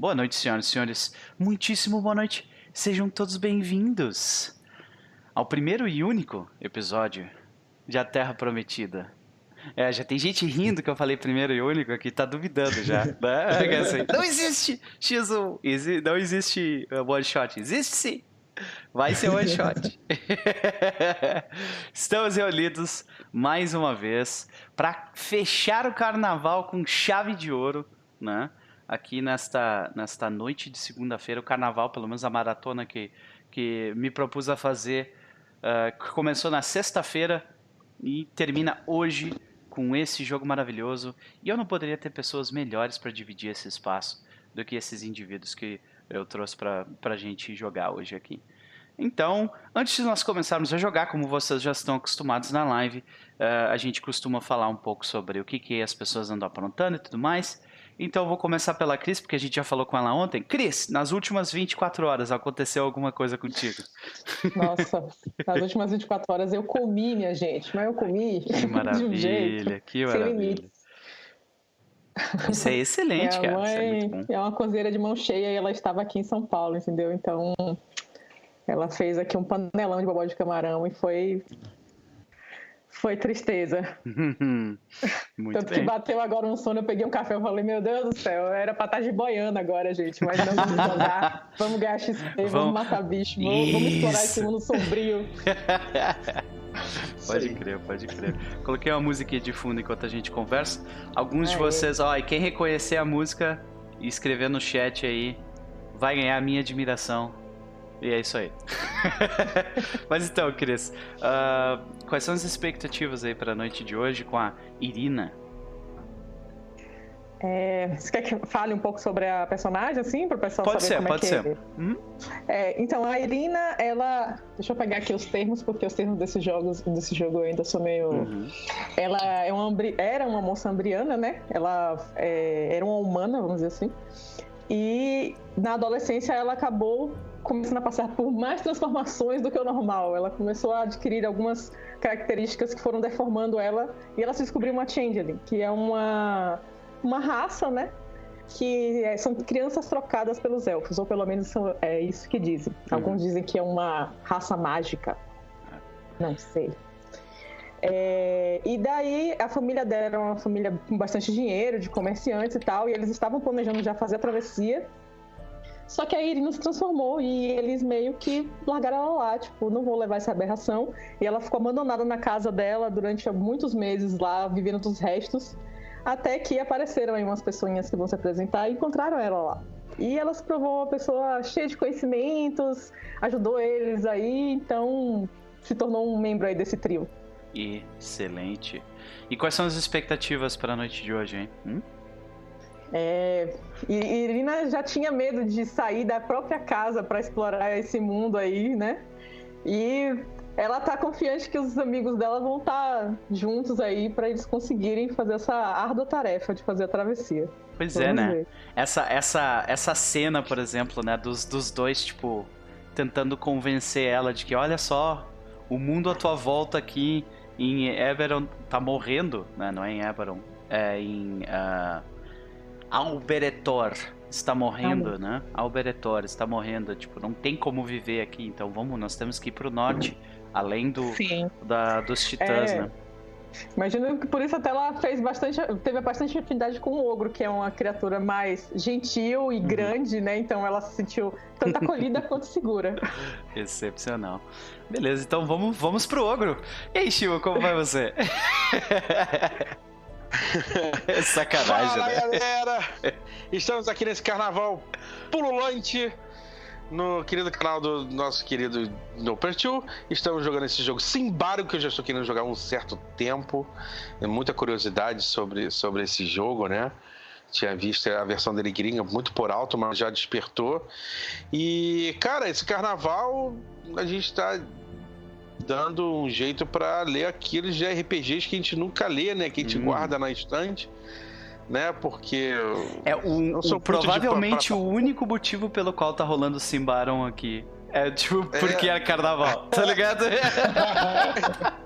Boa noite, senhoras e senhores. Muitíssimo boa noite. Sejam todos bem-vindos ao primeiro e único episódio de A Terra Prometida. É, já tem gente rindo que eu falei primeiro e único aqui, tá duvidando já. né? Assim, não existe X1, exi- não existe uh, one shot. Existe sim. Vai ser one shot. Estamos reunidos mais uma vez para fechar o carnaval com chave de ouro, né? Aqui nesta, nesta noite de segunda-feira, o carnaval, pelo menos a maratona que, que me propus a fazer, uh, começou na sexta-feira e termina hoje com esse jogo maravilhoso. E eu não poderia ter pessoas melhores para dividir esse espaço do que esses indivíduos que eu trouxe para a gente jogar hoje aqui. Então, antes de nós começarmos a jogar, como vocês já estão acostumados na live, uh, a gente costuma falar um pouco sobre o que, que as pessoas andam aprontando e tudo mais. Então, eu vou começar pela Cris, porque a gente já falou com ela ontem. Cris, nas últimas 24 horas aconteceu alguma coisa contigo? Nossa, nas últimas 24 horas eu comi, minha gente, mas eu comi Que de um maravilha, jeito que sem maravilha. limites. Isso é excelente, Minha cara. É mãe bom. é uma cozinheira de mão cheia e ela estava aqui em São Paulo, entendeu? Então, ela fez aqui um panelão de bobó de camarão e foi foi tristeza. Muito Tanto que bem. bateu agora um sono, eu peguei um café e falei, meu Deus do céu, era pra estar de boiando agora, gente, mas não vamos jogar, vamos ganhar XP, vamos, Vamos- matar bicho, vamos, vamos explorar esse mundo sombrio. Pode Sim. crer, pode crer. Coloquei uma musiquinha de fundo enquanto a gente conversa. Alguns de vocês, ó, e quem reconhecer a música e escrever no chat aí, vai ganhar a minha admiração. E é isso aí. Mas então, Cris, ah, quais são as expectativas aí pra noite de hoje com a Irina? É, você quer que fale um pouco sobre a personagem, assim, para o pessoal Pode saber ser, como pode é que... ser. É, então, a Irina, ela... Deixa eu pegar aqui os termos, porque os termos desses jogos, desse jogo eu ainda sou meio... Uhum. Ela é uma, era uma moça ambriana, né? Ela é, era uma humana, vamos dizer assim. E na adolescência ela acabou começando a passar por mais transformações do que o normal. Ela começou a adquirir algumas características que foram deformando ela e ela se descobriu uma changeling, que é uma uma raça, né? Que é- são crianças trocadas pelos elfos, ou pelo menos são- é isso que dizem. Alguns dizem que é uma raça mágica. Não sei. É, e daí a família dela era uma família com bastante dinheiro, de comerciantes e tal, e eles estavam planejando já fazer a travessia. Só que a Irina se transformou e eles meio que largaram ela lá, tipo, não vou levar essa aberração. E ela ficou abandonada na casa dela durante muitos meses lá, vivendo dos restos, até que apareceram aí umas pessoinhas que vão se apresentar e encontraram ela lá. E ela se provou uma pessoa cheia de conhecimentos, ajudou eles aí, então se tornou um membro aí desse trio. Excelente. E quais são as expectativas pra noite de hoje, hein? Hum? É, e Irina já tinha medo de sair da própria casa para explorar esse mundo aí, né? E ela tá confiante que os amigos dela vão estar juntos aí para eles conseguirem fazer essa árdua tarefa de fazer a travessia. Pois é, Vamos né? ver. Essa, essa, essa cena, por exemplo, né, dos, dos dois, tipo, tentando convencer ela de que, olha só, o mundo à tua volta aqui em Eberron tá morrendo, né? Não é em Eberron, é em ah, Alberetor está morrendo, né? Alberetor está morrendo, tipo, não tem como viver aqui, então vamos, nós temos que ir pro norte, além do, da, dos titãs, É. né? Imagino que por isso até ela fez bastante, teve bastante afinidade com o ogro, que é uma criatura mais gentil e Uhum. grande, né? Então ela se sentiu tanto acolhida quanto segura. Excepcional. Beleza, então vamos, vamos pro ogro. E aí, como vai você? Sacanagem, Fala né? galera! Estamos aqui nesse carnaval pululante no querido canal do nosso querido Noper 2. Estamos jogando esse jogo Simbaro, que eu já estou querendo jogar há um certo tempo. Tem muita curiosidade sobre, sobre esse jogo, né? Tinha visto a versão dele gringa muito por alto, mas já despertou. E, cara, esse carnaval a gente tá dando um jeito para ler aqueles de RPGs que a gente nunca lê, né? Que a gente Hum. guarda na estante, né? Porque É o, Eu o- provavelmente pra- pra- o único motivo pelo qual tá rolando o Simbaron aqui. É tipo, porque é carnaval, tá ligado?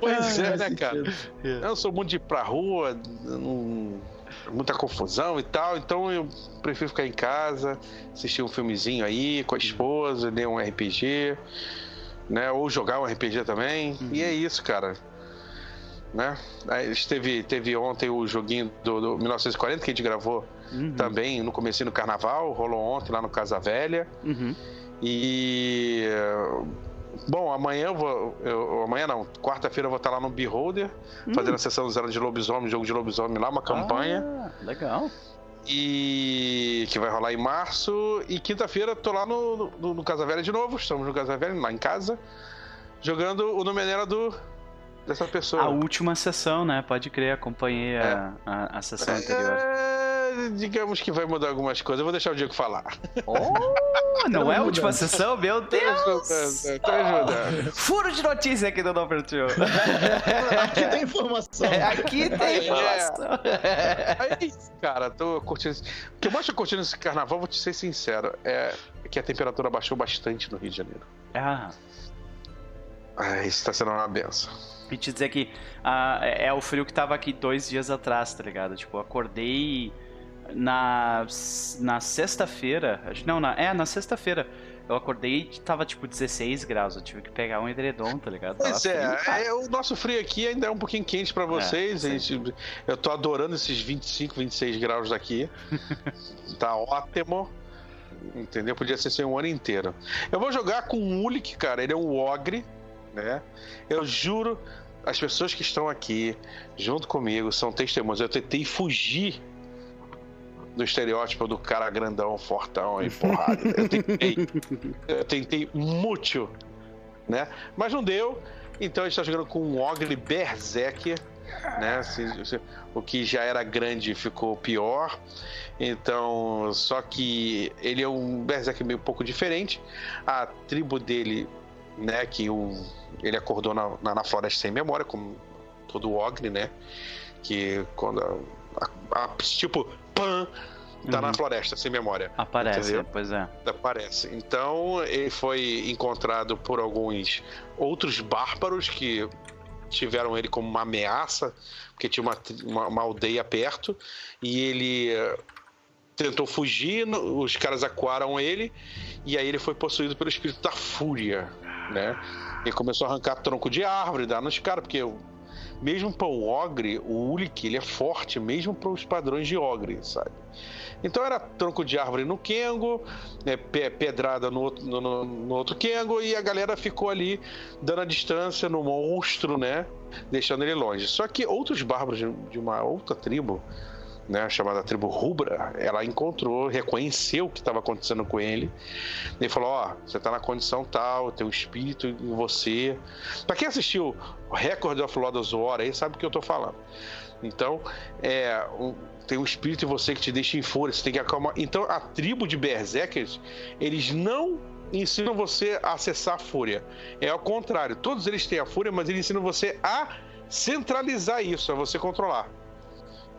Pois é, né, cara? É. Eu sou muito de ir pra rua, não, muita confusão e tal, então eu prefiro ficar em casa, assistir um filmezinho aí com a esposa, ler um RPG, né? Ou jogar um RPG também. Uhum. E é isso, cara. Né? Aí teve, teve ontem o joguinho do, do 1940 que a gente gravou uhum. também no começo do carnaval, rolou ontem lá no Casa Velha. Uhum. E Bom, amanhã eu vou. Eu, amanhã não, quarta-feira eu vou estar lá no Beholder, hum. fazendo a sessão zero de lobisomem, jogo de lobisomem lá, uma campanha. Ah, legal. E que vai rolar em março. E quinta-feira tô lá no, no, no Casa Velha de novo. Estamos no Casa Velha, lá em casa, jogando o Numenera do dessa pessoa. A última sessão, né? Pode crer, acompanhei é. a, a, a, sessão anterior. É, digamos que vai mudar algumas coisas. Eu vou deixar o Diego falar. Oh, não é a última sessão? Meu Deus! Tô ajudando. Furo de notícia aqui do Nopertio. aqui tem informação. É, aqui tem informação. É. Aí, cara, tô curtindo. O que eu mais tô curtindo esse carnaval, vou te ser sincero, é que a temperatura baixou bastante no Rio de Janeiro. Ah. Ah, isso tá sendo uma benção. E te dizer que ah, é, é o frio que tava aqui dois dias atrás, tá ligado? Tipo, acordei na, na sexta-feira. Não, na, é, na sexta-feira. Eu acordei e tava tipo 16 graus. Eu tive que pegar um edredom, tá ligado? Pois é, é, o nosso frio aqui ainda é um pouquinho quente para é, vocês. É, gente, eu tô adorando esses 25, 26 graus daqui. tá ótimo. Entendeu? Podia ser assim um ano inteiro. Eu vou jogar com o Ulik, cara. Ele é um ogre, né? Eu juro, as pessoas que estão aqui junto comigo são testemunhas. Eu tentei fugir do estereótipo do cara grandão, fortão e porrada. Eu tentei, eu tentei muito, né? Mas não deu. Então a gente tá jogando com um Ogre Berserker, né? O que já era grande ficou pior. Então, só que ele é um Berserker meio pouco diferente. A tribo dele, né? Que o, ele acordou na, na, na floresta sem memória, como todo Ogre, né? Que quando a, a, tipo Pan tá uhum. na floresta, sem memória. Aparece, entendeu? pois é. Aparece. Então, ele foi encontrado por alguns outros bárbaros que tiveram ele como uma ameaça, porque tinha uma, uma, uma aldeia perto, e ele eh, tentou fugir, os caras acuaram ele, e aí ele foi possuído pelo espírito da fúria, né? E começou a arrancar tronco de árvore, dar nos caras, porque mesmo para um ogre, o Ulik, ele é forte mesmo para os padrões de ogre, sabe? Então era tronco de árvore no Kengo, né, pedrada no, no, no, outro Kengo, e a galera ficou ali dando a distância no monstro, né? Deixando ele longe. Só que outros bárbaros de uma outra tribo, né, chamada tribo Rubra, ela encontrou, reconheceu o que estava acontecendo com ele. E falou: Ó, oh, você está na condição tal, tem um espírito em você. Para quem assistiu Record of Lord of War aí, sabe o que eu estou falando. Então, é, tem um espírito em você que te deixa em fúria, você tem que acalmar. Então, a tribo de Berserkers, eles não ensinam você a acessar a fúria. É ao contrário, todos eles têm a fúria, mas eles ensinam você a centralizar isso, a você controlar.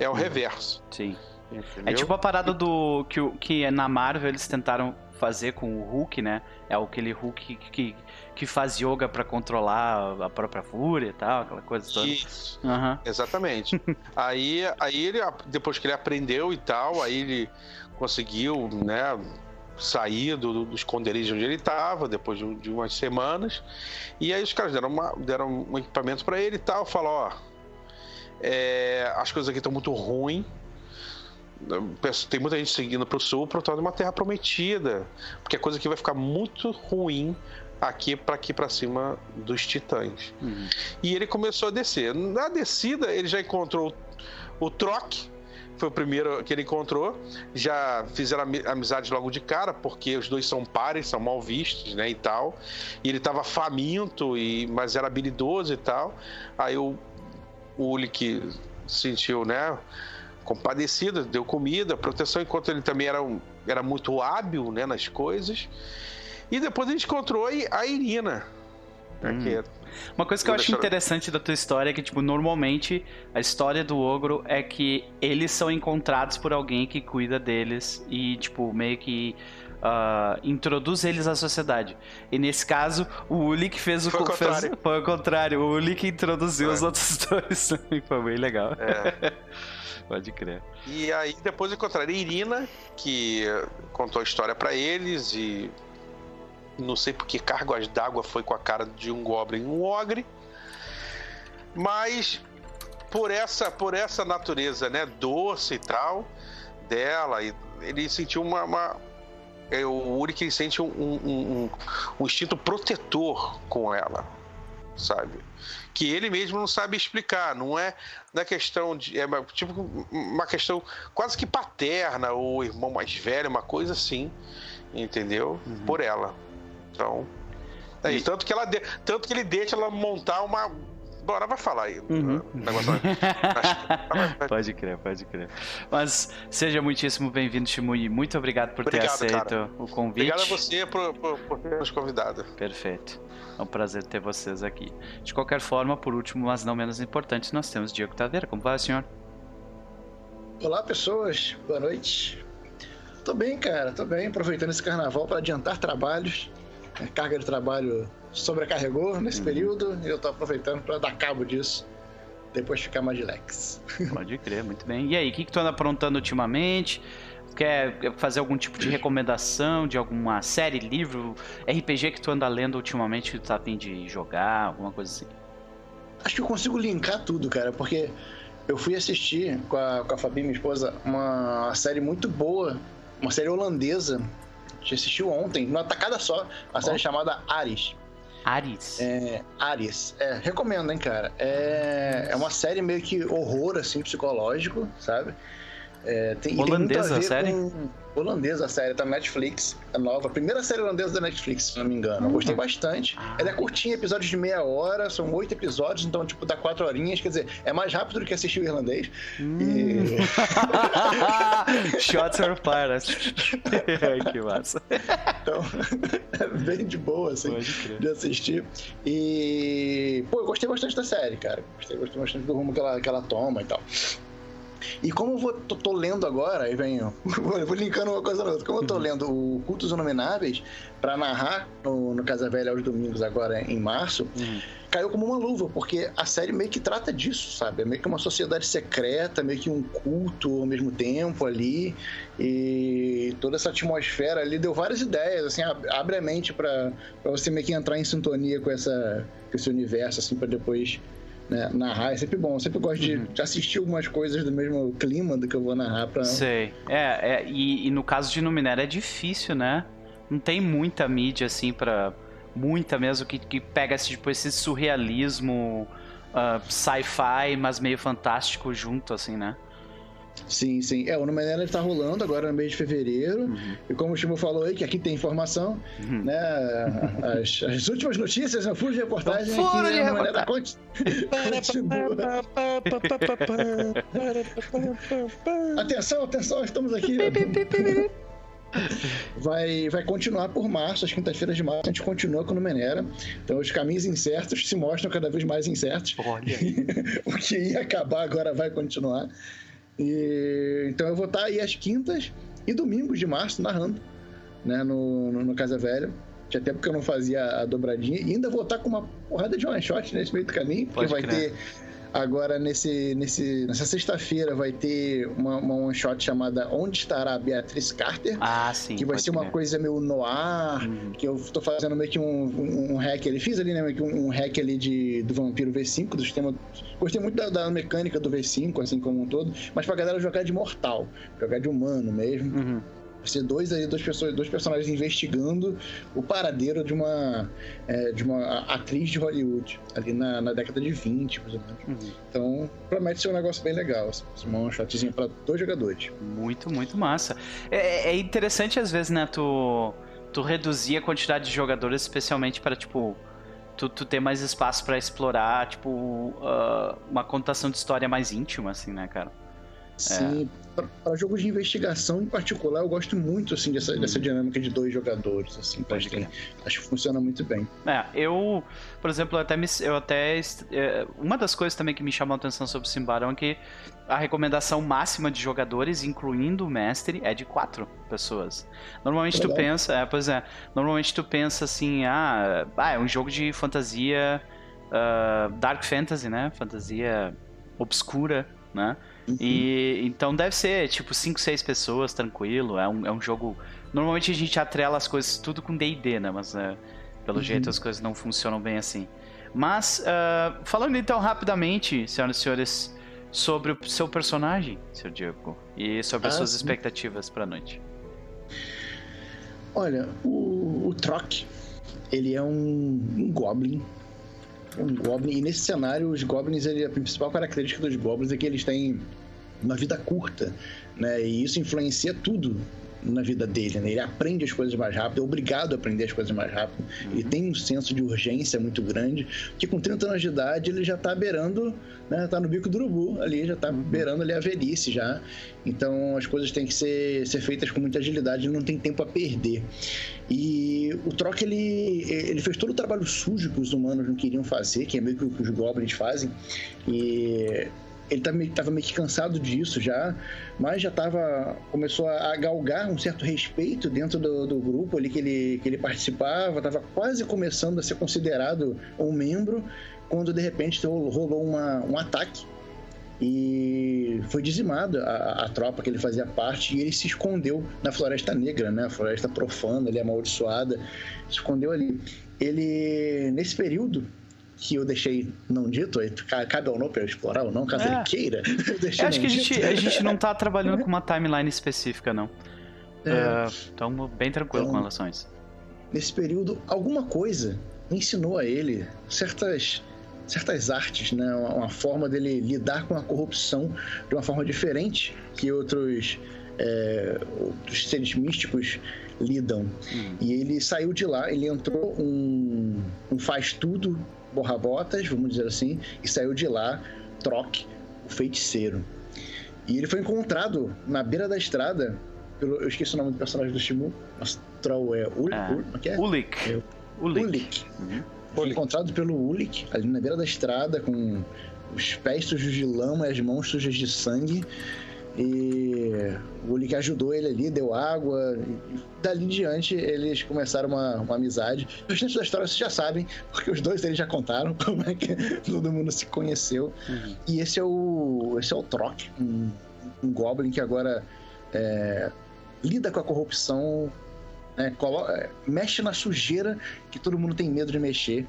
É o reverso. Sim. Entendeu? É tipo a parada do que, que na Marvel eles tentaram fazer com o Hulk, né? É aquele Hulk que, que, que faz yoga para controlar a própria fúria e tal, aquela coisa toda. Isso. Uhum. Exatamente. aí, aí ele, depois que ele aprendeu e tal, aí ele conseguiu, né? Sair do, do esconderijo onde ele estava, depois de, de, umas semanas. E aí os caras deram, uma, deram um equipamento para ele e tal. Falou: ó, é, as coisas aqui estão muito ruins tem muita gente seguindo para o sul por causa de uma terra prometida, porque a coisa aqui vai ficar muito ruim aqui para aqui para cima dos titãs. Uhum. E ele começou a descer. Na descida ele já encontrou o Troc, foi o primeiro que ele encontrou. Já fizeram amizade logo de cara, porque os dois são pares, são mal vistos, né, e tal. E ele estava faminto e mas era habilidoso e tal. Aí o, o Ulik sentiu, né, compadecido, deu comida, proteção, enquanto ele também era, um, era muito hábil né, nas coisas. E depois a gente encontrou a Irina, Porque Uma coisa que eu Vou acho interessante da tua história é que, tipo, normalmente a história do ogro é que eles são encontrados por alguém que cuida deles e, tipo, meio que ah, introduz eles à sociedade. E nesse caso, o Uli que fez o Foi o co- fez- contrário. foi o contrário. O Uli que introduziu Foi. os outros dois. foi bem legal. é. Pode crer. E aí depois encontraram a Irina, que contou a história pra eles e não sei por que cargas d'água foi com a cara de um goblin um ogre. Mas por essa por essa natureza, né, doce e tal dela, e ele sentiu uma, uma é, o Uri que ele sente um, um, um- um instinto protetor com ela, sabe? Que ele mesmo não sabe explicar, não é na questão de. É uma- tipo uma questão quase que paterna, ou irmão mais velho, uma coisa assim, entendeu? Por ela. Então. É, isso. tanto, que ela de- tanto que ele deixa ela montar uma. Bora, vai falar aí. Uhum. o negócio. Pode crer, pode crer. Mas seja muitíssimo bem-vindo, Shimui. Muito obrigado por ter Obrigado, aceito cara. o convite. Obrigado a você por, por, por ter nos convidado. Perfeito. É um prazer ter vocês aqui. De qualquer forma, por último, mas não menos importante, nós temos Diego Taveira. Como vai, senhor? Olá, pessoas. Boa noite. Tô bem, cara. Tô bem. Aproveitando esse carnaval para adiantar trabalhos. A carga de trabalho sobrecarregou nesse Uhum. período e eu tô aproveitando para dar cabo disso. Depois ficar mais relax. Pode crer, muito bem. E aí, o que, que tu anda aprontando ultimamente? Quer fazer algum tipo de recomendação de alguma série, livro, RPG que tu anda lendo ultimamente que tu tá a fim de jogar, alguma coisa assim? Acho que eu consigo linkar tudo, cara, porque eu fui assistir com a, com a Fabi, minha esposa, uma série muito boa, uma série holandesa. A gente assistiu ontem, numa tacada só, uma série chamada Ares. Ares. É, Ares. É, recomendo, hein, cara. É, é uma série meio que horror, assim, psicológico, sabe? É, tem, e tem Holandesa a série? com- Holandesa a série, tá na Netflix, é nova. A primeira série holandesa da Netflix, se não me engano. Eu Gostei bastante. Ah. Ela é curtinha, episódios de meia hora, são oito episódios, então, tipo, dá quatro horinhas. Quer dizer, é mais rápido do que assistir o irlandês. Hum. E- Shots are fired. Que massa. Então, é bem de boa, assim. De assistir. E, pô, eu gostei bastante da série, cara. Gostei, gostei bastante do rumo que ela, que ela toma e tal. E como eu vou, tô, tô lendo agora, aí vem, vou, linkando uma coisa na outra. Como eu tô lendo o Cultos Inomináveis pra narrar no, no Casa Velha aos domingos agora em março, Uhum. caiu como uma luva, porque a série meio que trata disso, sabe? É meio que uma sociedade secreta, meio que um culto ao mesmo tempo ali. E toda essa atmosfera ali deu várias ideias, assim, ab- abre a mente pra pra você meio que entrar em sintonia com, essa, com esse universo, assim, pra depois né, narrar. É sempre bom. Eu sempre gosto de- Uhum. assistir algumas coisas do mesmo clima do que eu vou narrar pra. Sei. É, é e, e no caso de Numenera é difícil, né? Não tem muita mídia assim pra. Muita mesmo que, que pega esse, tipo, esse surrealismo ah, sci-fi, mas meio fantástico junto, assim, né? Sim, sim. É, o Numenera tá rolando agora no mês de fevereiro. Uhum. E como o Chimo falou aí, que aqui tem informação, Uhum. né? As, as últimas notícias, no furo de reportagem furo é que de conti- continua. Atenção, atenção, estamos aqui. Vai, vai continuar por março, as quintas-feiras de março, a gente continua com o Numenera. Então os caminhos incertos se mostram cada vez mais incertos. Olha. o que ia acabar agora vai continuar. E, então eu vou estar aí às quintas e domingos de março narrando, né, no, no, no Casa Velha. Tinha tempo que eu não fazia a dobradinha. E ainda vou estar com uma porrada de one shot nesse meio do caminho, porque Pode vai crer. ter. Agora, nesse, nesse, nessa sexta-feira, vai ter uma, uma one shot chamada Onde Estará Beatriz Carter? Ah, sim. que vai ser uma coisa meio noir, Uhum. que eu tô fazendo meio que um, um, um hack ali. Fiz ali, né? Meio que um, um hack ali de, do Vampiro V5, do sistema. Gostei muito da, da mecânica do V5, assim como um todo, mas pra galera jogar de mortal, jogar de humano mesmo. Uhum. Vai ser dois aí, dois, pessoas, dois personagens investigando o paradeiro de uma, é, de uma atriz de Hollywood, ali na, na década de 20, mais ou menos. Uhum. Então, promete ser um negócio bem legal. Assim, uma one shotzinha pra dois jogadores. Muito, muito massa. É, é interessante às vezes, né, tu, tu reduzir a quantidade de jogadores, especialmente para tipo, tu, tu ter mais espaço para explorar, tipo, ah, uma contação de história mais íntima, assim, né, cara? Sim, para jogos de investigação em particular, eu gosto muito assim dessa, dessa hum. dinâmica de dois jogadores, assim, acho que, acho que funciona muito bem. É, eu, por exemplo, eu até me, eu até é, uma das coisas também que me chamou a atenção sobre o Simbarão é que a recomendação máxima de jogadores, incluindo o mestre, é de quatro pessoas. Normalmente é tu pensa, é, pois é, normalmente tu pensa assim, ah, ah é um jogo de fantasia uh, dark fantasy, né? Fantasia obscura, né? Uhum. E então deve ser tipo 5, 6 pessoas, tranquilo. É um, é um jogo. Normalmente a gente atrela as coisas tudo com DD, né? Mas uh, pelo uhum. jeito as coisas não funcionam bem assim. Mas, uh, falando então rapidamente, senhoras e senhores, sobre o seu personagem, Sr. Diego, e sobre as ah, suas sim. expectativas para a noite. Olha, o, o Troc, ele é um, um Goblin um Goblin. E nesse cenário, os Goblins, ele, a principal característica dos Goblins é que eles têm uma vida curta, né? E isso influencia tudo na vida dele, né? Ele aprende as coisas mais rápido, é obrigado a aprender as coisas mais rápido. Uhum. Ele tem um senso de urgência muito grande, que com 30 anos de idade ele já tá beirando, né? Tá no bico do urubu ali, já tá uhum. beirando ali a velhice já. Então as coisas têm que ser, ser feitas com muita agilidade, ele não tem tempo a perder. E o Troc, ele, ele fez todo o trabalho sujo que os humanos não queriam fazer, que é meio que o que os goblins fazem. E ele tá estava meio que cansado disso já, mas já estava começou a galgar um certo respeito dentro do, do grupo ali que ele, que ele participava, estava quase começando a ser considerado um membro, quando de repente rolou uma, um ataque e foi dizimado a, a, tropa que ele fazia parte e ele se escondeu na Floresta Negra, né? A floresta profana, ali amaldiçoada, se escondeu ali. Ele, nesse período, que eu deixei não dito, cabe ao para explorar ou não, caso é. ele queira. Eu acho que a gente, a gente não tá trabalhando com uma timeline específica, não. É. Uh, bem tranquilo então, com relação a isso. Nesse período, alguma coisa ensinou a ele certas certas artes, né? Uma, uma, forma dele lidar com a corrupção de uma forma diferente que outros, é, outros seres místicos lidam. Hum. E ele saiu de lá, ele entrou um, um faz tudo borra-botas, vamos dizer assim, e saiu de lá, Troque, o feiticeiro. E ele foi encontrado na beira da estrada pelo. Eu esqueci o nome do personagem do Shimu. Nossa, Troll é. Ul, ah, Ul, é, é? Ulik. É, Ulik. Ulik. Uhum. Foi encontrado pelo Ulik, ali na beira da estrada, com os pés sujos de lama e as mãos sujas de sangue. E o Ulik ajudou ele ali, deu água. E dali em diante eles começaram uma, uma amizade. Os restante da história vocês já sabem, porque os dois eles já contaram como é que todo mundo se conheceu. Uhum. E esse é o. Esse é o Troc, um, um Goblin que agora é, lida com a corrupção, né, coloca, mexe na sujeira que todo mundo tem medo de mexer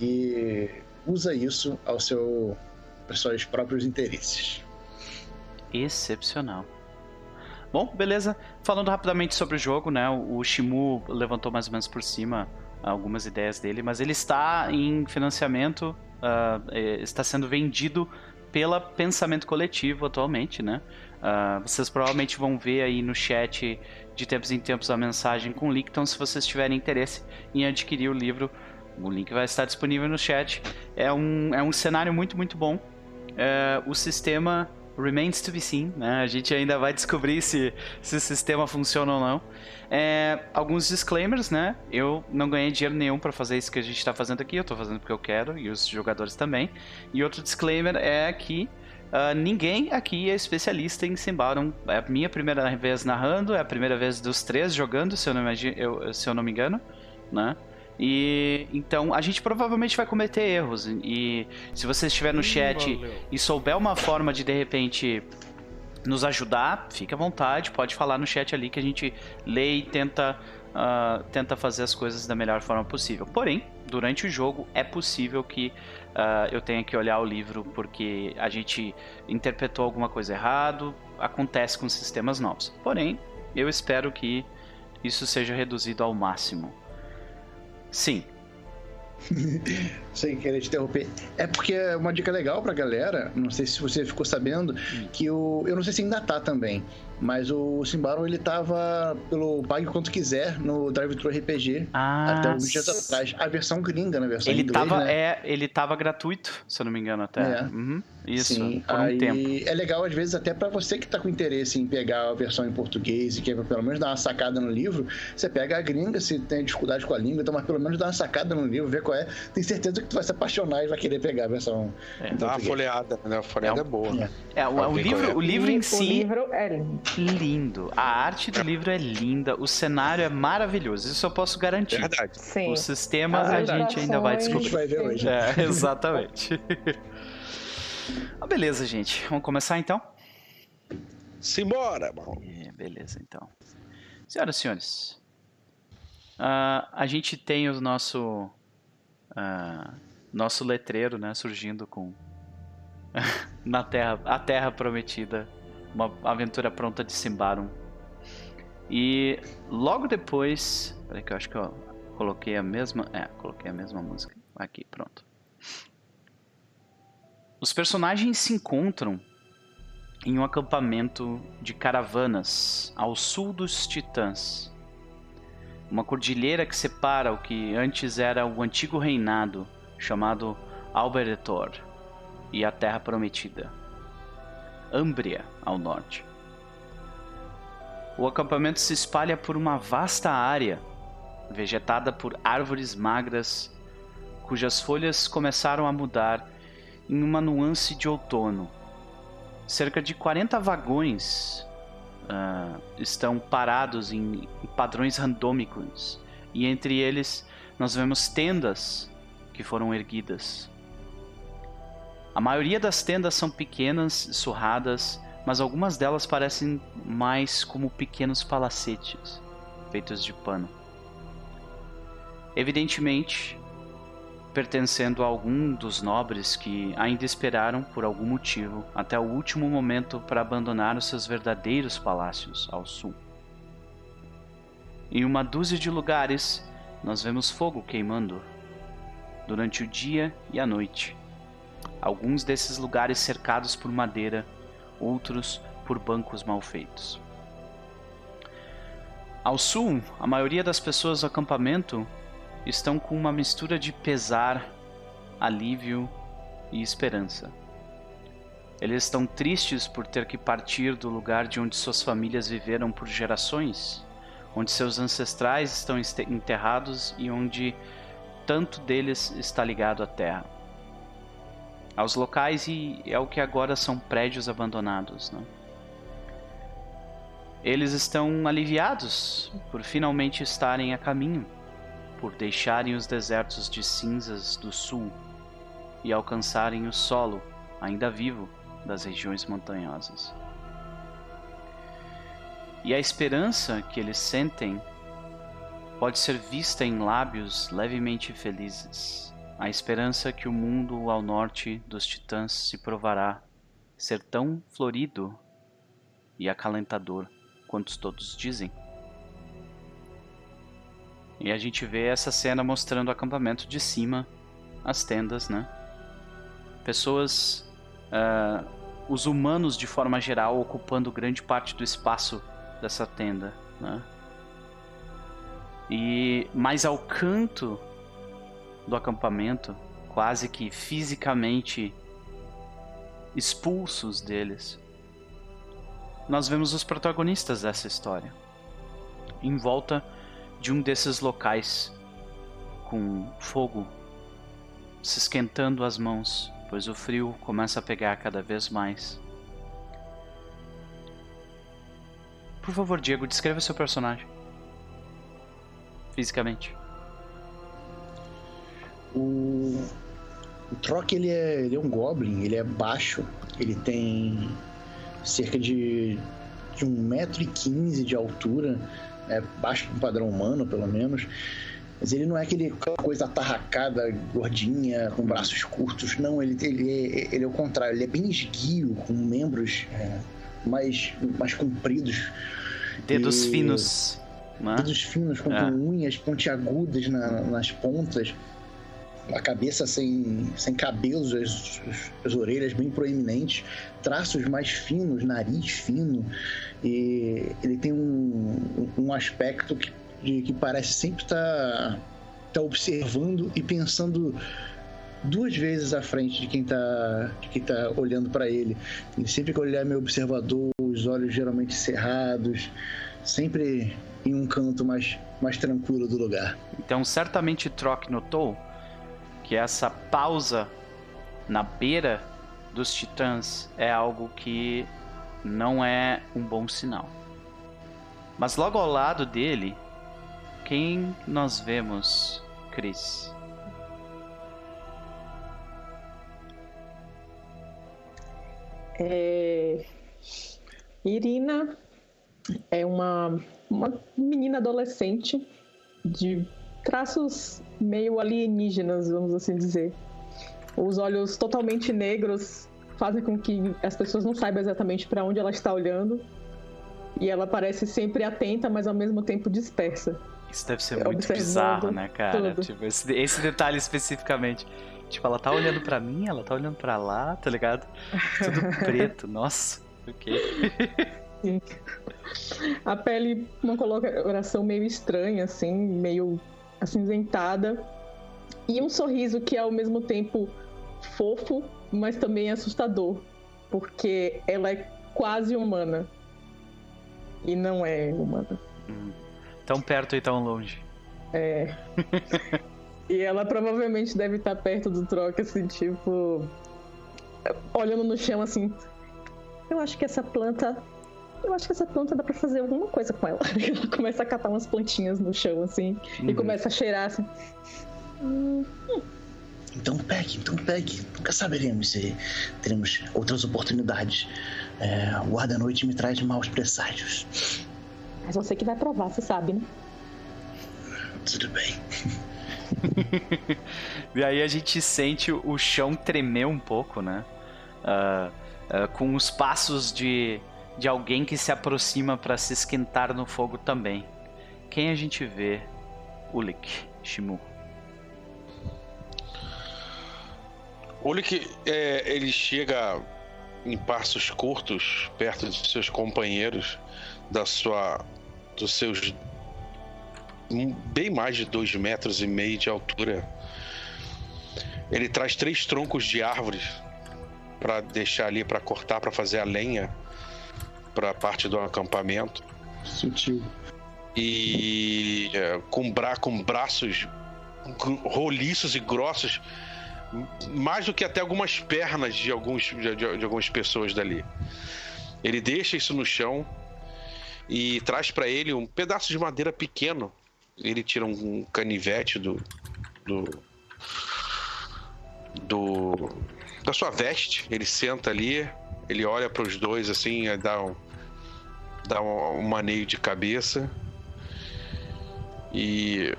e usa isso ao seu, aos seus próprios interesses. Excepcional. Bom, beleza. Falando rapidamente sobre o jogo, né? O Shimu levantou mais ou menos por cima algumas ideias dele, mas ele está em financiamento, uh, está sendo vendido pela Pensamento Coletivo atualmente, né? Uh, vocês provavelmente vão ver aí no chat de tempos em tempos a mensagem com o link, então se vocês tiverem interesse em adquirir o livro, o link vai estar disponível no chat. É um, é um cenário muito, muito bom. Uh, o sistema remains to be seen, né? A gente ainda vai descobrir se, se o sistema funciona ou não. É, alguns disclaimers, né? Eu não ganhei dinheiro nenhum para fazer isso que a gente está fazendo aqui, eu estou fazendo porque eu quero e os jogadores também. E outro disclaimer é que uh, ninguém aqui é especialista em Simbaron. É a minha primeira vez narrando, é a primeira vez dos três jogando, se eu não, imagino, eu, se eu não me engano, né? E então a gente provavelmente vai cometer erros. E se você estiver no chat Valeu. e souber uma forma de de repente nos ajudar, fique à vontade, pode falar no chat ali que a gente lê e tenta, uh, tenta fazer as coisas da melhor forma possível. Porém, durante o jogo é possível que uh, eu tenha que olhar o livro porque a gente interpretou alguma coisa errado, acontece com sistemas novos. Porém, eu espero que isso seja reduzido ao máximo. Sim. Sem querer te interromper. É porque é uma dica legal pra galera, não sei se você ficou sabendo, hum. que o. Eu não sei se ainda tá também, Mas o Simbaron, ele tava pelo Pague Quanto Quiser no Drive Thru RPG Ah, até alguns dias atrás. A versão gringa, na versão ele inglês, tava, né? é, ele tava gratuito, se eu não me engano até. É. Uhum, Isso, Sim, por um aí tempo. é legal às vezes até pra você que tá com interesse em pegar a versão em português e quer pelo menos dar uma sacada no livro, você pega a gringa, se tem dificuldade com a língua, então mas pelo menos dá uma sacada no livro, ver qual é. Tem certeza que tu vai se apaixonar e vai querer pegar a versão É. Dá uma folheada, né? A folheada é, É um- boa. É. É, o, o livro, é. o livro em O si livro é lindo. Lindo. A arte do livro é linda, o cenário é maravilhoso. Isso eu posso garantir. Verdade. Sim. O sistema As a gente ainda vai ilustrações, A gente descobrir. vai ver hoje. É, exatamente. Ah, beleza, gente. Vamos começar então? Simbora, mano. É, beleza, então. Senhoras e senhores, ah, a gente tem o nosso ah, nosso letreiro, né, surgindo com na Terra, a Terra Prometida, uma aventura pronta de Simbarum. E logo depois, peraí que eu acho que eu coloquei a mesma, é, coloquei a mesma música aqui, pronto. Os personagens se encontram em um acampamento de caravanas ao sul dos Titãs. Uma cordilheira que separa o que antes era o antigo reinado, chamado Alberetor, e a Terra Prometida. Ambria, ao norte. O acampamento se espalha por uma vasta área, vegetada por árvores magras, cujas folhas começaram a mudar em uma nuance de outono cerca de 40 vagões ah, estão parados em padrões randômicos e entre eles nós vemos tendas que foram erguidas. A maioria das tendas são pequenas, surradas, mas algumas delas parecem mais como pequenos palacetes feitos de pano. Evidentemente, pertencendo a algum dos nobres que ainda esperaram por algum motivo até o último momento para abandonar os seus verdadeiros palácios ao sul. Em uma dúzia de lugares, nós vemos fogo queimando durante o dia e a noite. Alguns desses lugares cercados por madeira, outros por bancos mal feitos. Ao sul, a maioria das pessoas do acampamento estão com uma mistura de pesar, alívio e esperança. Eles estão tristes por ter que partir do lugar de onde suas famílias viveram por gerações, onde seus ancestrais estão enterrados e onde tanto deles está ligado à terra. Aos locais e é o que agora são prédios abandonados, né? Eles estão aliviados por finalmente estarem a caminho por deixarem os desertos de cinzas do sul e alcançarem o solo ainda vivo das regiões montanhosas. E a esperança que eles sentem pode ser vista em lábios levemente felizes. A esperança que o mundo ao norte dos titãs se provará ser tão florido e acalentador quanto todos dizem. E a gente vê essa cena mostrando o acampamento de cima, as tendas, né? Pessoas, ah, os humanos de forma geral, ocupando grande parte do espaço dessa tenda, né? E mais ao canto do acampamento, quase que fisicamente expulsos deles, nós vemos os protagonistas dessa história. Em volta de um desses locais com fogo se esquentando as mãos, pois o frio começa a pegar cada vez mais. Por favor, Diego, descreva seu personagem. Fisicamente. O, o Troc, ele é, ele é um Goblin, ele é baixo, ele tem cerca de, de 1,15m de altura, é baixo para um padrão humano, pelo menos. Mas ele não é aquele aquela coisa atarracada, gordinha, com braços curtos. Não, ele, ele, é, ele é o contrário. Ele é bem esguio, com membros é, mais, mais compridos. Dedos E- finos. Né? Dedos finos, com, É. com unhas pontiagudas na- nas pontas. A cabeça sem, sem cabelos, as, as orelhas bem proeminentes, traços mais finos, nariz fino. E ele tem um, um aspecto que, de, que parece sempre estar tá, tá observando e pensando duas vezes à frente de quem está tá olhando para ele. Ele sempre que olhar meio observador, os olhos geralmente cerrados, sempre em um canto mais, mais tranquilo do lugar. Então, certamente Troc notou que essa pausa na beira dos titãs é algo que não é um bom sinal. Mas logo ao lado dele, quem nós vemos, Chris? É... Irina é uma, uma menina adolescente de traços meio alienígenas, vamos assim dizer. Os olhos totalmente negros fazem com que as pessoas não saibam exatamente para onde ela está olhando. E ela parece sempre atenta, mas ao mesmo tempo dispersa. Isso deve ser muito bizarro, né, cara? Tipo, esse, esse, detalhe especificamente. Tipo, ela tá olhando para mim, ela tá olhando para lá, tá ligado? Tudo preto, nossa. Ok. A pele, uma coloração meio estranha, assim, meio acinzentada. E um sorriso que é ao mesmo tempo fofo, mas também assustador. Porque ela é quase humana. E não é humana. Hum. Tão perto e tão longe. É. e ela provavelmente deve estar perto do troca, assim, tipo. Olhando no chão assim. Eu acho que essa planta eu acho que essa planta dá pra fazer alguma coisa com ela. ela começa a catar umas plantinhas no chão, assim, uhum. e começa a cheirar, assim. Hum. Então pegue, então pegue. Nunca saberemos se teremos outras oportunidades. É, o ar da noite me traz maus presságios. Mas você que vai provar, você sabe, né? Tudo bem. e aí a gente sente o chão tremer um pouco, né? Uh, uh, com os passos de de alguém que se aproxima para se esquentar no fogo também. Quem a gente vê? Ulik, Shimu. Ulik, é, ele chega em passos curtos, perto de seus companheiros, da sua, dos seus bem mais de dois metros e meio de altura. Ele traz três troncos de árvores para deixar ali para cortar, para fazer a lenha para a parte do acampamento. Sutil. E é, com, bra com braços roliços e grossos, mais do que até algumas pernas de, alguns, de, de, algumas pessoas dali. Ele deixa isso no chão e traz para ele um pedaço de madeira pequeno. Ele tira um canivete do, do, do da sua veste. Ele senta ali, ele olha para os dois assim, dá um, dá um, um maneio de cabeça. E.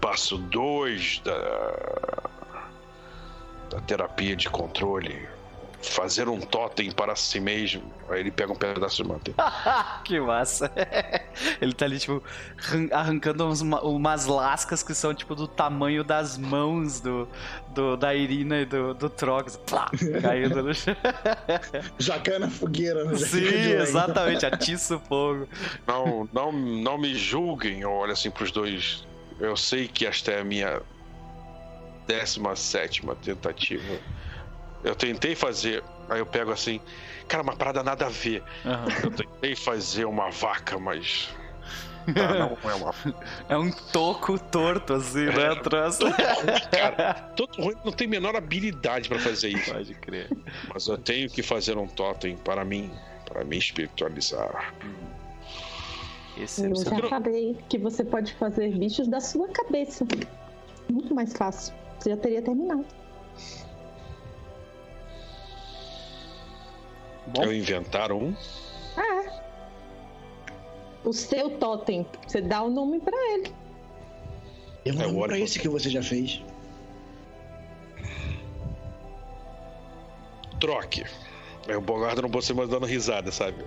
Passo 2 da. da terapia de controle fazer um totem para si mesmo. Aí ele pega um pedaço de manteiga. que massa. ele tá ali, tipo, arrancando umas, umas, lascas que são, tipo, do tamanho das mãos do, do da Irina e do, do Trox. Plá, caindo no chão. Jacan na fogueira, né? Sim, exatamente. Atiça o fogo. Não, não, não me julguem. Olha assim pros dois. Eu sei que esta é a minha 17 tentativa eu tentei fazer. Aí eu pego assim. Cara, uma parada nada a ver. Uhum. Eu tentei fazer uma vaca, mas. Ah, não é uma. É um toco torto, assim, né? é, né? Todo ruim, cara. Todo ruim não tem a menor habilidade para fazer isso. Pode crer. Mas eu tenho que fazer um totem para mim, para me espiritualizar. Esse é eu já falei que você pode fazer bichos da sua cabeça. Muito mais fácil. Você já teria terminado. Bom. Eu inventar um? É. O seu totem. Você dá o um nome para ele. Eu um nome pra esse que você já fez. Troque. Eu, Bogardo, não você mais dando risada, sabe?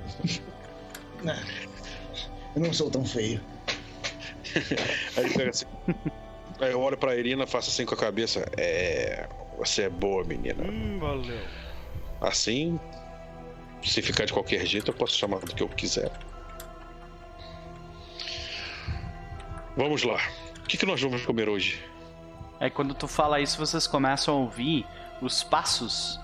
Eu não sou tão feio. Aí pega assim. Aí eu olho pra Irina, faço assim com a cabeça. É. Você é boa, menina. Hum, valeu. Assim, se ficar de qualquer jeito, eu posso chamar do que eu quiser. Vamos lá. O que, que nós vamos comer hoje? Aí quando tu fala isso, vocês começam a ouvir os passos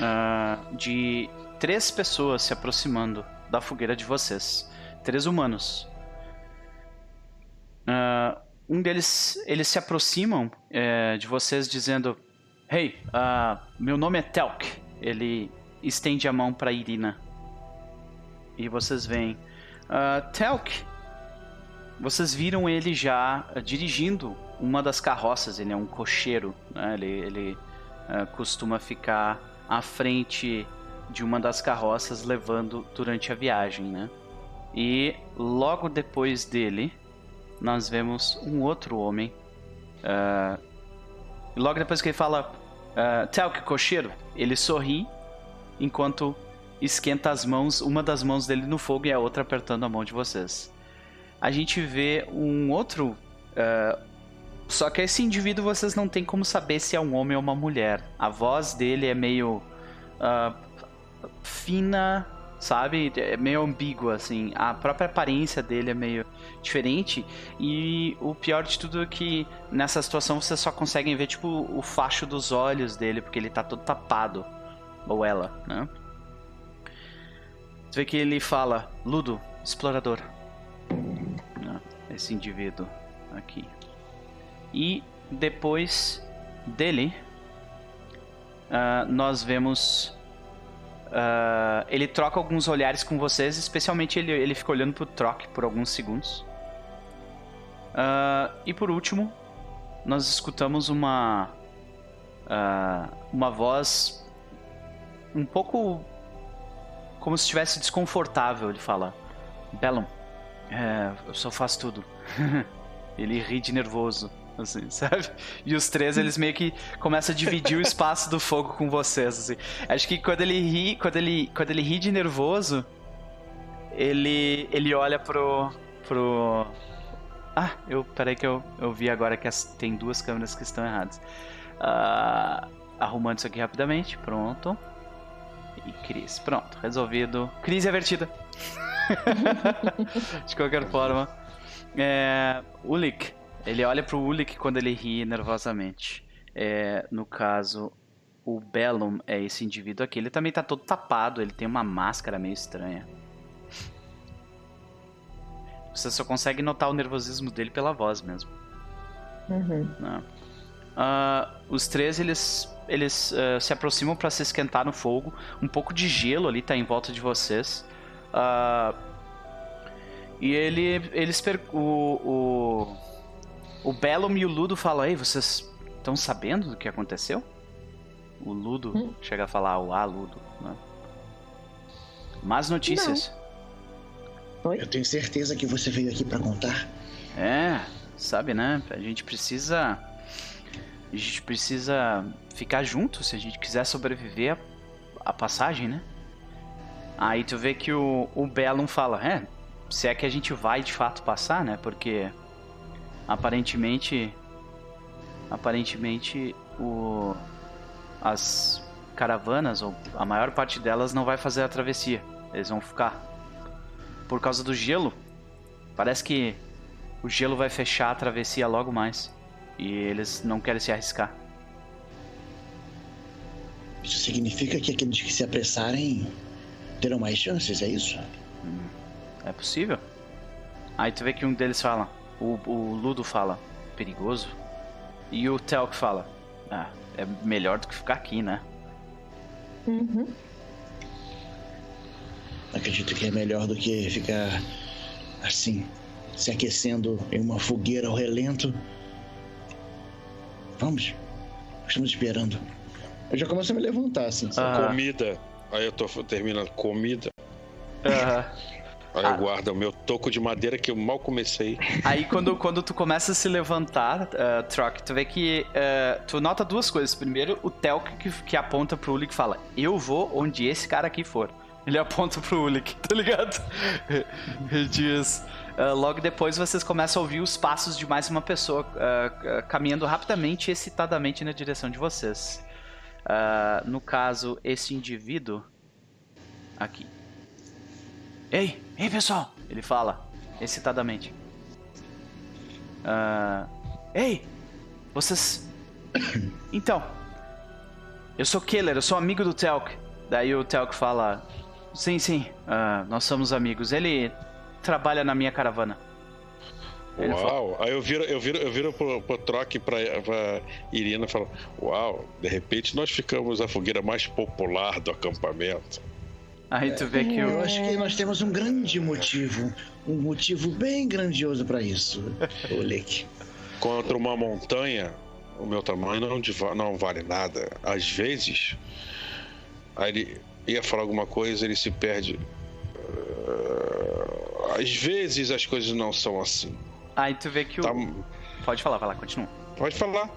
ah, de três pessoas se aproximando da fogueira de vocês. Três humanos. Ah, um deles, eles se aproximam eh, de vocês dizendo: Hey, ah, meu nome é Telk. Ele estende a mão para Irina. E vocês veem. Uh, Telk, vocês viram ele já ah, dirigindo uma das carroças. Ele é um cocheiro. Né? Ele, ele ah, costuma ficar à frente de uma das carroças levando durante a viagem, né? E logo depois dele, nós vemos um outro homem. e logo depois que ele fala uh, Telk, cocheiro, ele sorri enquanto esquenta as mãos, uma das mãos dele no fogo e a outra apertando a mão de vocês. A gente vê um outro. ah, só que esse indivíduo vocês não tem como saber se é um homem ou uma mulher. A voz dele é meio. ah, fina, sabe? É meio ambígua, assim. A própria aparência dele é meio diferente. E o pior de tudo é que nessa situação vocês só conseguem ver, tipo, o facho dos olhos dele, porque ele tá todo tapado. Ou ela, né? Você vê que ele fala, Ludo, explorador. Né? Esse indivíduo aqui. E depois dele, ah, nós vemos. ah, ele troca alguns olhares com vocês, especialmente ele, ele fica olhando pro Troc por alguns segundos. Ah, e por último, nós escutamos uma. uma voz um pouco como se estivesse desconfortável. Ele fala: Bellum, é, eu só faço tudo. ele ri de nervoso, assim, sabe? E os três, eles meio que começam a dividir o espaço do fogo com vocês, assim. Acho que quando ele ri, quando ele, quando ele ri de nervoso, ele, ele olha pro, pro... Ah, eu, peraí que eu, eu vi agora que as- tem duas câmeras que estão erradas. Ah, arrumando isso aqui rapidamente, pronto. E Cris, pronto, resolvido. Crise avertida. De qualquer forma. É, Ulik, ele olha pro Ulik quando ele ri nervosamente. É, no caso, o Bellum é esse indivíduo aqui. Ele também tá todo tapado, ele tem uma máscara meio estranha. Você só consegue notar o nervosismo dele pela voz mesmo. Uhum. Ah, os três eles, eles ah, se aproximam para se esquentar no fogo. Um pouco de gelo ali tá em volta de vocês. Ah, e ele, eles per- o, o o Bellum e o Ludo falam: Ei, vocês estão sabendo do que aconteceu? O Ludo Hum. chega a falar o A Ludo. Né? Más notícias. Eu tenho certeza que você veio aqui pra contar. É, sabe, né? A gente precisa. A gente precisa ficar junto se a gente quiser sobreviver à, à passagem, né? Aí tu vê que o, o Bellum fala: É, se é que a gente vai de fato passar, né? Porque aparentemente. Aparentemente o. As caravanas, ou a maior parte delas, não vai fazer a travessia. Eles vão ficar. Por causa do gelo. Parece que o gelo vai fechar a travessia logo mais. E eles não querem se arriscar. Isso significa que aqueles que se apressarem terão mais chances, é isso? É possível? Aí tu vê que um deles fala, o, o Ludo fala, perigoso. E o Telk fala, ah, é melhor do que ficar aqui, né? Uhum. Acredito que é melhor do que ficar assim, se aquecendo em uma fogueira ao relento. Vamos. Estamos esperando. Eu já começo a me levantar, assim. sabe? Ah. Comida. Aí eu tô terminando. Comida. Aham. Aí Ah. eu guardo o meu toco de madeira que eu mal comecei. Aí quando, quando tu começa a se levantar, uh, Troc, tu vê que uh, tu nota duas coisas. Primeiro, o Telk que, que aponta pro Uli e fala, eu vou onde esse cara aqui for. Ele aponta pro Ulik, tá ligado? Ele diz. Uh, logo depois vocês começam a ouvir os passos de mais uma pessoa uh, uh, caminhando rapidamente e excitadamente na direção de vocês. no caso, esse indivíduo. Aqui. Ei, ei pessoal! Ele fala excitadamente. ei, vocês. Então, eu sou Killer, eu sou amigo do Telk. Daí o Telk fala: Sim, sim, nós somos amigos. Ele trabalha na minha caravana. Ele Uau! Aí eu viro, eu viro, eu viro pro, pro troque pra, pra Irina e falo: Uau, de repente nós ficamos a fogueira mais popular do acampamento. Aí tu vê que eu... eu acho que nós temos um grande motivo, um motivo bem grandioso para isso, Oleg. Contra uma montanha, o meu tamanho não, não vale nada. Às vezes, aí ele ia falar alguma coisa, ele se perde. Uh às vezes as coisas não são assim. Aí tu vê que o. Tá... Pode falar, vai lá, continua. Pode falar.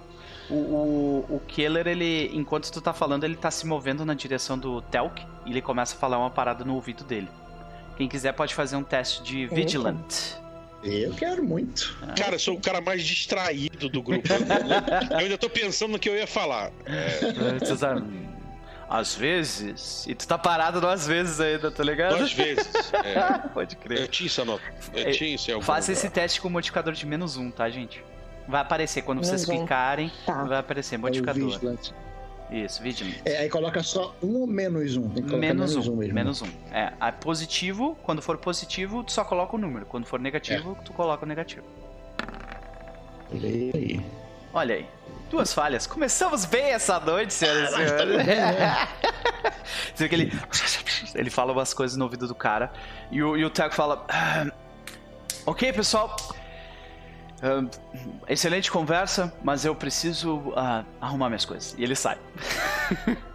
O, o, o Keller, ele, enquanto tu tá falando, ele tá se movendo na direção do Telk e ele começa a falar uma parada no ouvido dele. Quem quiser pode fazer um teste de Vigilant. Eu quero muito. Ah. Cara, eu sou o cara mais distraído do grupo. eu ainda tô pensando no que eu ia falar. É às vezes. E tu tá parado duas vezes ainda, tá ligado? Duas vezes. É. Pode crer. Eu tinha isso anotado. Eu tinha isso em algum Faça esse teste com o modificador de menos um, tá, gente? Vai aparecer quando menos vocês um. clicarem. Tá. Vai aparecer modificador. É isso, Vigilant. É, aí coloca só um ou menos um. menos, menos um, um mesmo. Menos um. É, a positivo, quando for positivo, tu só coloca o número. Quando for negativo, é. tu coloca o negativo. Olha aí. Olha aí. Duas falhas. Começamos bem essa noite, senhoras e tá senhores. Né? Você vê que ele. Ele fala umas coisas no ouvido do cara. E o, e o Teco fala. Ah, ok, pessoal. Uh, excelente conversa, mas eu preciso uh, arrumar minhas coisas. E ele sai.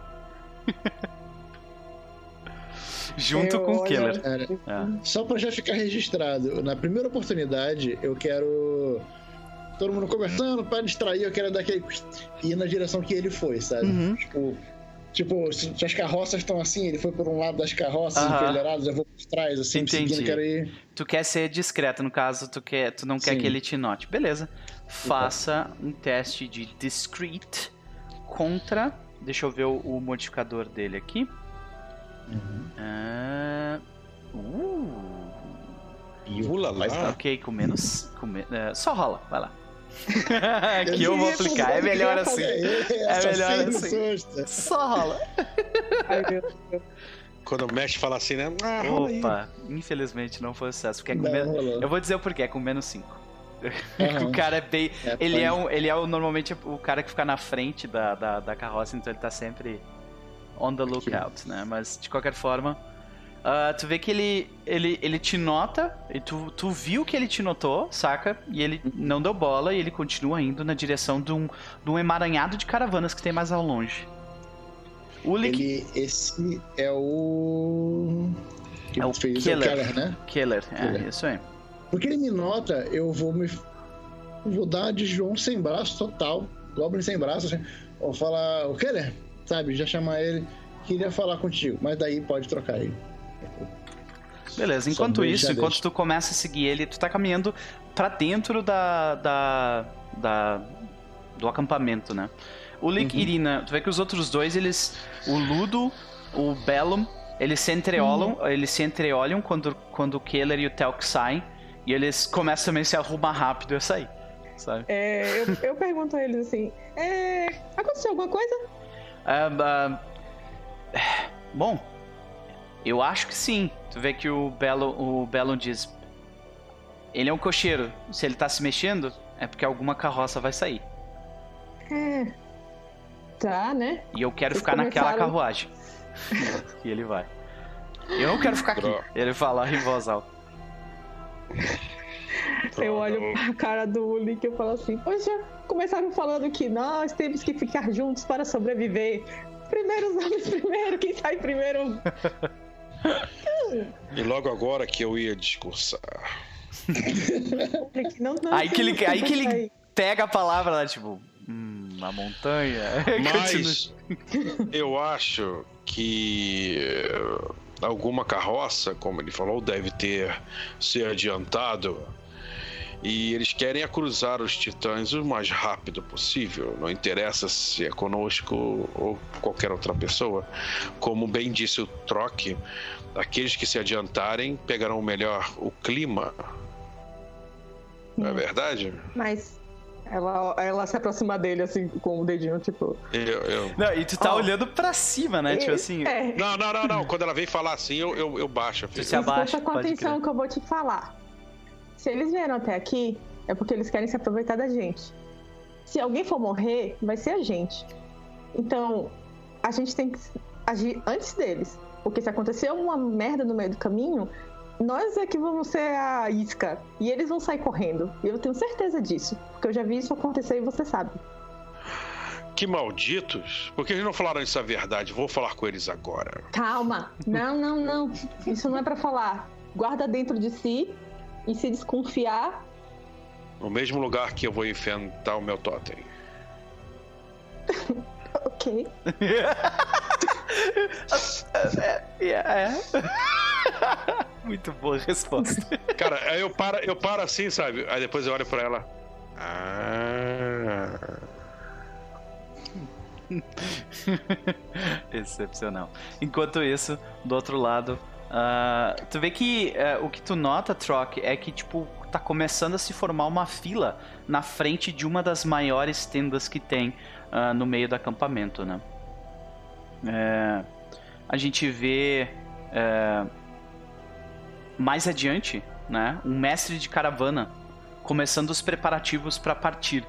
Junto eu, com o Killer. Cara, é. Só pra já ficar registrado, na primeira oportunidade eu quero todo mundo conversando, pra distrair, eu quero dar aquele. ir na direção que ele foi, sabe? Uhum. Tipo. Tipo, se as carroças estão assim, ele foi por um lado das carroças uhum. enfileiradas, eu vou por trás, assim, Entendi. seguindo, quero ir. Tu quer ser discreto, no caso, tu, quer, tu não quer Sim. que ele te note. Beleza. Faça um teste de discreet contra. Deixa eu ver o, o modificador dele aqui. Uhum. Uh, uh. Ula Ok, com menos. Com me... uh, só rola, vai lá. que eu vou aplicar. É melhor assim. É melhor assim. Só rola. Quando o mestre fala assim, né? Ah, Opa, infelizmente não foi sucesso. Porque é com menos... Eu vou dizer o porquê, é com menos 5. Uhum. o cara é bem. É, ele, é um, ele é um, normalmente o cara que fica na frente da, da, da carroça, então ele tá sempre on the lookout, né? Mas de qualquer forma. Uh, tu vê que ele, ele, ele te nota, e tu, tu viu que ele te notou, saca? E ele não deu bola e ele continua indo na direção de um, de um emaranhado de caravanas que tem mais ao longe. O Lick... Ele, esse é o. Que é o fez Killer. O Keller, né? Killer, é, isso aí. Porque ele me nota, eu vou me. Vou dar de João sem braço total. Goblin sem braço, assim. Vou falar, o Keller, sabe? Já chamar ele. Queria falar contigo, mas daí pode trocar ele. Beleza, enquanto isso, enquanto tu começa a seguir ele, tu tá caminhando para dentro da, da, da, do acampamento, né? O Lick uhum. Irina, tu vê que os outros dois, eles. O Ludo, o Bellum, eles se entreolam, uhum. eles se entreolham quando, quando o Keller e o Telk saem. E eles começam também a se arrumar rápido e sair. Sabe? É, eu, eu pergunto a eles assim: é, aconteceu alguma coisa? Uh, uh, bom, eu acho que sim. Tu vê que o Belo, o Belo diz: Ele é um cocheiro. Se ele tá se mexendo, é porque alguma carroça vai sair. É. Tá, né? E eu quero Vocês ficar começaram... naquela carruagem. e ele vai. Eu não quero ficar aqui. Ele fala em voz alta. Eu olho pra cara do Uli e eu falo assim: Poxa, começaram falando que nós temos que ficar juntos para sobreviver. Primeiro os homens primeiro, quem sai primeiro e logo agora que eu ia discursar. não, não, aí que ele, aí que ele pega a palavra lá, tipo, hum, a montanha. Mas eu acho que alguma carroça, como ele falou, deve ter se adiantado. E eles querem cruzar os titãs o mais rápido possível. Não interessa se é conosco ou qualquer outra pessoa. Como bem disse o Troque, aqueles que se adiantarem pegarão melhor o clima. Não é Hum. verdade? Mas ela, ela se aproxima dele, assim, com o dedinho, tipo. Eu, eu- Não, e tu tá Ó. olhando pra cima, né? Tipo assim. É, Não, não, não, não. Quando ela vem falar assim, eu, eu, eu baixo. filho. se abaixa, escuta com pode atenção crer. que eu vou te falar. Se eles vieram até aqui, é porque eles querem se aproveitar da gente. Se alguém for morrer, vai ser a gente. Então, a gente tem que agir antes deles. Porque se acontecer uma merda no meio do caminho, nós é que vamos ser a isca. E eles vão sair correndo. E eu tenho certeza disso. Porque eu já vi isso acontecer e você sabe. Que malditos. Por que eles não falaram essa verdade? Vou falar com eles agora. Calma. Não, não, não. Isso não é pra falar. Guarda dentro de si. E se desconfiar, No mesmo lugar que eu vou enfrentar o meu totem. ok. É. é. Muito boa resposta. Cara, aí eu paro, eu paro assim, sabe? Aí depois eu olho pra ela. Ah. Excepcional. Enquanto isso, do outro lado, ah, tu vê que ah, o que tu nota, Troc, é que, tipo, tá começando a se formar uma fila na frente de uma das maiores tendas que tem ah, no meio do acampamento, né? É, a gente vê é, mais adiante, né? Um mestre de caravana começando os preparativos para partir.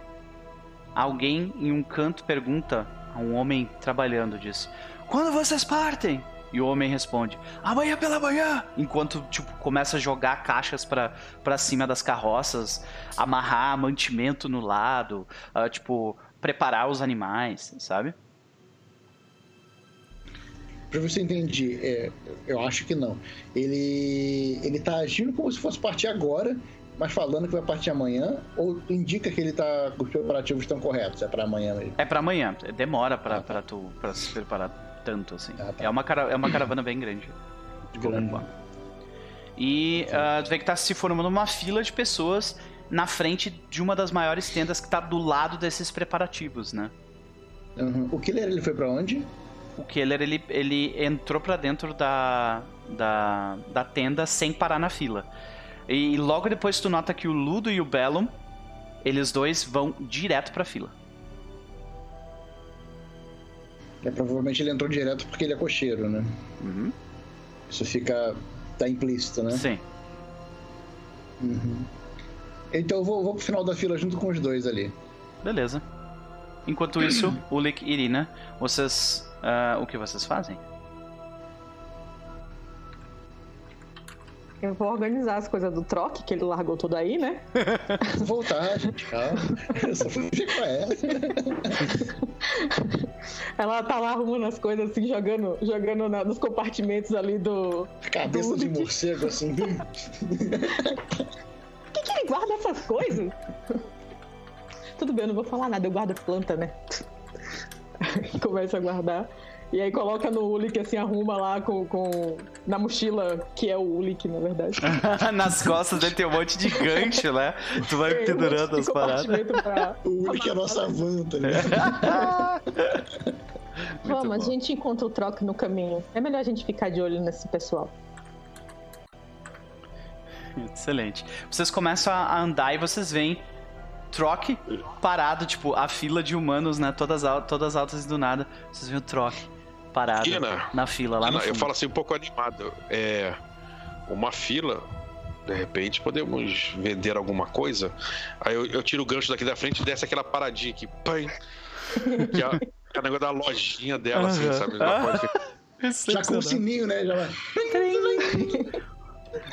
Alguém em um canto pergunta a um homem trabalhando, diz: Quando vocês partem? E o homem responde: Amanhã pela manhã! Enquanto, tipo, começa a jogar caixas pra pra cima das carroças, amarrar mantimento no lado, ah, tipo, preparar os animais, sabe? Pra ver se eu entendi, é, eu acho que não. Ele, ele tá agindo como se fosse partir agora, mas falando que vai partir amanhã, ou indica que ele tá. os preparativos estão corretos, é pra amanhã mesmo. É pra amanhã, demora pra, Ah, tá. tu pra se preparar tanto assim. Ah, tá. É, uma cara, é uma caravana bem grande. de Grande. E ah, tu vê que tá se formando uma fila de pessoas na frente de uma das maiores tendas que tá do lado desses preparativos, né? Uhum. O Killer ele foi pra onde? O Keller, ele, ele entrou pra dentro da, da, da tenda sem parar na fila. E logo depois tu nota que o Ludo e o Bellum, eles dois vão direto pra fila. É, provavelmente ele entrou direto porque ele é cocheiro, né? Uhum. Isso fica. tá implícito, né? Sim. Uhum. Então eu vou, vou pro final da fila junto com os dois ali. Beleza. Enquanto isso, Ulik e Irina, vocês. ah, o que vocês fazem? Eu vou organizar as coisas do troque, que ele largou tudo aí, né? Voltar, gente, calma. Eu só fui ver qual é. Ela tá lá arrumando as coisas, assim, jogando, jogando na- nos compartimentos ali do. Cabeça de Tudo. morcego, assim. Por que, que ele guarda essas coisas? Tudo bem, eu não vou falar nada, eu guardo planta, né? Começa a guardar. E aí coloca no Ulik, assim, arruma lá com, com. Na mochila, que é o Ulik, na verdade. Nas costas dele tem um monte de gancho, né? Tu vai Tem um pendurando monte as paradas. pra- O Uli que é a nossa van, tá ligado? Vamos, a gente encontra o troque no caminho. É melhor a gente ficar de olho nesse pessoal. Excelente. Vocês começam a andar e vocês veem troque parado, tipo, a fila de humanos, né? Todas, todas altas e do nada. Vocês veem o troque parado Ina, na fila lá no eu falo assim um pouco animado. É. Uma fila. De repente podemos vender alguma coisa. Aí eu, eu tiro o gancho daqui da frente e desce aquela paradinha aqui. Pam, que é, é o negócio da lojinha dela, assim, Aham. sabe? Ela pode ficar- Já com o sininho, né? Já vai.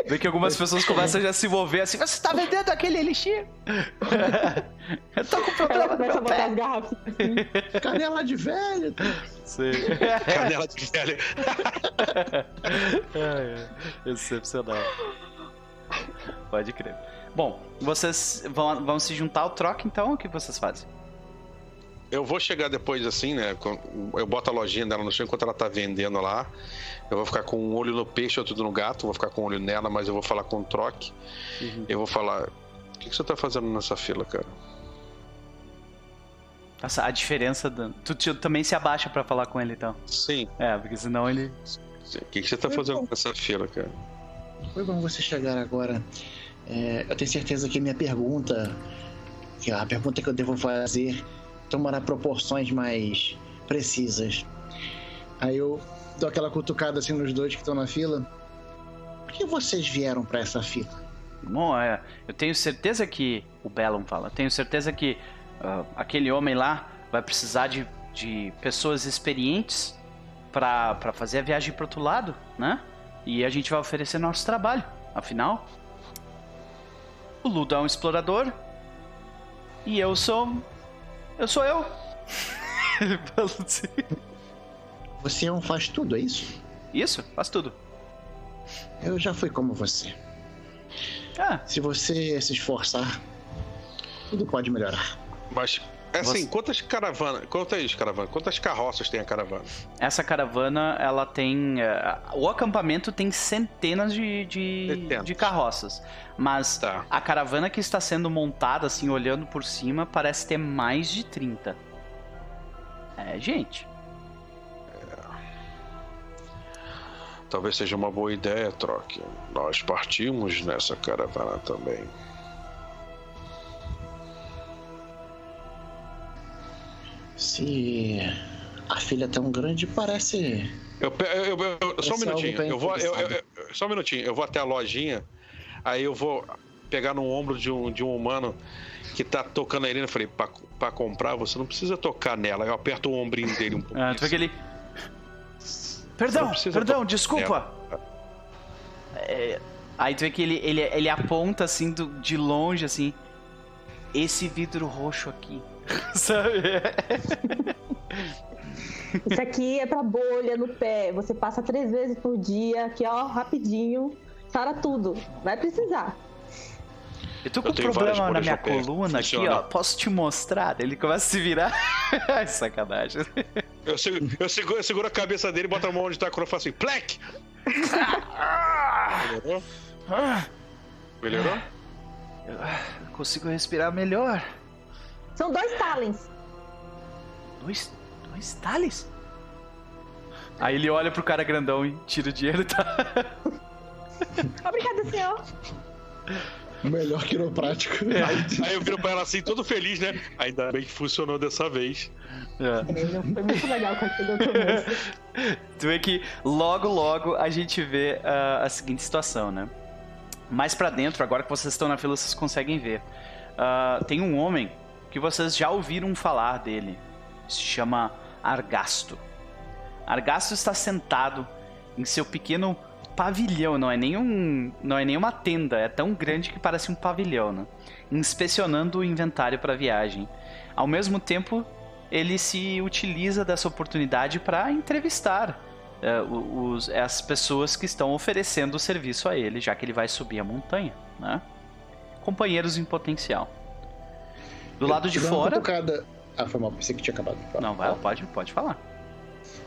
Vê que algumas pessoas começam a já se mover assim, você tá vendendo aquele elixir? Eu tô com problema no começa a meu botar pé. as garrafas. assim. Canela de velho. Sim. Canela de velho. Ai, ai. Excepcional. Pode crer. Bom, vocês vão, vão se juntar ao troca, então? O que vocês fazem? eu vou chegar depois assim, né? Eu boto a lojinha dela no chão enquanto ela tá vendendo lá. Eu vou ficar com um olho no peixe, outro no gato. Vou ficar com um olho nela, mas eu vou falar com o troque. Eu vou falar. O que, que você tá fazendo nessa fila, cara? Essa, a diferença. Do... Tu, tu também se abaixa pra falar com ele então. Sim. É, porque senão ele. O que, que você tá fazendo nessa fila, cara? Foi bom você chegar agora. É, eu tenho certeza que minha pergunta, que a pergunta que eu devo fazer, tomará proporções mais precisas. Aí eu dou aquela cutucada assim nos dois que estão na fila. Por que vocês vieram pra essa fila? Bom, é, eu tenho certeza que. O Bellum fala. Tenho certeza que ah, aquele homem lá vai precisar de, de pessoas experientes pra fazer a viagem pro outro lado, né? E a gente vai oferecer nosso trabalho. Afinal, o Ludo é um explorador. E eu sou. Eu sou eu. Você não faz tudo, é isso? Isso, faz tudo. Eu já fui como você. Ah, Se você se esforçar, tudo pode melhorar. Mas, é assim, Você- quantas caravanas. Quantas caravanas? Quantas carroças tem a caravana? Essa caravana, ela tem. eh, o acampamento tem centenas de, de, de carroças. Mas Tá. a caravana que está sendo montada, assim, olhando por cima, parece ter mais de 30. É, gente. Talvez seja uma boa ideia, troque. Nós partimos nessa caravana também. Se a filha é tão grande, parece. Eu, eu- eu- eu- só um minutinho. Eu vou, eu- eu- interessado. eu- só um minutinho. Eu vou até a lojinha. Aí eu vou pegar no ombro de um, de um humano que tá tocando a Irina. Eu falei, pra, pra comprar, você não precisa tocar nela. Eu aperto o ombrinho dele um pouco. Ah, tu vê que ele. Perdão, perdão, desculpa. É, aí tu vê que ele, ele, ele aponta assim do- de longe, assim. Esse vidro roxo aqui. Sabe? Isso aqui é pra bolha no pé. Você passa três vezes por dia, aqui ó, rapidinho. Sara tudo. Vai precisar. Eu tô com Eu um problema na minha coluna aqui, ó. Posso te mostrar? Ele começa a se virar. Ai, Sacanagem. Eu, seguro, eu, seguro, eu seguro a cabeça dele, boto a mão onde tá quando eu faço assim, plec! Melhorou? Melhorou? eu consigo respirar melhor. São dois talents. Dois, dois Thales? Aí ele olha pro cara grandão e tira o dinheiro e tá. Obrigada, senhor. O melhor quiroprático. Aí eu viro pra ela assim, todo feliz, né? Ainda bem que funcionou dessa vez. É. Foi muito legal quando chegou. Tu vê que logo, logo a gente vê ah, a seguinte situação, né? Mais pra dentro, agora que vocês estão na fila, vocês conseguem ver. Ah, tem um homem que vocês já ouviram falar dele. Se chama Argasto. Argasto está sentado em seu pequeno pavilhão, não é nenhum, não é nenhuma tenda, é tão grande que parece um pavilhão, né? Inspecionando o inventário para a viagem. Ao mesmo tempo, ele se utiliza dessa oportunidade para entrevistar o- os- as pessoas que estão oferecendo o serviço a ele, já que ele vai subir a montanha, né? Companheiros em potencial. Do lado de fora. cutucada- Ah, foi mal, pensei que tinha acabado. Não, vai, pode, pode falar.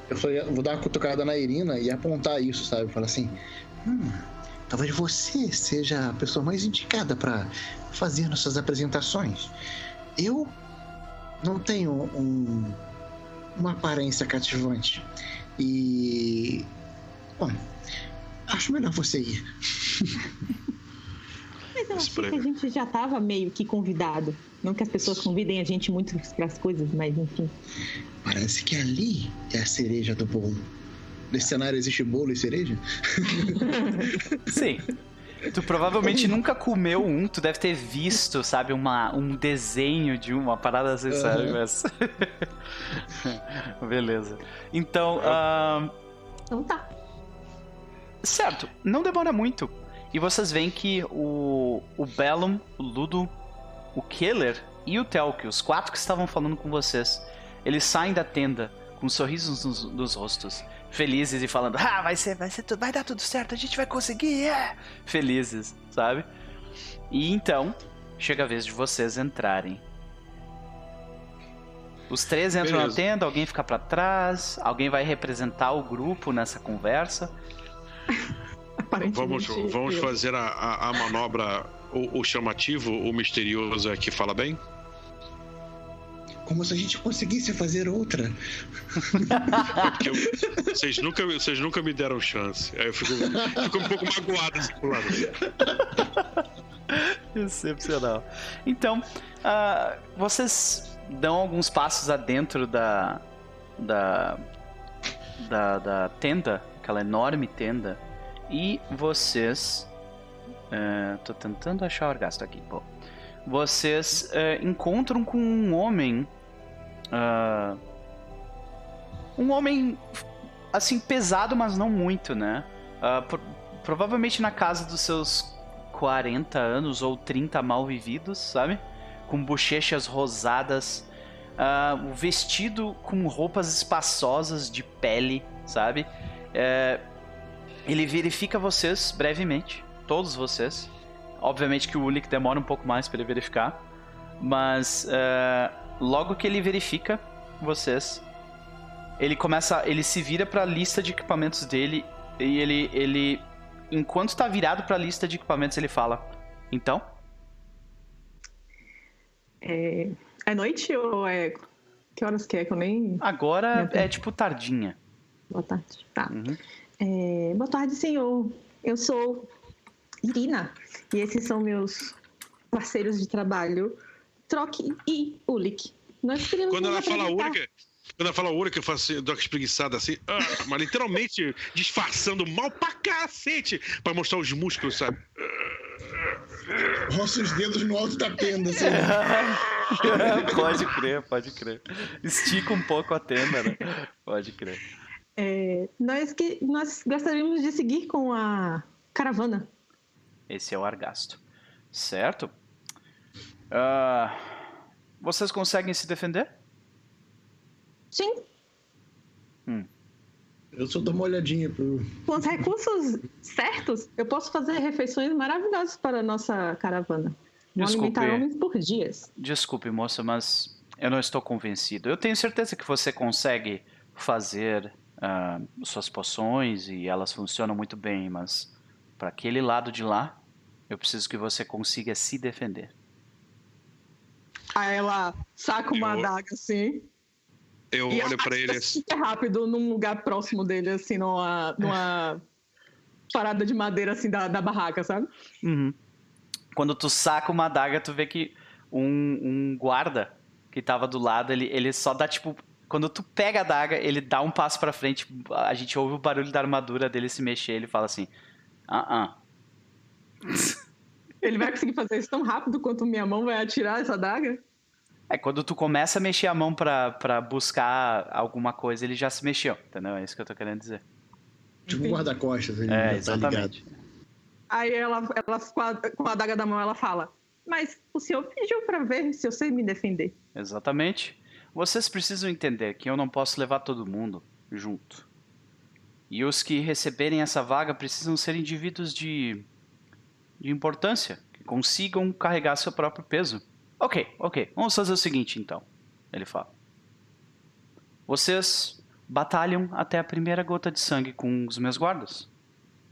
Eu falei, vou dar uma cutucada na Irina e apontar isso, sabe? Falar assim: hum, talvez você seja a pessoa mais indicada pra fazer nossas apresentações. Eu não tenho um, uma aparência cativante. E. Bom, acho melhor você ir. Mas eu achei que a gente já tava meio que convidado. Não que as pessoas convidem a gente muito pras coisas, mas enfim. Parece que ali é a cereja do bolo. Nesse cenário existe bolo e cereja? Sim. Tu provavelmente nunca comeu um, tu deve ter visto, sabe, uma, um desenho de uma parada assim, sabe? Mas... Beleza. Então, ahn, Então tá. certo, não demora muito. E vocês veem que o, o Bellum, o Ludo, o Keller e o Telk, os quatro que estavam falando com vocês, eles saem da tenda com sorrisos nos, nos rostos, felizes e falando: Ah, vai ser, vai ser tudo, vai dar tudo certo, a gente vai conseguir, é! Felizes, sabe? E então, chega a vez de vocês entrarem. Os três entram Beleza. na tenda, alguém fica pra trás, alguém vai representar o grupo nessa conversa. Vamos, vamos fazer a, a, a manobra, o, o chamativo, o misterioso é que fala bem? Como se a gente conseguisse fazer outra. Porque eu- vocês, nunca, vocês nunca me deram chance. Aí eu fico, fico um pouco magoado assim pro lado. Excepcional. Então, ah, vocês dão alguns passos adentro da, da, da, da tenda, aquela enorme tenda, e vocês. Eh, tô tentando achar o argasto aqui. Bom, vocês eh, encontram com um homem. ah, um homem assim pesado, mas não muito, né? Ah, pro- provavelmente na casa dos seus 40 anos ou 30 mal vividos, sabe? Com bochechas rosadas, ah, o vestido com roupas espaçosas de pele, sabe? É, ele verifica vocês brevemente, todos vocês. Obviamente que o Ulik demora um pouco mais para ele verificar, mas ah, logo que ele verifica vocês, ele começa, ele se vira para a lista de equipamentos dele e ele, ele enquanto tá virado pra lista de equipamentos, ele fala: Então? É... é noite ou é. Que horas que é? Que eu nem. Agora é tipo tardinha. Boa tarde. Tá. Uhum. É, Boa tarde, senhor. Eu sou Irina e esses são meus parceiros de trabalho, Troque e Ulik. Nós queríamos Quando ela fala única, quando ela fala eu faço assim, eu dou uma espreguiçada assim, ah, mas literalmente disfarçando mal pra cacete, pra mostrar os músculos, sabe? Roça os dedos no alto da tenda, assim. pode crer, pode crer. Estica um pouco a tenda, né? Pode crer. É, nós, que, nós gostaríamos de seguir com a caravana. Esse é o argasto. Certo? Ah, vocês conseguem se defender? Sim, Eu só dou uma olhadinha pro. com os recursos certos, eu posso fazer refeições maravilhosas para a nossa caravana. Desculpe. alimentar homens por dias. Desculpe, moça, mas eu não estou convencido. Eu tenho certeza que você consegue fazer ah, suas poções e elas funcionam muito bem, mas para aquele lado de lá, eu preciso que você consiga se defender. Aí ela saca uma Eu- adaga assim. Eu e olho pra arrasta ele assim, super rápido num lugar próximo dele, assim, numa, numa parada de madeira, assim, da, da barraca, sabe? Uhum. Quando tu saca uma adaga, tu vê que um, um guarda que tava do lado, ele, ele só dá tipo. Quando tu pega a adaga, ele dá um passo pra frente, a gente ouve o barulho da armadura dele se mexer, ele fala assim: Ah, ah. Ele vai conseguir fazer isso tão rápido quanto minha mão vai atirar essa adaga? É, quando tu começa a mexer a mão pra, pra buscar alguma coisa, ele já se mexeu, entendeu? É isso que eu tô querendo dizer. Tipo Entendi. guarda-costas, ele É, já tá ligado. exatamente. Aí ela, ela com, a, com a adaga da mão, ela fala: Mas o senhor pediu pra ver se eu sei me defender. Exatamente. Vocês precisam entender que eu não posso levar todo mundo junto. E os que receberem essa vaga precisam ser indivíduos de, de importância, que consigam carregar seu próprio peso. Ok, ok. Vamos fazer o seguinte então. Ele fala. Vocês batalham até a primeira gota de sangue com os meus guardas.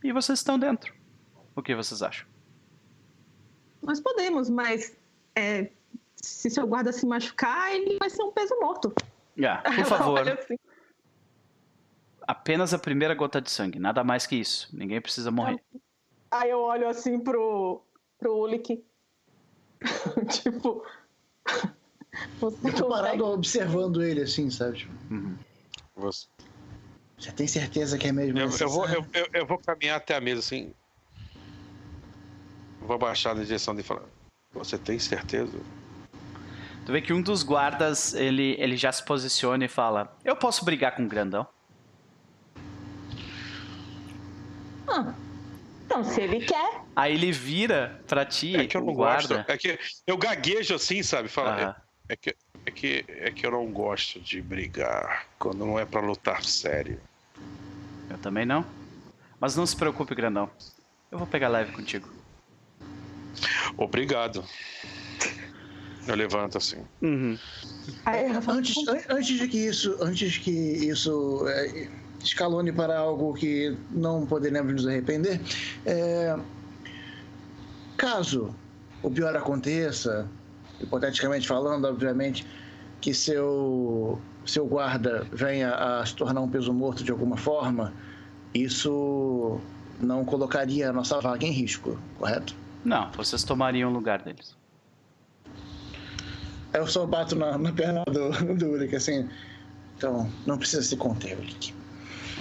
E vocês estão dentro. O que vocês acham? Nós podemos, mas é, se seu guarda se machucar, ele vai ser um peso morto. Ah, por Ela favor. assim, Apenas a primeira gota de sangue, nada mais que isso. Ninguém precisa morrer. Aí eu olho assim pro, pro Ulik. tipo. Você Eu tô consegue? parado observando ele assim, sabe? Tipo, Uhum. você- você tem certeza que é mesmo Eu, eu vou, eu, eu- eu vou caminhar até a mesa assim. Vou abaixar na direção dele e falar: Você tem certeza? Tu vê que um dos guardas, ele, ele já se posiciona e fala: Eu posso brigar com o grandão? Ah, então, se ele quer. Aí ele vira pra ti, É que eu não guarda. gosto. É que eu gaguejo assim, sabe? Fala, Aham. é, é que, é, que, é que eu não gosto de brigar quando não é pra lutar sério. Eu também não. Mas não se preocupe, grandão. Eu vou pegar leve contigo. Obrigado. Eu levanto assim. Uhum. Antes, an- antes de que isso, antes que isso é, escalone para algo que não poderemos nos arrepender, é, caso o pior aconteça, hipoteticamente falando, obviamente, que seu seu guarda venha a se tornar um peso morto de alguma forma, isso não colocaria a nossa vaga em risco, correto? Não, vocês tomariam o lugar deles. Eu só bato na, na perna do, do Ulrich, assim. Então, não precisa se conter, Ulrich.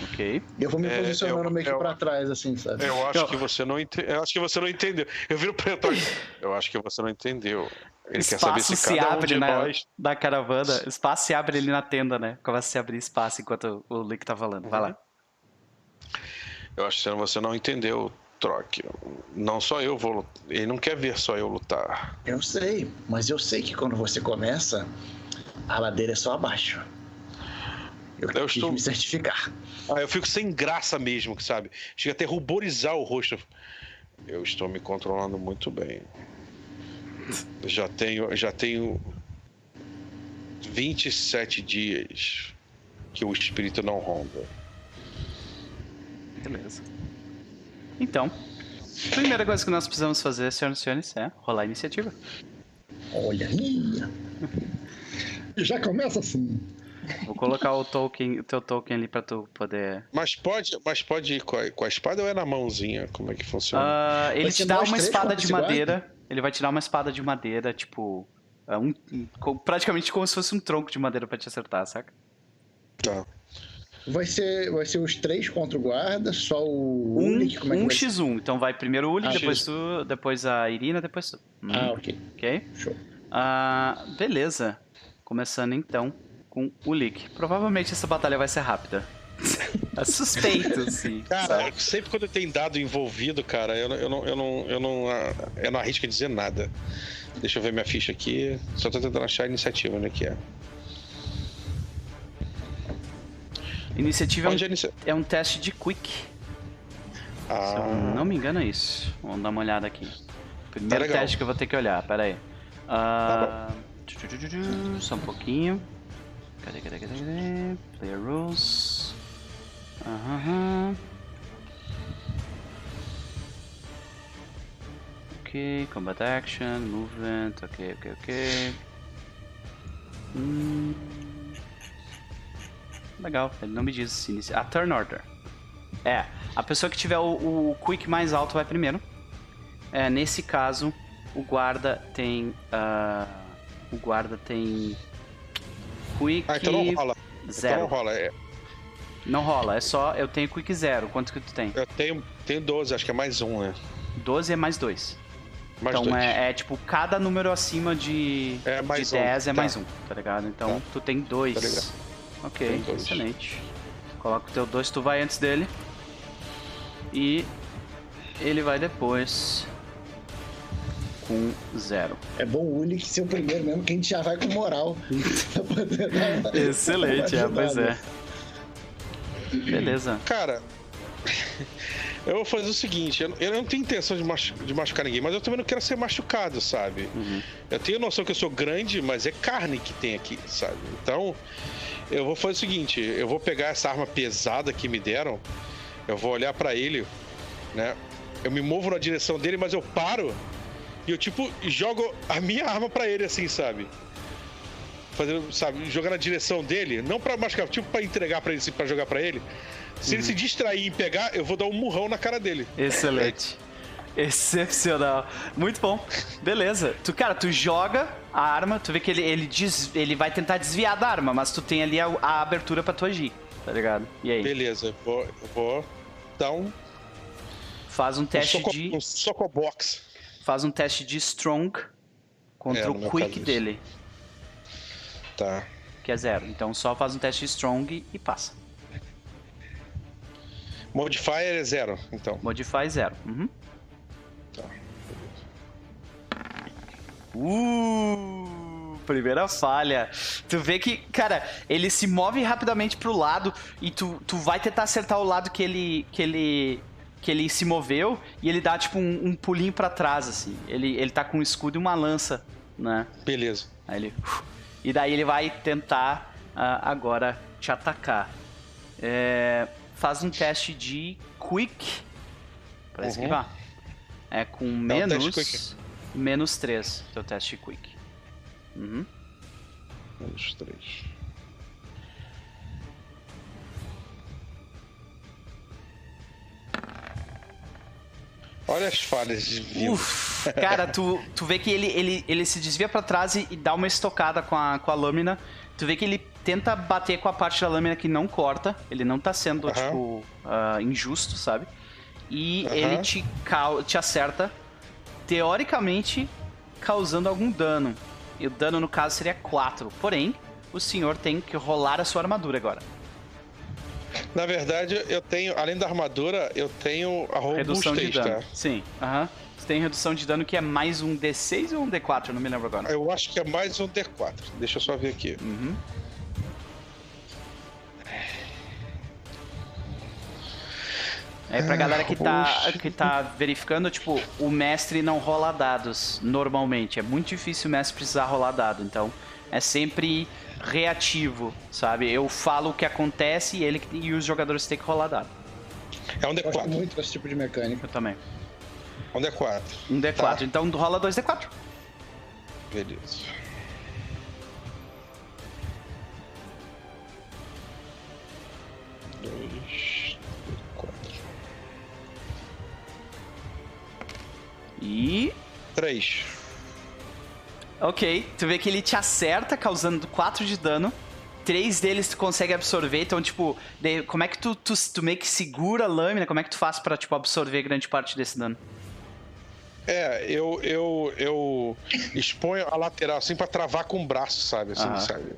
Ok. Eu vou me É, posicionando eu- meio que eu- pra trás, assim, sabe? Eu acho Eu- que você não ente... Eu acho que você não entendeu. Eu viro pro Retor. Eu acho que você não entendeu. Ele quer saber espaço se se cada um abre de na, nós. da caravana. Espaço se abre ali na tenda, né? Começa a se abrir espaço enquanto o Lick tá falando. Vai lá. Eu acho que você não entendeu, Troque. Não só eu vou lutar. Ele não quer ver só eu lutar. Eu sei, mas eu sei que quando você começa, a ladeira é só abaixo. Eu, Eu quis estou- me certificar. Ah, eu fico sem graça mesmo, sabe? Chega até a ruborizar o rosto. Eu estou me controlando muito bem. Já tenho, já tenho 27 dias que o espírito não ronda. Beleza. Então, primeira coisa que nós precisamos fazer, senhoras e senhores, é rolar a iniciativa. Olha aí. Já começa assim. Vou colocar o token, o teu token ali pra tu poder. Mas pode, mas pode ir com a, com a espada ou é na mãozinha? Como é que funciona? Ah, ele te dá uma espada de esse guarda? madeira. Ele vai te dar uma espada de madeira, tipo. é um- um- praticamente como se fosse um tronco de madeira pra te acertar, saca? Tá. Vai ser, vai ser os três contra o guarda, só o Um, Ulrich, como é que um vai ser? x1. Então vai primeiro o Uli, Ah, depois tu, depois a Irina, depois tu. Hum, Ah, ok. Ok? Show. Ah, beleza. Começando então com o Lick. Provavelmente essa batalha vai ser rápida. É suspeito, sim. Cara, sabe? sempre quando tem dado envolvido, cara, eu, não- eu não, eu não, eu não, ah, eu não arrisco dizer nada. Deixa eu ver minha ficha aqui. Só tô tentando achar a iniciativa, onde é que é. Iniciativa é um, é inicia... é um teste de quick. Se eu Ah, não me engano é isso. Vamos dar uma olhada aqui. Primeiro legal. teste que eu vou ter que olhar, pera aí. Ah, tchu, tchu, tchu, Só um pouquinho. Cadê, cadê, cadê, cadê? Player rules. Aham. Ok, combat action, movement, ok, ok, ok. Hum. Legal, ele não me diz inici- a turn order. É, a pessoa que tiver o, o quick mais alto vai primeiro. É, nesse caso, o guarda tem. ah, o guarda tem. Quick ah, então não rola. Então não zero. rola. É, Não rola, é só. Eu tenho quick zero. Quanto que tu tem? eu tenho, tenho 12, acho que é mais um, né? 12 é mais 2. Mais então dois. é, é, tipo, cada número acima de, É mais de um, 10 é tá. mais um, tá ligado? Então Tá. tu tem dois. Tá ligado. ok, Tem dois. excelente. Coloca o teu 2, tu vai antes dele. E ele vai depois. Com zero. É bom o Ulrich ser o primeiro mesmo, que a gente já vai com moral. Excelente, é, pois é. Beleza. Cara, eu vou fazer o seguinte: eu, eu não tenho intenção de, machu- de machucar ninguém, mas eu também não quero ser machucado, sabe? Uhum. Eu tenho noção que eu sou grande, mas é carne que tem aqui, sabe? Então, eu vou fazer o seguinte: eu vou pegar essa arma pesada que me deram, eu vou olhar pra ele, né? Eu me movo na direção dele, mas eu paro e eu, tipo, jogo a minha arma pra ele, assim, sabe? Fazendo, sabe, jogar na direção dele, não pra machucar, tipo pra entregar pra ele, assim, pra jogar pra ele. Se ele se distrair e pegar, eu vou dar um murrão na cara dele. Excelente. Excepcional. Muito bom. Beleza. Tu, cara, tu joga a arma, tu vê que ele, ele, des- ele vai tentar desviar da arma, mas tu tem ali a, a abertura pra tu agir, tá ligado? E aí? Beleza, eu vou, eu vou dar um, Faz um um, teste soco, de. um socobox. Faz um teste de strong contra É, o quick dele, Tá. que é zero. Então só faz um teste de strong e passa. Modifier é zero, então. Modify zero. Uhum. Tá. Uh, primeira falha. Tu vê que, cara, ele se move rapidamente pro lado e tu, tu vai tentar acertar o lado que ele que ele que ele se moveu e ele dá tipo um, um pulinho pra trás assim. Ele ele tá com um escudo e uma lança né? Beleza. Aí ele. E daí ele vai tentar ah, agora te atacar. É, faz um teste de quick pra Uhum. esquivar. É com menos. menos 3, teu teste de quick. Uhum. Menos três. Olha as falhas de. Uf, cara, tu, tu vê que ele, ele, ele se desvia pra trás e, e dá uma estocada com a, com a lâmina. Tu vê que ele tenta bater com a parte da lâmina que não corta. Ele não tá sendo, Aham. tipo, ah, injusto, sabe? E Aham. ele te, te acerta, teoricamente, causando algum dano. E o dano, no caso, seria 4. Porém, o senhor tem que rolar a sua armadura agora. Na verdade, eu tenho, além da armadura, eu tenho a Redução de robustez, dano. tá? Sim, aham. Você tem redução de dano que é mais um D6 ou um D4? Eu não me lembro agora. Eu acho que é mais um D4. Deixa eu só ver aqui. Uhum. É pra galera que tá, que tá verificando, tipo, o mestre não rola dados normalmente. É muito difícil o mestre precisar rolar dado. Então, é sempre reativo, sabe? Eu falo o que acontece e, ele, e os jogadores têm que rolar dado. É um Eu gosto D4. muito desse tipo de mecânica. Eu também. É um D4. Um D4. Tá. Então, rola dois D4. Beleza. Dois, quatro. E Três. Ok, tu vê que ele te acerta, causando 4 de dano. Três deles tu consegue absorver, então, tipo, daí, como é que tu, tu, tu meio que segura a lâmina? Como é que tu faz pra, tipo, absorver grande parte desse dano? É, eu, eu, eu exponho a lateral assim pra travar com o braço, sabe? Assim, sabe?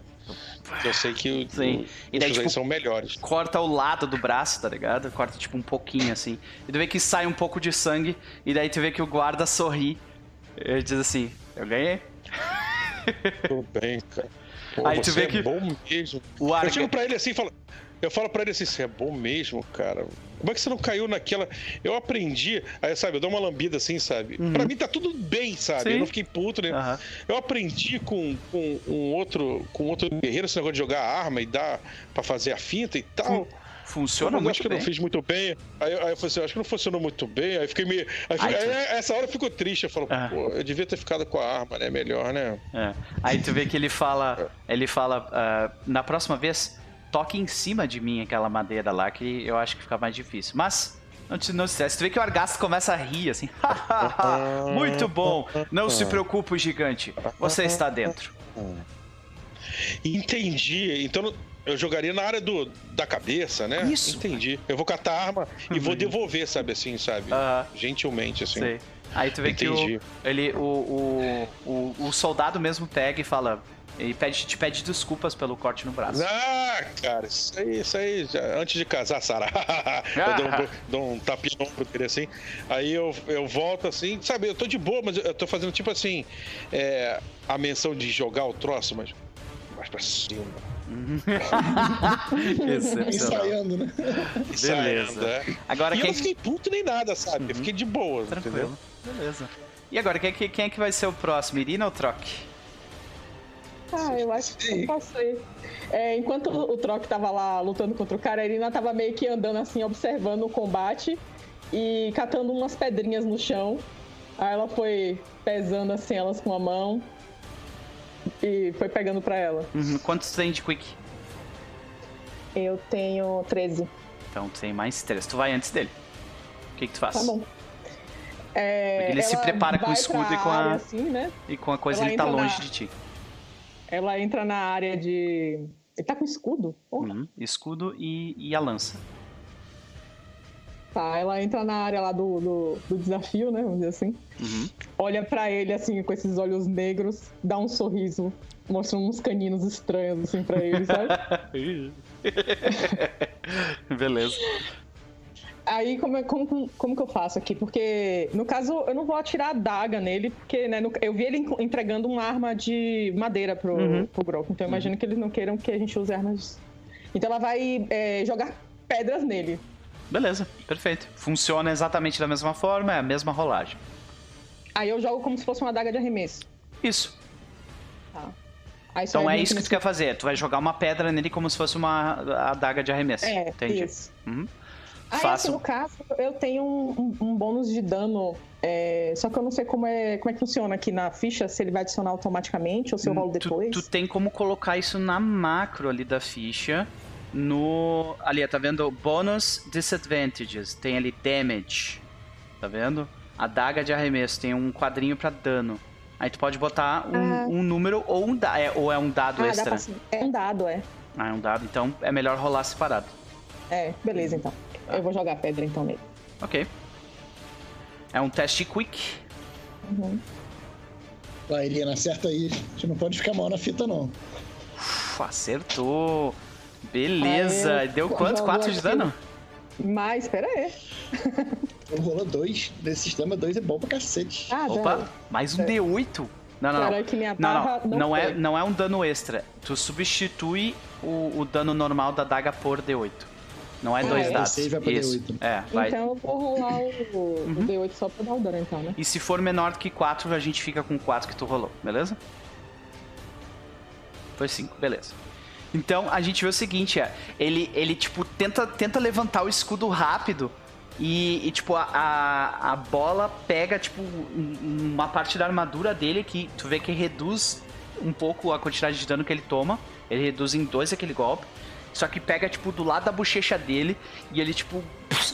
Eu sei que Sim. o- E daí, os tipo, são melhores. Corta o lado do braço, tá ligado? Corta, tipo, um pouquinho, assim. E tu vê que sai um pouco de sangue, e daí tu vê que o guarda sorri. Ele diz assim, eu ganhei. Tudo bem, cara. Pô, Aí tu vê é que bom mesmo. O Eu Arga... chego pra ele assim e falo. Eu falo pra ele assim, você é bom mesmo, cara. Como é que você não caiu naquela. Eu aprendi. Aí, sabe, eu dou uma lambida assim, sabe? Pra mim tá tudo bem, sabe? Uhum. Sim. Eu não fiquei puto, né? Aham. Eu aprendi com, com um outro com outro guerreiro esse negócio de jogar arma e dar pra fazer a finta e tal. Funciona eu muito acho que eu bem. não fiz muito bem. Aí, eu- aí eu falei assim, acho que não funcionou muito bem. Aí fiquei meio. Aí, aí, tu- essa hora eu fico triste. Eu falo, Ah. pô, eu devia ter ficado com a arma, né? Melhor, né? É. Aí tu vê que ele fala, ele fala, ah, na próxima vez, toque em cima de mim aquela madeira lá, que eu acho que fica mais difícil. Mas, não te não se estresse. Tu vê que o Argasto começa a rir, assim. Muito bom. Não se preocupe, gigante. Você está dentro. Entendi. Então eu jogaria na área do, da cabeça, né? Isso. Entendi. Eu vou catar a arma e vou devolver, sabe assim, sabe? Aham. Gentilmente, assim. Sei. Aí tu vê Entendi. que o, ele, o, o, o, o soldado mesmo pega e fala. Ele pede, te pede desculpas pelo corte no braço. Ah, cara, isso aí, isso aí, já- antes de casar, Sara. eu dou um, dou um tapinha no ombro dele assim. Aí eu, eu volto assim, sabe, eu tô de boa, mas eu tô fazendo tipo assim, é, a menção de jogar o troço, mas pra cima. Ensaiando, né? Ensaiando, é. Agora E eu quem. não fiquei puto nem nada, sabe? Eu fiquei de boa, entendeu? Tranquilo. Beleza. E agora, quem, é que- quem é que vai ser o próximo? Irina ou Troc? Ah, eu acho que eu passei. É, enquanto o o Troc tava lá lutando contra o cara, a Irina tava meio que andando assim, observando o combate e catando umas pedrinhas no chão. Aí ela foi pesando assim elas com a mão e foi pegando pra ela. Uhum. Quantos tem de Quick? Eu tenho 13. Então tu tem mais três. Tu vai antes dele. O que, que tu faz? Tá bom. É, ele se prepara com o escudo e com a- área, assim, né? E com a coisa Ela ele tá longe na- de ti. Ela entra na área de. Ele tá com escudo? Uhum. Escudo e, e a lança. Tá, ela entra na área lá do, do, do desafio, né? Vamos dizer assim. Uhum. Olha pra ele assim, com esses olhos negros, dá um sorriso, mostrando uns caninos estranhos assim pra ele, sabe? Beleza. Aí como, é- como, como que eu faço aqui? Porque, no caso, eu não vou atirar a daga nele, porque né, no- eu vi ele en- entregando uma arma de madeira pro, Uhum. pro Grok. Então eu imagino que eles não queiram que a gente use armas. Então ela vai é, jogar pedras nele. Beleza, perfeito. Funciona exatamente da mesma forma, é a mesma rolagem. Aí eu jogo como se fosse uma daga de arremesso. Isso. Tá. Aí Então é isso que tu quer fazer. Tu vai jogar uma pedra nele como se fosse uma adaga de arremesso. É, Entendi. isso. Uhum. Aí, assim, no caso, eu tenho um, um- um bônus de dano. é, só que eu não sei como é, como é que funciona aqui na ficha, se ele vai adicionar automaticamente ou se eu rolo Hum, Tu- depois. Tu, tem como colocar isso na macro ali da ficha. No. Ali, tá vendo? Bônus disadvantages. Tem ali damage. Tá vendo? Adaga de arremesso. Tem um quadrinho pra dano. Aí tu pode botar um, Ah. um número ou um da, é, ou é um dado Ah, extra. pra... É um dado, é. Ah, é um dado. Então é melhor rolar separado. É, beleza então. Eu vou jogar pedra então nele. Ok. É um teste quick. Uhum. Vai, Irina, acerta aí. A gente não pode ficar mal na fita, não. Uf, acertou. Beleza. Aê, Deu quanto? jogou 4 de dano? Mas, pera aí. Eu rolou dois. Nesse sistema, dois é bom pra cacete. Ah, Opa, dá. mais um D8. Não, não, não. Aí que minha Não, barra não, não, não, é, não é um dano extra. Tu substitui o, o dano normal da daga por D8. Não é Ah, dois é? dados. É pra Isso. D8. É, vai. Então eu vou rolar o, o Uhum. D8 só pra dar o dano então, né? E se for menor do que 4, a gente fica com 4 que tu rolou, beleza? Foi 5, beleza. Então a gente vê o seguinte, é, ele, ele tipo, tenta, tenta levantar o escudo rápido e, e, tipo, a, a, a bola pega, tipo, um- uma parte da armadura dele que tu vê que reduz um pouco a quantidade de dano que ele toma. Ele reduz em 2 aquele golpe. Só que pega, tipo, do lado da bochecha dele e ele, tipo,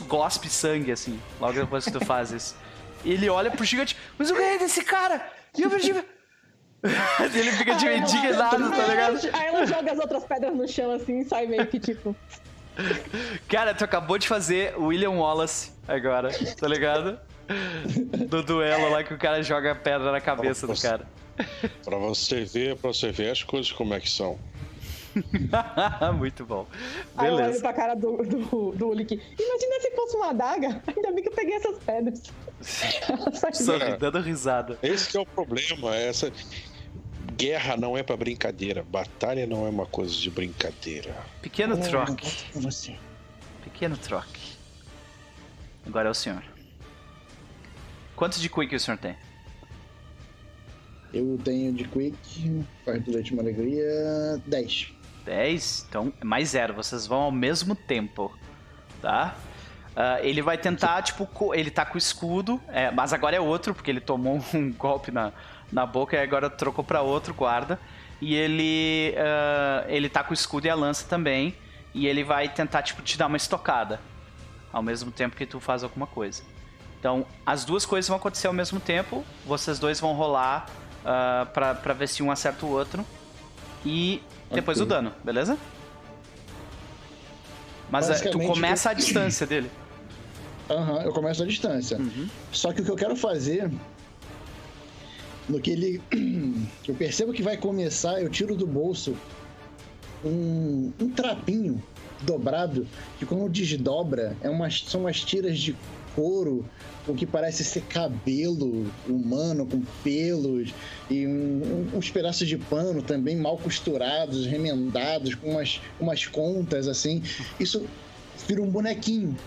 gospe sangue, assim, logo depois que tu faz isso. Ele olha pro gigante, mas eu ganhei desse cara! E eu perdi. ele fica de indignado, tá ligado? Aí ela joga as outras pedras no chão assim e sai meio que tipo. Cara, tu acabou de fazer o William Wallace agora, tá ligado? Do duelo lá que o cara joga pedra na cabeça do cara. Pra você ver, pra você ver as coisas como é que são. Muito bom. Aí eu olho Beleza. pra cara do, do, do Ulick. Imagina se fosse uma adaga. Ainda bem que eu peguei essas pedras. Só dando risada. Esse que é o problema, essa guerra não é pra brincadeira, batalha não é uma coisa de brincadeira. Pequeno Eu troque. você. Pequeno troque. Agora é o senhor. Quantos de quick o senhor tem? Eu tenho de Quick, faz do leite uma alegria, 10. 10, então é mais zero. Vocês vão ao mesmo tempo, tá? Ah, ele vai tentar, tipo, co- ele tá com o escudo, é, mas agora é outro, porque ele tomou um golpe na, na boca e agora trocou pra outro guarda. E ele, ah, ele tá com o escudo e a lança também. E ele vai tentar, tipo, te dar uma estocada. Ao mesmo tempo que tu faz alguma coisa. Então, as duas coisas vão acontecer ao mesmo tempo. Vocês dois vão rolar ah, pra, pra ver se um acerta o outro. E depois Ok. o dano, beleza? Mas eh, tu começa a distância dele. Aham, eu começo a distância. Uhum. Só que o que eu quero fazer. No que ele. Eu percebo que vai começar, eu tiro do bolso um, um trapinho dobrado, que quando desdobra, é umas, são umas tiras de couro com que parece ser cabelo humano, com pelos, e um- um- uns pedaços de pano também mal costurados, remendados, com umas, umas contas assim. Isso vira um bonequinho.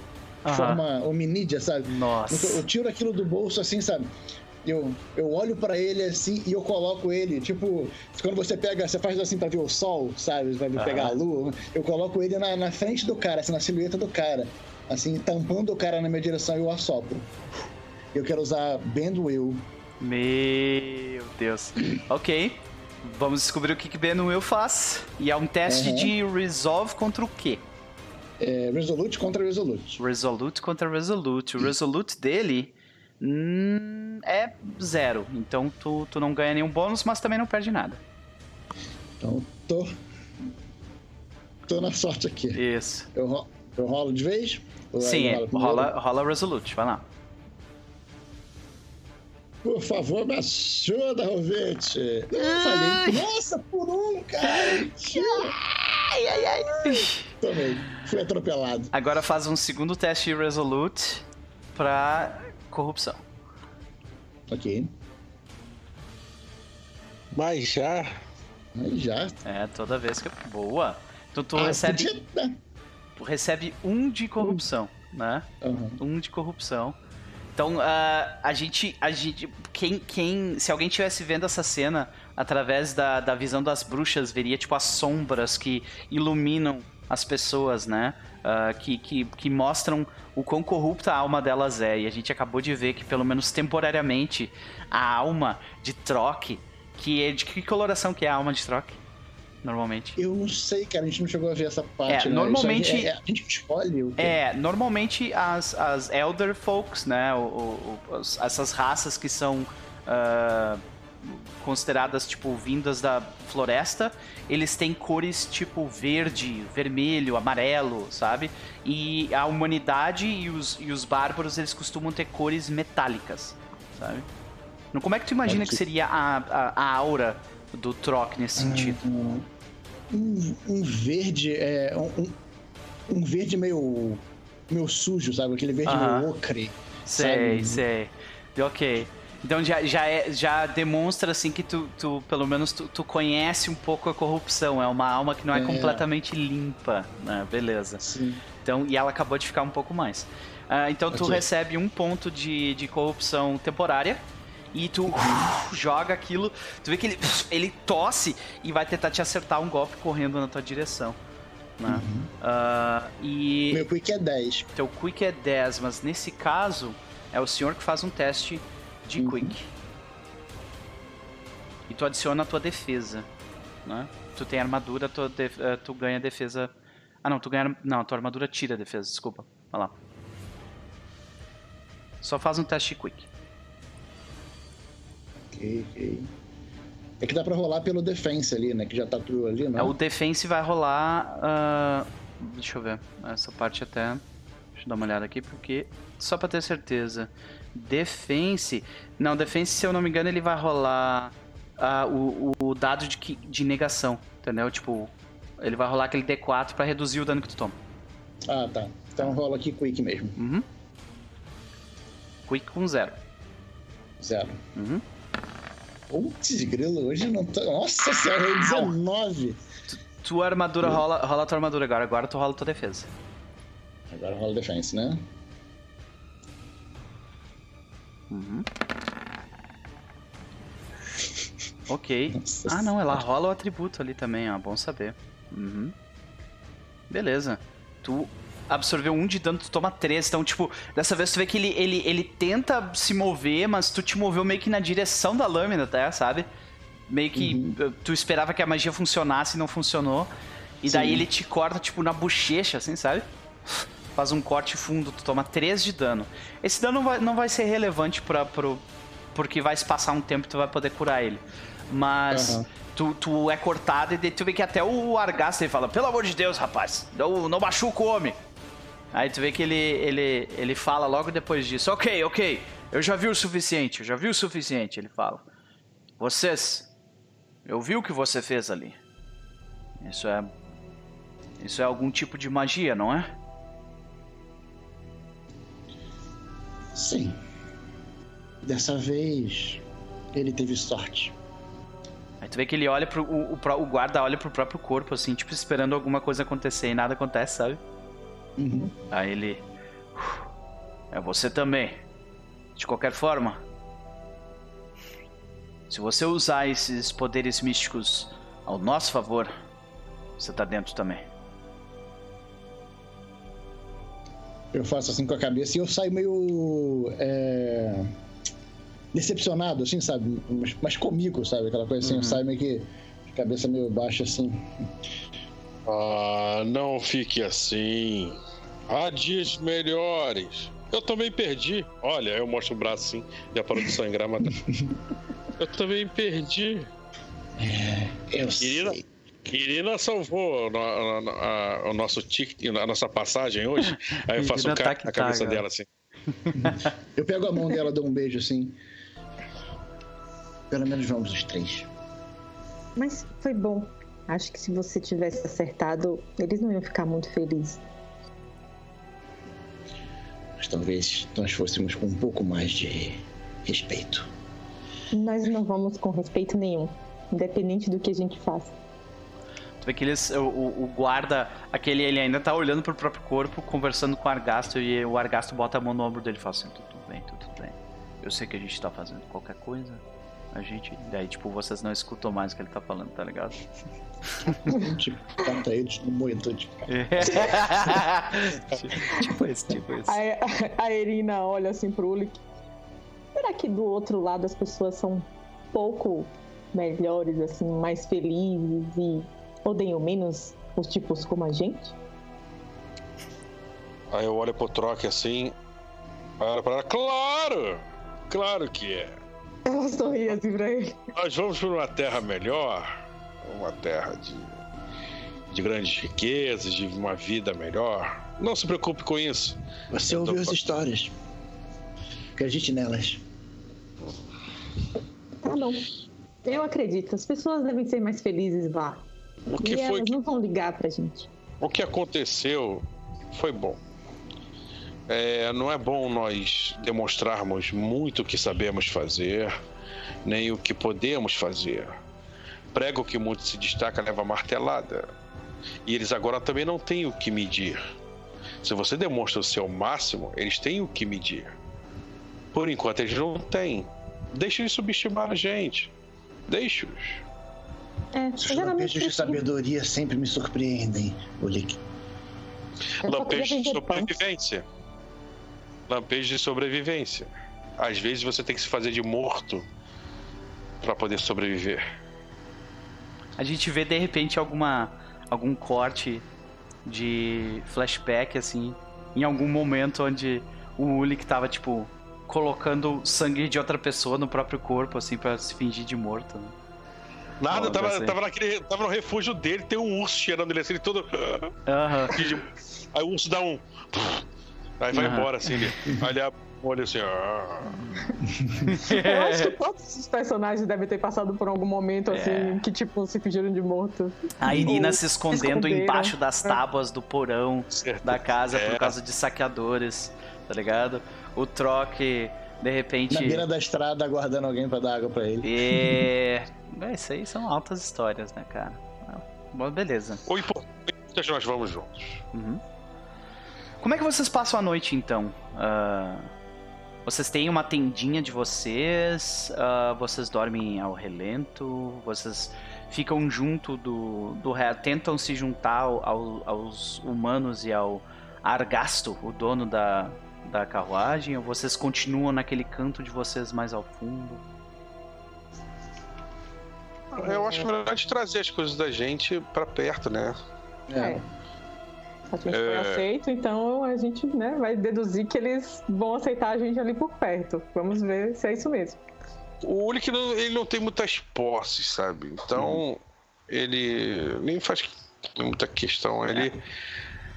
Aham. Forma hominídea, sabe? Então, eu Nossa. tiro aquilo do bolso assim, sabe? Eu, eu olho pra ele assim e eu coloco ele, tipo, quando você pega, você faz assim pra ver o sol, sabe? Pra Aham. pegar a lua. Eu coloco ele na, na frente do cara, assim, na silhueta do cara, assim, tampando o cara na minha direção e eu assopro. Eu quero usar Bend Will. Meu Deus. Ok. Vamos descobrir o que que Ben Will faz. E é um teste Uhum. de Resolve contra o quê? É, Resolute contra Resolute. Resolute contra Resolute. O Resolute dele é zero. Então tu, tu não ganha nenhum bônus, mas também não perde nada. Então, tô. Tô na sorte aqui. Isso. Eu, ro- eu rolo de vez? Sim, é, rola, rola Resolute. Vai lá. Por favor, me ajuda, Rovete. Eu falei, nossa, por um, cara. Ai, ai, ai. Tomei. Fui atropelado. Agora faz um segundo teste de Resolute pra corrupção. Ok. Mas já. Aí já. É, toda vez que. Boa! Então tu Ah, recebe, podia tu recebe um de corrupção, né? Aham. Um de corrupção. Então, uh, a gente. A gente quem, quem. Se alguém estivesse vendo essa cena através da, da visão das bruxas, veria, tipo, as sombras que iluminam as pessoas, né? Uh, que, que, que mostram o quão corrupta a alma delas é. E a gente acabou de ver que, pelo menos temporariamente, a alma de Troque, que é. De que coloração que é a alma de Troque? normalmente? Eu não sei, cara, a gente não chegou a ver essa parte. É, né? normalmente. É, é, a gente escolhe o É, normalmente as, as Elder Folks, né? O, o, essas raças que são. Uh, consideradas tipo vindas da floresta, eles têm cores tipo verde, vermelho, amarelo, sabe? E a humanidade e os, e os bárbaros eles costumam ter cores metálicas, sabe? Como é que tu imagina que seria a, a, a aura do Troc nesse sentido? Um, um verde, é, um, um, verde meio, meio sujo, sabe? Aquele verde uh -huh. meio ocre. Sei, sabe? sei. Ok. Então já, já, é, já demonstra assim que tu, tu pelo menos tu, tu, conhece um pouco a corrupção. É uma alma que não é, é. completamente limpa, né? Beleza. Sim. Então, e ela acabou de ficar um pouco mais. Uh, então tu okay. recebe um ponto de, de corrupção temporária e tu uh, joga aquilo, tu vê que ele, ele tosse e vai tentar te acertar um golpe correndo na tua direção. Né? Uhum. Uh, e Meu quick é 10. Teu quick é 10, mas nesse caso é o senhor que faz um teste de uhum. quick. E tu adiciona a tua defesa. Né? Tu tem armadura, tu, de, uh, tu ganha defesa. Ah não, tu ganha. Não, a tua armadura tira a defesa, desculpa. Olha lá. Só faz um teste de quick ok, É que dá pra rolar pelo defense ali, né? Que já tá tudo ali, né? É, o defense vai rolar. Uh... Deixa eu ver. Essa parte até. Deixa eu dar uma olhada aqui, porque. Só pra ter certeza. Defense. Não, defense, se eu não me engano, ele vai rolar uh, o, o dado de, de negação. Entendeu? Tipo, ele vai rolar aquele D4 pra reduzir o dano que tu toma. Ah, tá. Então rola aqui quick mesmo. Uhum. Quick com zero. Zero. Uhum. Putz, grilo, hoje não tô. Nossa senhora, 19. Tu, tua armadura rola, rola a tua armadura agora, agora tu rola tua defesa. Agora rola defense, né? Uhum. ok. Nossa ah, não, ela rola o atributo ali também, ó. Bom saber. Uhum. Beleza. Tu absorveu um de dano, tu toma três. Então, tipo, dessa vez tu vê que ele, ele, ele tenta se mover, mas tu te moveu meio que na direção da lâmina, tá? Sabe? Meio que uhum. tu esperava que a magia funcionasse e não funcionou. E Sim. daí ele te corta, tipo, na bochecha, assim, sabe? Faz um corte fundo, tu toma 3 de dano. Esse dano não vai, não vai ser relevante pra, pro, porque vai se passar um tempo e tu vai poder curar ele. Mas uhum. tu, tu é cortado e tu vê que até o Argasta ele fala: Pelo amor de Deus, rapaz, não, não machuca o homem. Aí tu vê que ele, ele, ele fala logo depois disso: Ok, ok, eu já vi o suficiente, eu já vi o suficiente. Ele fala: Vocês, eu vi o que você fez ali. Isso é. Isso é algum tipo de magia, não é? Sim. Dessa vez, ele teve sorte. Aí tu vê que ele olha pro. O, o, o guarda olha pro próprio corpo, assim, tipo, esperando alguma coisa acontecer e nada acontece, sabe? Uhum. Aí ele. É você também. De qualquer forma. Se você usar esses poderes místicos ao nosso favor, você tá dentro também. Eu faço assim com a cabeça e eu saio meio. É, decepcionado, assim, sabe? Mas, mas comigo, sabe? Aquela coisa assim, uhum. eu saio meio que. Cabeça meio baixa assim. Ah, não fique assim. Há dias melhores. Eu também perdi. Olha, eu mostro o braço assim, já parou de sangrar, mas. eu também perdi. É, eu Irina, sei. Irina salvou a, a, o nosso ticket, a nossa passagem hoje. Aí eu faço um cara na cabeça dela assim. eu pego a mão dela, dou um beijo assim. Pelo menos vamos os três. Mas foi bom. Acho que se você tivesse acertado, eles não iam ficar muito felizes. Mas talvez nós fôssemos com um pouco mais de respeito. Nós não vamos com respeito nenhum, independente do que a gente faça. Tu vê que eles, o, o, guarda, aquele, ele ainda tá olhando pro próprio corpo, conversando com o Argasto, e o Argasto bota a mão no ombro dele e fala assim, tudo bem, tudo bem. Eu sei que a gente tá fazendo qualquer coisa, a gente... Daí, tipo, vocês não escutam mais o que ele tá falando, tá ligado? tipo, bota eles no moedor de tipo isso, tipo isso. A, a Erina olha assim pro Ulik. Será que do outro lado as pessoas são um pouco melhores, assim, mais felizes e odeiam menos os tipos como a gente? Aí eu olho pro troque assim. Pra ela, claro! Claro que é. Ela sorri assim pra ele. Nós vamos para uma terra melhor, uma terra de, de grandes riquezas, de uma vida melhor. Não se preocupe com isso. Você ouviu as histórias. Acredite nelas. Tá bom. Eu acredito. As pessoas devem ser mais felizes lá. O que e foi elas que, não vão ligar pra gente. o que aconteceu foi bom. É, não é bom nós demonstrarmos muito o que sabemos fazer, nem o que podemos fazer. Prego que muito se destaca leva martelada. E eles agora também não têm o que medir. Se você demonstra o seu máximo, eles têm o que medir. Por enquanto eles não têm. Deixe eles subestimar a gente. Deixe-os. É, Os geralmente. lampejos de sabedoria sempre me surpreendem, Ulik. Lampejos de sobrevivência. Lampejos de sobrevivência. Às vezes você tem que se fazer de morto para poder sobreviver. A gente vê de repente alguma algum corte de flashback assim, em algum momento onde o Ulik tava tipo colocando sangue de outra pessoa no próprio corpo assim pra se fingir de morto. né? Nada, tava, sei. tava, naquele, tava no refúgio dele, tem um urso cheirando ele assim, ele todo. Aham. Aí o urso dá um. Aí vai Aham. embora assim, ele. Aí ele abre o olho assim. Eu acho que todos os personagens devem ter passado por algum momento assim, É. que tipo, se fingiram de morto. A Irina se escondendo embaixo das É. tábuas do porão certo. da casa por É. causa de saqueadores, tá ligado? O troque, de repente. Na beira da estrada, aguardando alguém pra dar água pra ele. É. é, Isso aí são altas histórias, né, cara? Bom, beleza. O importante é que nós vamos juntos. Uhum. Como é que vocês passam a noite então? Ah, vocês têm uma tendinha de vocês? Ah, vocês dormem ao relento? Vocês ficam junto do, do tentam se juntar ao- aos humanos e ao Argasto, o dono da, da carruagem? Ou vocês continuam naquele canto de vocês mais ao fundo? Eu acho que é melhor a gente trazer as coisas da gente pra perto, né? É. A gente foi É. aceito, então a gente né, vai deduzir que eles vão aceitar a gente ali por perto. Vamos ver se é isso mesmo. O Ulik não, ele não tem muitas posses, sabe? Então, ele nem faz muita questão. Ele,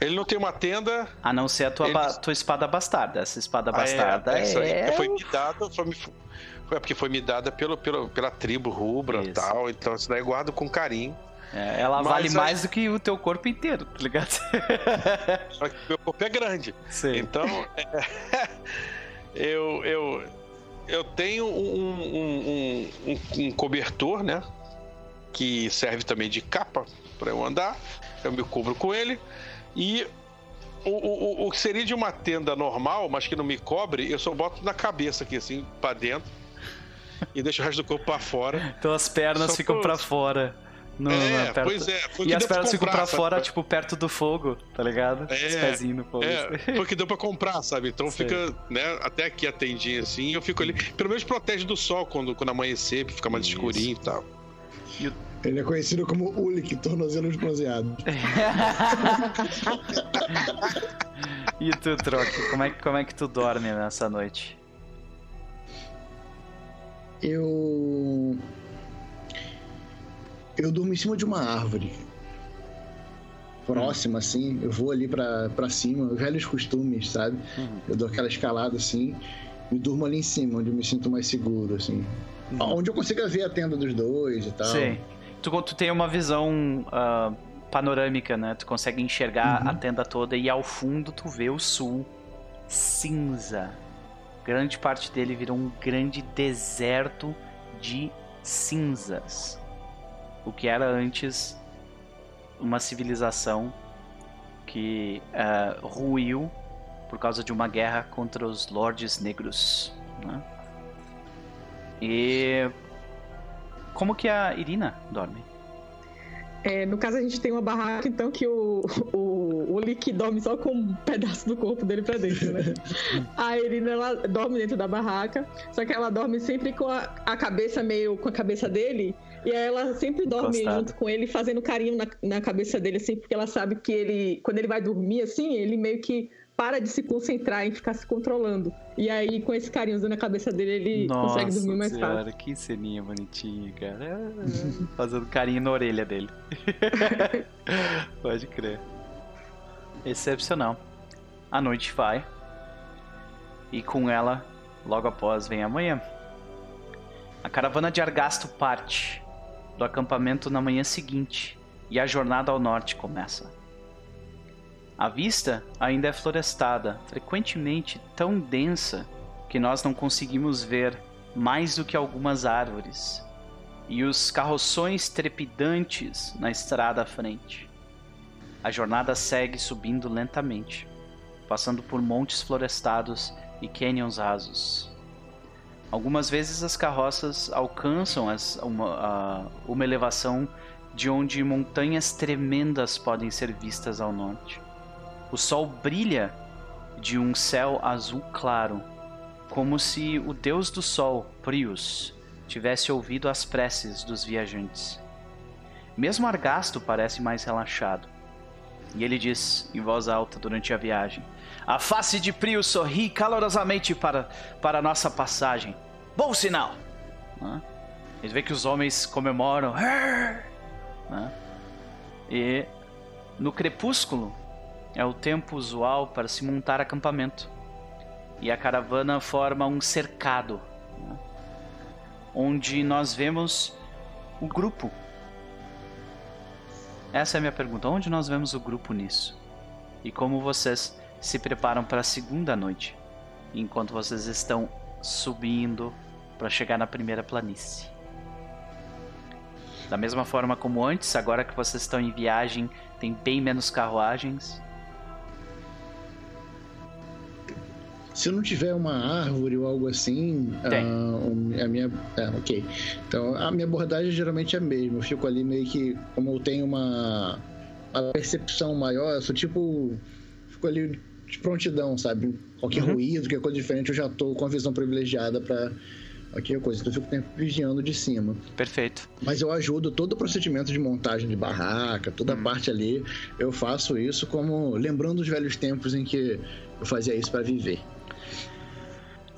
ele não tem uma tenda. A não ser a tua, Eles- ba- tua espada bastarda. Essa espada Ah, é, bastarda essa aí é. foi me dada. Foi, me- foi porque foi me dada pelo, pelo, pela tribo rubra e tal. Então, isso daí eu guardo com carinho. É, ela Mas vale a- mais do que o teu corpo inteiro, tá ligado? Só que meu corpo é grande. Sim. Então, é, eu, eu, eu tenho um, um- um- um- um cobertor, né? Que serve também de capa para eu andar. Eu me cubro com ele. E o, o, o- o que seria de uma tenda normal, mas que não me cobre, eu só boto na cabeça aqui, assim, para dentro. E deixo o resto do corpo para fora. Então as pernas Só ficam por- pra fora. No, é, perto- pois é. Foi o E as pra pernas ficam pra sabe? fora, tipo, perto do fogo, tá ligado? É, Os pezinhos no fogo. É, foi o que deu pra comprar, sabe? Então Sei. fica, né, até aqui a tendinha assim, eu fico ali. Pelo menos protege do sol quando, quando amanhecer, fica mais Isso. escurinho e tal. Ele é conhecido como Ulik, tornozelos bronzeados. E tu, Troque, como é, que- como é que tu dorme nessa noite? Eu. Eu durmo em cima de uma árvore. Próxima, assim. Eu vou ali pra, pra cima, velhos costumes, sabe? Uhum. Eu dou aquela escalada assim e durmo ali em cima, onde eu me sinto mais seguro, assim. Onde eu consiga ver a tenda dos dois e tal. Sim. Tu, tu tem uma visão ah, panorâmica, né? Tu consegue enxergar Uhum. a tenda toda e ao fundo tu vê o sul cinza. Grande parte dele virou um grande deserto de cinzas. O que era antes uma civilização que uh, ruiu por causa de uma guerra contra os Lordes Negros. Né? E como que a Irina dorme? É, no caso, a gente tem uma barraca, então, que o, o, o Lick dorme só com um pedaço do corpo dele pra dentro, né? a Irina, ela dorme dentro da barraca, só que ela dorme sempre com a, a cabeça meio com a cabeça dele, e aí ela sempre dorme Encostado. junto com ele, fazendo carinho na, na cabeça dele, assim, porque ela sabe que ele, quando ele vai dormir, assim, ele meio que para de se concentrar em ficar se controlando. E aí, com esse carinhozinho na cabeça dele, ele Nossa consegue dormir mais senhora, fácil. que ceninha bonitinha, cara. Fazendo carinho na orelha dele. Pode crer. Excepcional. A noite vai. E com ela, logo após, vem amanhã. A caravana de Argasto parte do acampamento na manhã seguinte e a jornada ao norte começa. A vista ainda é florestada, frequentemente tão densa que nós não conseguimos ver mais do que algumas árvores, e os carroções trepidantes na estrada à frente. A jornada segue subindo lentamente, passando por montes florestados e canyons rasos. Algumas vezes as carroças alcançam as, uma, uma elevação de onde montanhas tremendas podem ser vistas ao norte. O sol brilha de um céu azul claro, como se o deus do sol, Prius, tivesse ouvido as preces dos viajantes. Mesmo Argasto parece mais relaxado. E ele diz em voz alta durante a viagem: A face de Prius sorri calorosamente para, para nossa passagem. Bom sinal! Ele vê que os homens comemoram. E no crepúsculo, é o tempo usual para se montar acampamento. E a caravana forma um cercado, né? onde nós vemos o grupo. Essa é a minha pergunta: onde nós vemos o grupo nisso? E como vocês se preparam para a segunda noite, enquanto vocês estão subindo para chegar na primeira planície? Da mesma forma como antes, agora que vocês estão em viagem, tem bem menos carruagens, Se não tiver uma árvore ou algo assim, a, a, minha. É, ok. Então a minha abordagem geralmente é a mesma. Eu fico ali meio que. Como eu tenho uma, uma percepção maior, eu sou tipo. Fico ali de prontidão, sabe? Qualquer uhum. ruído, qualquer coisa diferente, eu já tô com a visão privilegiada para qualquer coisa. Então eu fico tempo vigiando de cima. Perfeito. Mas eu ajudo todo o procedimento de montagem de barraca, toda a uhum. parte ali. Eu faço isso como lembrando os velhos tempos em que eu fazia isso para viver.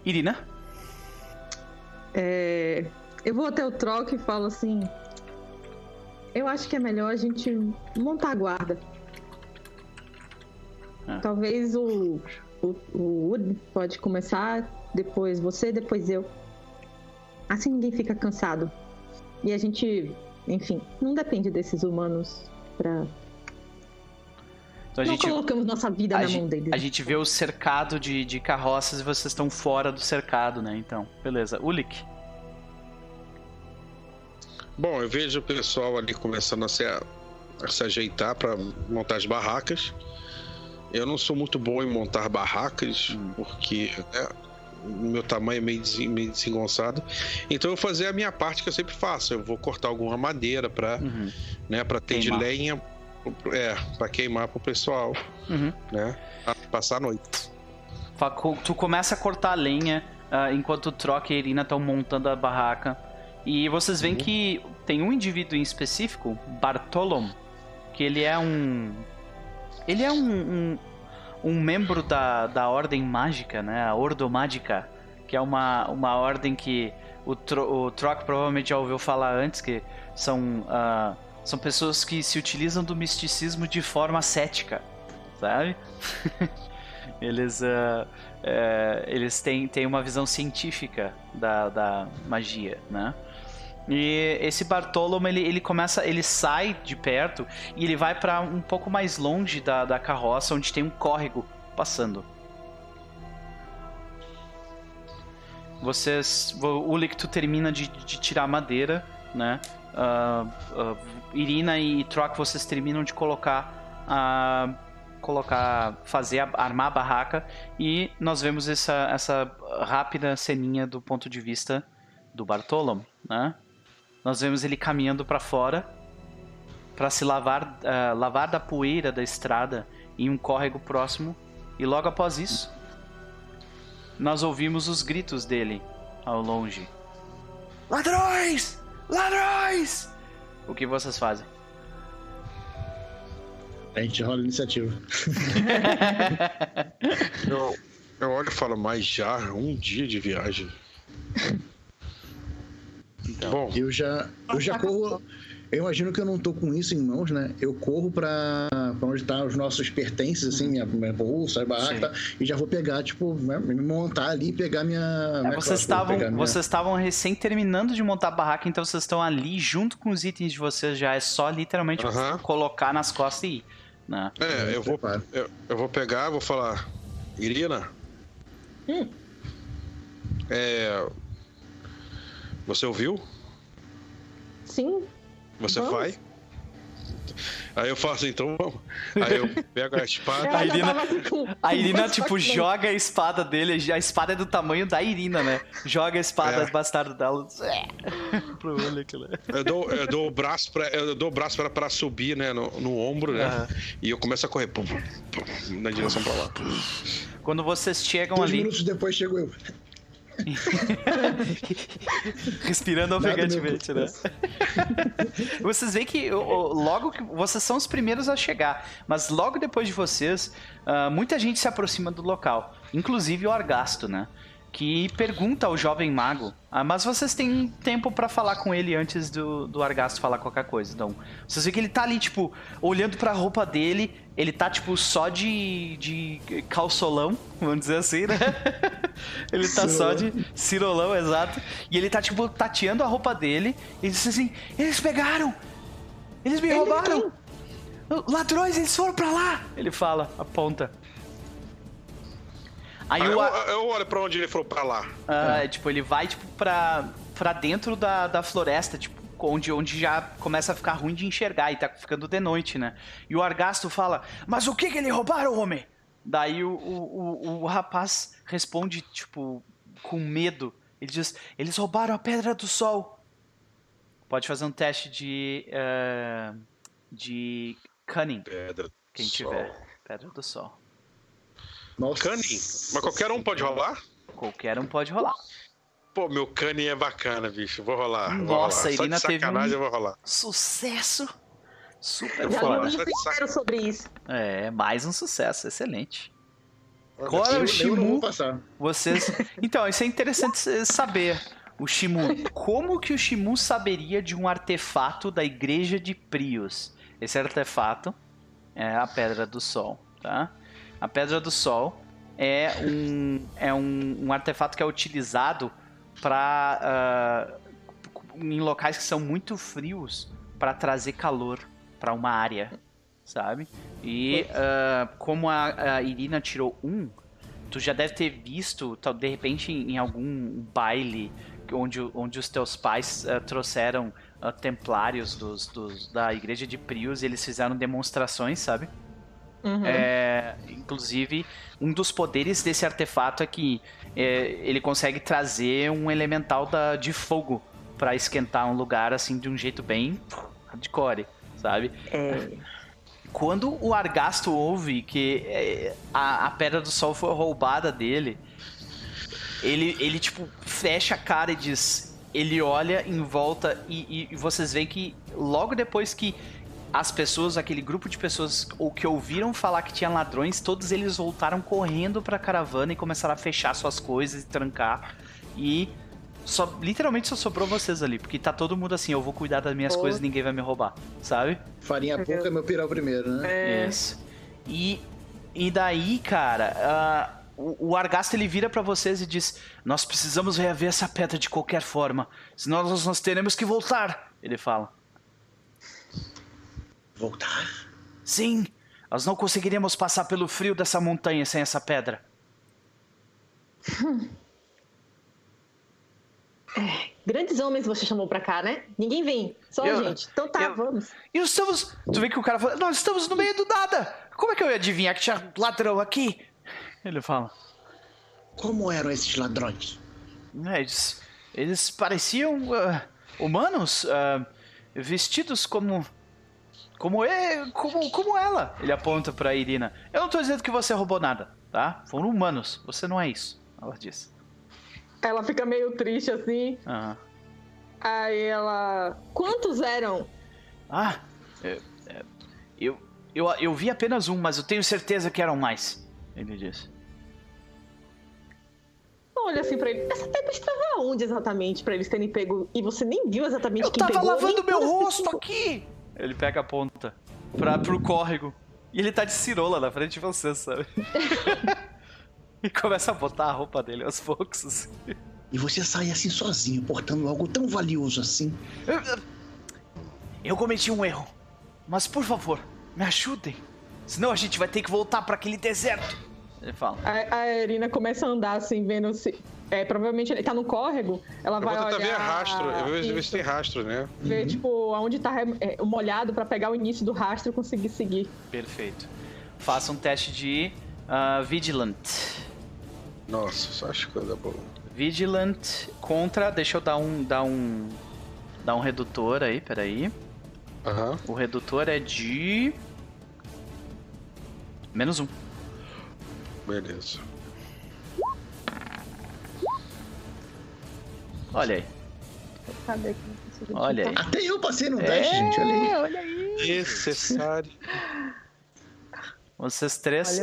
Irina? É, eu vou até o troco e falo assim. Eu acho que é melhor a gente montar a guarda. Ah. Talvez o, o, o Wood pode começar, depois você, depois eu. Assim ninguém fica cansado. E a gente, enfim, não depende desses humanos pra então a não gente, colocamos nossa vida na gente, mão deles. A gente vê o cercado de, de carroças e vocês estão fora do cercado, né? Então, beleza. Ulik. Bom, eu vejo o pessoal ali começando a se, a se ajeitar para montar as barracas. Eu não sou muito bom em montar barracas, hum. porque né, meu tamanho é meio, meio desengonçado. Então eu vou fazer a minha parte que eu sempre faço. Eu vou cortar alguma madeira para uhum. né, para ter Queimar. de lenha é, pra queimar pro pessoal, uhum. né? Pra passar a noite. Tu começa a cortar a lenha uh, enquanto o Troca e a Irina estão montando a barraca. E vocês veem uhum. que tem um indivíduo em específico, Bartolom, que ele é um. Ele é um, um, um membro da, da Ordem Mágica, né? A Ordo Mágica, que é uma, uma ordem que o, Tro, o Troc provavelmente já ouviu falar antes, que são. Uh, são pessoas que se utilizam do misticismo de forma cética, sabe? eles uh, uh, eles têm, têm uma visão científica da, da magia, né? E esse Bartolom, ele, ele começa, ele sai de perto e ele vai para um pouco mais longe da, da carroça, onde tem um córrego passando. Vocês, o Ulick, tu termina de, de tirar madeira né? Uh, Irina e Troc, vocês terminam de colocar a colocar, fazer, armar a barraca e nós vemos essa, essa rápida ceninha do ponto de vista do Bartolom, né? Nós vemos ele caminhando para fora para se lavar, uh, lavar da poeira da estrada em um córrego próximo e logo após isso nós ouvimos os gritos dele ao longe. Ladrões! Ladrões! O que vocês fazem? A gente rola a iniciativa. eu, eu olho e falo, mas já um dia de viagem. Então, Bom, eu já, eu já corro. Eu imagino que eu não tô com isso em mãos, né? Eu corro pra, pra onde tá os nossos pertences, assim, minha, minha bolsa, barraca, tá, e já vou pegar, tipo, né, me montar ali e pegar minha. É, minha vocês estavam minha... vocês estavam recém terminando de montar a barraca, então vocês estão ali junto com os itens de vocês, já é só literalmente uh -huh. colocar nas costas e ir. Né? É, eu vou, eu, eu, vou pegar, vou falar. Irina? Hum. É. Você ouviu? Sim. Você vamos. vai? Aí eu faço, então vamos. Aí eu pego a espada. a Irina, a Irina tipo, joga a espada dele. A espada é do tamanho da Irina, né? Joga a espada é. bastardo dela. Pro olho aquilo. Eu dou, eu dou o braço pra, eu dou o braço pra, pra subir, né? No, no ombro, né? Uhum. E eu começo a correr pum, pum, na direção pra lá. Quando vocês chegam Dois ali. minutos depois chego eu. Respirando ofegantemente, né? vocês veem que logo que vocês são os primeiros a chegar, mas logo depois de vocês, uh, muita gente se aproxima do local, inclusive o Argasto, né? que pergunta ao jovem mago, ah, mas vocês têm tempo para falar com ele antes do, do Argasto falar qualquer coisa. Então, vocês veem que ele tá ali, tipo, olhando pra roupa dele, ele tá, tipo, só de, de calçolão, vamos dizer assim, né? ele tá só de cirolão, exato. E ele tá, tipo, tateando a roupa dele e diz assim: Eles pegaram! Eles me roubaram! Ladrões, eles foram pra lá! Ele fala, aponta. Aí ah, o... eu, eu olho pra onde ele falou pra lá. Ah, é. tipo, ele vai, tipo, pra, pra dentro da, da floresta, tipo, onde, onde já começa a ficar ruim de enxergar e tá ficando de noite, né? E o Argasto fala, mas o que que ele roubaram, homem? Daí o, o, o, rapaz responde, tipo, com medo. Ele diz, eles roubaram a Pedra do Sol. Pode fazer um teste de... Uh, de cunning. Pedra Quem tiver. Pedra do Sol. Nossa. Cunning? Mas qualquer um pode rolar? Qualquer um pode rolar. Pô, meu Cunning é bacana, bicho. Vou rolar. Nossa, a Irina teve um vou rolar. sucesso. Super Já foda. Já sac... sobre isso. É, mais um sucesso. Excelente. Agora o Shimu, vocês... Então, isso é interessante saber. O Shimu, como que o Shimu saberia de um artefato da igreja de Prius? Esse artefato é a Pedra do Sol, tá? A Pedra do Sol é um, é um, um artefato que é utilizado para uh, em locais que são muito frios para trazer calor para uma área, sabe? E uh, como a, a, Irina tirou um, tu já deve ter visto, de repente, em algum baile onde, onde os teus pais uh, trouxeram templários dos, dos, da igreja de Prius e eles fizeram demonstrações, sabe? Uhum. É, inclusive, um dos poderes desse artefato é que é, ele consegue trazer um elemental da, de fogo para esquentar um lugar assim de um jeito bem hardcore, sabe? É. Quando o Argasto ouve que é, a, a Pedra do Sol foi roubada dele, ele, ele tipo fecha a cara e diz. Ele olha em volta e, e vocês veem que logo depois que as pessoas, aquele grupo de pessoas ou que ouviram falar que tinha ladrões, todos eles voltaram correndo para a caravana e começaram a fechar suas coisas e trancar. E só literalmente só sobrou vocês ali, porque tá todo mundo assim, eu vou cuidar das minhas Pô. coisas, ninguém vai me roubar, sabe? Farinha pouca, meu pirão primeiro, né? É. Isso. E e daí, cara, uh, o, o Argasto ele vira para vocês e diz: "Nós precisamos reaver essa pedra de qualquer forma, senão nós, nós teremos que voltar", ele fala. Voltar? Sim. Nós não conseguiríamos passar pelo frio dessa montanha sem essa pedra. É, Grandes homens você chamou pra cá, né? Ninguém vem, só Eu- a gente. Então tá, eu- vamos. E nós estamos. Tu vê que o cara fala, nós estamos no meio do nada! Como é que eu ia adivinhar que tinha ladrão aqui? Ele fala. Como eram esses ladrões? "É, Eles, eles pareciam ah, humanos, ah, vestidos como. Como, e, como, como ela. Ele aponta pra Irina. Eu não tô dizendo que você roubou nada, tá? Foram humanos. Você não é isso. Ela diz. Ela fica meio triste assim. Aham. Aí ela. Quantos eram? Ah, é, é, eu, eu, eu vi apenas um, mas eu tenho certeza que eram mais. Ele disse. Olha assim pra ele. Essa Pepa estava onde exatamente pra eles terem pego e você nem viu exatamente Eu quem tava pegou? lavando nem meu quantas rosto pessoas- aqui! Ele pega a ponta pra, pro córrego. E ele tá de cirola na frente de você, sabe? e começa a botar a roupa dele aos poucos. assim. E você sai assim sozinho, portando algo tão valioso assim. Eu cometi um erro. Mas por favor, me ajudem. Senão a gente vai ter que voltar pra aquele deserto. Ele fala. A, a Irina começa a andar assim, vendo se. É, provavelmente ele tá no córrego. Ela Eu vai olhar. ver rastro. Eu vou ver se tem rastro, né? Ver, tipo, aonde tá é, o molhado pra pegar o início do rastro e conseguir seguir. Perfeito. Faça um teste de ah, Vigilant. Nossa, só acho coisa boa. Vigilant contra. Deixa eu dar um. dar um. dar um redutor aí, peraí. Aham. O redutor é de. Menos um. Beleza. Olha aí. Que Olha aí. Até eu passei no teste, gente, olha aí. olha aí. Necessário. Vocês três.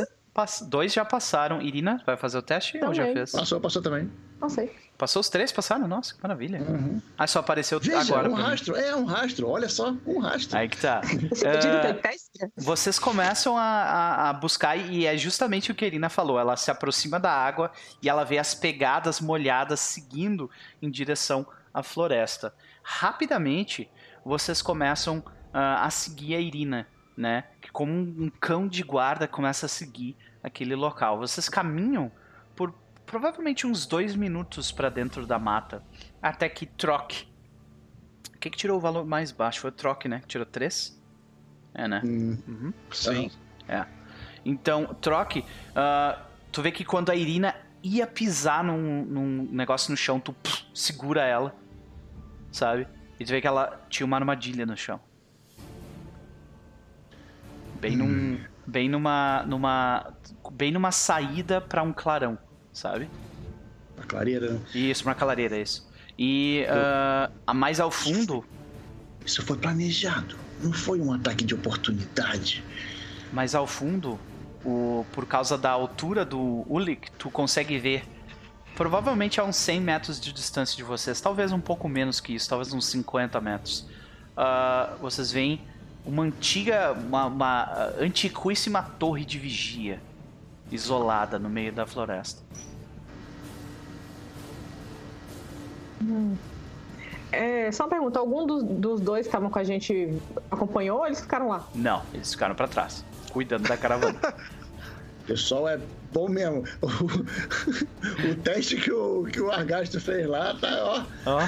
Dois já passaram. Irina, vai fazer o teste ou já Também. fez? Passou, passou também. Não sei. Passou os três, passaram? Nossa, que maravilha. Uhum. Ah, só apareceu Veja, agora. um pra mim. rastro. É, um rastro. Olha só, um rastro. Aí que tá. Você pediu É, uh... teste? Vocês começam a, a- a buscar e é justamente o que a Irina falou. Ela se aproxima da água e ela vê as pegadas molhadas seguindo em direção à floresta. Rapidamente, vocês começam ah, a seguir a Irina, né? Que como um, um cão de guarda começa a seguir aquele local. Vocês caminham por provavelmente uns dois minutos para dentro da mata até que troque. O que, que tirou o valor mais baixo? Foi o troque, né? Tirou três? É, né? Hum, Uhum. Sim. Então, troque. ah, tu vê que quando a Irina ia pisar num, num negócio no chão, tu pff, segura ela. Sabe? E tu vê que ela tinha uma armadilha no chão. Bem num. Bem numa. numa. Bem numa saída pra um clarão, sabe? a clareira. né? Isso, uma clareira, isso. E ah, a mais ao fundo, Isso foi planejado. Não foi um ataque de oportunidade. mais ao fundo, o, por causa da altura do Ulik, tu consegue ver provavelmente a uns 100 metros de distância de vocês, talvez um pouco menos que isso, talvez uns 50 metros. Ah, vocês veem uma antiga, uma, uma ah, antiquíssima torre de vigia isolada no meio da floresta. É, só uma pergunta: algum dos, dos dois que estavam com a gente acompanhou ou eles ficaram lá? Não, eles ficaram pra trás, cuidando da caravana. O pessoal é bom mesmo. O, o teste que o, que o Argasto fez lá tá, ó. Ó,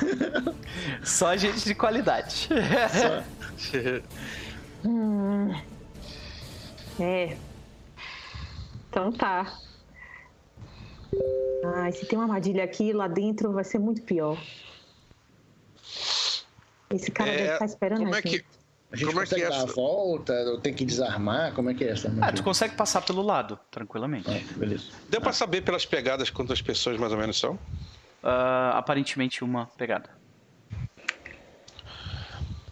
Só gente de qualidade. Só. Hum. É. Então tá. Ai, se tem uma armadilha aqui, lá dentro vai ser muito pior. Esse cara É, deve estar esperando Como a é que. gente. A gente Como é que consegue é dar a essa? volta, ou tem que desarmar, como é que é essa? Ah, tu consegue passar pelo lado, tranquilamente. Ah, beleza. Deu pra saber pelas pegadas quantas pessoas mais ou menos são? Ah, aparentemente uma pegada.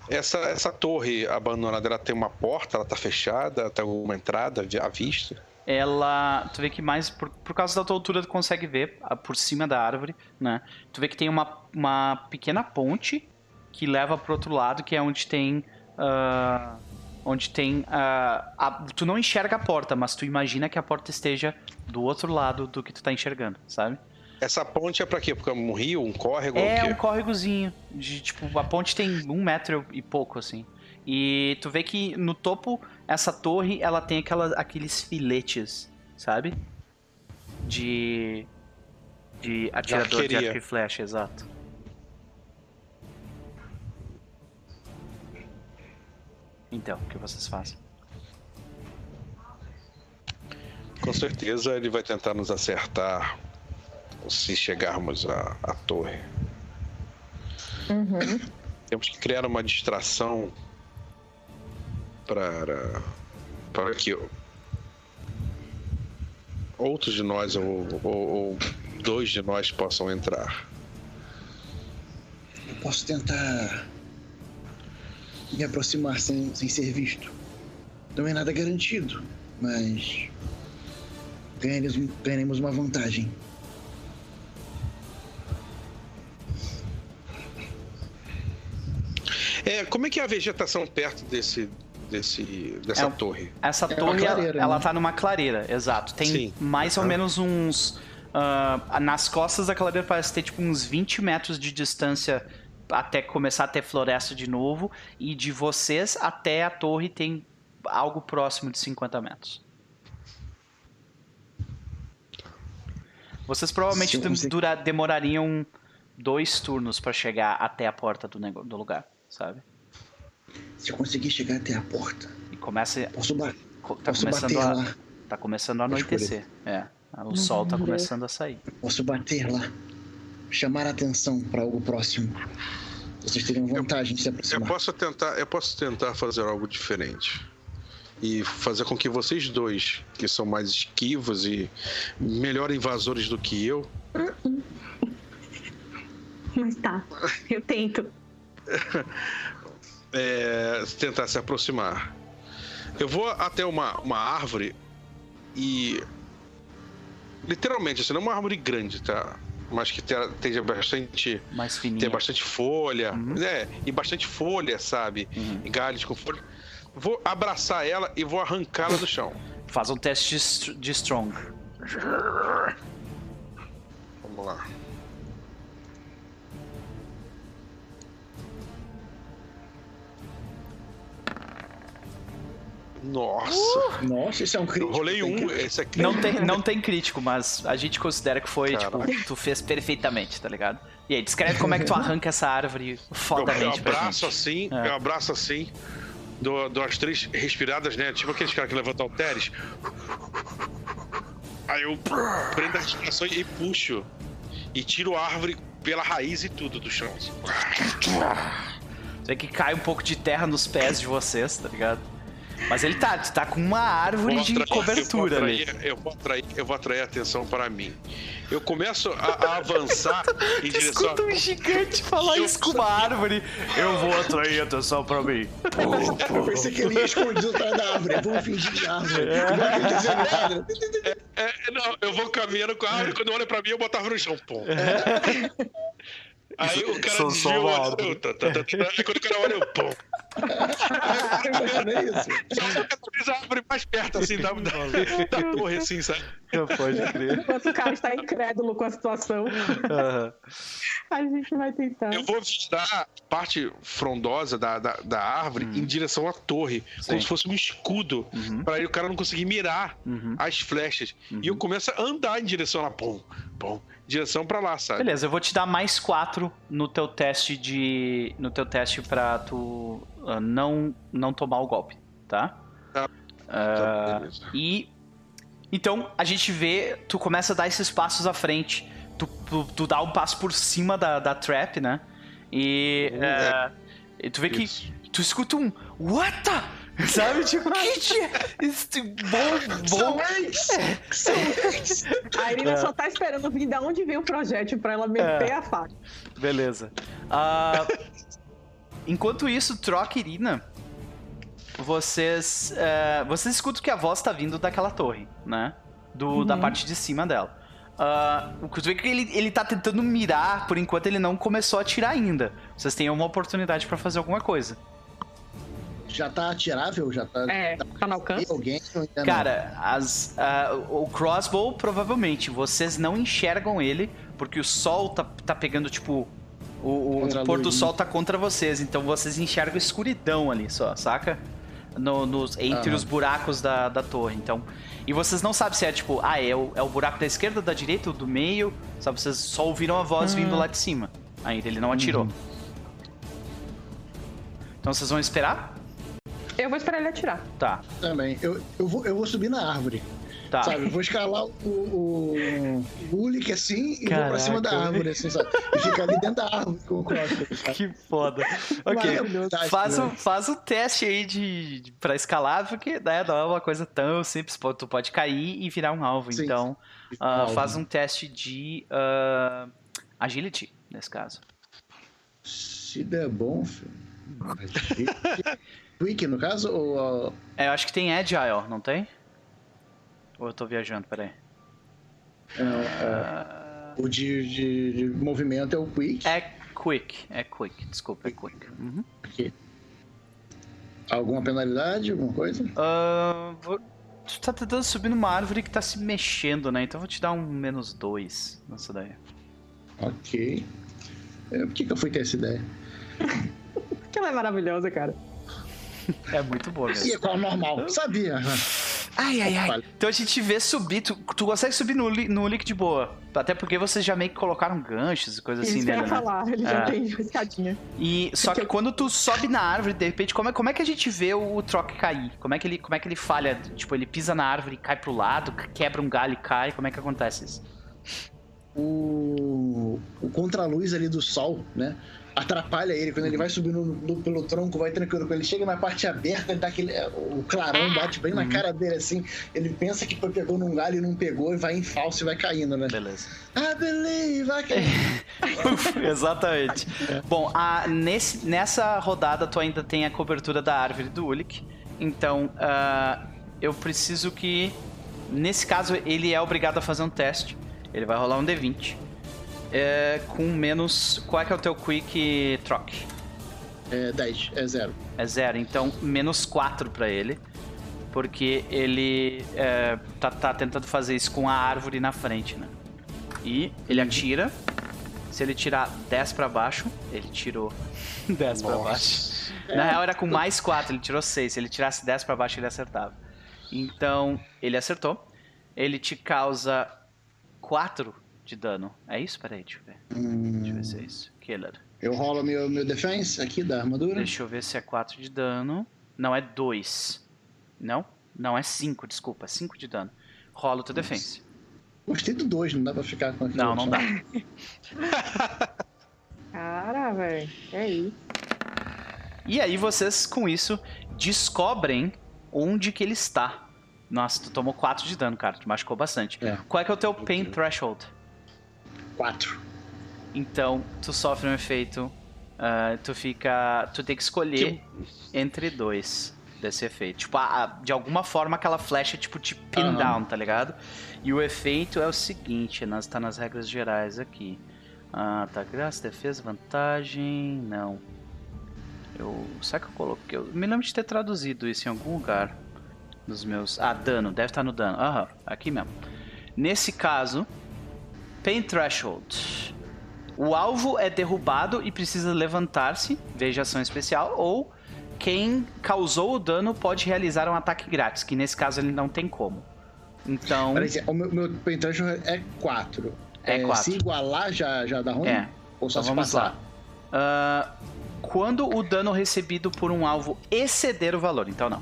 Essa, essa torre abandonada, ela tem uma porta, ela tá fechada, tem alguma entrada à vista? Ela. Tu vê que mais. Por, por causa da tua altura, tu consegue ver ah, por cima da árvore, né? Tu vê que tem uma, uma pequena ponte que leva pro outro lado, que é onde tem. ah, onde tem. ah, a- tu não enxerga a porta, mas tu imagina que a porta esteja do outro lado do que tu tá enxergando, sabe? Essa ponte é pra quê? Porque é um rio, um córrego? É, um córregozinho. De, tipo, a ponte tem um metro e pouco, assim. E tu vê que no topo, essa torre, ela tem aquelas, aqueles filetes, sabe? De... De atirador Arqueria. de arco e flecha, exato. Então, o que vocês fazem? Com certeza ele vai tentar nos acertar se chegarmos à, à torre. Uhum. Temos que criar uma distração para, para que outros de nós ou, ou, ou dois de nós possam entrar. Eu posso tentar me aproximar sem, sem ser visto. Não é nada garantido, mas ganharemos, ganharemos uma vantagem. É, como é que é a vegetação perto desse, desse dessa É torre? Essa É torre, ela- clareira, ela né? tá numa clareira, exato. Tem Sim. mais ou Aham. menos uns. ah, nas costas da clareira parece ter tipo uns 20 metros de distância até começar a ter floresta de novo. E de vocês até a torre tem algo próximo de 50 metros. Vocês provavelmente dura- demorariam dois turnos pra chegar até a porta do, do lugar, sabe? Se eu conseguir chegar até a porta, E começa. posso, ba co- Tá posso começando bater a. lá. Tá começando a anoitecer. É. O sol tá começando a sair. Posso bater lá. Chamar a atenção para algo próximo. Vocês teriam vantagem de se Eu aproximar. posso tentar, eu posso tentar fazer algo diferente. E fazer com que vocês dois, que são mais esquivos e melhor invasores do que eu, Mas tá, eu tento. é, tentar se aproximar. Eu vou até uma, uma árvore e. Literalmente, assim, não é uma árvore grande, tá? Mas que tenha, bastante. Mais fininho. Tem bastante folha. Uhum. É, e bastante folha, sabe? Uhum. Galhos com folha. Vou abraçar ela e vou arrancá-la do chão. Faz um teste de strong. Vamos lá. Nossa! Nossa, isso é um eu crítico. rolei tem um, esse aqui. Não tem, não tem crítico, mas a gente considera que foi, Caraca. tipo, tu fez perfeitamente, tá ligado? E aí, descreve como é que tu arranca essa árvore Eu, eu fodamente pra abraço gente. assim, É. eu abraço assim, dou, dou as três respiradas, né? Tipo aqueles caras que levantam halteres. Aí eu prendo a respiração e puxo. E tiro a árvore pela raiz e tudo do chão. assim. Vê que cai um pouco de terra nos pés de vocês, tá ligado? Mas ele tá, tu tá com uma árvore Vou de atrair- cobertura eu vou ali. atrair, Eu vou atrair, eu vou atrair atenção para mim. Eu começo a, a avançar em direção. Escuta um gigante falar isso com uma árvore. Eu vou atrair atenção pra mim. Eu pensei que ele ia escondido atrás da árvore. Vamos fingir de árvore. Não acredito em nada. É, não, eu vou caminhando com a árvore, quando olha pra mim, eu boto a árvore no chão. Pô. Aí o cara só desvia o olho. árvore. tá, tá, tá, tá. Aí quando o cara olha, eu pô. Não é isso. Só que a árvore mais perto, assim, da, da, da torre, assim, sabe? Pode crer. Enquanto o cara está incrédulo com a situação, Aham. a gente vai tentar. Eu vou a parte frondosa da, da, da árvore em direção à torre, como Sim. se fosse um escudo, Uhum. pra aí o cara não conseguir mirar Uhum. as flechas. E eu começo a andar em direção lá, pum, pum, direção pra lá, sabe? Beleza, eu vou te dar mais quatro no teu teste de. No teu teste pra tu ah, não, não tomar o golpe, tá? Tá. Ah, beleza. e. Então, a gente vê, tu começa a dar esses passos à frente. Tu, tu, tu dá um passo por cima da, da trap, né? E. Ah, e tu vê que. Isso. Tu escuta um. What the? Sabe? Tipo, que dia? Isso, bom, bom. A Irina É. só tá esperando vir de onde vem o projétil pra ela meter a faca. Beleza. Ah, enquanto isso, Troca Irina, vocês, eh, vocês escutam que a voz tá vindo daquela torre, né? Do, Da parte de cima dela. Ah, o vê que ele, ele tá tentando mirar, por enquanto ele não começou a atirar ainda. Vocês têm uma oportunidade pra fazer alguma coisa. Já tá atirável? Já tá. É, tá no alcance. Alguém? Cara, as, ah, o crossbow, provavelmente, vocês não enxergam ele, porque o sol tá, tá pegando, tipo. O, o pôr do luz, sol tá contra vocês, então vocês enxergam escuridão ali só, saca? No, nos, entre Aham. os buracos da, da torre, então. E vocês não sabem se é tipo, ah, é o, é o buraco da esquerda, da direita, ou do meio, sabe? Vocês só ouviram a voz vindo lá de cima. Ainda ele não atirou. Então vocês vão esperar? Eu vou esperar ele atirar. Tá, Também. Eu, eu, vou, eu vou subir na árvore. tá. Sabe? Eu vou escalar o, o, o Ulick assim e vou pra cima da Caraca. árvore, assim, sabe? E ficar ali dentro da árvore com o Crossbow? Que foda. Ok. Maravilhoso. Faz um, né? faz um teste aí de, de pra escalar, porque né, não é uma coisa tão simples. Tu pode cair e virar um alvo. Sim. Então, ah, Alvo. faz um teste de ah, agility, nesse caso. Se der bom, filho. Quick, no caso, ou. É, eu acho que tem agile, não tem? Ou eu tô viajando, peraí. o de, de, de movimento é o Quick? É quick, é quick, desculpa, é quick. Uhum. Aqui. Alguma penalidade, alguma coisa? Ah, vou- Tu tá tentando subir numa árvore que tá se mexendo, né? Então eu vou te dar um menos dois nessa daí. Ok. É, por que, que eu fui ter essa ideia? Que ela é maravilhosa, cara. É muito boa mesmo. E é qual normal? Sabia. Ai, ai, ai. Vale. Então a gente vê subir. Tu, tu consegue subir no, li- no Lick de boa. Até porque vocês já meio que colocaram ganchos e coisas assim Isso nele, ia né? falar, ele É. já tem escadinha. E só que quando tu sobe na árvore, de repente, como é, como é que a gente vê o, Troc cair? Como é que ele, como é que ele falha? Tipo, ele pisa na árvore e cai pro lado, quebra um galho e cai. Como é que acontece isso? O, o contraluz ali do sol, né? Atrapalha ele. Quando ele vai subindo no- no- pelo tronco, vai tranquilo. Quando ele chega na parte aberta, ele dá aquele, é, o clarão bate bem na cara dele assim. Ele pensa que pegou num galho e não pegou, e vai em falso e vai caindo, né? Beleza. I believe, vai cair. Exatamente. Bom, a- nesse, nessa rodada tu ainda tem a cobertura da árvore do Ulick. Então, ah, eu preciso que. Nesse caso, ele é obrigado a fazer um teste. Ele vai rolar um D20. É, com menos. Qual é que é o teu quick troc? É 10, é zero. É zero. Então, menos 4 pra ele. Porque ele é, tá, tá tentando fazer isso com a árvore na frente, né? E ele atira. Se ele tirar 10 pra baixo, ele tirou 10 pra baixo. Na real era com mais 4, ele tirou 6. Se ele tirasse 10 pra baixo, ele acertava. Então, ele acertou. Ele te causa 4 de dano. É isso? Peraí, deixa eu ver. Deixa eu ver se é isso. Killer. Eu rolo meu, meu defense aqui da armadura. Deixa eu ver se é 4 de dano. Não, é 2. Não? Não, é 5, desculpa. 5 de dano. Rola o teu defense. Gostei do 2, não dá pra ficar com aquilo. Não, não dá. Cara, velho. É isso. E aí vocês, com isso, descobrem onde que ele está. Nossa, tu tomou 4 de dano, cara. Tu machucou bastante. É. Qual é que é o teu pain threshold? 4. Então, tu sofre um efeito. ah, tu fica. Tu tem que escolher entre dois desse efeito. Tipo, a- a- de alguma forma aquela flecha, tipo, te pin Aham. down, tá ligado? E o efeito é o seguinte, nas, tá nas regras gerais aqui. Ah, tá. Graça, defesa, vantagem. Não. Eu. Será que eu coloquei? Eu me lembro de ter traduzido isso em algum lugar. Nos meus. Ah, dano. Deve estar no dano. Aham, aqui mesmo. Nesse caso, Pain Threshold. O alvo é derrubado e precisa levantar-se, veja ação especial, ou quem causou o dano pode realizar um ataque grátis, que nesse caso ele não tem como. Então, Peraí, o meu, meu penetration é 4. É quatro. Se igualar, já, já dá ruim? É. Ou só então se vamos passar? lá. Ah, quando o dano recebido por um alvo exceder o valor, então não.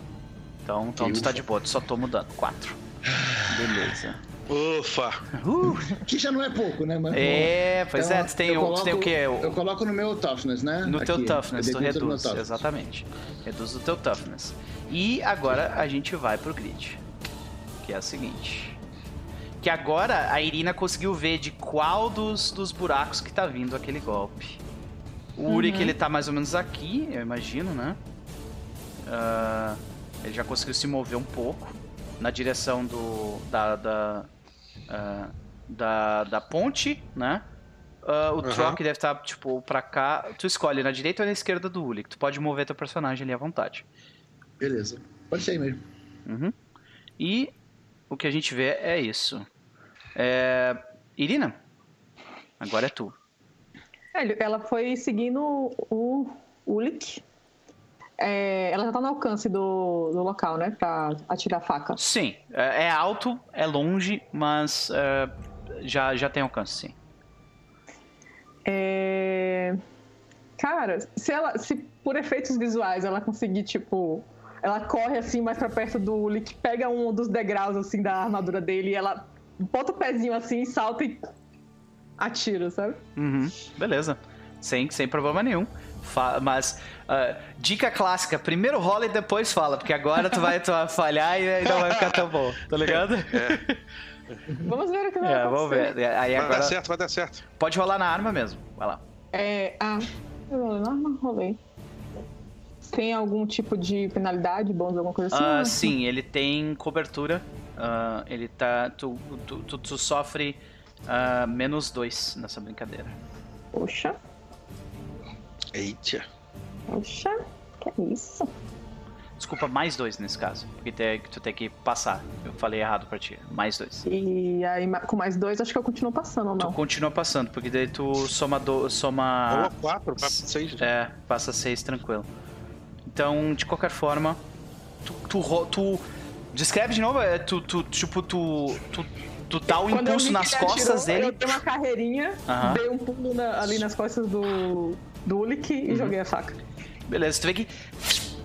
Então, então tu tá de boa, tu só toma o dano. 4. Beleza. Ufa! Uh, Que já não é pouco, né? Mas, é, pois Então, é, tu tem, eu o- tu tem o coloco- quê? O- Eu coloco no meu toughness, né? No teu Aqui. toughness, Eu tu reduz. toughness. Exatamente. Reduz o teu toughness. E agora a gente vai pro grid. Que é o seguinte. Que agora a Irina conseguiu ver de qual dos, dos buracos que tá vindo aquele golpe. O Uric, ele tá mais ou menos aqui, eu imagino, né? Ah, ele já conseguiu se mover um pouco na direção do da da, ah, da, da ponte, né? Ah, o Aham. Troc deve estar, tipo, pra cá. Tu escolhe na direita ou na esquerda do Ulick. Tu pode mover teu personagem ali à vontade. Beleza. Pode ser aí mesmo. Uhum. E o que a gente vê é isso. É... Irina, agora é tu. Ela foi seguindo o Ulick. É, ela já tá no alcance do, do local, né? Pra atirar a faca. Sim, é é alto, é longe, mas é, já, já tem alcance, sim. É... Cara, se ela, se por efeitos visuais ela conseguir, tipo, ela corre assim mais pra perto do Ulick, pega um dos degraus assim da armadura dele e ela bota o pezinho assim, salta e atira, sabe? Uhum, beleza. Sem, sem problema nenhum. Mas, ah, dica clássica: primeiro rola e depois fala, porque agora tu vai, tu vai falhar e não vai ficar tão bom, tá ligado? Vamos ver o que vai É, vamos ver. Aí Vai agora dar certo, vai dar certo. pode rolar na arma mesmo. Vai lá. É, ah, eu não rolei. Tem algum tipo de penalidade, bônus, alguma coisa assim? Ah, Não. sim, ele tem cobertura. Ah, ele tá. Tu, tu, tu, tu sofre ah, menos dois nessa brincadeira. Poxa, Eita. poxa, que é isso? Desculpa, mais dois nesse caso. Porque tem, tu tem que passar. Eu falei errado pra ti. Mais dois. E aí, com mais dois, acho que eu continuo passando ou Tu não? continua passando, porque daí tu soma. Do, soma Rolou quatro, pra seis. né? É, passa seis tranquilo. Então, de qualquer forma, tu. tu, tu descreve de novo, é, tu, tu, tipo, tu. Tu, tu dá o vi impulso nas costas atirou, dele. Eu dei uma carreirinha, Aham. dei um pulo na- ali nas costas do, do Ulick Uhum. e joguei a faca. Beleza, tu vê que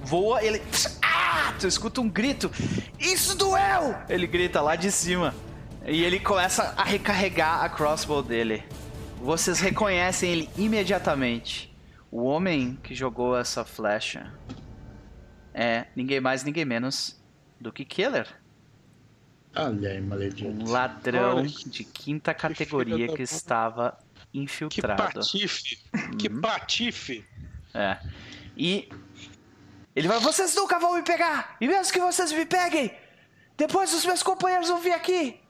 voa, ele. Ah! Tu escuta um grito. Isso doeu! Ele grita lá de cima. E ele começa a recarregar a crossbow dele. Vocês reconhecem ele imediatamente. O homem que jogou essa flecha é ninguém mais, ninguém menos do que Killer. Olha aí, maledito. Um ladrão Olha, de quinta categoria da que puta. Estava Que infiltrado. patife. Que Uhum. patife. É. E ele vai, vocês nunca vão me pegar! E mesmo que vocês me peguem, depois os meus companheiros vão vir aqui!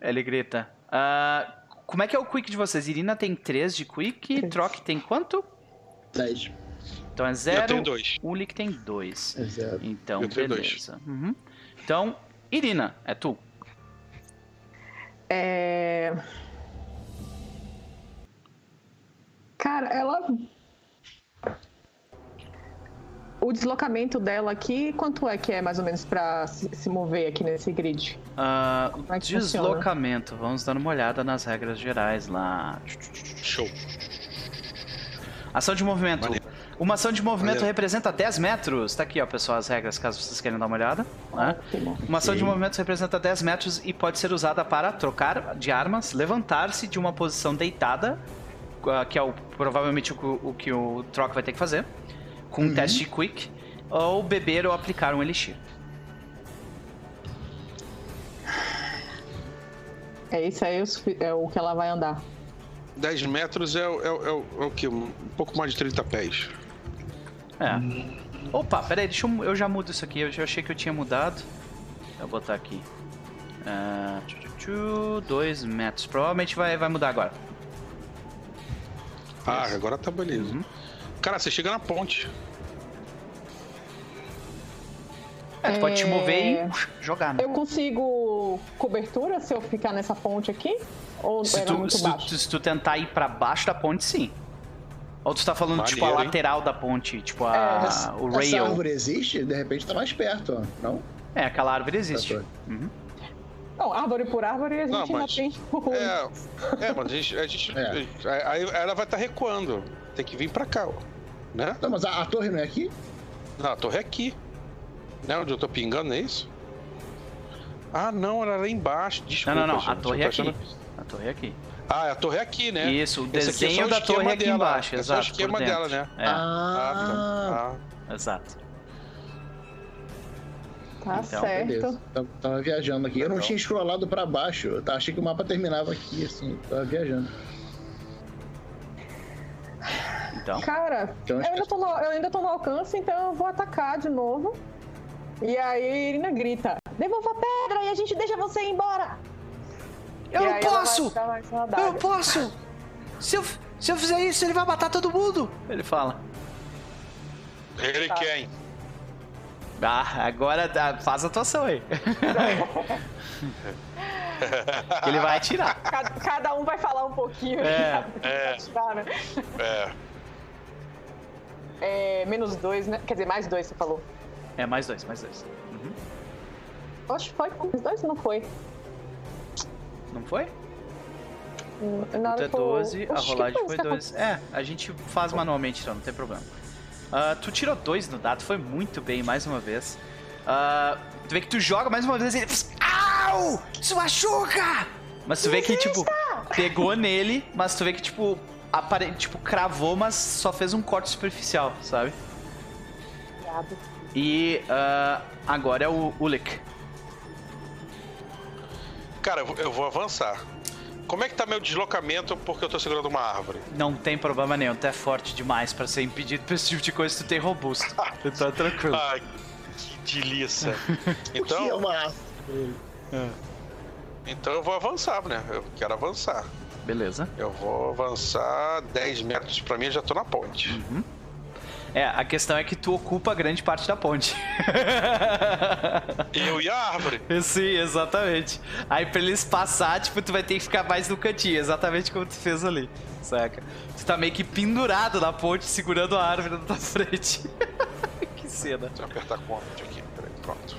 Ele grita. "Ah, como é que é o quick de vocês? Irina tem 3 de quick, Três. Troc tem quanto? 10. Então é Eu 0. tenho dois. Ulik tem 2. É zero. Então, Eu tenho dois. beleza. Uhum. Então, Irina, é tu. É... Cara, ela. O deslocamento dela aqui, quanto é que é mais ou menos pra se, mover aqui nesse grid? Ah, Como é que funciona? deslocamento. Vamos dar uma olhada nas regras gerais lá. Show. Ação de movimento. Maneiro. Uma ação de movimento Maneiro. representa 10 metros. Tá aqui, ó, pessoal, as regras, caso vocês queiram dar uma olhada. né? Ótimo. Uma ação de Ok. movimento representa 10 metros e pode ser usada para trocar de armas, levantar-se de uma posição deitada, ah, que é o, provavelmente o, que o- que o Troc vai ter que fazer, com um teste de Quick, ou beber ou aplicar um Elixir. É isso aí, o sufi- é o que ela vai andar. 10 metros é, o- é, o- é, o- é o quê? Um pouco mais de 30 pés. É. Opa, peraí, deixa eu, eu já mudo isso aqui. Eu já achei que eu tinha mudado. Eu vou botar aqui. Ah, tchu, tchu, dois metros. Provavelmente vai, vai mudar agora. Ah, agora tá beleza. Uhum. Cara, você chega na ponte. É, tu pode te É. mover e jogar, né? Eu consigo cobertura se eu ficar nessa ponte aqui? Ou Se era tu, muito se, tu, baixo? se tu tentar ir pra baixo da ponte, sim. Ou tu tá falando, tipo, a hein? lateral da ponte, tipo, a, É, Essa, o essa rail. árvore existe, de repente tá mais perto, ó. Não? É, aquela árvore existe. Tá Uhum. Não, árvore por árvore a gente Não, ainda mas- tem. o- É, é, mas a gente. A gente É. Aí ela vai estar recuando. Tem que vir pra cá, ó. Né? Não, mas a, a torre não é aqui? Não, a torre é aqui. Né? Onde eu tô pingando, é isso? Ah, não, era lá embaixo. Não, Desculpa. não, não. gente, A torre é aqui. achando- A torre é aqui. Ah, a torre é aqui, né? Isso, o Esse aqui é desenho o da esquema torre é aqui dela. embaixo, É o exato. esquema por dentro. dela, né? É, Ah, Ah, exato. Tá Então, certo. beleza. Tava, tava viajando aqui. Eu não Legal. tinha scrollado pra baixo. Eu achei que o mapa terminava aqui, assim. Tava viajando. Então, Cara, Então, eu que- ainda, tô no, eu ainda tô no alcance, então eu vou atacar de novo. E aí a Irina grita: Devolva a pedra e a gente deixa você ir embora. eu E não posso! Eu não posso! Se eu, se eu fizer isso, ele vai matar todo mundo! Ele fala. ele Tá. quem? Ah, agora faz a atuação aí. ele vai atirar. Cada, cada um vai falar um pouquinho. É, é. Atirar, né? É. É, menos dois, né? Quer dizer, mais dois, você falou. É, mais dois, mais dois. Uhum. Oxe, foi mais dois? Não foi. Não foi? O Na hora é que eu- 12, a Oxe, que rolagem foi que 2. É, a gente faz manualmente, então, não tem problema. Ah, tu tirou dois no dado, foi muito bem, mais uma vez. Ah, tu vê que tu joga mais uma vez e ele. Au! Isso machuca! Mas tu vê que, tipo, pegou nele, mas tu vê que, tipo, apare... tipo, cravou, mas só fez um corte superficial, sabe? Viado. E ah, agora é o Ulik. Cara, eu vou avançar. Como é que tá meu deslocamento porque eu tô segurando uma árvore? Não tem problema nenhum, tu é forte demais pra ser impedido por esse tipo de coisa, tu tem robusto. Tu tá tranquilo. Ai, que delícia. Que é Então, uma árvore. então eu vou avançar, né? Eu quero avançar. Beleza. Eu vou avançar 10 metros pra mim, eu já tô na ponte. É, a questão é que tu ocupa grande parte da ponte. Eu e a árvore. Sim, exatamente. Aí pra eles passar, tipo, tu vai ter que ficar mais no cantinho, exatamente como tu fez ali, saca? Tu tá meio que pendurado na ponte, segurando a árvore na tua frente. que cena. Deixa eu apertar com aqui. Peraí, pronto.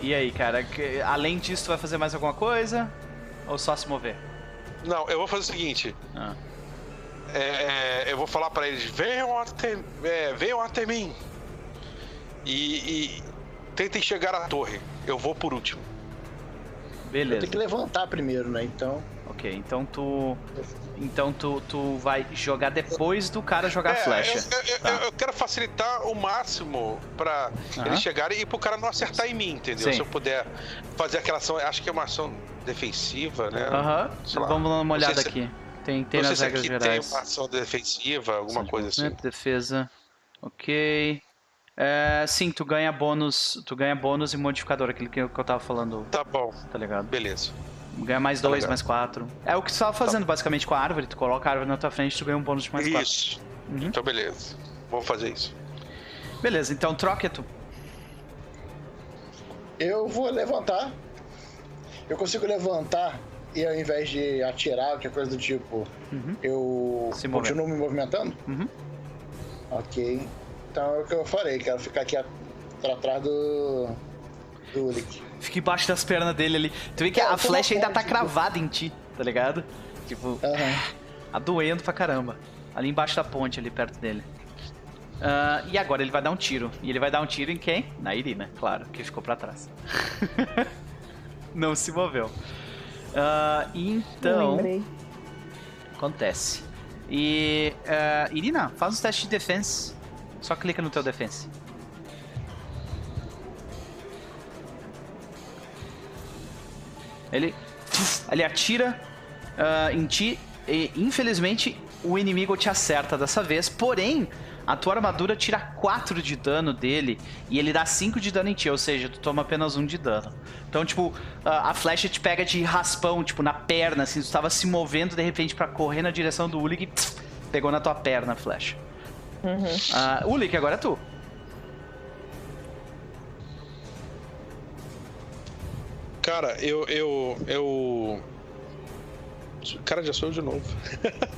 E aí, cara, além disso, tu vai fazer mais alguma coisa? Ou só se mover? Não, eu vou fazer o seguinte. Ah. É, é, eu vou falar pra eles, venham até, é, venham até mim. E, e tentem chegar à torre. Eu vou por último. Beleza. Tem que levantar primeiro, né? Então. Ok, então tu. Então tu, tu vai jogar depois do cara jogar É, flecha. Eu, eu- Tá. eu- quero facilitar o máximo pra Aham. eles chegarem e pro cara não acertar em mim, entendeu? Sim. Se eu puder fazer aquela ação, acho que é uma ação defensiva, né? Aham, lá. vamos dar uma olhada se- aqui. Tem, tem não sei nas se regras aqui gerais. tem uma ação defensiva, alguma coisa assim. Né, Defesa. Ok. É, sim, tu ganha bônus. Tu ganha bônus e modificador, aquilo que eu, que eu tava falando, Tá bom, tá ligado? beleza. Ganha mais Tá dois, mais quatro. É o que tu tava fazendo basicamente com a árvore. Tu coloca a árvore na tua frente tu ganha um bônus de mais quatro. Isso. Uhum. Então, beleza. Vamos fazer isso. Beleza, então troca tu. Eu vou levantar. Eu consigo levantar e ao invés de atirar, qualquer coisa do tipo, Uhum. eu Se continuo me movimentando? Uhum. Ok. Então é o que eu farei, quero ficar aqui a- pra trás do. do Ulick. Fica embaixo das pernas dele ali. Tu vê que a flecha ainda tá cravada em ti, tá ligado? Tipo, Aham. tá doendo pra caramba. Ali embaixo da ponte, ali perto dele. Ah, e agora ele vai dar um tiro. E ele vai dar um tiro em quem? Na Irina, claro, que ficou pra trás. Não se moveu. Ah, então. Acontece. E. ah, Irina, faz um teste de defense. Só clica no teu defense. Ele. Ele atira ah, em ti e infelizmente o inimigo te acerta dessa vez. Porém, a tua armadura tira 4 de dano dele e ele dá 5 de dano em ti, ou seja, tu toma apenas 1 de dano. Então, tipo, a flecha te pega de raspão, tipo, na perna, assim, tu tava se movendo de repente pra correr na direção do Ulig e pss, pegou na tua perna a flecha. Uhum. Ah, Ulig, agora é tu. Cara, eu. eu. eu. Cara, já sou eu de novo.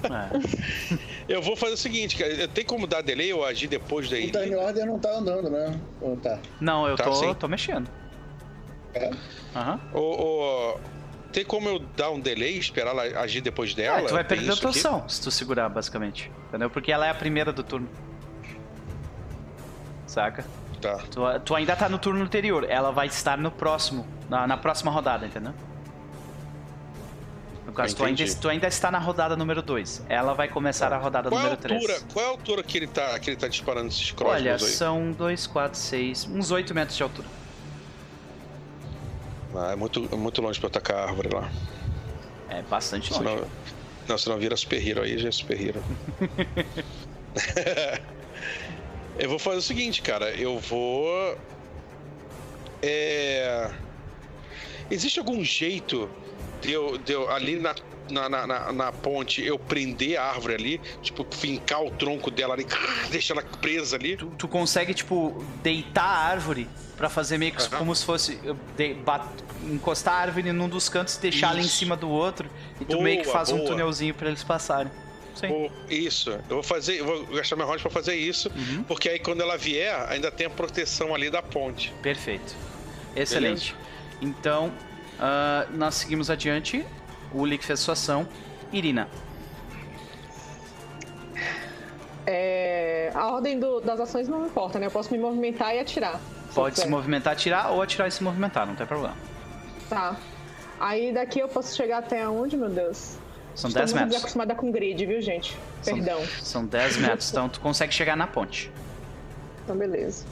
É. Eu vou fazer o seguinte, cara. Tem como dar delay ou agir depois da O Time? Order não tá andando, né? Ou tá? Não, eu Tá, tô, sim. tô mexendo. É? Aham. Ou, ou- tem como eu dar um delay e esperar ela agir depois dela? É, tu vai perder a tua ação se tu segurar, basicamente. Entendeu? Porque ela é a primeira do turno. Saca? Tá. Tu, tu ainda tá no turno anterior, ela vai estar no próximo, na, na próxima rodada, entendeu? Caso, tu ainda, tu ainda está na rodada número 2. Ela vai começar a rodada Qual número 3. altura? Qual é a altura que ele tá, que ele tá disparando esses Olha, crossbows aí? são 2, 4, 6, uns 8 metros de altura. Ah, é muito, é muito longe pra eu atacar a árvore lá. É bastante longe. Senão, não, senão vira super hero aí, já é super hero. eu vou fazer o seguinte, cara. Eu vou. É. Existe algum jeito de eu, de eu ali na, na, na, na- ponte eu prender a árvore ali? Tipo, fincar o tronco dela ali, deixar ela presa ali? Tu, tu consegue, tipo, deitar a árvore pra fazer meio que Aham. como se fosse de- bat- encostar a árvore num dos cantos e deixar ela em cima do outro. E tu Boa, meio que faz um boa. túnelzinho pra eles passarem. Sim. Isso, eu vou fazer, eu vou gastar minha roda pra fazer isso, Uhum. porque aí quando ela vier, ainda tem a proteção ali da ponte. Perfeito. Excelente. Então, ah, nós seguimos adiante. O Ulik fez sua ação. Irina. É, a ordem do- das ações não importa, né? Eu posso me movimentar e atirar. se Pode se movimentar, atirar ou atirar e se movimentar, não tem problema. Tá. Aí daqui eu posso chegar até onde, meu Deus? São Estou 10 muito metros. desacostumada com grid, viu, gente? São- Perdão. São 10 metros, então tu consegue chegar na ponte. Então, beleza.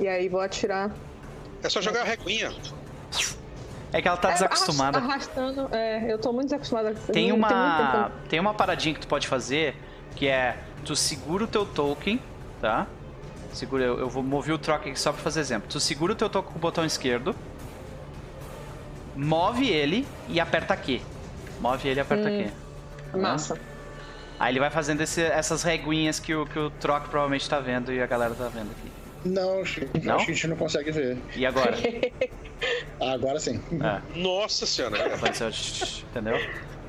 E aí vou atirar. É só jogar a reguinha. É que ela tá É, desacostumada. arras- Arrastando, é, eu tô muito desacostumada. Tem uma, tempo. tem uma paradinha que tu pode fazer, que é tu segura o teu token, tá? Segura, eu, eu vou mover o troca aqui só pra fazer exemplo. Tu segura o teu token com o botão esquerdo, move ele e aperta Q. Move ele e aperta Q. Massa. Aí ele vai fazendo esse- essas reguinhas que o, que o Troc provavelmente tá vendo e a galera tá vendo aqui. Não, acho que Não? acho que a gente não consegue ver. E agora? Ah, agora sim. é, Nossa senhora. ser, entendeu?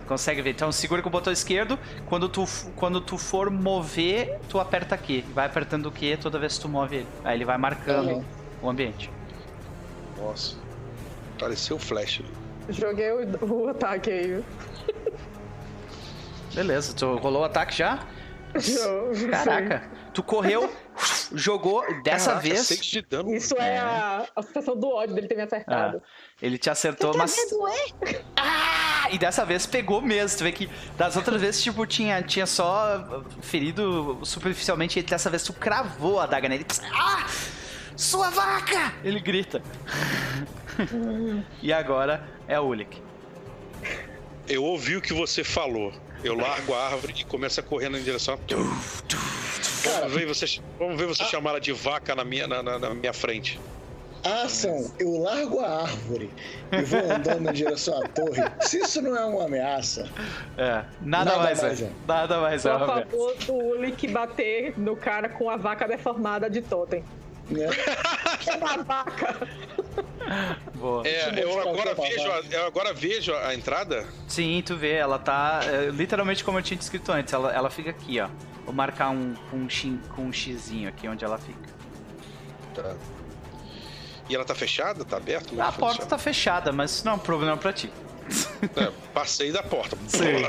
Consegue ver. Então segura com o botão esquerdo. Quando tu, quando tu for mover, tu aperta Q. Vai apertando o Q toda vez que tu move ele. Aí ele vai marcando Aham. o ambiente. Nossa. Pareceu o Flash. Joguei o, o ataque aí? Beleza, tu rolou o ataque já? Caraca. Tu correu, jogou, dessa Caraca, vez. seis de dano. Isso é, a, a sensação do ódio dele ter me acertado. Ele te acertou, mas. Ah! E dessa vez pegou mesmo. Tu vê que das outras vezes, tipo, tinha, tinha só ferido superficialmente. E dessa vez tu cravou a daga nele. Ah! Sua vaca! Ele grita. e agora é o Ulik. Eu ouvi o que você falou. Eu largo a árvore e começo a correr na direção. Vamos ver você, vamos ver você chamar ela de vaca na minha, na, na- na minha frente. A ação, eu largo a árvore e vou andando em direção à torre. Se isso não é uma ameaça, É, nada, Nada mais, mais é. é. Nada mais Sou é. a Roberto. favor do Ulik bater no cara com a vaca deformada de totem. né? É uma vaca! Boa. É, eu agora, vejo a, eu agora vejo a entrada. Sim, tu vê, ela tá é, literalmente como eu tinha descrito antes. Ela, ela fica aqui, ó. Vou marcar um, um, xin- com um xizinho aqui onde ela fica. Tá. E ela tá fechada? Tá aberta? Como é A que porta funciona? tá fechada, mas isso não é um problema pra ti. É, passei da porta. Sim.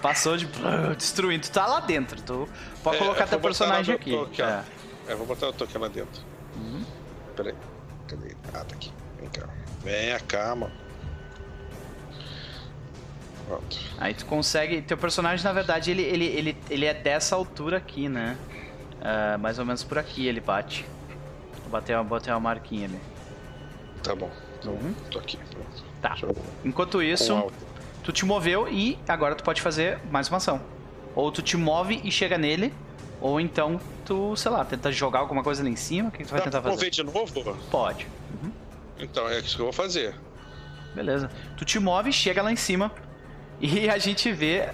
Passou de destruindo. Tu tá lá dentro. Tu pode É, colocar eu teu personagem aqui. aqui. É. É, vou botar o token lá dentro. Peraí. Cadê? Ah, tá aqui. Vem cá. Vem cá, mano. Pronto. Aí tu consegue. Teu personagem, na verdade, ele, ele, ele, ele é dessa altura aqui, né? Ah, mais ou menos por aqui ele bate. Vou bater uma, botei uma marquinha ali. Tá bom. Então, Uhum. tô aqui. Pronto. Tá. Eu- Enquanto isso, tu te moveu e agora tu pode fazer mais uma ação. Ou tu te move e chega nele, ou então tu, sei lá, tenta jogar alguma coisa ali em cima. O que que tu vai Dá tentar fazer? mover de novo? Pode. Então, é isso que eu vou fazer. Beleza. Tu te move, chega lá em cima e a gente vê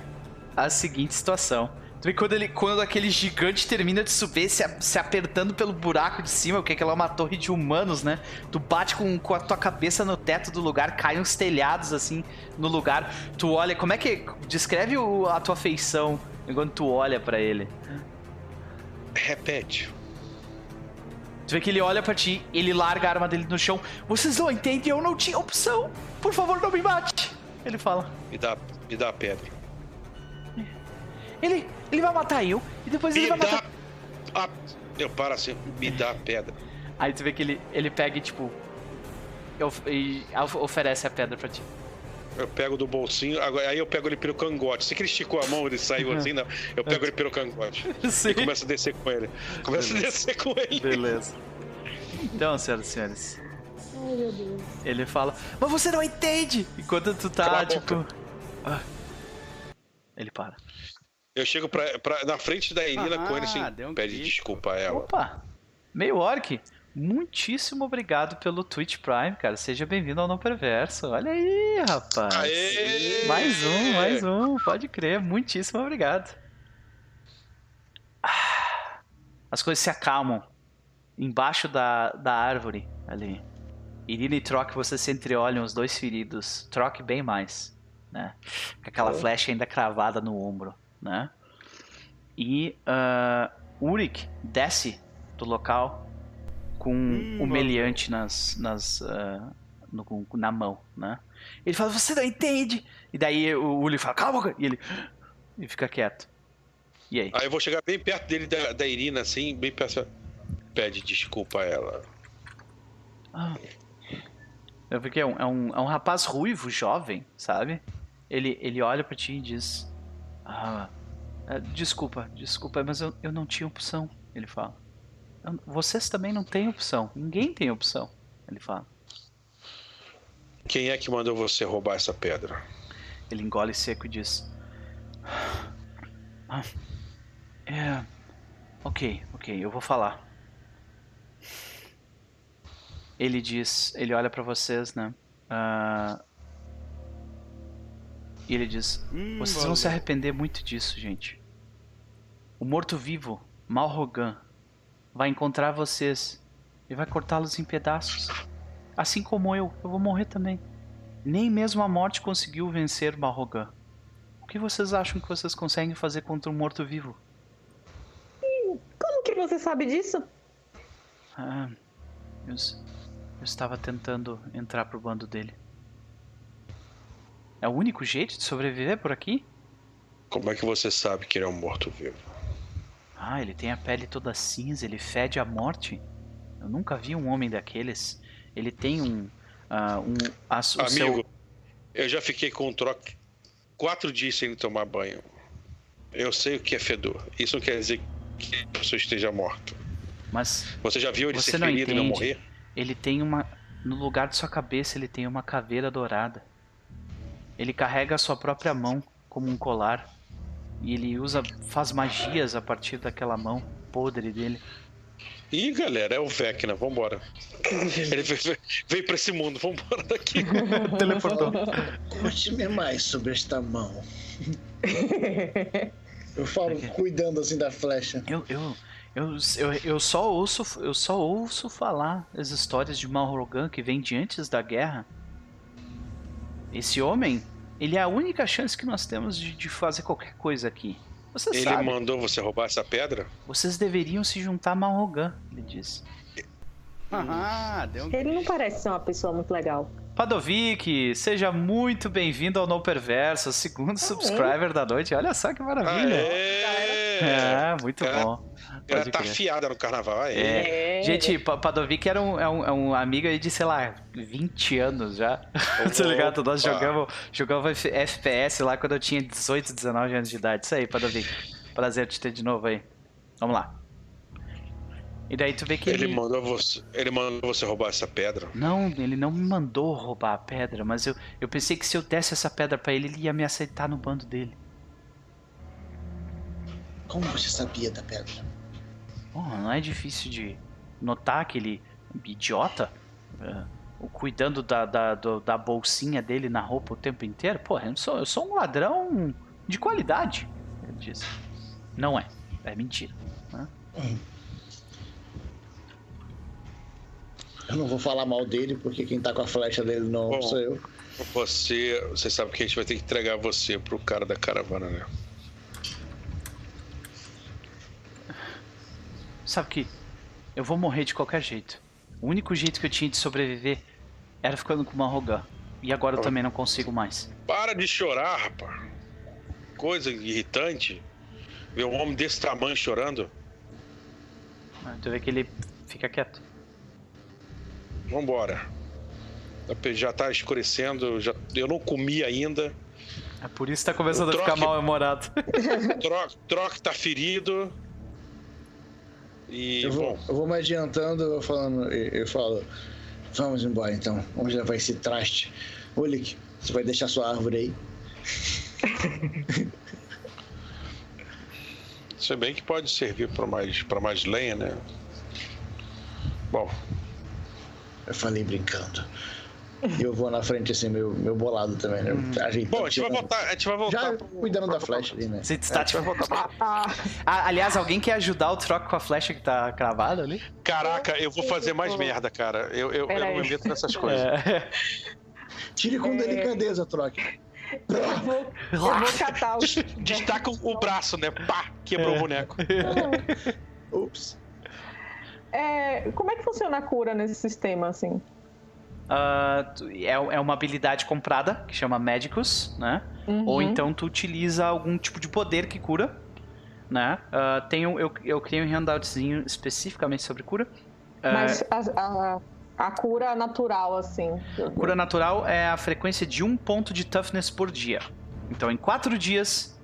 a seguinte situação. Tu vê quando, ele, quando aquele gigante termina de subir, se, a- se apertando pelo buraco de cima, porque aquela é uma torre de humanos, né? Tu bate com, com a tua cabeça no teto do lugar, caem uns telhados assim no lugar. Tu olha, como é que. Descreve o- a tua feição enquanto tu olha pra ele. Repete. Tu vê que ele olha pra ti, ele larga a arma dele no chão. Vocês não entendem, eu não tinha opção. Por favor, não me mate. Ele fala. Me dá, me dá a pedra. Ele, ele vai matar eu e depois ele Me vai dá matar. a... Eu paro assim. Me dá a pedra. Aí tu vê que ele, ele pega e tipo. of- E of- oferece a pedra pra ti. Eu pego do bolsinho, agora- aí eu pego ele pelo cangote. Sei que ele esticou a mão, ele saiu assim, não. Eu pego ele pelo cangote. Sim. E começo a descer com ele. Começo a descer com ele. Beleza. Então, senhoras e senhores, Ai, meu Deus. ele fala: Mas você não entende! Enquanto tu tá, tipo. ah. Ele para. Eu chego pra, pra- na frente da Elina Ah, com ele assim, um pede grito. desculpa a ela. Opa! Meio Orc, muitíssimo obrigado pelo Twitch Prime, cara. Seja bem-vindo ao Não Perverso. Olha aí, rapaz. Aê! Mais um, mais um. Pode crer. Muitíssimo obrigado. Ah, As coisas se acalmam. Embaixo da, da árvore, ali. Irina e Troc, vocês se entreolham os dois feridos. Troc bem mais, né? Com aquela flecha ainda cravada no ombro, né? E ah, Urik desce do local com o meliante nas, nas, ah, no- na mão, né? Ele fala, você não entende! E daí o Uli fala, cala a boca! E ele e fica quieto. E aí? Aí eu vou chegar bem perto dele, da, da Irina, assim, bem perto. Pede desculpa a ela. Ah. Eu vi que é um, é, um, é um rapaz ruivo, jovem, sabe? Ele, ele olha pra ti e diz: Ah, é, desculpa, desculpa, mas eu, eu não tinha opção. Ele fala: "Eu- Vocês também não têm opção. Ninguém tem opção. Ele fala. Quem é que mandou você roubar essa pedra? Ele engole seco e diz: "Ah, É. Ok, ok, eu vou falar. Ele diz, ele olha pra vocês, né? Ah, e ele diz: Vocês vão se arrepender muito disso, gente. O morto-vivo, Malrogan, vai encontrar vocês e vai cortá-los em pedaços. Assim como eu, eu vou morrer também. Nem mesmo a morte conseguiu vencer Malrogan. O que vocês acham que vocês conseguem fazer contra um morto-vivo? Como que você sabe disso? Ah, eu, eu estava tentando entrar pro bando dele. É o único jeito de sobreviver por aqui? Como é que você sabe que ele é um morto-vivo? Ah, ele tem a pele toda cinza, ele fede a morte. Eu nunca vi um homem daqueles. Ele tem um. ah, um a, Amigo, seu- eu já fiquei com um troque quatro dias sem tomar banho. Eu sei o que é fedor. Isso não quer dizer que a pessoa esteja morta. Mas Você já viu ele ser não ferido e não entende. morrer? ele tem uma. No lugar de sua cabeça, ele tem uma caveira dourada. Ele carrega a sua própria mão como um colar. E ele usa. faz magias a partir daquela mão podre dele. Ih, galera, é o Vecna, vambora. Ele veio, veio- veio pra esse mundo, vambora daqui. Teleportou. Conte-me mais sobre esta mão. Eu falo cuidando assim da flecha. Eu, eu, eu, eu, eu só ouço eu só ouço falar as histórias de Malrogan que vem de antes da guerra. Esse homem, ele é a única chance que nós temos de, de fazer qualquer coisa aqui. Você Ele sabe. mandou você roubar essa pedra? Vocês deveriam se juntar a Malrogan, ele disse. Ah, deu um... Ele não parece ser uma pessoa muito legal. Padovic, seja muito bem-vindo ao No Perverso, segundo subscriber da noite. Olha só que maravilha. Aê! É, muito Cara, bom. Ela tá crer. afiada no carnaval. Aê. É. É. Gente, Pa- Padovic era um, é um, é um amigo aí de, sei lá, 20 anos já. tá ligado? Nós jogamos, jogamos FPS lá quando eu tinha 18, 19 anos de idade. Isso aí, Padovic. Prazer te ter de novo aí. Vamos lá. E daí tu vê que Ele ele... mandou você, ele mandou você roubar essa pedra. Não, ele não me mandou roubar a pedra, mas eu, eu pensei que se eu desse essa pedra pra ele, ele ia me aceitar no bando dele. Como você sabia da pedra? Porra, não é difícil de notar aquele idiota o cuidando da, da, do- da bolsinha dele na roupa o tempo inteiro? Porra, eu sou, eu sou um ladrão de qualidade, ele disse. Não é, é mentira. Eu não vou falar mal dele, porque quem tá com a flecha dele não Bom. sou eu. Você, você sabe que a gente vai ter que entregar você pro cara da caravana, né? Sabe que eu vou morrer de qualquer jeito. O único jeito que eu tinha de sobreviver era ficando com uma Rogan. E agora eu Ah. também não consigo mais. Para de chorar, rapaz. Coisa irritante. Ver um homem desse tamanho chorando. Tu vê que ele fica quieto. Vambora. Já tá escurecendo, já, eu não comi ainda. É por isso que tá começando O a ficar mal-humorado. Troc, troc tá ferido. E, Eu vou, bom, eu vou me adiantando, eu, falando, eu, eu falo, vamos embora então, vamos levar esse traste. Ulik, você vai deixar sua árvore aí? se bem que pode servir para mais, pra mais lenha, né? Bom, Eu falei brincando. E eu vou na frente assim, meu, meu bolado também, né? Ajeitando, bom a, gente vai voltar, a gente vai voltar. Já pro- cuidando da flecha ali, né? Você está tipo, vai voltar pra... Ah, Ah, aliás, alguém quer ajudar o troco com a flecha que tá cravada ali? Caraca, eu vou fazer mais merda, cara. Eu, eu, eu não me meto nessas coisas. É. Tire com É. delicadeza, troque. eu vou, eu vou catar o. Destaca o, o braço, né? Pá! Quebrou o boneco. Ups. É, como é que funciona a cura nesse sistema, assim? Ah, tu- é, é uma habilidade comprada, que chama Magicus, né? Uhum. Ou então tu utiliza algum tipo de poder que cura, né? Uh, tenho, eu, eu criei um handoutzinho especificamente sobre cura. Uh, Mas a, a, a, cura natural, assim. Cura natural é a frequência de um ponto de toughness por dia. Então, em quatro dias,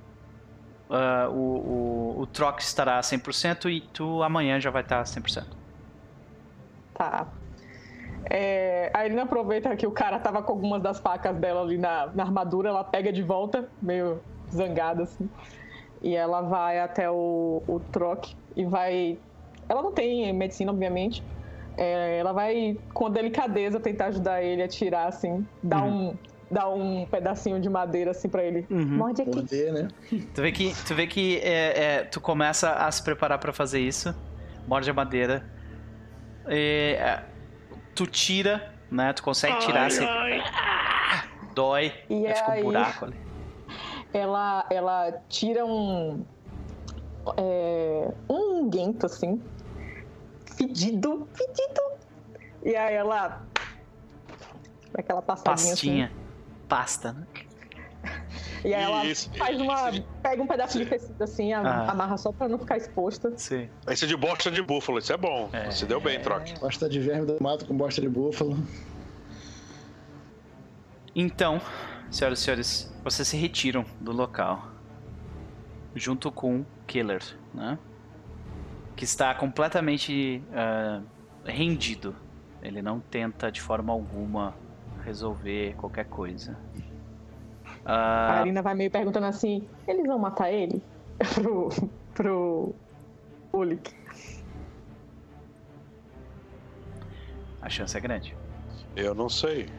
uh, o, o, o troc estará a 100% e tu amanhã já vai estar a 100%. Tá. É, a Elina aproveita que o cara tava com algumas das facas dela ali na, na armadura, ela pega de volta, meio zangada assim. E ela vai até o, o troque e vai. Ela não tem medicina, obviamente. É, ela vai, com delicadeza, tentar ajudar ele a tirar, assim, dar uhum. um dá um pedacinho de madeira assim para ele. Uhum. Morde aqui. Morder, né? Tu vê que, tu, vê que é, é, tu começa a se preparar para fazer isso. Morde a madeira. E, é, tu tira, né? Tu consegue tirar. Ai, assim, ai. Dói. E aí, fica um buraco ali. Ela, ela tira um. É, um guento assim. Fedido, fedido. E aí ela. Aquela passadinha Pastinha. Assim pasta, né? E aí ela Isso. faz uma. pega um pedaço de tecido assim, ah. amarra só pra não ficar exposta. Sim. Esse é de bosta de búfalo, isso é bom. É. Você deu bem, troque. Bosta de verme do mato com bosta de búfalo. Então, senhoras e senhores, vocês se retiram do local. Junto com Killer, né? Que está completamente uh, rendido. Ele não tenta de forma alguma resolver qualquer coisa. Uh... A Arina vai meio perguntando assim: eles vão matar ele? pro. pro. Ulik. A chance é grande. Eu não sei.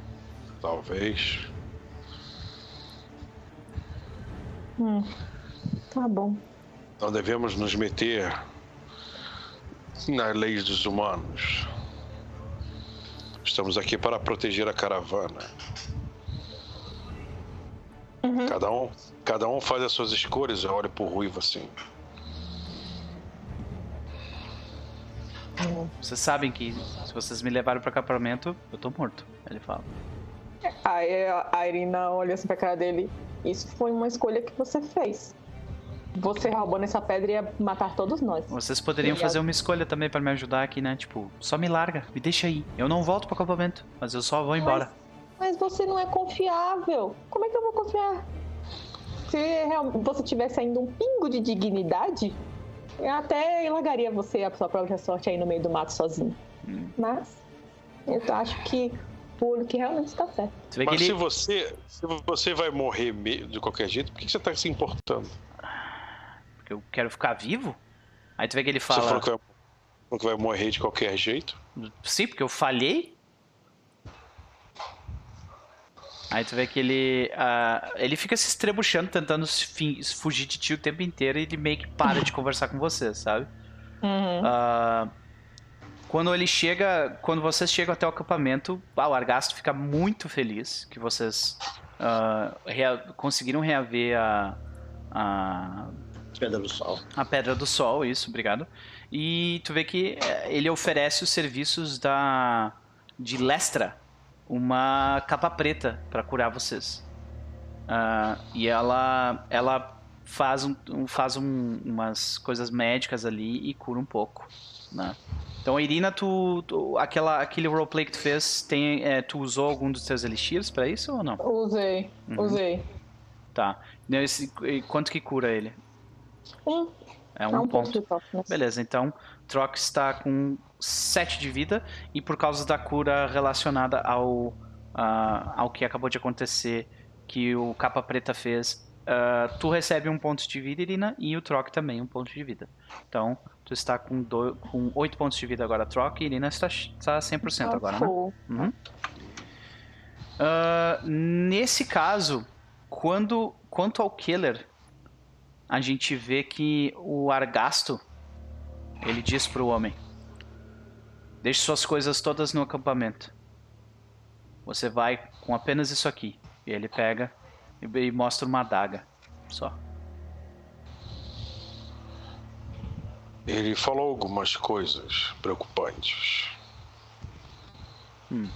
Talvez. Hum, tá bom. Não devemos nos meter nas leis dos humanos. Estamos aqui para proteger a caravana. Uhum. Cada, um, cada um faz as suas escolhas. Eu olho pro Ruivo assim. Vocês sabem que se vocês me levarem para acampamento, eu tô morto. Ele fala. Aí a Irina olha assim pra cara dele. Isso foi uma escolha que você fez você roubando essa pedra ia matar todos nós. Vocês poderiam fazer uma escolha também para me ajudar aqui, né? Tipo, só me larga, me deixa aí. Eu não volto pro acampamento, mas eu só vou embora. Mas, você não é confiável. Como é que eu vou confiar? Se você tivesse ainda um pingo de dignidade, eu até largaria você a sua própria sorte aí no meio do mato sozinho. Hum. Mas eu acho que o que realmente está certo. Mas ele... se você se você vai morrer de qualquer jeito, por que você está se importando? porque eu quero ficar vivo. Aí tu vê que ele fala. Você falou que vai, que vai morrer de qualquer jeito? Sim, porque eu falhei. Aí tu vê que ele. Uh, ele fica se estrebuchando, tentando fugir de ti o tempo inteiro e ele meio que para de conversar com você, sabe? Uhum. Uh, quando ele chega. Quando vocês chegam até o acampamento, ah, o Argasto fica muito feliz que vocês uh, rea conseguiram reaver a, a Pedra do Sol. A Pedra do Sol, isso, obrigado. E tu vê que eh, ele oferece os serviços da de Lestra, uma capa preta para curar vocês. Uh, e ela ela faz, um, faz um, umas coisas médicas ali e cura um pouco, né? Então, Irina, tu, tu, aquela, aquele roleplay que tu fez, tem, é, tu usou algum dos teus elixirs para isso ou não? Usei, uhum. usei. Tá. Esse, quanto que cura ele? Um. É um, é um ponto. ponto Beleza, então Trox está com 7 de vida e por causa da cura relacionada ao, uh, ao que acabou de acontecer, que o Capa Preta fez, uh, tu recebe um ponto de vida, Irina, e o Troc também um ponto de vida. Então, tu está com, do, com 8 pontos de vida agora, Troc, e Irina está, está 100% agora, né? Uhum. Uh, nesse caso, quando quanto ao Killer, a gente vê que o Argasto ele diz para o homem: Deixe suas coisas todas no acampamento. Você vai com apenas isso aqui. E ele pega e mostra uma adaga só. Ele falou algumas coisas preocupantes. Hum.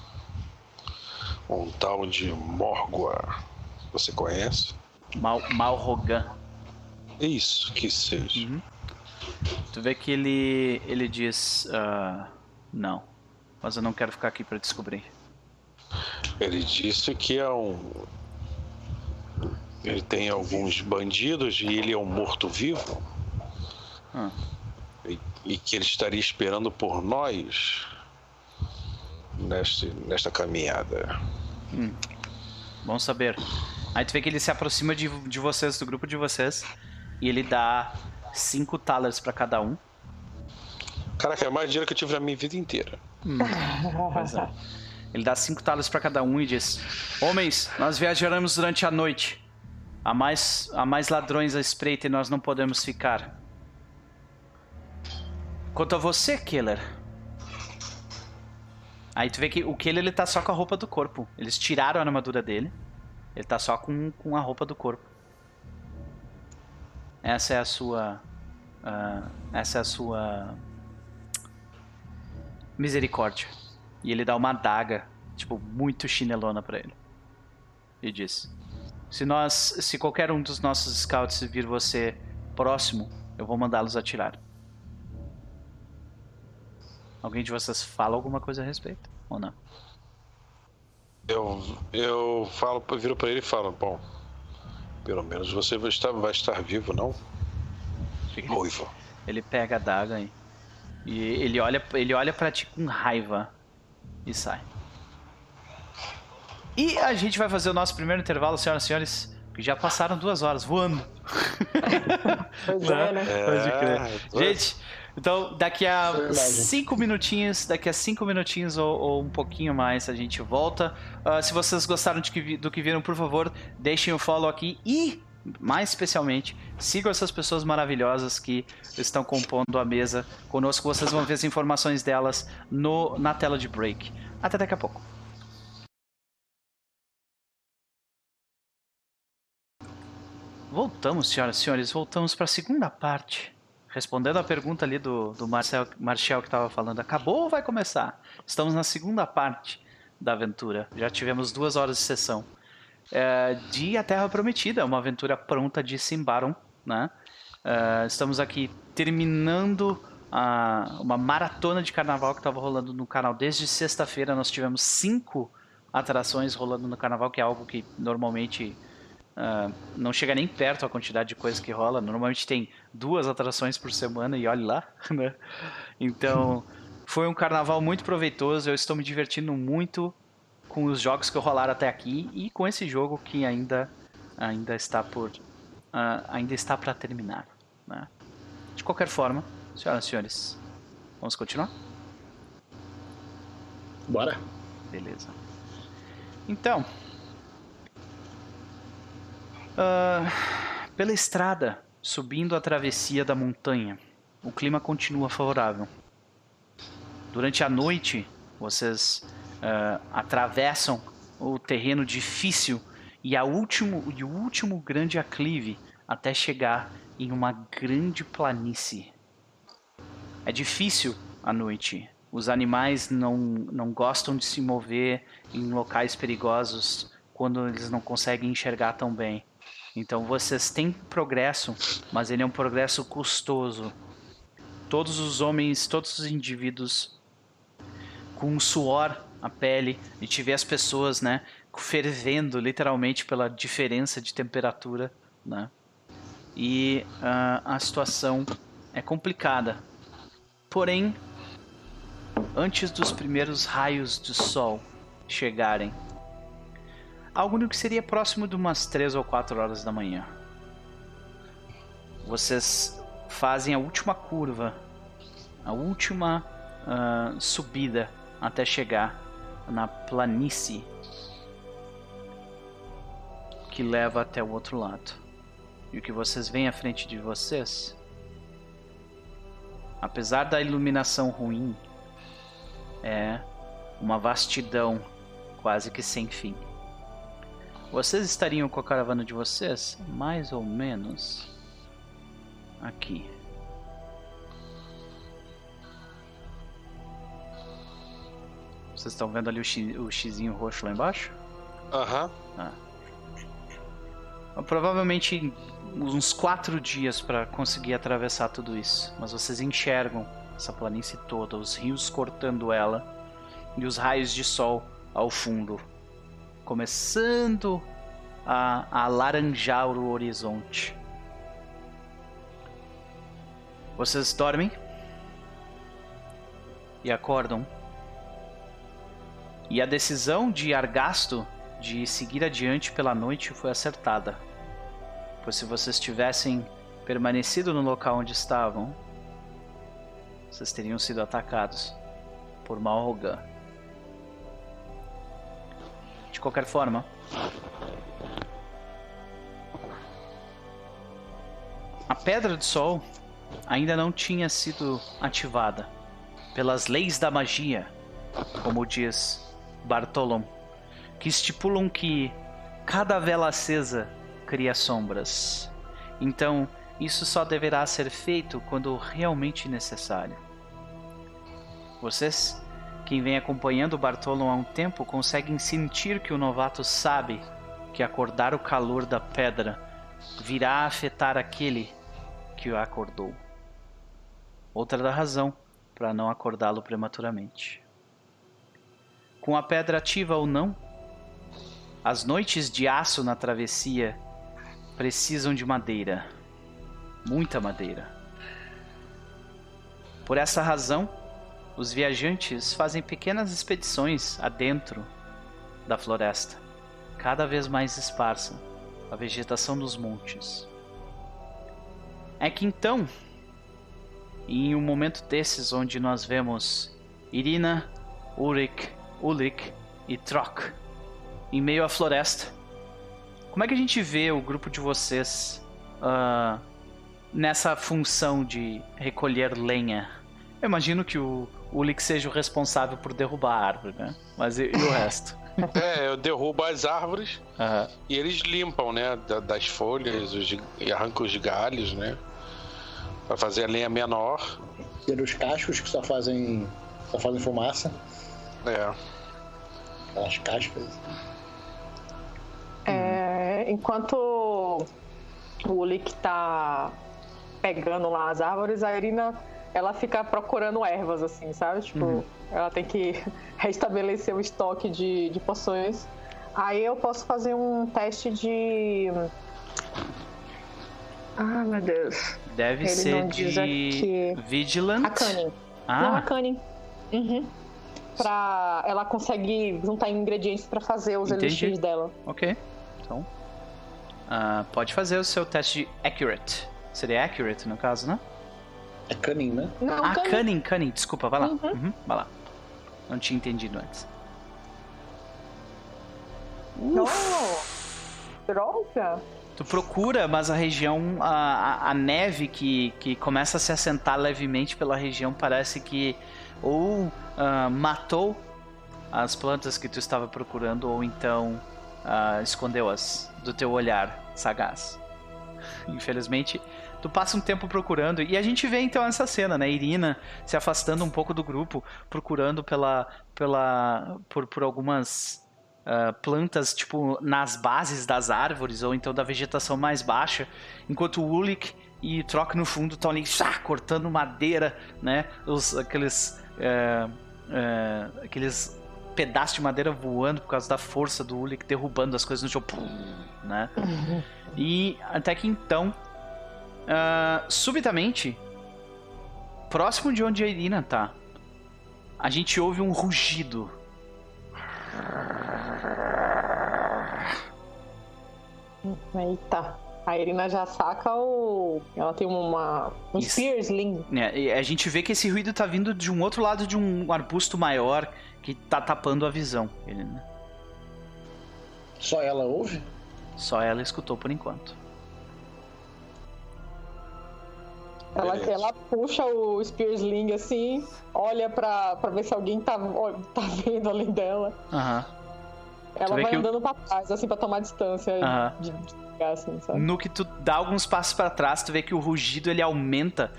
Um tal de Morgua. Você conhece? Mal, Malrogan. Isso, que seja. Uhum. Tu vê que ele ele diz uh, não, mas eu não quero ficar aqui para descobrir. Ele disse que é um ele tem alguns bandidos e ele é um morto-vivo. Ah. E, e que ele estaria esperando por nós neste, nesta caminhada. Hum. Bom saber. Aí tu vê que ele se aproxima de, de vocês, do grupo de vocês, e ele dá cinco talers para cada um. Caraca, é mais dinheiro que eu tive na minha vida inteira. Hum. Pois é. Ele dá cinco talers para cada um e diz: Homens, nós viajaremos durante a noite. Há mais, há mais ladrões à espreita e nós não podemos ficar. Quanto a você, Killer. Aí tu vê que o Killer ele tá só com a roupa do corpo. Eles tiraram a armadura dele. Ele tá só com, com a roupa do corpo. Essa é a sua. Uh, essa é a sua. Misericórdia. E ele dá uma adaga, tipo, muito chinelona para ele. E diz: Se nós. Se qualquer um dos nossos scouts vir você próximo, eu vou mandá-los atirar. Alguém de vocês fala alguma coisa a respeito? Ou não? Eu, eu falo, viro para ele e falo, bom, pelo menos você vai estar, vai estar vivo, não? Noivo. Ele pega a daga e, e ele olha, ele olha para ti com raiva e sai. E a gente vai fazer o nosso primeiro intervalo, senhoras e senhores, que já passaram duas horas voando. Pois é, né? Pode crer. É, Gente, então daqui a Verdade. cinco minutinhos, daqui a cinco minutinhos ou, ou um pouquinho mais a gente volta. Ah, se vocês gostaram de que vi- do que viram, por favor, deixem o follow aqui e, mais especialmente, sigam essas pessoas maravilhosas que estão compondo a mesa conosco. Vocês vão ver as informações delas no, na tela de break. Até daqui a pouco. Voltamos, senhoras e senhores, voltamos para a segunda parte. Respondendo a pergunta ali do, do Marcel, Marcel que estava falando, acabou ou vai começar? Estamos na segunda parte da aventura. Já tivemos duas horas de sessão. É, de A Terra Prometida, uma aventura pronta de Simbaron. Né? É, estamos aqui terminando uma maratona de carnaval que estava rolando no canal desde sexta-feira. Nós tivemos cinco atrações rolando no carnaval, que é algo que normalmente ah, não chega nem perto a quantidade de coisa que rola. Normalmente tem duas atrações por semana e olhe lá, né? Então, foi um carnaval muito proveitoso. Eu estou me divertindo muito com os jogos que rolaram até aqui e com esse jogo que ainda ainda está por ah, ainda está para terminar, né? De qualquer forma, senhoras e senhores, vamos continuar? Bora. Beleza. Então. ah, pela estrada, subindo a travessia da montanha, o clima continua favorável. Durante a noite, vocês ah, atravessam o terreno difícil e, a último, e o último grande aclive até chegar em uma grande planície. É difícil à noite. Os animais não, não gostam de se mover em locais perigosos quando eles não conseguem enxergar tão bem. Então vocês têm progresso, mas ele é um progresso custoso. Todos os homens, todos os indivíduos com suor a pele, a gente vê as pessoas, né, fervendo literalmente pela diferença de temperatura, né? E ah, a situação é complicada. Porém, antes dos primeiros raios de sol chegarem, algo no que seria próximo de umas 3 ou 4 horas da manhã. Vocês fazem a última curva, a última ah, subida até chegar na planície que leva até o outro lado. E o que vocês veem à frente de vocês, apesar da iluminação ruim, é uma vastidão quase que sem fim. Vocês estariam com a caravana de vocês mais ou menos aqui. Vocês estão vendo ali o, X, o xizinho roxo lá embaixo? Aham. provavelmente uns quatro dias para conseguir atravessar tudo isso. Mas vocês enxergam essa planície toda, os rios cortando ela e os raios de sol ao fundo, começando a, a alaranjar o horizonte. Vocês dormem e acordam. E a decisão de Argasto de seguir adiante pela noite foi acertada. Pois se vocês tivessem permanecido no local onde estavam, vocês teriam sido atacados por Malrogan. De qualquer forma, a Pedra do Sol ainda não tinha sido ativada pelas leis da magia, como diz Bartolom, que estipulam que cada vela acesa cria sombras. Então, isso só deverá ser feito quando realmente necessário. Vocês, quem vem acompanhando Bartolom há um tempo, conseguem sentir que o novato sabe que acordar o calor da pedra virá afetar aquele que o acordou. Outra da razão para não acordá-lo prematuramente. Com a pedra ativa ou não, as noites de aço na travessia precisam de madeira. Muita madeira. Por essa razão, os viajantes fazem pequenas expedições adentro da floresta, cada vez mais esparsa, a vegetação dos montes. É que então, em um momento desses onde nós vemos Irina, Ulrich, Ulrich e Trock em meio à floresta, como é que a gente vê o grupo de vocês uh, nessa função de recolher lenha? Eu imagino que o Ulik seja o responsável por derrubar a árvore, né? Mas e, e o resto? É, eu derrubo as árvores Aham. e eles limpam, né? da- das folhas os, e arrancam os galhos, né? Pra fazer a lenha menor. Tira os cascos que só fazem. só fazem fumaça. É. As cascas. É, enquanto o Ulik tá pegando lá as árvores, a Irina ela fica procurando ervas, assim, sabe? Tipo, ela tem que restabelecer o estoque de, de poções. Aí eu posso fazer um teste de. Ah, meu Deus. Deve Ele ser de aqui. Vigilant. A Cunning. Não, a Ah, Cunning. Uhum. Pra. Ela consegue juntar ingredientes pra fazer os Entendi. elixirs dela. ok. Então, ah, pode fazer o seu teste de Accurate. Seria Accurate no caso, né? É cunning, né? Não, ah, Cunning. Cunning, Cunning, desculpa, vai lá. Uhum. Uhum, vai lá. Não tinha entendido antes. Não. Droga. Tu procura, mas a região, a, a, a neve que, que começa a se assentar levemente pela região parece que ou ah, matou as plantas que tu estava procurando ou então ah, escondeu-as do teu olhar sagaz. Infelizmente, tu passa um tempo procurando e a gente vê então essa cena, né? Irina se afastando um pouco do grupo, procurando pela, pela, por, por algumas ah, plantas, tipo, nas bases das árvores ou então da vegetação mais baixa, enquanto o e Troc no fundo estão ali chá, cortando madeira, né? Os, aqueles, é, é, aqueles pedaços de madeira voando por causa da força do Ulik derrubando as coisas no chão, né? E até que então, ah, subitamente, próximo de onde a Irina tá, a gente ouve um rugido. Eita. A Irina já saca o. Ela tem uma. Um Isso. Spear Sling. né? E a gente vê que esse ruído tá vindo de um outro lado de um arbusto maior que tá tapando a visão. Né? Só ela ouve? Só ela escutou por enquanto. Ela, ela puxa o Spear Sling assim, olha pra, pra ver se alguém tá, tá vendo além dela. Aham. Ela vai andando pra trás, assim, pra tomar distância Aham. de, de assim, sabe? No que tu dá alguns passos pra trás, tu vê que o rugido ele aumenta.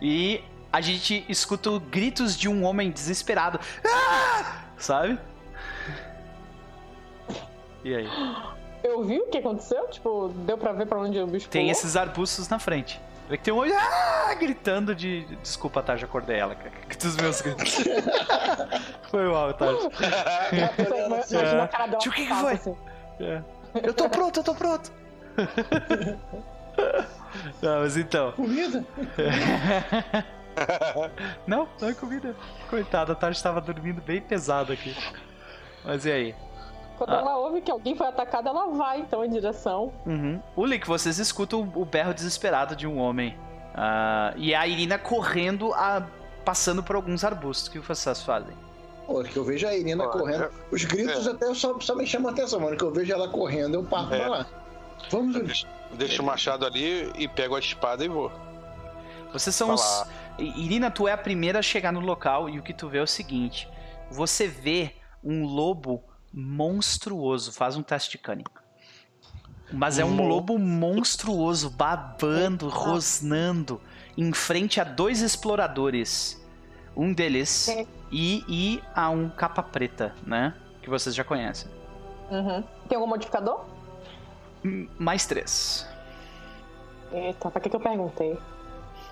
E a gente escuta gritos de um homem desesperado. Ah! Sabe? E aí? Eu vi o que aconteceu? Tipo, deu pra ver pra onde o bicho Tem pulou? esses arbustos na frente. Vê que tem um olho ah, gritando de. Desculpa? Já acordei ela, cara. Dos meus gritos. foi mal? Imagina É. Tio, o que que foi? assim. É. Eu tô pronto, eu tô pronto. Não, mas então. Comida? Não, não é comida. Coitada, a Tati estava dormindo bem pesado aqui. Mas e aí? Quando Ah. ela ouve que alguém foi atacado, ela vai então em direção. Uhum. O Link, vocês escutam o berro desesperado de um homem. Ah, e a Irina correndo, a- passando por alguns arbustos. O que vocês fazem? Pô, que eu vejo a Irina correndo. é- Os gritos até só, só me chamam a atenção, mano. Que eu vejo ela correndo, eu parto É. pra lá. Vamos, Júlio. Deixa, o machado ali e pego a espada e vou. Vocês são os. Falar. Irina, tu é a primeira a chegar no local e o que tu vê é o seguinte: você vê um lobo monstruoso. Faz um teste de cunning. Mas é um lobo monstruoso, babando, rosnando, em frente a dois exploradores. Um deles É. e, e a um capa preta, né? Que vocês já conhecem. Uhum. Tem algum modificador? Hum, Mais três. Eita, pra que, que eu perguntei?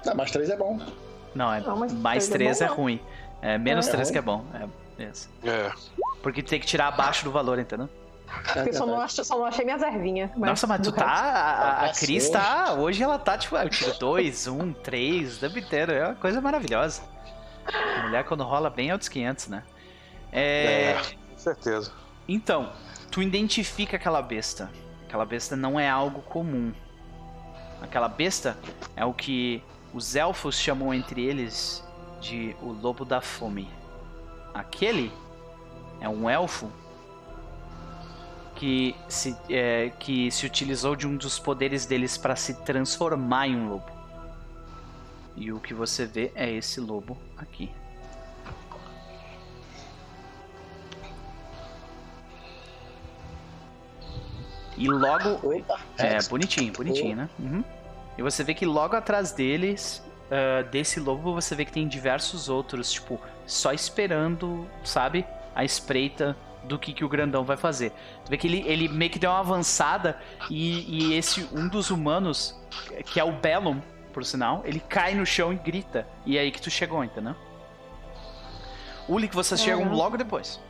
Ah, mais três é bom. Não, é Não, mas mais três três é é bom, não. ruim. É menos É três ruim? que é bom. É, É. Porque tem que tirar abaixo do valor, entendeu? É Eu só não, achei, só não achei minhas ervinhas. Nossa, mas tu tá. A, a Cris hoje. tá. Hoje ela tá, tipo, 2, 1, 3, o tempo inteiro. É uma coisa maravilhosa. A mulher quando rola bem é outros 500, né? É, É, com certeza. Então, tu identifica aquela besta. Aquela besta não é algo comum. Aquela besta é o que os elfos chamam entre eles de o lobo da fome. Aquele é um elfo que se, é, que se utilizou de um dos poderes deles para se transformar em um lobo. E o que você vê é esse lobo aqui. E logo. Opa, É, Rex. bonitinho, bonitinho, né? Uhum. E você vê que logo atrás deles, ah, desse lobo, você vê que tem diversos outros, tipo, só esperando, sabe? A espreita do que, que o grandão vai fazer. Tu vê que ele, ele meio que deu uma avançada e, e esse, um dos humanos, que é o Bellum, por sinal, ele cai no chão e grita. E é aí que tu chegou, entendeu? Uli, que vocês chegam Uhum. logo depois.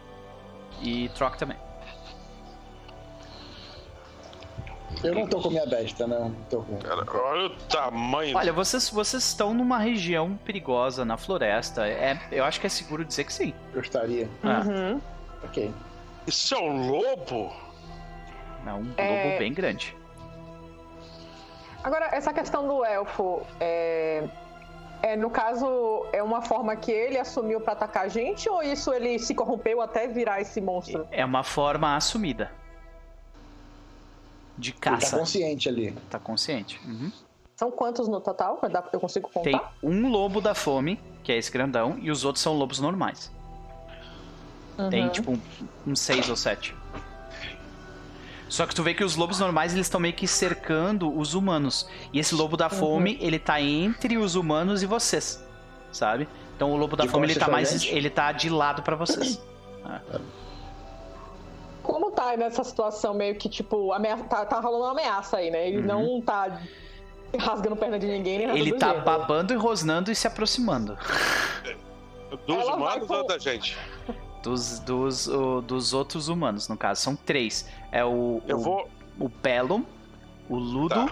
E Troca também. Eu não tô com minha besta, né? Não tô com. Cara, olha o tamanho. Olha, vocês, vocês estão numa região perigosa na floresta. É, eu acho que é seguro dizer que sim. Gostaria. Ah, Uhum. Ok. Isso é um lobo? é um É. lobo bem grande. Agora, essa questão do elfo, é... é, no caso, é uma forma que ele assumiu pra atacar a gente ou isso ele se corrompeu até virar esse monstro? É uma forma assumida. De Ele tá caça. consciente ali. Tá consciente. Uhum. São quantos no total? Dá- Eu consigo contar? Tem um lobo da fome, que é esse grandão, e os outros são lobos normais. Tem Uhum. tipo um, um seis ou sete. Só que tu vê que os lobos normais eles estão meio que cercando os humanos. E esse lobo da fome, ele tá entre os humanos e vocês. Sabe? Então o lobo da De fome ele tá mais. Ele tá de lado pra vocês. Como tá nessa situação meio que, tipo, amea- tá, tá rolando uma ameaça aí, né? Ele Uhum. não tá rasgando perna de ninguém, nem nada Ele tá gênero. babando e rosnando e se aproximando. Dos Ela humanos com- ou da gente? Dos, dos, o- dos outros humanos, no caso. São três. É o, Eu o, vou. o Bellum, o Ludo Tá.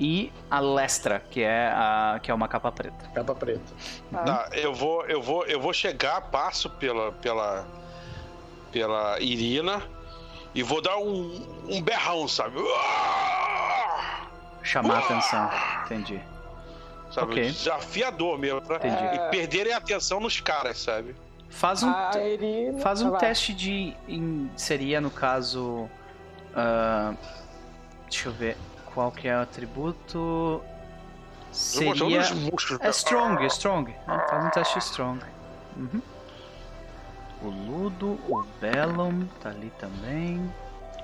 e a Lestra, que é, a, que é uma capa preta. Capa preta. Tá, eu vou, eu vou, eu vou chegar, passo pela, pela, pela Irina e vou dar um, um berrão, sabe? Chamar a atenção. Entendi. Sabe? Ok. Desafiador mesmo, pra Entendi. e perderem a atenção nos caras, sabe? Faz um, A Irina... faz um teste de. em- seria no caso. ah, deixa eu ver. Qual que é o atributo? Seria. É strong, é strong. É, faz um teste strong. Uhum. O Ludo, o Bellum, tá ali também.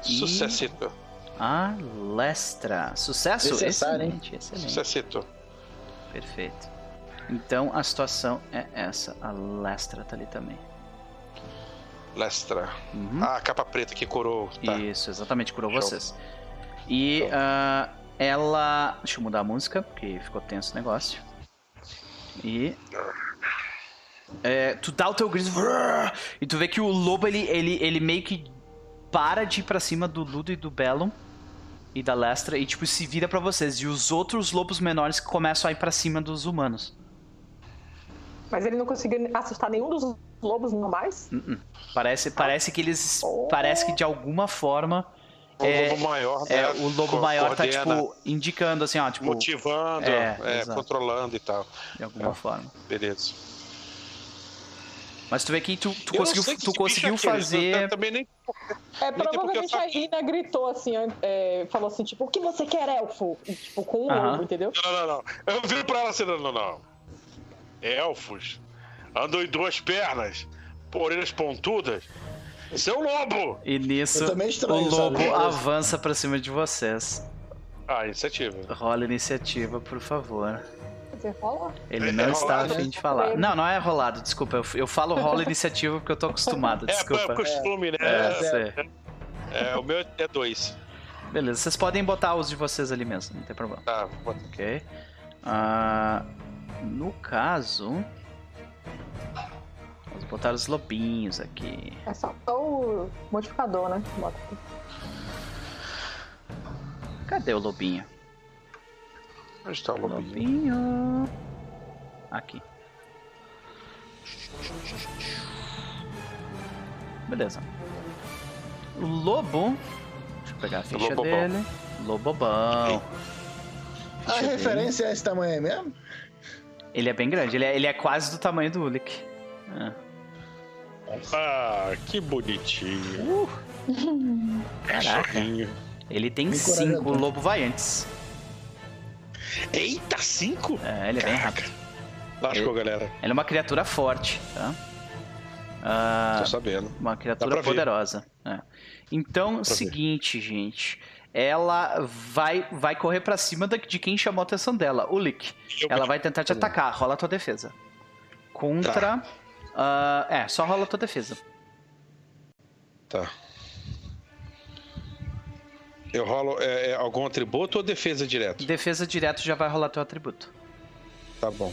E Sucessito. a Lestra. Sucesso? Necessário, hein? excelente, excelente. Sucessito. Perfeito. Então a situação é essa. A Lestra tá ali também. Lestra. Uhum. Ah, a capa preta que curou. Tá. Isso, exatamente, curou Show. vocês. E Show. ah, ela. Deixa eu mudar a música, porque ficou tenso o negócio. E. É, tu dá o teu grito. E tu vê que o lobo ele, ele, ele meio que para de ir pra cima do Ludo e do Bellum e da Lestra e tipo se vira pra vocês. E os outros lobos menores que começam a ir pra cima dos humanos. Mas ele não conseguiu assustar nenhum dos lobos normais? Uh-uh. Parece, parece que eles. Oh. Parece que de alguma forma. O É, lobo maior, né? É, o lobo co- maior tá, tipo, indicando assim, ó, tipo, motivando, É, é, controlando e tal. de alguma É. forma. Beleza. Mas tu vê que tu, tu conseguiu, que tu esse conseguiu é aquele, eu fazer. também nem. É, Nem provavelmente a sabia. Ina gritou assim, é, falou assim, tipo, o que você quer, elfo? E, tipo, com um Aham. lobo, entendeu? Não, não, não. Eu viro pra ela assim, não, não, não. Elfos andam em duas pernas, orelhas pontudas. Seu lobo! E nisso, Eu também estranho, o lobo sabe? avança pra cima de vocês. Ah, iniciativa. Rola iniciativa, por favor. Você rola? Ele É não está rolado. afim de falar. Não, não é rolado, desculpa. Eu, eu falo rola iniciativa porque eu tô acostumado, É, desculpa. é costume, né? É, É, é, o meu é dois. Beleza, vocês podem botar os de vocês ali mesmo, não tem problema. Tá, vou- Ok. Ah, no caso. Vamos botar os lobinhos aqui. É só o modificador, né? Bota aqui. Cadê o lobinho? Onde está o lobinho? Lobinho. Aqui. Beleza. O lobo. Deixa eu pegar a ficha Lobobão. dele. Lobobão. A dele. referência é esse tamanho aí mesmo? Ele é bem grande, ele é, ele é quase do tamanho do Ulik. Ah. Ah, que bonitinho. Caraca. Cachorrinho. Ele tem cinco, o lobo vai antes. Eita, cinco? É, ele é bem Caraca. rápido. Lascou, galera. Ele é uma criatura forte, tá? Ah, Tô sabendo. uma criatura ver. poderosa. é. Então, ver. seguinte, gente. Ela vai, vai correr pra cima de quem chamou a atenção dela, o Lick. Eu- Ela vai tentar te Tá atacar. Rola a tua defesa. Contra. ah, é, só rola a tua defesa. Tá. Eu rolo é, é algum atributo ou defesa direto? Defesa direto já vai rolar teu atributo. Tá bom.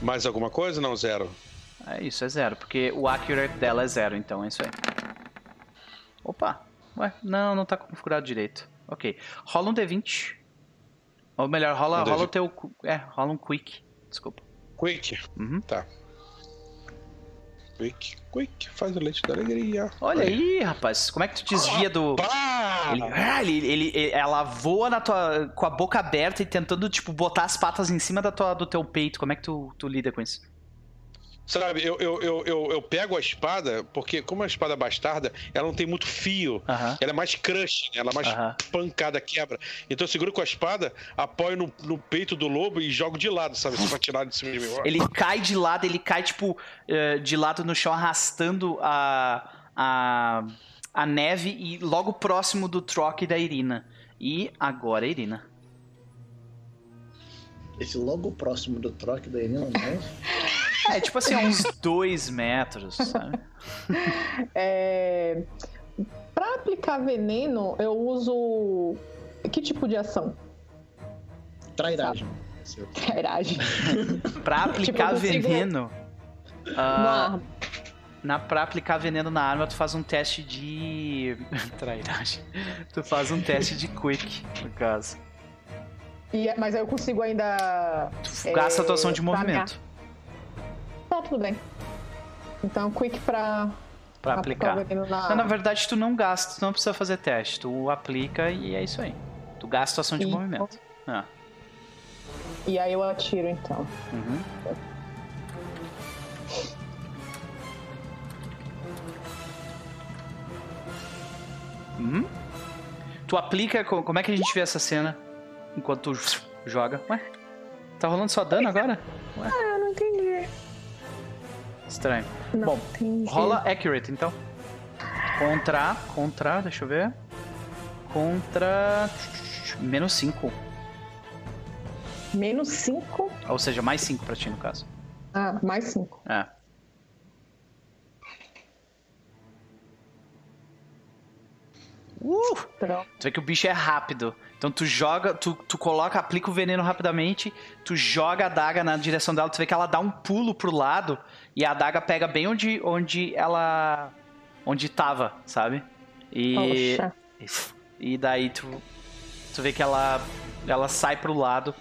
Mais alguma coisa? Não, zero. É isso, é zero. Porque o accurate dela é zero, então é isso aí. Opa! Ué, não, não tá configurado direito. Ok. Rola um D20. Ou melhor, rola, Um rola o D20. teu. É, rola um quick. Desculpa. Quick. Uhum. Tá. Quick, quick. Faz o leite da alegria. Olha aí, rapaz. Como é que tu desvia do. Pá! Ele, ah, ele, ele- ele- ela voa na tua, com a boca aberta e tentando, tipo, botar as patas em cima da tua, do teu peito. Como é que tu, tu lida com isso? Sabe, eu, eu, eu, eu, eu pego a espada, porque como é uma espada bastarda, ela não tem muito fio. Ela é mais crush, ela é mais pancada, quebra. Então eu seguro com a espada, apoio no, no peito do lobo e jogo de lado, sabe? Pra tirar de cima de mim. Ele cai de lado, ele cai, tipo, eh, de lado no chão, arrastando a, a, a neve e logo próximo do troque da Irina. E agora, Irina. Esse logo próximo do troque da Irina, não? É, tipo assim, uns dois metros, sabe? É... Pra aplicar veneno, eu uso. Que tipo de ação? Trairagem. Trairagem. Pra aplicar eu consigo- veneno... Na ah, arma. na, pra aplicar veneno na arma, tu faz um teste de... Trairagem. Tu faz um teste de quick, no caso. E- mas aí eu consigo ainda. Tu gasta a tua ação de pra movimento Tá, tudo bem. Então, quick pra. pra aplicar. na Não, na verdade, tu não gasta, tu não precisa fazer teste. Tu aplica e é isso aí. Tu gasta a ação de E- movimento. Ah, E aí eu atiro, então. uhum. Uhum. Tu aplica. co- Como é que a gente vê essa cena? Enquanto tu joga. Ué? Tá rolando só dano agora? Não entendi. Estranho. Não Bom, rola accurate então. Contra, contra, deixa eu ver. Contra. Menos 5. Menos 5? Ou seja, mais 5 pra ti no caso. Ah, mais 5. É. Uh! Pronto. Você vê que o bicho é rápido. Então tu joga, tu, tu coloca, aplica o veneno rapidamente, tu joga a adaga na direção dela, tu vê que ela dá um pulo pro lado e a adaga pega bem onde, onde ela. onde tava, sabe? E. Poxa. E daí tu. Tu vê que ela. ela sai pro lado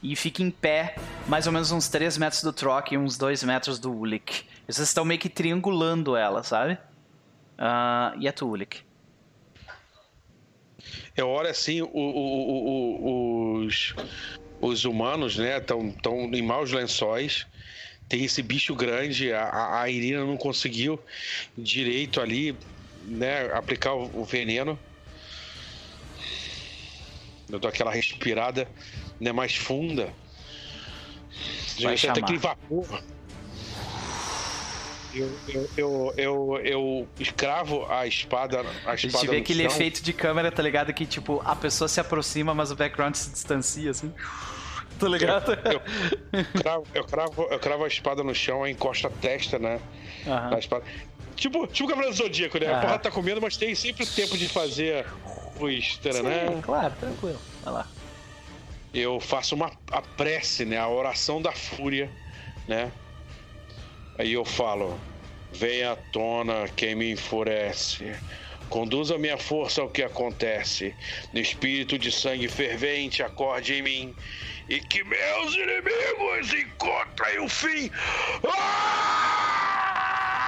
e fica em pé, mais ou menos uns 3 metros do Troc e uns 2 metros do Ulik. Vocês estão meio que triangulando ela, sabe? Ah, e a tu, Ulik? Eu olho assim, o- o- o- os, os humanos, né, estão tão em maus lençóis. Tem esse bicho grande, a, a- Irina não conseguiu direito ali, né, aplicar o, o veneno. Eu dou aquela respirada, né, mais funda. Vai chamar. aquele vapor. Eu, eu, eu, eu, eu escravo a espada, a A gente espada vê aquele chão. efeito de câmera, tá ligado? Que tipo, a pessoa se aproxima, mas o background se distancia, assim. Tá ligado? Eu cravo, eu, cravo, eu cravo a espada no chão, encosta a testa, né? Aham. Na espada. Tipo, tipo o Cavaleiro Zodíaco, né? A Aham. porra tá comendo, mas tem sempre o tempo de fazer os. Sim, claro, tranquilo. Vai lá. Eu faço uma a prece, né? A oração da fúria, né? Aí eu falo: Venha à tona quem me enfurece. Conduza minha força ao que acontece. No espírito de sangue fervente, acorde em mim. E que meus inimigos encontrem o fim.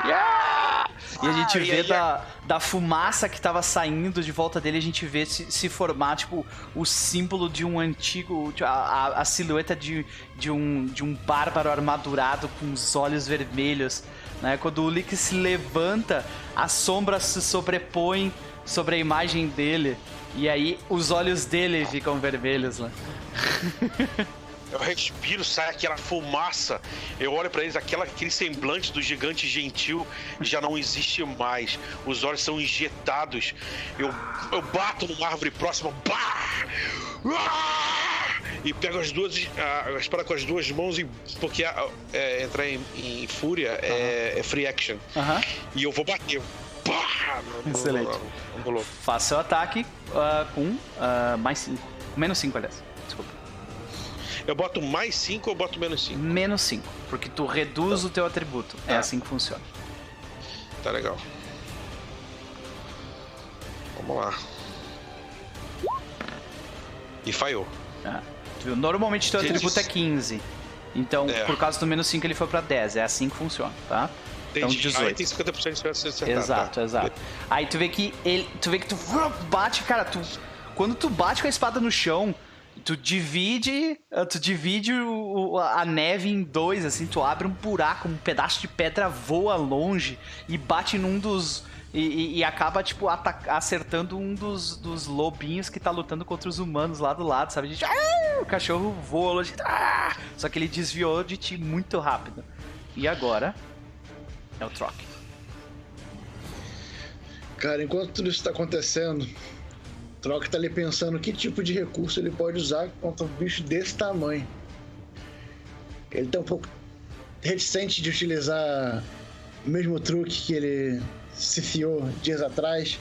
Ah! E a gente Ah, vê da, da fumaça que tava saindo de volta dele, a gente vê se, se formar, tipo, o símbolo de um antigo. A, a, a silhueta de, de, um, de um bárbaro armadurado com os olhos vermelhos. Né? Quando o Lick se levanta, as sombras se sobrepõem sobre a imagem dele. E aí os olhos dele ficam vermelhos, né? Eu respiro, sai aquela fumaça. Eu olho pra eles, aquela, aquele semblante do gigante gentil já não existe mais. Os olhos são injetados. Eu, eu bato numa árvore próxima. Ah! E pego as duas. A, a espada com as duas mãos e. Porque a- é, entrar em, em fúria é, é free action. Aham. E eu vou bater. Excelente. Faça seu ataque ah, com ah, mais 5. Menos 5, aliás. Eu boto mais 5 ou boto menos 5? Menos 5, porque tu reduz o teu atributo. É Tá. assim que funciona. Tá legal. Vamos lá. E falhou. Ah? Normalmente teu Gente, atributo é isso- 15. Então, É. por causa do menos 5, ele foi pra 10. É assim que funciona, tá? Então, Entendi. 18. Aí tem 50% de chance de acertar. Exato, tá. exato. Aí tu vê que ele. Tu vê que tu bate, cara, tu. Quando tu bate com a espada no chão, tu divide. ah, Tu divide o- a neve em dois, assim, tu abre um buraco, um pedaço de pedra voa longe e bate num dos. E, e- e acaba, tipo, acertando um dos, dos lobinhos que tá lutando contra os humanos lá do lado, sabe? Gente, "Ah!" o cachorro voa longe. "Ah!" Só que ele desviou de ti muito rápido. E agora. É o troque. Cara, enquanto tudo isso tá acontecendo, o Troc tá ali pensando que tipo de recurso ele pode usar contra um bicho desse tamanho. Ele tá um pouco reticente de utilizar o mesmo truque que ele se fiou dias atrás.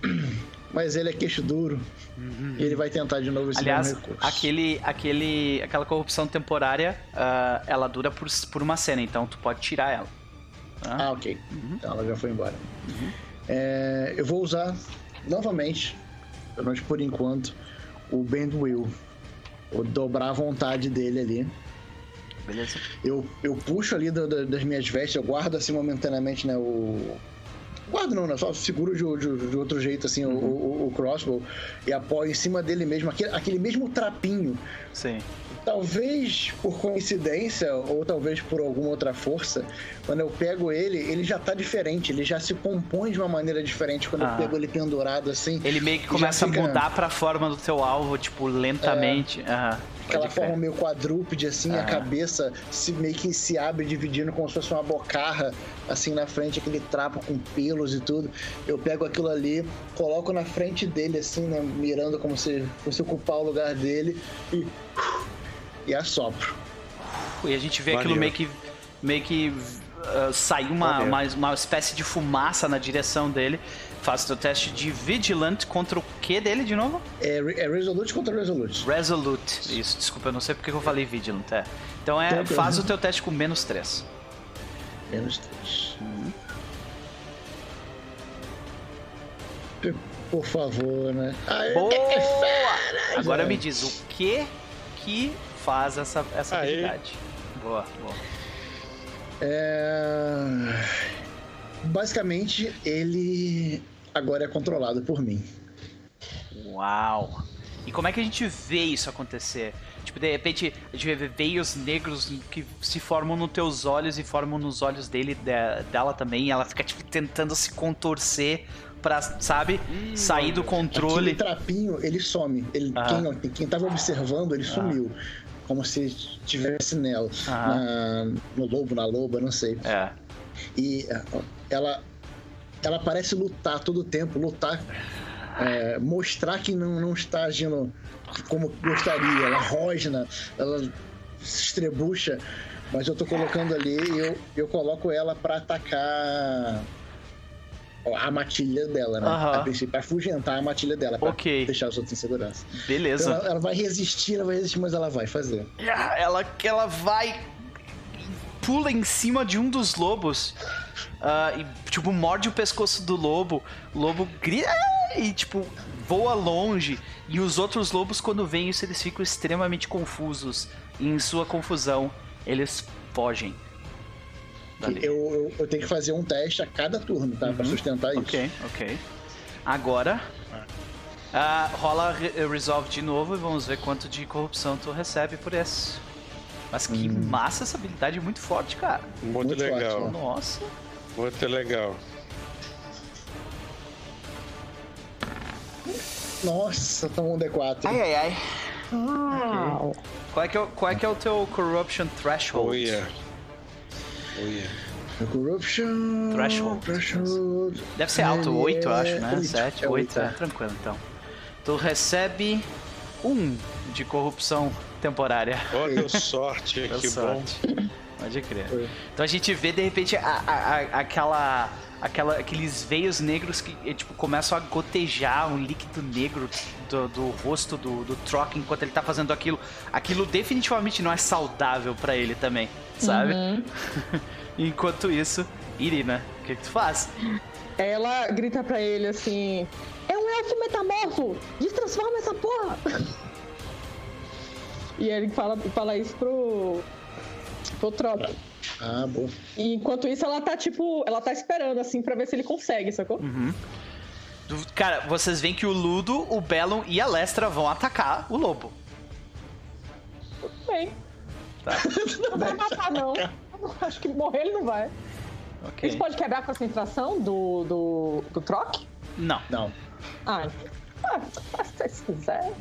Mas ele é queixo duro. E ele vai tentar de novo esse Aliás, mesmo recurso. aquele, aquele, aquela corrupção temporária, ah, ela dura por, por uma cena, então tu pode tirar ela. tá? Ah, ok. Então ela já foi embora. É, eu vou usar novamente, pelo menos por enquanto, o Bend Will. Vou dobrar a vontade dele ali. Beleza? Eu, eu puxo ali do- do- das minhas vestes, eu guardo assim momentaneamente, né? O. Guardo não, né? Só seguro de, de- de outro jeito, assim, o, o- o crossbow e apoio em cima dele mesmo, aquele, aquele mesmo trapinho. Sim. Talvez por coincidência ou talvez por alguma outra força, quando eu pego ele, ele já tá diferente, ele já se compõe de uma maneira diferente quando Ah. eu pego ele pendurado assim. Ele meio que começa fica- a mudar pra forma do teu alvo, tipo, lentamente. Aham. Aquela forma meio quadrúpede, assim, a Ah. cabeça se, meio que se abre dividindo como se fosse uma bocarra, assim, na frente, aquele trapo com pelos e tudo. Eu pego aquilo ali, coloco na frente dele, assim, né, mirando como se fosse ocupar o lugar dele e. E assopro. E a gente vê Maneiro. aquilo meio que. meio que. ah, sair uma, uma, uma espécie de fumaça na direção dele. Faz teu teste de Vigilant contra o que dele de novo? É, é Resolute contra Resolute. Resolute. Isso, desculpa, eu não sei porque que eu falei Vigilant. É. Então é, Tranquilo. faz o teu teste com menos 3. Menos 3. Por favor, né? Ah, é- Boa! é Agora me diz, o que que faz essa, essa Aê. habilidade? Boa, boa. É... Basicamente, ele agora é controlado por mim. Uau! E como é que a gente vê isso acontecer? Tipo, de repente, a gente vê veios negros que se formam nos teus olhos e formam nos olhos dele, de- dela também, e ela fica, tipo, tentando se contorcer pra, sabe, sair do controle. Aquele trapinho, ele some. Ele, Aham. quem, quem tava observando, ele sumiu. Como se estivesse nela. Aham. Na- no lobo, na loba, não sei. É. E é, ela, ela parece lutar todo o tempo, lutar, é, mostrar que não, não está agindo como gostaria. Ela rosna, ela se estrebucha, mas eu tô colocando ali e eu, eu coloco ela pra atacar a matilha dela, né? Aham. A princípio, pra afugentar a matilha dela, pra Ok. deixar os outros em segurança. Então, Beleza. ela, ela vai resistir, ela vai resistir, mas ela vai fazer. Ela, ela vai. pula em cima de um dos lobos. ah, e, tipo, morde o pescoço do lobo. O lobo grita e, tipo, voa longe. E os outros lobos, quando veem isso, eles ficam extremamente confusos. E em sua confusão, eles fogem. Dali. Eu, eu, eu tenho que fazer um teste a cada turno, tá? Pra sustentar isso. Ok, ok. Agora. ah, rola re- Resolve de novo e vamos ver quanto de corrupção tu recebe por esse. Mas que massa essa habilidade muito forte, cara. Muito, Muito legal. forte, né? Nossa. Muito legal. Nossa, toma um D4. Ai, ai, ai. Uau. Qual é que é, o- qual é, que é o teu Corruption Threshold? Oh yeah. Oh yeah. Corruption. Threshold. Threshold. Deve ser alto, Ele 8, eu é acho, né? oito, 7, é 8, oito, é. Tranquilo, então. Tu recebe 1 de corrupção temporária. Oh, deu sorte, Deu que sorte. Pode crer. Foi. Então a gente vê de repente a- a- a- aquela, aquela, aqueles veios negros que eh, tipo, começam a gotejar um líquido negro do, do rosto do, do Trock enquanto ele tá fazendo aquilo. Aquilo definitivamente não é saudável pra ele também, sabe? Enquanto isso, Irina, o que, que tu faz? Ela grita pra ele assim: É um elfo metamorfo! Destransforma essa porra! E ele fala, fala isso pro. pro Troc. Ah, boa. E enquanto isso, ela tá tipo. Ela tá esperando assim pra ver se ele consegue, sacou? Tu- Cara, vocês veem que o Ludo, o Bellum e a Lestra vão atacar o lobo. Bem. Tá. Não vai matar, não. Acho que morrer ele não vai. Ok. Isso pode quebrar a concentração do, do, do? Não, Não. Ah, ah, faz se quiser.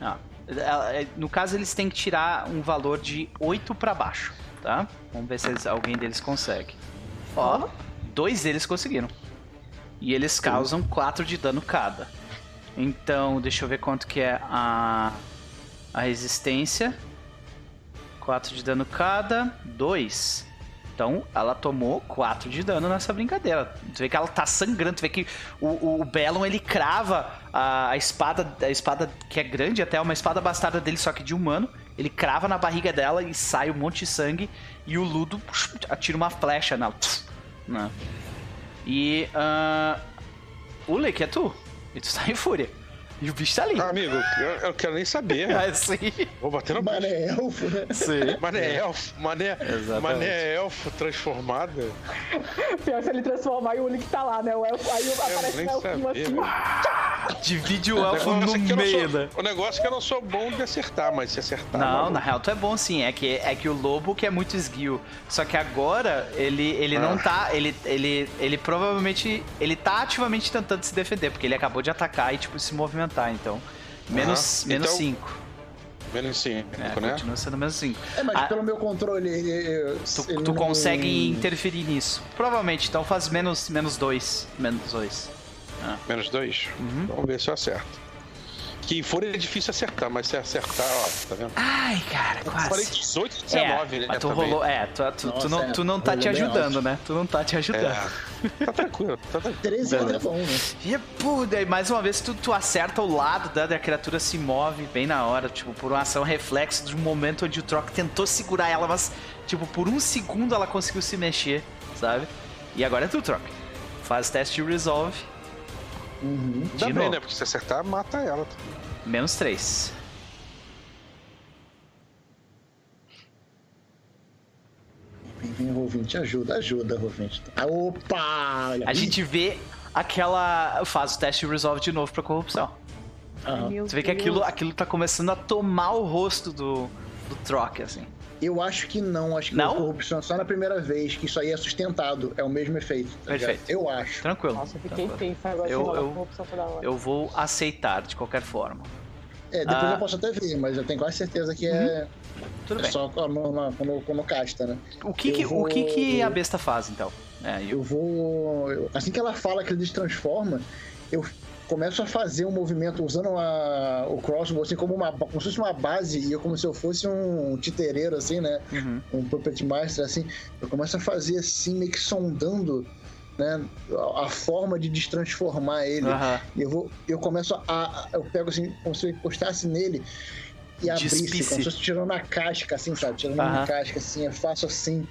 não. Ela- é, No caso, eles têm que tirar um valor de 8 pra baixo, tá? Vamos ver se eles- alguém deles consegue. Ó, dois deles conseguiram. E eles causam 4 de dano cada. Então, deixa eu ver quanto que é a, a resistência. 4 de dano cada, 2. Então, ela tomou 4 de dano nessa brincadeira. Tu vê que ela tá sangrando, tu vê que o, o, Bellum, ele crava a, a espada, a espada que é grande, até uma espada bastarda dele, só que de humano. Ele crava na barriga dela e sai um monte de sangue. E o Ludo atira uma flecha nela. Né? E. Uh, Ule, que é tu? E tu tá em fúria. E o bicho tá ali. Ah, amigo, eu, eu quero nem saber. Ah, sim. Vou bater no bicho. Mané elfo, né? Sim. Mané elfo, mané, Exatamente. mané elfo transformado. Pior se ele transformar e o Link tá lá, né? O elfo, aí aparece o elfinho assim. Divide o O elfo no é não meio, sou- né? O negócio é que eu não sou bom de acertar, mas se acertar. Não, na real tu é bom sim, é que, é que o lobo que é muito esguio. Só que agora ele, ele não Ah. tá. Ele, ele, ele provavelmente. Ele tá ativamente tentando se defender, porque ele acabou de atacar e tipo se movimentar, então. Menos Aham. 5. Menos Então, 5. Menos 5, É, né? continua sendo menos 5. É, mas Ah. pelo meu controle, ele- Tu, ele tu não- consegue interferir nisso. Provavelmente, então faz menos 2. Menos 2. Menos 2. Menos 2. Uhum. Vamos ver se eu acerto. Quem for é difícil acertar, mas se acertar, ó, tá vendo? Ai, cara, Eu falei quase. 18 e É, 19, né? mas tu também. rolou. É, tu, tu, tu Nossa, não, é, tu não tá te ajudando, né? Tu não tá te ajudando. É, tá tranquilo, tá tranquilo. 13 é bom, né? E, pô, daí mais uma vez tu, tu acerta o lado da, da criatura se move bem na hora, tipo, por uma ação reflexo de um momento onde o Troc tentou segurar ela, mas, tipo, por um segundo ela conseguiu se mexer, sabe? E agora é tu, Troc. Faz teste de resolve. Uhum. Ainda De bem, novo. né? Porque se acertar, mata ela. Menos 3. Vem, vem, Rovinte, ajuda, ajuda, Rovinte. Ah, opa! A gente vê aquela. Faz o teste de resolve de novo pra corrupção. Meu Tu vê que aquilo, aquilo tá começando a tomar o rosto do, do Troc, assim. Eu acho que não, acho que Não? a corrupção é só na primeira vez, que isso aí é sustentado, é o mesmo efeito. tá ligado? Perfeito. Eu acho. Tranquilo. Nossa, eu fiquei tranquilo. tensa agora Eu- eu, eu- eu, corrupção toda hora. Eu vou aceitar de qualquer forma. É, depois Ah. eu posso até ver, mas eu tenho quase certeza que é, Tudo é bem. só na- quando, quando casta, né? O que, que, o que, vou- que a besta faz, então? É, eu... Eu vou. assim que ela fala que ele destransforma, eu começo a fazer um movimento usando a- o crossbow assim como uma como se fosse uma base e eu como se eu fosse um titereiro assim, né? Uhum. Um puppet master assim, eu começo a fazer assim meio que sondando né, a, forma de destransformar ele. E eu vou eu começo a, a- eu pego assim como se eu encostasse nele e abrisse, como se fosse tirando a casca assim, sabe? Tirando Aham. a casca assim, eu faço assim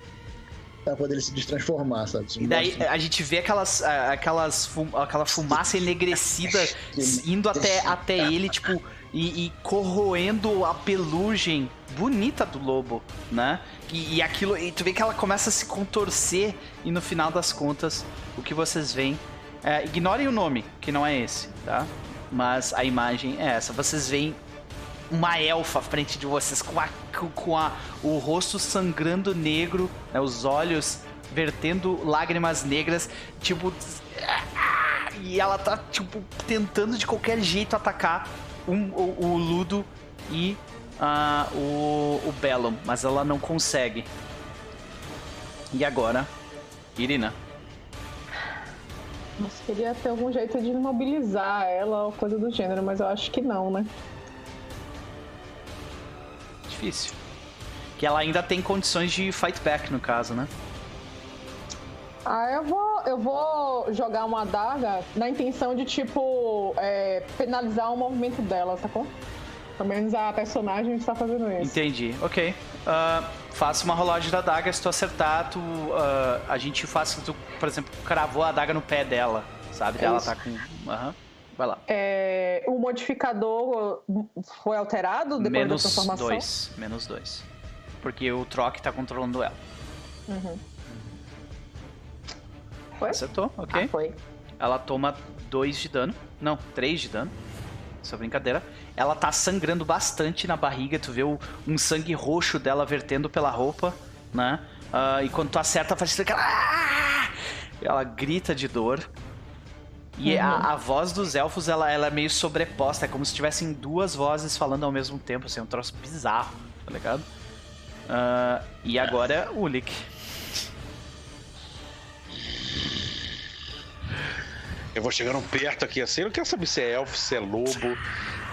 pra poder ele se destransformar, sabe? E daí a gente vê aquelas, aquelas fum- aquela fumaça enegrecida indo até, até ele, tipo, e, e corroendo a pelugem bonita do lobo, né? E, e aquilo, e tu vê que ela começa a se contorcer e no final das contas, o que vocês veem, é, ignorem o nome, que não é esse, tá? Mas a imagem é essa. Vocês veem uma elfa à frente de vocês com, a, com- a, o rosto sangrando negro, né, os olhos vertendo lágrimas negras, tipo. E ela tá, tipo, tentando de qualquer jeito atacar um- o, o Ludo e ah, o, o Bellum, mas ela não consegue. E agora, Irina. Nossa, queria ter algum jeito de imobilizar ela ou coisa do gênero, mas eu acho que não, né? Difícil. Que ela ainda tem condições de fight back, no caso, né? Ah, eu vou, eu vou jogar uma adaga na intenção de, tipo, é, penalizar o movimento dela, sacou? Pelo menos a personagem está fazendo isso. Entendi, ok. Ah, faça uma rolagem da adaga, se tu acertar, tu, ah, a gente faz que tu, por exemplo, cravou a adaga no pé dela, sabe? É ela isso. tá com. Aham. Vai lá. É, o modificador foi alterado depois Menos da transformação? dois. Menos dois. Porque o Troc tá controlando ela. Uhum. Foi? Acertou, ok. Ah, foi. Ela toma 2 de dano. Não, 3 de dano. Essa brincadeira. Ela tá sangrando bastante na barriga. Tu vê o- um sangue roxo dela vertendo pela roupa, né? Ah, e quando tu acerta, faz aquela. "Ah!" Ela grita de dor. E Uhum. a, a voz dos elfos, ela, ela é meio sobreposta. É como se tivessem duas vozes falando ao mesmo tempo. Assim, um troço bizarro, tá ligado? Ah, e agora é o Ulik. Eu vou chegando perto aqui assim, eu não quero saber se é elfo, se é lobo,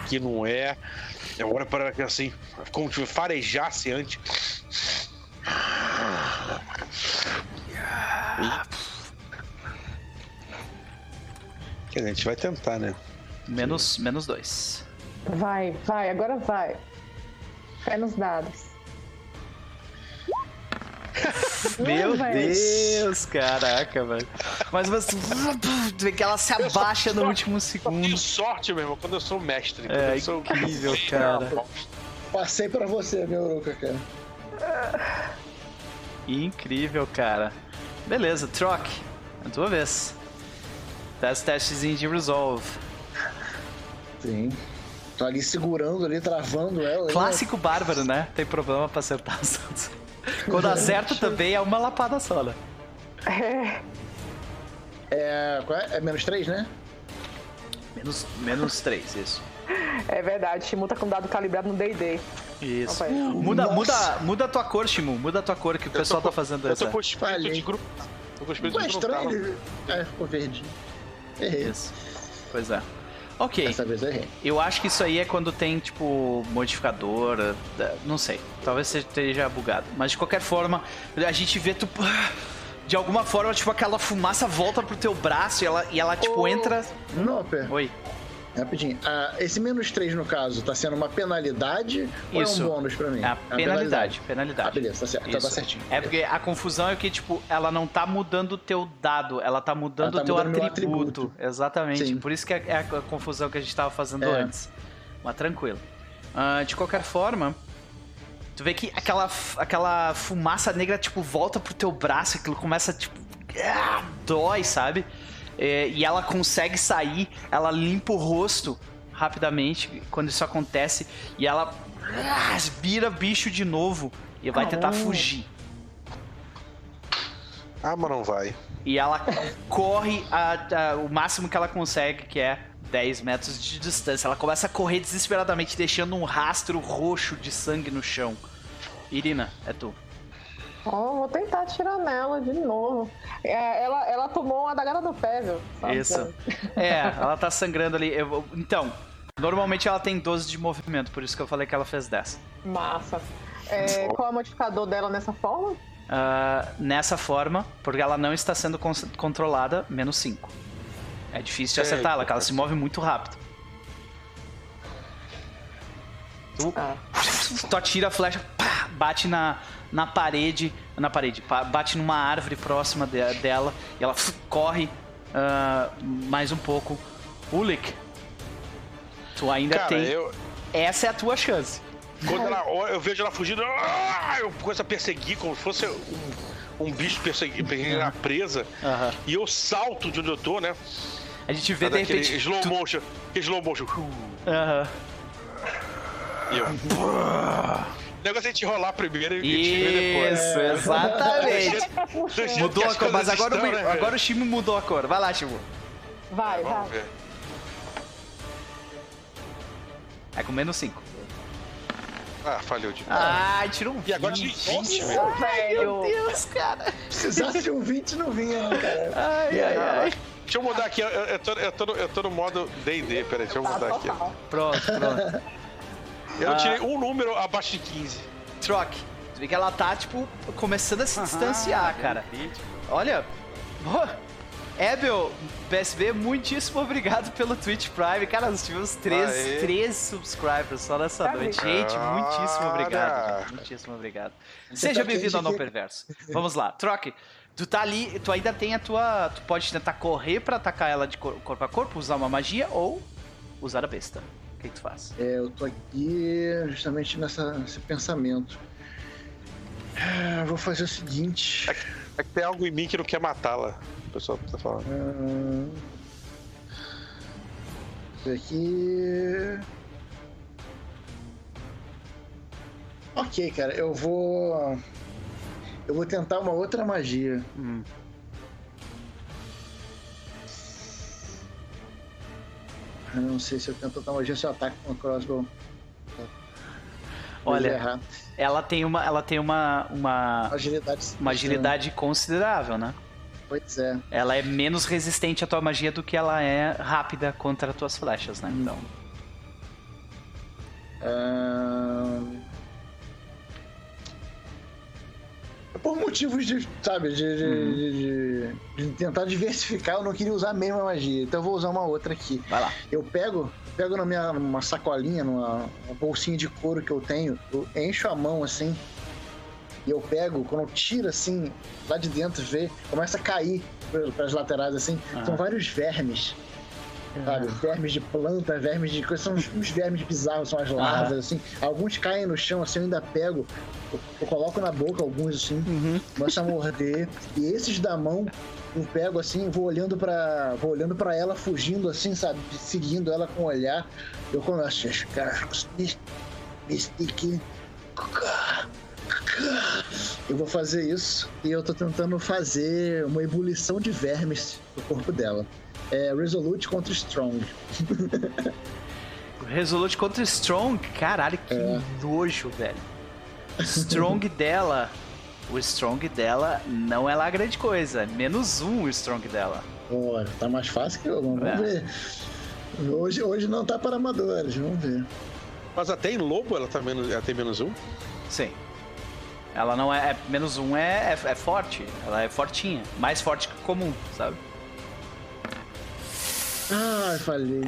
que não é. Eu olho para ela assim, como se farejasse antes. Quer dizer, a gente vai tentar, né? Menos, menos dois. Vai, vai, agora vai. Pé nos dados. Meu. Deus, caraca, velho. Mas você tu vê que ela se abaixa no último segundo. tenho sorte, meu irmão, quando eu sou mestre. É eu sou... incrível, cara. Passei pra você, meu Uruka, cara. Incrível, cara. Beleza, Troc. É a tua vez. Faz testezinho de resolve. Sim. Tô ali segurando ali, travando ela. né? Clássico bárbaro, né? Tem problema pra acertar os outros. Quando acerta também é uma lapada só, né? É, É, qual é? é menos 3, né? Menos, menos três, isso. é verdade, Shimu tá com dado calibrado no D&D. Isso. Opa, Muda, Nossa. muda, muda a tua cor, Shimu. Muda a tua cor que o pessoal tá fazendo Eu essa. tô com espírito de grupo. Tô com espírito de grupo. É, ficou verde. Errei. Isso. Pois é. Ok. Dessa vez eu errei. Eu acho que isso aí é quando tem, tipo, modificador. Não sei. Talvez você esteja bugado. Mas de qualquer forma, a gente vê tu. De alguma forma, tipo, aquela fumaça volta pro teu braço e ela, e ela tipo, Ô. entra. Noper, Oi. Rapidinho. Ah, esse menos 3, no caso, tá sendo uma penalidade ou é Isso. um bônus pra mim? É a uma penalidade. Ah, Penalidade. beleza, tá certo. Então tá Isso. certinho. É porque a confusão é que, tipo, ela não tá mudando o teu dado, ela tá mudando Ela tá o teu mudando atributo. atributo. Exatamente. Sim. Por isso que é é a confusão que a gente tava fazendo É. antes. Mas tranquilo. Ah, de qualquer forma, tu vê que aquela, aquela fumaça negra, tipo, volta pro teu braço, aquilo começa, tipo, ah, dói, sabe? É, e ela consegue sair, ela limpa o rosto rapidamente quando isso acontece e ela ah, vira bicho de novo e vai tentar fugir. Ah, mas não vai. E ela corre a- a- o máximo que ela consegue, que é 10 metros de distância. Ela começa a correr desesperadamente, deixando um rastro roxo de sangue no chão. Irina, é tu. Ó, vou tentar atirar nela de novo. É, ela, ela tomou uma adagada no pé, viu? Sabe? Isso. É, ela tá sangrando ali. Eu então, normalmente ela tem 12 de movimento, por isso que eu falei que ela fez 10. Massa. É, qual é o modificador dela nessa forma? Ah, nessa forma, porque ela não está sendo con- controlada, menos 5. É difícil de acertar ela, porque ela se move muito rápido. Tu, Ah. tu atira a flecha, pá, bate na, na parede, na parede, bate numa árvore próxima de- dela e ela corre ah, mais um pouco. Ulik, tu ainda Cara, tem. eu. Essa é a tua chance. Quando ela, eu vejo ela fugindo, ah, eu começo a perseguir como se fosse um, um bicho perseguindo, a presa. Aham. E eu salto de onde eu tô, né? A gente vê de Daquele repente. slow tu- motion. Slow motion. Aham. E eu. O negócio é a gente rolar primeiro e vê depois. Isso, exatamente. Mudou a cor, mas agora, estão, o, né, agora o Shimo mudou a cor. Vai lá, Shimo. Vai, vai. Vamos ver. É com menos 5. Ah, falhou de Ai, tirou um 20. E agora de 20, velho. Velho. Deus, cara. Precisasse de um 20, não vinha, né, cara? Ai, ai, ai. Deixa eu mudar aqui, eu, eu, tô, eu, tô no, eu tô no modo DD, peraí, deixa eu Tá, mudar aqui. total. Pronto, pronto. Eu Ah. tirei um número abaixo de 15. Troc. Tu vê que ela tá, tipo, começando a se distanciar, cara. Olha. Pô, Ebel, PSB, muitíssimo obrigado pelo Twitch Prime. Cara, nós tivemos três, Aê. três subscribers só nessa Tá noite. Gente, muitíssimo obrigado. Gente, Muitíssimo obrigado. Você Seja tá bem-vindo ao Não. Perverso. Vamos lá, Troc. Tu tá ali, tu ainda tem a tua. Tu pode tentar correr pra atacar ela de cor- corpo a corpo, usar uma magia ou usar a besta. O que, que tu faz? É, eu tô aqui justamente nessa, nesse pensamento. Ah, Vou fazer o seguinte. É que tem algo em mim que não quer matá-la. O pessoal tá falando. Ah, Isso aqui. Ok, cara, eu vou. Eu vou tentar uma outra magia. Hum. Eu não sei se eu tento magia se eu ataco com a crossbow. Olha, errar. Ela tem uma. Ela tem uma. Uma, Agilidade. uma agilidade considerável, né? Pois é. Ela é menos resistente à tua magia do que ela é rápida contra as tuas flechas, né? Então. Ahn, Por motivos de, sabe, de, de- Uhum. de- de- tentar diversificar, eu não queria usar a mesma magia. Então eu vou usar uma outra aqui. Vai lá. Eu pego, pego na minha numa sacolinha, numa uma bolsinha de couro que eu tenho, eu encho a mão assim, e eu pego, quando eu tiro assim, lá de dentro, vê, começa a cair para as laterais assim, Ah. são vários vermes. Sabe? Vermes de planta, vermes de coisa, são uns, uns vermes bizarros, são as larvas, assim. Alguns caem no chão, assim, eu ainda pego, eu, eu coloco na boca alguns, assim, Uhum. começo a morder. E esses da mão, eu pego assim, vou olhando para vou olhando para ela, fugindo assim, sabe? Seguindo ela com o olhar. Eu começo a ficar. Mystique. Eu vou fazer isso e eu tô tentando fazer uma ebulição de vermes no corpo dela. É Resolute contra Strong. Resolute contra Strong. Caralho, que É. nojo, velho. Strong dela. O Strong dela não é lá grande coisa. Menos um o Strong dela. Olha, tá mais fácil que eu. Vamos É. ver. Hoje, hoje não tá para amadores, vamos ver. Mas até em lobo ela, tá menos, ela tem menos um? Sim. Ela não é. é- menos um é, é, é forte. Ela é fortinha. Mais forte que o comum, sabe? Ai, falei.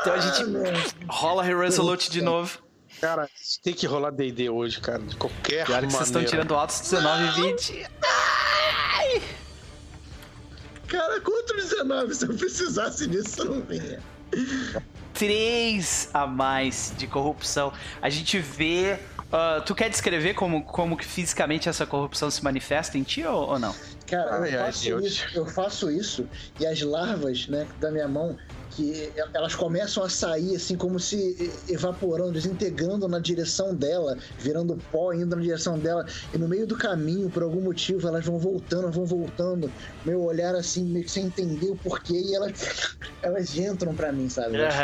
Então a gente Ah, rola Resolute de novo. Cara, tem que rolar DD hoje, cara. De qualquer Pior que maneira. vocês estão tirando altos 19 e 20. Cara, contra o 19, se eu precisasse disso, eu não vinha. 3 a mais de corrupção. A gente vê. ah, tu quer descrever como, como que fisicamente essa corrupção se manifesta em ti ou, ou não? Cara, Ai, eu ai, faço, Deus. isso, eu faço isso e as larvas, né, da minha mão, que elas começam a sair assim como se evaporando, desintegrando na direção dela, virando pó, indo na direção dela, e no meio do caminho, por algum motivo, elas vão voltando, vão voltando, meu olhar assim, meio que sem entender o porquê, e elas, elas entram pra mim, sabe? Elas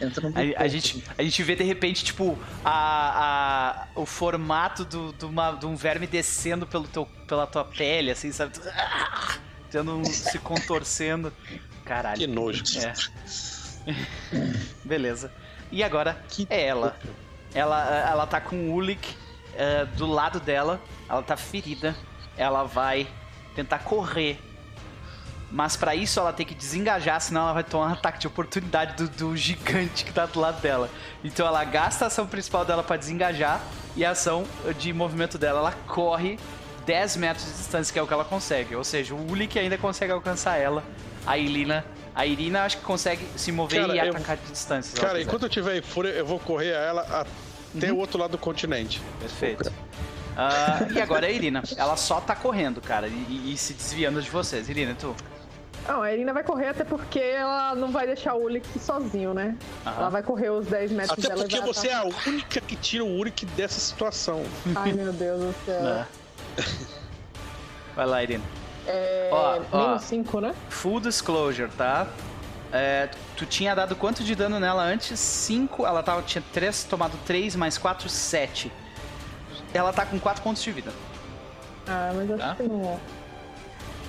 Aham. entram no A, a gente, a gente vê de repente, tipo, a, a, o formato do, do uma- de um verme descendo pelo teu, pela tua pele, assim, sabe? Tu- ah, Tendo um- se contorcendo. Caralho. Que nojo. É. Beleza. E agora Que é ela. Ela, ela tá com o Ulik eh, do lado dela. Ela tá ferida. Ela vai tentar correr. Mas pra isso ela tem que desengajar, senão ela vai tomar um ataque de oportunidade do, do gigante que tá do lado dela. Então ela gasta a ação principal dela pra desengajar e a ação de movimento dela ela corre 10 metros de distância, que é o que ela consegue. Ou seja, o Ulik ainda consegue alcançar ela. A Irina, a Irina acho que consegue se mover Cara, e eu- atacar de distância. Cara, enquanto eu tiver em fúria, eu vou correr a ela até Uhum. o outro lado do continente. Perfeito. Ah, e agora a Irina. Ela só tá correndo, cara, e, e se desviando de vocês. Irina, tu? Não, a Irina vai correr até porque ela não vai deixar o Ulik sozinho, né? Aham. Ela vai correr os 10 metros Até dela porque você é a única que tira o Uric dessa situação. Ai, meu Deus do céu. Né? Vai lá, Irina. É. Ó, ó. menos 5, né? Full disclosure, tá? É, tu tinha dado quanto de dano nela antes? 5. Ela tava, tinha 3, tomado 3 mais 4, 7. Ela tá com 4 pontos de vida. Ah, mas acho Tá. que não. O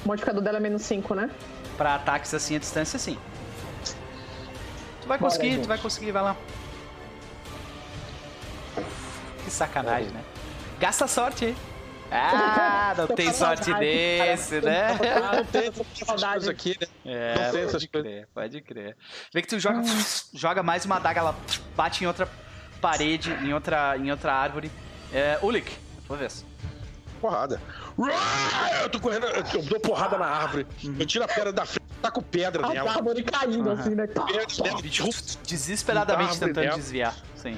modificador dela é menos 5, né? Pra ataques assim à distância, sim. Tu vai Bora, conseguir, gente. tu vai conseguir, vai lá. Que sacanagem, né? Gasta sorte aí. Ah, não tem sorte desse, né? Ah, não tem essas aqui, né? É, Não tem essas pode crer, pode crer. Vê que tu joga, joga mais uma adaga, ela bate em outra parede, em outra, em outra árvore. É, Ulik, tua vez. Porrada. Eu tô correndo, eu dou porrada na árvore. Eu tiro a pedra da frente, taco pedra A nela. árvore caindo assim, né? Desesperadamente tentando dela. desviar. Sim.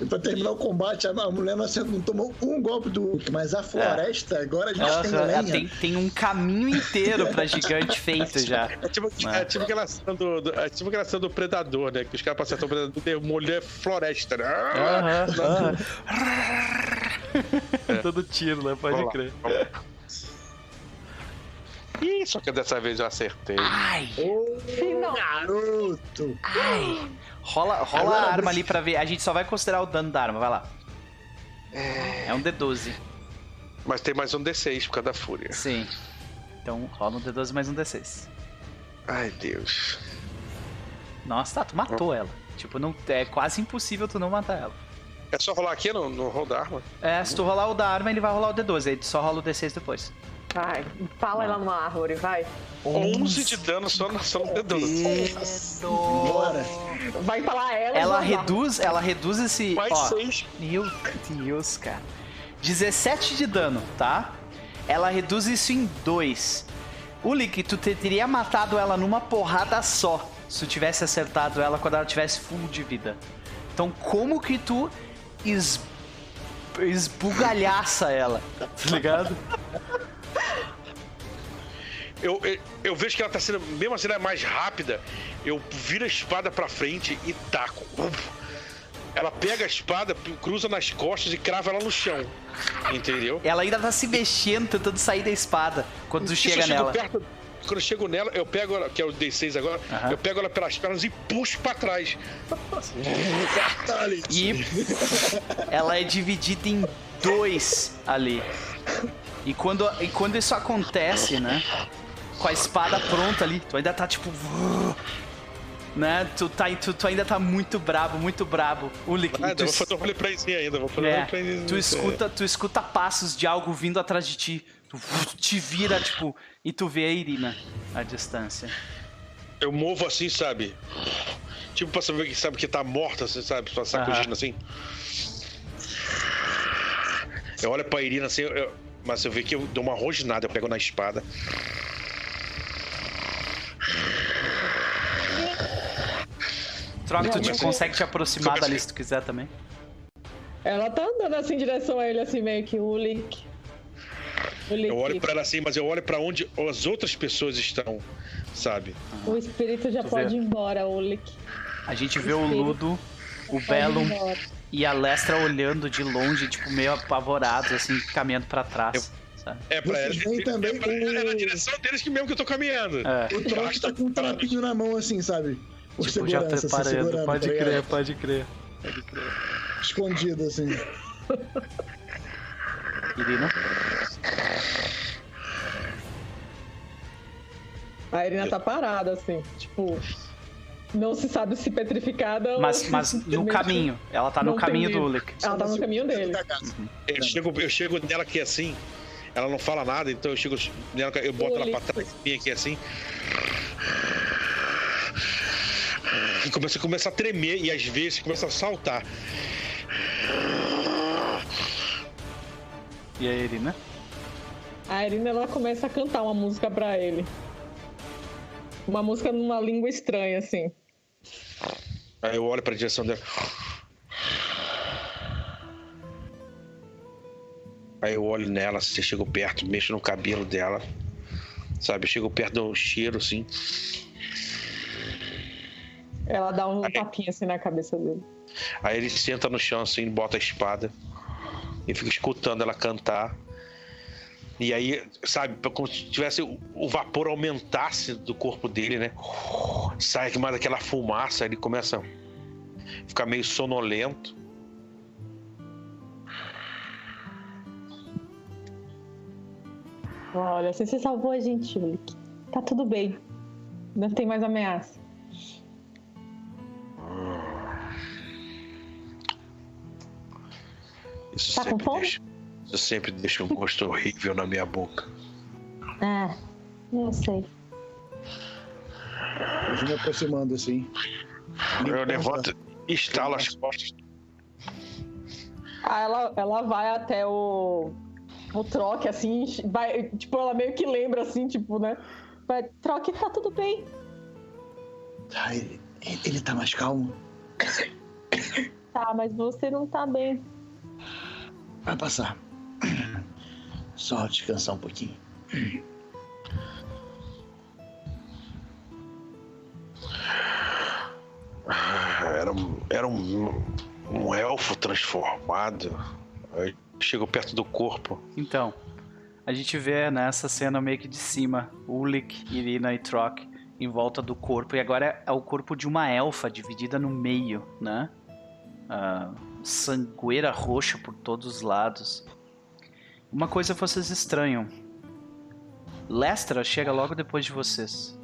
E pra terminar o combate, a a mulher não, tomou um golpe do Hulk, mas a floresta, agora a gente Ela, tem ela lenha. tem, tem um caminho inteiro pra gigante feito já. É tipo, é tipo aquela cena do, do- é tipo aquela cena do Predador, né? Que os caras pra acertar o Predador demolher floresta, né? Aham, aham. Todo tiro, né? Pode Vamos crer. Ih, só que dessa vez eu acertei. Ai, Final. Garoto! ai. Rola, rola Agora a arma ali pra ver. A gente só vai considerar o dano da arma, vai lá. É um D12. Mas tem mais um D6 por causa da fúria. Sim. Então rola um D12 mais um D6. Ai, Deus. Nossa, tá, tu matou ela. Tipo, não, é quase impossível tu não matar ela. É só rolar aqui no, no roll da arma? É, se tu rolar o da arma, ele vai rolar o D12. Aí tu só rola o D6 depois. Vai, fala ela numa árvore, vai. 11 de dano só no, só no D12. Bora! Vai falar ela. Ela reduz, ela reduz esse. Mais ó, 6. Meu Deus, cara. 17 de dano, tá? Ela reduz isso em 2. Ulik, tu te- teria matado ela numa porrada só. Se tu tivesse acertado ela quando ela tivesse full de vida. Então, como que tu es... esbugalhaça ela? Tá ligado? Eu, eu, eu vejo que ela tá sendo, mesmo assim, ela é mais rápida. Eu viro a espada pra frente e taco. Ela pega a espada, cruza nas costas e crava ela no chão. Entendeu? Ela ainda tá se mexendo, tentando sair da espada quando chega eu chego nela. perto- quando eu chego nela, eu pego ela, que é o D6 agora, eu pego ela pelas pernas e puxo pra trás. E ela é dividida em dois ali. E quando, e quando isso acontece, né? Com a espada pronta ali, tu ainda tá tipo. né? Tu, tá, tu, tu ainda tá muito brabo, muito brabo. Ulick, Ah, tu, eu vou fazer um roleplayzinho ainda, vou fazer um é, roleplayzinho. tu escuta, tu escuta passos de algo vindo atrás de ti. Tu te vira, tipo, e tu vê a Irina à distância. Eu movo assim, sabe? Tipo pra saber que sabe que tá morta, assim, sabe? Só sacudindo assim. Eu olho pra Irina assim, eu- mas eu vejo que eu dou uma rosnada, eu pego na espada. Troca, tu te, consegue te aproximar dali se tu quiser também. Ela tá andando assim em direção a ele, assim, meio que o Lick. O. Eu olho pra ela assim, mas eu olho pra onde as outras pessoas estão, sabe? O espírito já Tu pode vê. ir embora, o Lick. A gente vê o Espírito. Ludo, o Bellum embora. e a Lestra olhando de longe, tipo, meio apavorados, assim, caminhando pra trás. sabe? É pra Vocês ela. também é, pra, é na o- direção deles que mesmo que eu tô caminhando. É. O Trox tá com um trapinho na mão, assim, sabe? Por Tipo, já segurança, se preparando. segurando, Pode tá crer, pode crer. Pode crer. Escondido, assim. Irina? A Irina tá parada, assim, tipo. Não se sabe se petrificada ou Mas, se mas no caminho. Ela tá no caminho do. Ulick. Ela tá no caminho dele. Eu chego, eu chego nela aqui assim, ela não fala nada, então eu chego nela, eu boto ela pra trás mim aqui assim. E começa, começa a tremer e às vezes começa a saltar. E a Irina? A Irina ela começa a cantar uma música pra ele. Uma música numa língua estranha, assim. Aí eu olho pra direção dela. Aí eu olho nela, assim, chego perto, mexo no cabelo dela. Sabe, eu chego perto do cheiro, assim. Ela dá um tapinha assim na cabeça dele. Aí ele senta no chão assim, bota a espada e fica escutando ela cantar. E aí, sabe, como se tivesse o- vapor aumentasse do corpo dele, né? Sai mais aquela fumaça, ele começa a ficar meio sonolento. Olha, assim, você salvou a gente, Ulick. Tá tudo bem. Não tem mais ameaça. Isso Tá com fome? deixa, isso sempre deixa um gosto horrível na minha boca. É, eu sei. Eu vou me aproximando, assim. Eu levanto e estalo as costas. Ah, ela, ela vai até o, o troque, assim, vai, tipo, ela meio que lembra, assim, tipo, né? Vai, troque, tá tudo bem. Ah, ele, ele tá mais calmo. Tá, mas você não tá bem. Vai passar. Só descansar um pouquinho. Era, um- era um, um elfo transformado. Aí chego perto do corpo. Então, a gente vê nessa cena meio que de cima Ulick, Irina e Trock em volta do corpo. E agora é o corpo de uma elfa dividida no meio, né? Ah, sangueira roxa por todos os lados. Uma coisa vocês estranham. Lestra chega logo depois de vocês.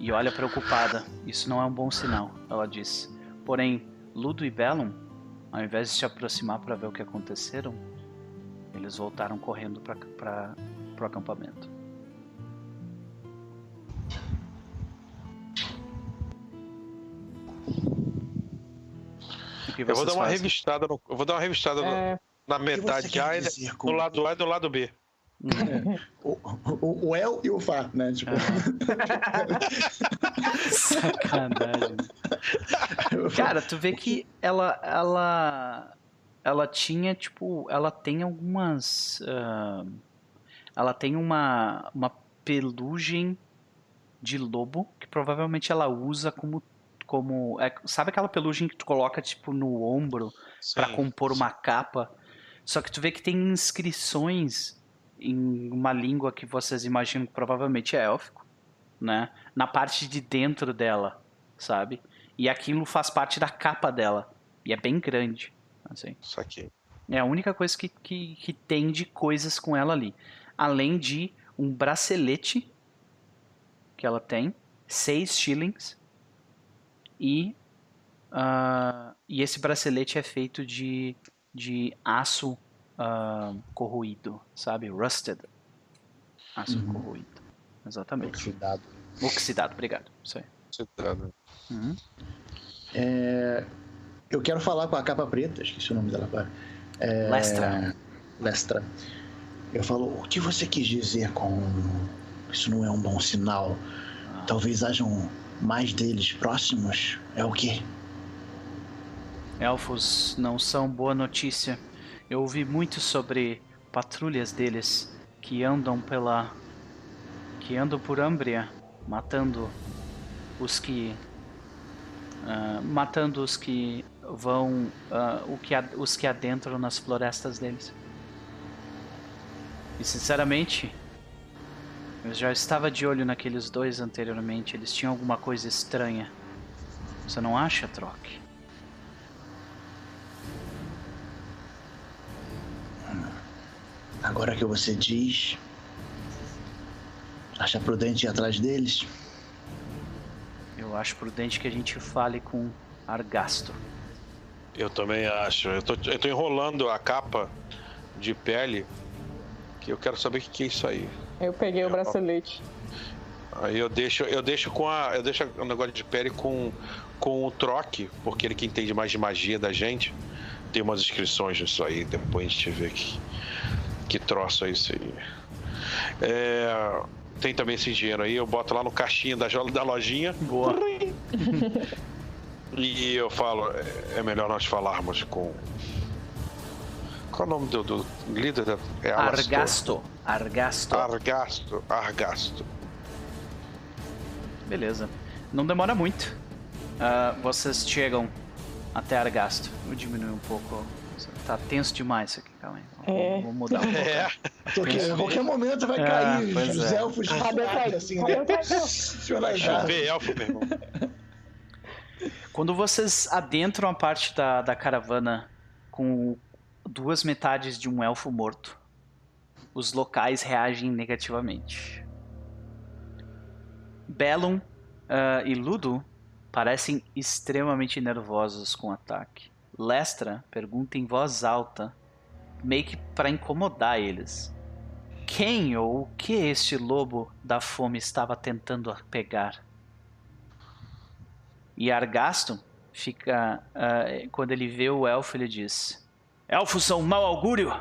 E olha preocupada. Isso não é um bom sinal, ela disse. Porém, Ludo e Bellum, ao invés de se aproximar para ver o que aconteceram, eles voltaram correndo para o acampamento. Que Eu vou dar uma fazem? revistada no, eu vou dar uma revistada no- É, na que metade você A, e dizer com no lado A e no lado B. o, o, o El e o Fá, né? Tipo, Sacanagem. Cara, tu vê que ela, ela, ela tinha tipo, ela tem algumas, ah, ela tem uma, uma pelugem de lobo que provavelmente ela usa como, como, é, sabe aquela pelugem que tu coloca tipo no ombro pra Sim. compor uma capa? Só que tu vê que tem inscrições em uma língua que vocês imaginam que provavelmente é élfico, né? Na parte de dentro dela, sabe? E aquilo faz parte da capa dela. E é bem grande, assim. Isso aqui. É a única coisa que, que, que tem de coisas com ela ali. Além de um bracelete que ela tem, seis shillings, e, uh, e esse bracelete é feito de, de aço uh, corroído, sabe? Rusted. Aço uhum. corroído. Exatamente. Oxidado. Oxidado, obrigado. Isso aí. Oxidado. Uhum. É, eu quero falar com a capa preta, esqueci o nome dela agora. É, Lestra. Lestra. Eu falo, o que você quis dizer com isso não é um bom sinal? Ah. Talvez hajam mais deles próximos. É o quê? Elfos não são boa notícia. Eu ouvi muito sobre patrulhas deles que andam pela que andam por Ambria, matando os que uh, matando os que vão uh, o que os que adentram nas florestas deles. E sinceramente, eu já estava de olho naqueles dois anteriormente. Eles tinham alguma coisa estranha. Você não acha, Troque? Agora que você diz, acha prudente ir atrás deles? Eu acho prudente que a gente fale com Argasto. Eu também acho. Eu tô, eu tô enrolando a capa de pele, que eu quero saber o que é isso aí. Eu peguei o bracelete. Aí eu deixo, eu deixo com a, eu deixo o negócio de pele com com o troque, porque ele que entende mais de magia da gente. Tem umas inscrições nisso aí, depois a gente vê que que troço é isso aí. É, tem também esse dinheiro aí, eu boto lá no caixinha da, da lojinha. Boa. E eu falo, é, é melhor nós falarmos com. Qual é o nome do, do líder? É Argasto. Argasto. Argasto. Argasto. Beleza. Não demora muito. Uh, vocês chegam até Argasto. Vou diminuir um pouco. Tá tenso demais isso aqui, calma aí. É. Vou mudar um pouco. É. Porque a qualquer momento vai cair ah, os é. elfos. Ah, assim, né? Vai chover elfo, meu irmão. Quando vocês adentram a parte da, da caravana com duas metades de um elfo morto, os locais reagem negativamente. Bellum uh, e Ludo parecem extremamente nervosos com o ataque. Lestra pergunta em voz alta, meio que para incomodar eles. Quem ou o que este lobo da fome estava tentando pegar? E Argaston fica. Uh, quando ele vê o elfo, ele diz: Elfos são mau augúrio!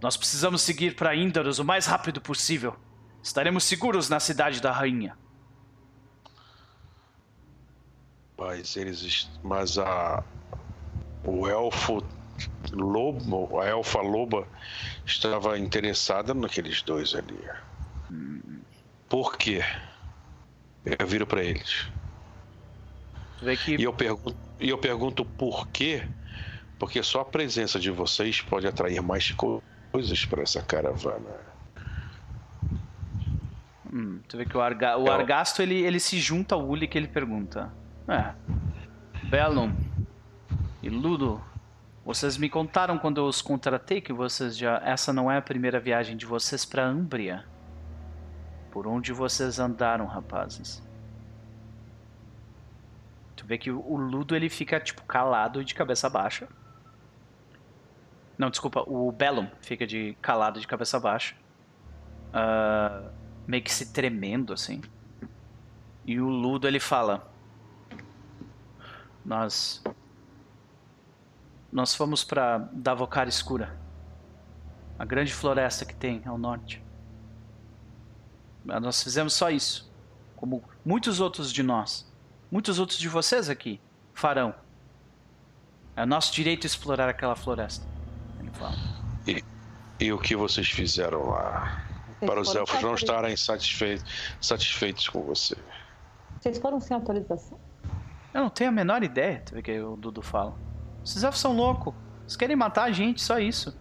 Nós precisamos seguir para Índaros o mais rápido possível. Estaremos seguros na cidade da rainha. Mas eles. Mas a. O elfo lobo, a elfa loba, estava interessada naqueles dois ali. Hum. Por quê? Eu viro para eles. Que... E, eu pergunto, e eu pergunto por quê? Porque só a presença de vocês pode atrair mais coisas para essa caravana. Hum, tu vê que o, Arga... o é Argasto ele, ele se junta ao Uli que ele pergunta. É. Bellum e Ludo, vocês me contaram quando eu os contratei que vocês já. Essa não é a primeira viagem de vocês para Ambria. Por onde vocês andaram, rapazes? Tu vê que o Ludo ele fica tipo calado e de cabeça baixa. Não, desculpa, o Bellum fica de calado de cabeça baixa. Uh, meio que se tremendo assim. E o Ludo ele fala: Nós nós fomos para Davocar Escura, a grande floresta que tem ao norte. Nós fizemos só isso, como muitos outros de nós muitos outros de vocês aqui farão. É nosso direito explorar aquela floresta. Ele fala. E, e o que vocês fizeram lá? Vocês para os elfos não estarem satisfeitos, satisfeitos com você. Vocês foram sem autorização? Eu não tenho a menor ideia do que o Dudu fala. Esses elfos são loucos. Eles querem matar a gente, só isso.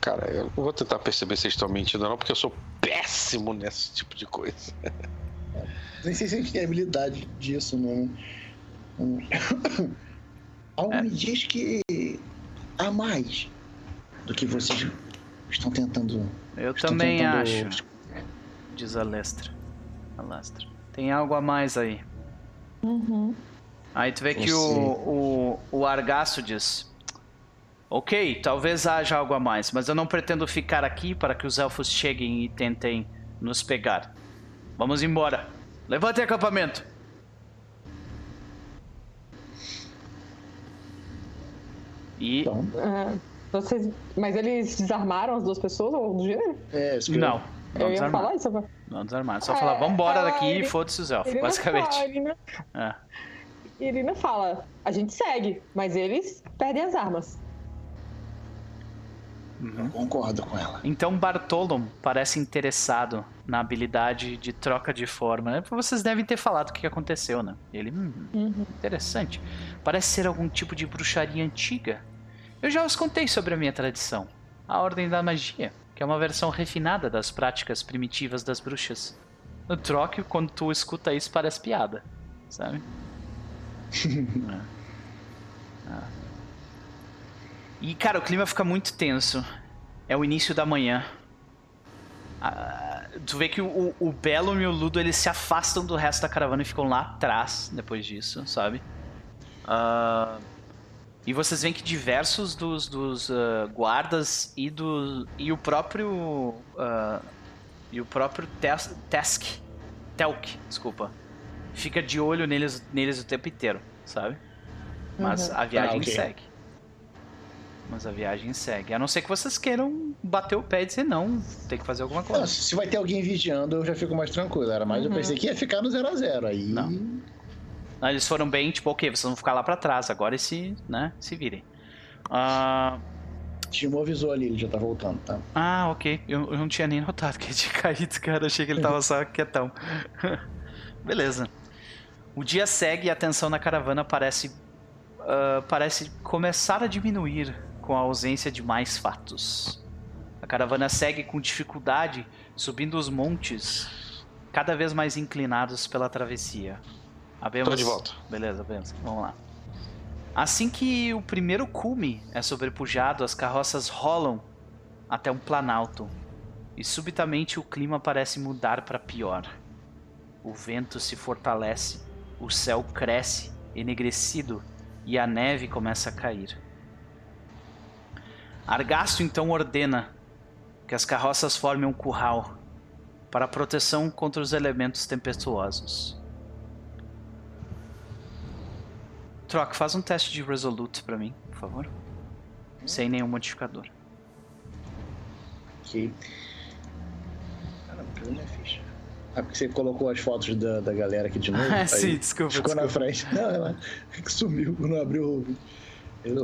Cara, eu vou tentar perceber se eles estão mentindo não, porque eu sou péssimo nesse tipo de coisa. Nem sei se a gente tem habilidade disso, não. Algo é. me diz que há mais do que vocês estão tentando. Eu estão também tentando... acho. Diz a Lestra. A Lestra. Tem algo a mais aí. Uhum. Aí tu vê que Você- o, o, o Argaço diz: Ok, talvez haja algo a mais, mas eu não pretendo ficar aqui para que os elfos cheguem e tentem nos pegar. Vamos embora. Levante acampamento. E. Então, Ah, vocês... Mas eles desarmaram as duas pessoas ou do gênero? é, isso que eu- Não, Eu não ia falar isso. agora. Não desarmar. Só É, falar, vambora ela- daqui e ele- foda-se os elfos, basicamente. Não fala, não... É. ele não fala. A gente segue, mas eles perdem as armas. Uhum. Concordo com ela. Então Bartolom parece interessado na habilidade de troca de forma. né? Vocês devem ter falado o que aconteceu, né? Ele, hum, Uhum. interessante. Parece ser algum tipo de bruxaria antiga. Eu já os contei sobre a minha tradição, a Ordem da Magia, que é uma versão refinada das práticas primitivas das bruxas. No troque, quando tu escuta isso, parece piada, sabe? É. Ah. E, cara, o clima fica muito tenso. É o início da manhã. Ah, tu vê que o, o Bellum e o Ludo eles se afastam do resto da caravana e ficam lá atrás depois disso, sabe? Ah, e vocês veem que diversos dos, dos ah, guardas e do e o próprio ah, e o próprio Tes- Tesk, Telk, desculpa, fica de olho neles neles o tempo inteiro, sabe? Mas a viagem ok. segue. Mas a viagem segue. A não ser que vocês queiram bater o pé e dizer não, tem que fazer alguma Não, coisa. se vai ter alguém vigiando, eu já fico mais tranquilo. Era mais, eu Uhum. pensei que ia ficar no 0x0. Aí. Não. Eles foram bem, tipo, ok, vocês vão ficar lá pra trás, agora e se, né, se virem. Ah, Timo avisou ali, ele já tá voltando, tá? ah, ok. Eu, eu não tinha nem notado que ele tinha caído, cara. Achei que ele tava só quietão. Beleza. O dia segue e a tensão na caravana parece, ah, parece começar a diminuir com a ausência de mais fatos. A caravana segue com dificuldade, subindo os montes cada vez mais inclinados pela travessia. Abemos... Tô de volta. Beleza, beleza. Vamos lá. Assim que o primeiro cume é sobrepujado, as carroças rolam até um planalto. E subitamente o clima parece mudar para pior. O vento se fortalece, o céu cresce, enegrecido, e a neve começa a cair. Argasto então ordena que as carroças formem um curral para proteção contra os elementos tempestuosos. Troca, faz um teste de Resolute pra mim, por favor. Sem nenhum modificador. Ok. Caramba, cadê minha ficha? Ah, porque você colocou as fotos da, da galera aqui de novo? Ah, aí sim, desculpa, Ficou na desculpa. frente. Não, ela que sumiu, não abriu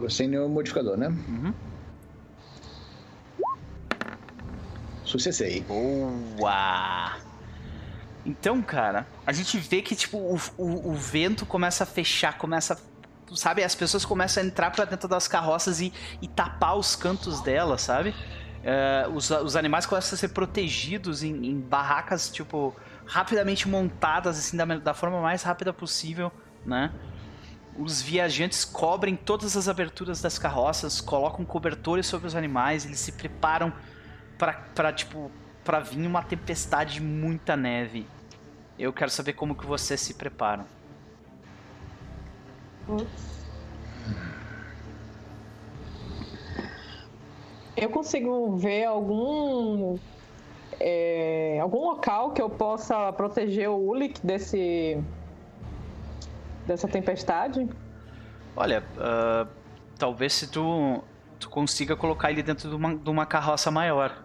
o. Sem nenhum modificador, né? Uhum. Sucessei. Boa! Então, cara, a gente vê que, tipo, o, o, o vento começa a fechar, começa a sabe? As pessoas começam a entrar pra dentro das carroças e, e tapar os cantos delas, sabe? É, os, os animais começam a ser protegidos em, em barracas, tipo, rapidamente montadas, assim, da, da forma mais rápida possível, né? Os viajantes cobrem todas as aberturas das carroças, colocam cobertores sobre os animais, eles se preparam pra tipo, pra vir uma tempestade de muita neve. Eu quero saber como que vocês se preparam. Eu consigo ver algum é, algum local que eu possa proteger o Ulik desse dessa tempestade? Olha, ah, talvez se tu, tu consiga colocar ele dentro de uma, de uma carroça maior.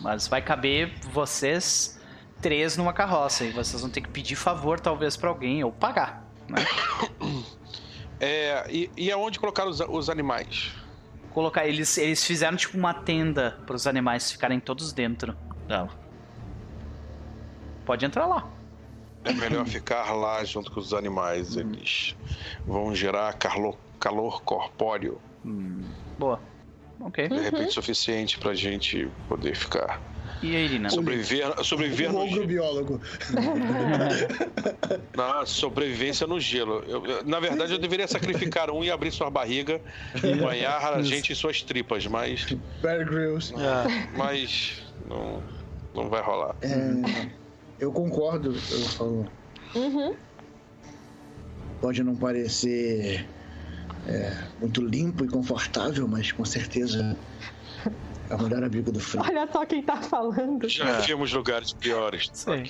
Mas vai caber vocês três numa carroça. E vocês vão ter que pedir favor, talvez, pra alguém, ou pagar. Né? É, e, e aonde colocar os, os animais? Colocar. Eles, eles fizeram tipo uma tenda pros animais ficarem todos dentro dela. Pode entrar lá. É melhor ficar lá junto com os animais. Eles vão gerar calor, calor corpóreo. Hum, boa. Ok. De repente, suficiente pra gente poder ficar. E a Irina? Sobreviver, sobreviver o no gelo. biólogo. Na sobrevivência no gelo. Eu- na verdade, eu deveria sacrificar um e abrir sua barriga e banhar a gente em suas tripas, mas. Bear Grylls. Mas. Não, não vai rolar. É, eu concordo, eu falo. Uhum. Pode não parecer é, muito limpo e confortável, mas com certeza é o melhor amigo do frio. Olha só quem tá falando. Já vimos lugares piores. Sim.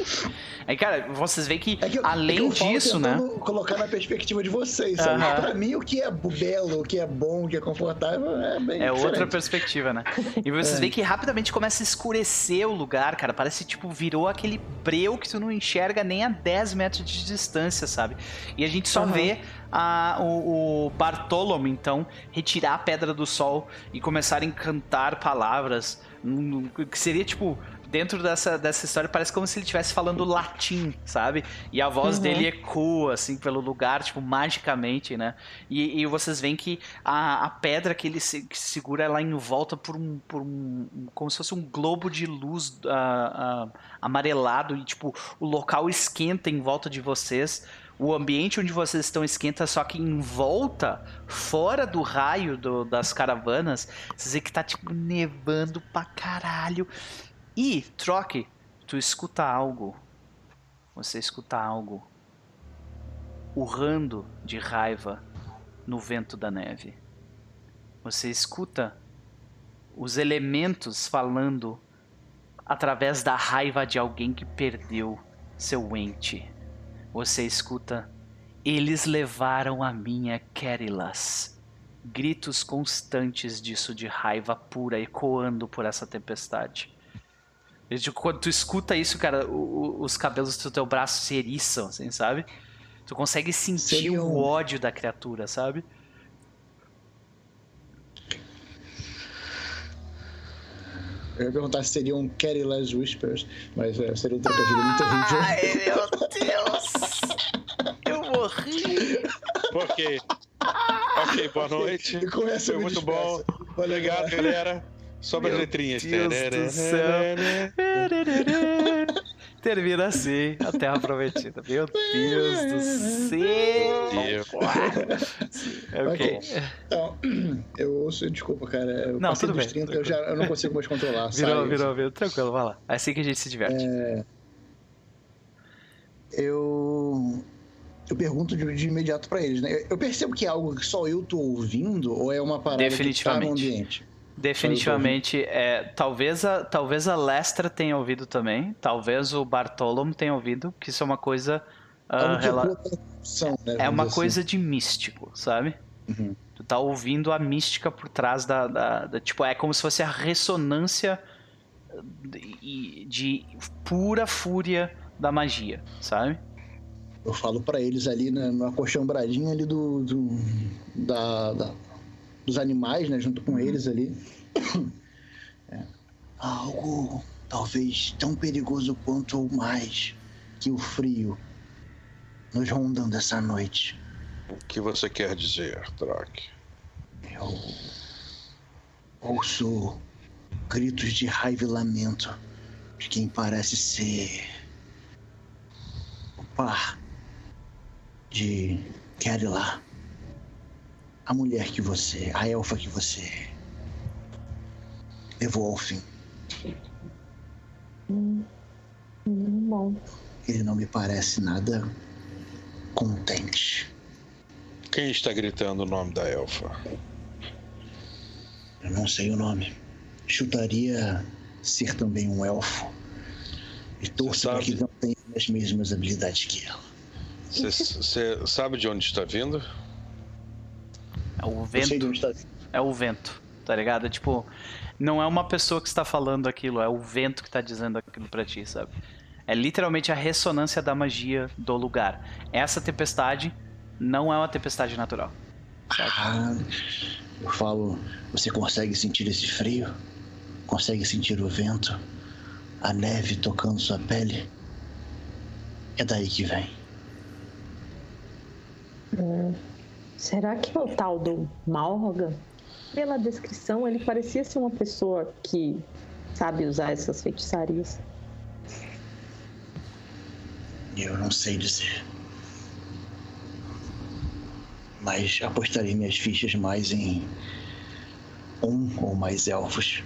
Aí, cara, vocês veem que, É que eu- além é que disso, né? tentando colocar na perspectiva de vocês, sabe? Aham. Pra mim, o que é belo, o que é bom, o que é confortável é bem É outra diferente. perspectiva, né? E vocês É. veem que rapidamente começa a escurecer o lugar, cara. Parece, tipo, virou aquele breu que tu não enxerga nem a 10 metros de distância, sabe? E a gente só Aham. vê a, o, o Bartolomeu, então, retirar a Pedra do Sol e começar a encantar palavras. Num- Que seria, tipo... Dentro dessa, dessa história, parece como se ele estivesse falando latim, sabe? E a voz Uhum. dele ecoa, assim, pelo lugar, tipo, magicamente, né? E, e vocês veem que a, a pedra que ele se, que segura ela em volta por um, por um. como se fosse um globo de luz ah, ah, amarelado. E, tipo, o local esquenta em volta de vocês. O ambiente onde vocês estão esquenta, só que em volta, fora do raio do- das caravanas, vocês veem que tá, tipo, nevando pra caralho. E, troque, tu escuta algo. Você escuta algo urrando de raiva no vento da neve. Você escuta os elementos falando através da raiva de alguém que perdeu seu ente. Você escuta eles levaram a minha Kerilas. Gritos constantes disso de raiva pura ecoando por essa tempestade. Quando tu escuta isso, cara, os cabelos do teu braço se eriçam, assim, sabe? Tu consegue sentir Seria o ódio da criatura, sabe? Eu ia perguntar se seriam um Carry Less Whispers, mas é, seria um trocadilho muito horrível. Ai, meu Deus! Eu morri! Ok. Ok, boa noite. Com essa eu Foi muito despeço. bom. Valeu, Obrigado, galera. Sobe as Meu letrinhas. Deus do céu. Termina assim, a Terra Prometida. Meu Deus do céu! Ok. Então, eu ouço, desculpa, cara. Eu Não, tudo bem, 30, eu já eu não consigo mais controlar. Virou, sai, virou, virou. Tranquilo, vai lá. É assim que a gente se diverte. Eu. Eu pergunto de, de imediato pra eles, né? Eu percebo que é algo que só eu tô ouvindo ou é uma parada que tá no Definitivamente. ambiente? Definitivamente, é, talvez, a, talvez a Lestra tenha ouvido também, talvez o Bartolomeu tenha ouvido, que isso é uma coisa. que rela- né, é uma dizer coisa de místico, sabe? Uhum. Tu tá ouvindo a mística por trás da, da- da- Tipo, é como se fosse a ressonância de, de pura fúria da magia, sabe? Eu falo pra eles ali na, na acolchambradinha ali do, do da, da- dos animais, né, junto com eles ali. É. Algo talvez tão perigoso quanto ou mais que o frio nos rondando essa noite. O que você quer dizer, Drock? Eu ouço gritos de raiva e lamento de quem parece ser o par de Kerila. A mulher que você, a elfa que você levou ao fim. Hum, bom. Ele não me parece nada contente. Quem está gritando o nome da elfa? Eu não sei o nome. Chutaria ser também um elfo. E torço para que não tenha as mesmas habilidades que ela. Você sabe de onde está vindo? É o vento. está É o vento, tá ligado? É tipo, não é uma pessoa que está falando aquilo, é o vento que tá dizendo aquilo pra ti, sabe? É literalmente a ressonância da magia do lugar. Essa tempestade não é uma tempestade natural. Ah, eu falo, você consegue sentir esse frio? Consegue sentir o vento? A neve tocando sua pele? É daí que vem. Hum, será que é o tal do Malrogan? Pela descrição, ele parecia ser uma pessoa que sabe usar essas feitiçarias. Eu não sei dizer. Mas apostarei minhas fichas mais em um ou mais elfos.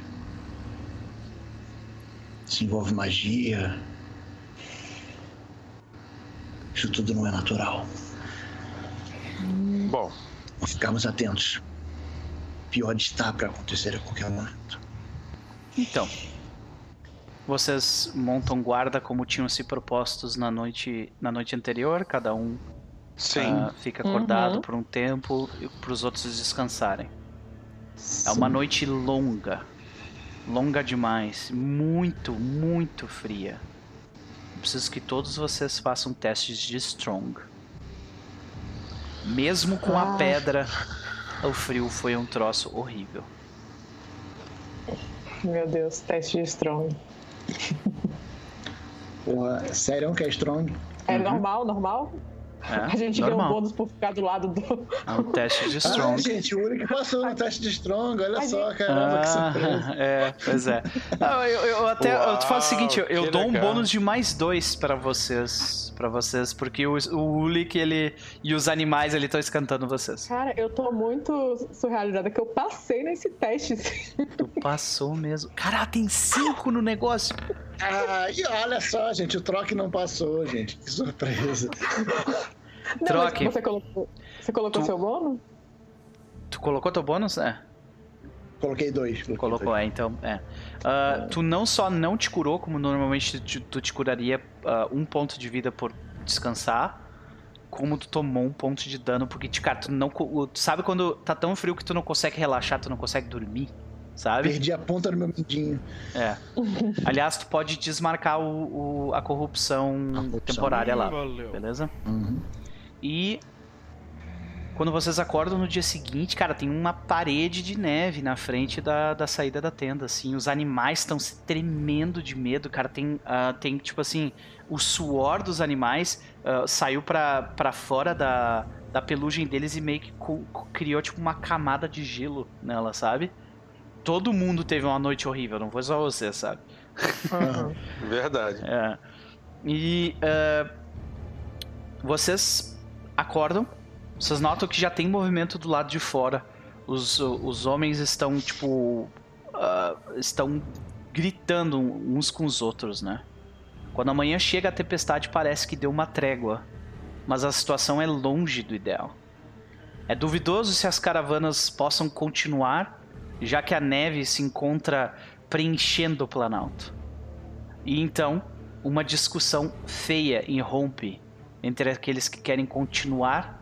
Se envolve magia. Isso tudo não é natural. Bom, Ficamos atentos. Pior está para acontecer a qualquer momento. Então, vocês montam guarda como tinham se propostos na noite, na noite anterior, cada um sim. ah, fica acordado Uhum. por um tempo para os outros descansarem. É uma noite longa, longa demais, muito, muito fria. Preciso que todos vocês façam testes de strong. Mesmo com a Ah. pedra, o frio foi um troço horrível. Meu Deus, teste de strong. Porra, sério que é strong? É Uhum. normal, normal? É, A gente ganhou um normal. bônus por ficar do lado do. É um teste de Ah, strong. gente, o Uri que passou no teste de strong. Olha A só, gente- caramba, que Ah, surpresa. é, pois é. Ah, eu, eu até eu faço o seguinte, eu, eu Uau, que dou um legal. bônus de mais dois pra vocês, para vocês, porque o, o Ulik ele e os animais ele estão escantando vocês. Cara, eu tô muito surrealizada que eu passei nesse teste. Tu passou mesmo. Cara, tem cinco no negócio. Ah, e olha só, gente, o troque não passou, gente. Que surpresa. Não, Troque. Você colocou, você colocou Tu- seu bônus? Tu colocou teu bônus? É. Coloquei dois. coloquei Colocou, dois. é, então, é. Ah, tu não só não te curou, como normalmente tu, tu te curaria ah, um ponto de vida por descansar, como tu tomou um ponto de dano, porque, te- cara, tu não. tu sabe quando tá tão frio que tu não consegue relaxar, tu não consegue dormir, sabe? Perdi a ponta do meu mindinho. É. Aliás, tu pode desmarcar o, o- a corrupção, A corrupção. temporária lá, Valeu. beleza? Uhum. E quando vocês acordam no dia seguinte, cara, tem uma parede de neve na frente da, da saída da tenda, assim. Os animais estão se tremendo de medo, cara. Tem, ah, tem tipo assim, o suor dos animais ah, saiu pra, pra fora da, da pelugem deles e meio que criou, tipo, uma camada de gelo nela, sabe? Todo mundo teve uma noite horrível, não foi só você, sabe? Verdade. É. E é, vocês acordam, vocês notam que já tem movimento do lado de fora. Os, os homens estão, tipo. ah, estão gritando uns com os outros, né? Quando amanhã chega a tempestade, parece que deu uma trégua. Mas a situação é longe do ideal. É duvidoso se as caravanas possam continuar, já que a neve se encontra preenchendo o Planalto. E então, uma discussão feia irrompe entre aqueles que querem continuar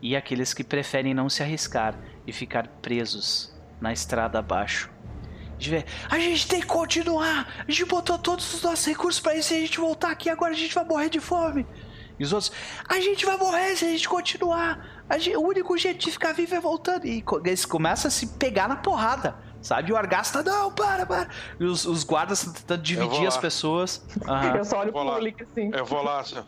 e aqueles que preferem não se arriscar e ficar presos na estrada abaixo. A gente tem que continuar! A gente botou todos os nossos recursos pra isso e a gente voltar aqui agora a gente vai morrer de fome! E os outros, a gente vai morrer se a gente continuar! A gente- o único jeito de ficar vivo é voltando! E eles começam a se pegar na porrada, sabe? E o Argasta, não, para, para! E os, os guardas estão tentando dividir as pessoas. Aham. Eu só olho pro. Lick assim. Eu vou lá, senhor.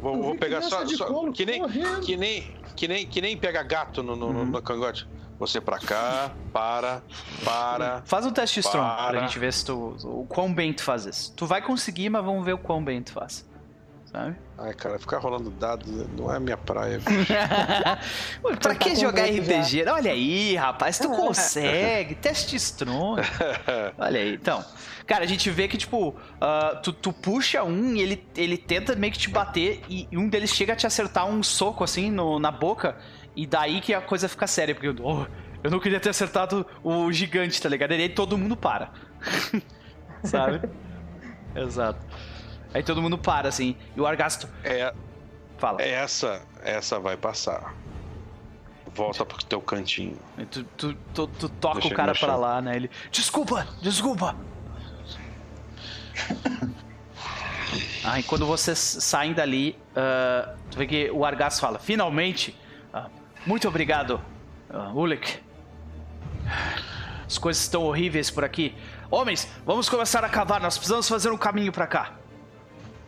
Vou, vou pegar só. só- colo que, nem, correndo. que, nem, que, nem, que nem pega gato no, no, Uhum. no cangote. Você pra cá, para, para. Faz um teste de Strong pra Para. gente ver se tu, o quão bem tu faz isso. Tu vai conseguir, mas vamos ver o quão bem tu faz. Sabe? Ai, cara, ficar rolando dados não é a minha praia. Pô, pra que tá jogar medo já. RPG? Olha aí, rapaz, tu consegue. Teste strong. Olha aí, então. Cara, a gente vê que, tipo, ah, tu, tu puxa um e ele, ele tenta meio que te bater e um deles chega a te acertar um soco, assim, no, na boca. E daí que a coisa fica séria, porque oh, eu não queria ter acertado o gigante, tá ligado? E aí todo mundo para. Sabe? Exato. Aí todo mundo para, assim. E o Argasto É, fala. essa, essa vai passar. Volta pro teu cantinho. Tu, tu, tu, tu toca Deixa o cara pra lá, né? Ele. Desculpa, desculpa! ah, e quando vocês saem dali, ah, tu vê que o Argas fala: Finalmente! Ah, muito obrigado, uh, Ulik. As coisas estão horríveis por aqui. Homens, vamos começar a cavar, nós precisamos fazer um caminho pra cá.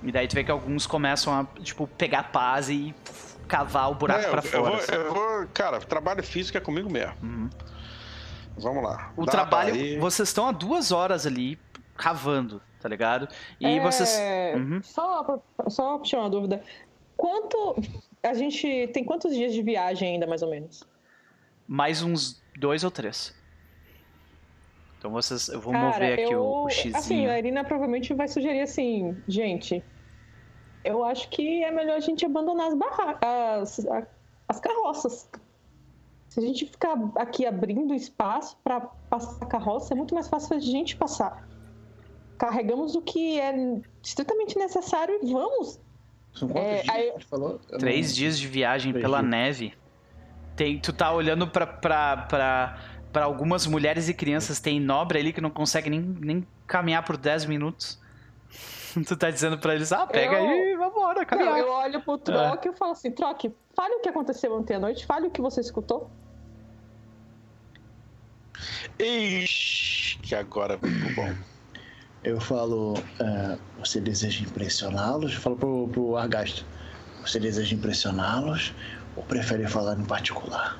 E daí tu vê que alguns começam a, tipo, pegar paz e cavar o buraco É, eu, pra eu fora. vou, assim. eu vou. Cara, trabalho físico é comigo mesmo. Uhum. Vamos lá. O trabalho, vocês estão há duas horas ali cavando, tá ligado? E É, vocês. Uhum. Só, pra- só pra tirar uma dúvida. Quanto. A gente tem quantos dias de viagem ainda, mais ou menos? Mais uns dois ou três. Então vocês. Eu vou Cara, mover aqui eu, o, o Assim, xizinho. a Irina provavelmente vai sugerir assim, gente. Eu acho que é melhor a gente abandonar as barracas, as, as carroças. Se a gente ficar aqui abrindo espaço para passar carroça, é muito mais fácil a gente passar. Carregamos o que é estritamente necessário e vamos. São quantos É, dias aí- que a gente falou? Eu Três não- dias de viagem Três pela dias. neve. Tem, tu tá olhando pra, pra, pra, pra algumas mulheres e crianças. Tem nobre ali que não consegue nem, nem caminhar por 10 minutos. tu tá dizendo pra eles, ah, pega Eu- aí, vambora, caminhar. Não, eu olho É. pro Troque e eu falo assim, Troque, fale o que aconteceu ontem à noite, fale o que você escutou. Ixi, que agora ficou bom. Eu falo, é, você deseja impressioná-los? Eu falo pro, pro Argasto. Você deseja impressioná-los ou prefere falar em particular?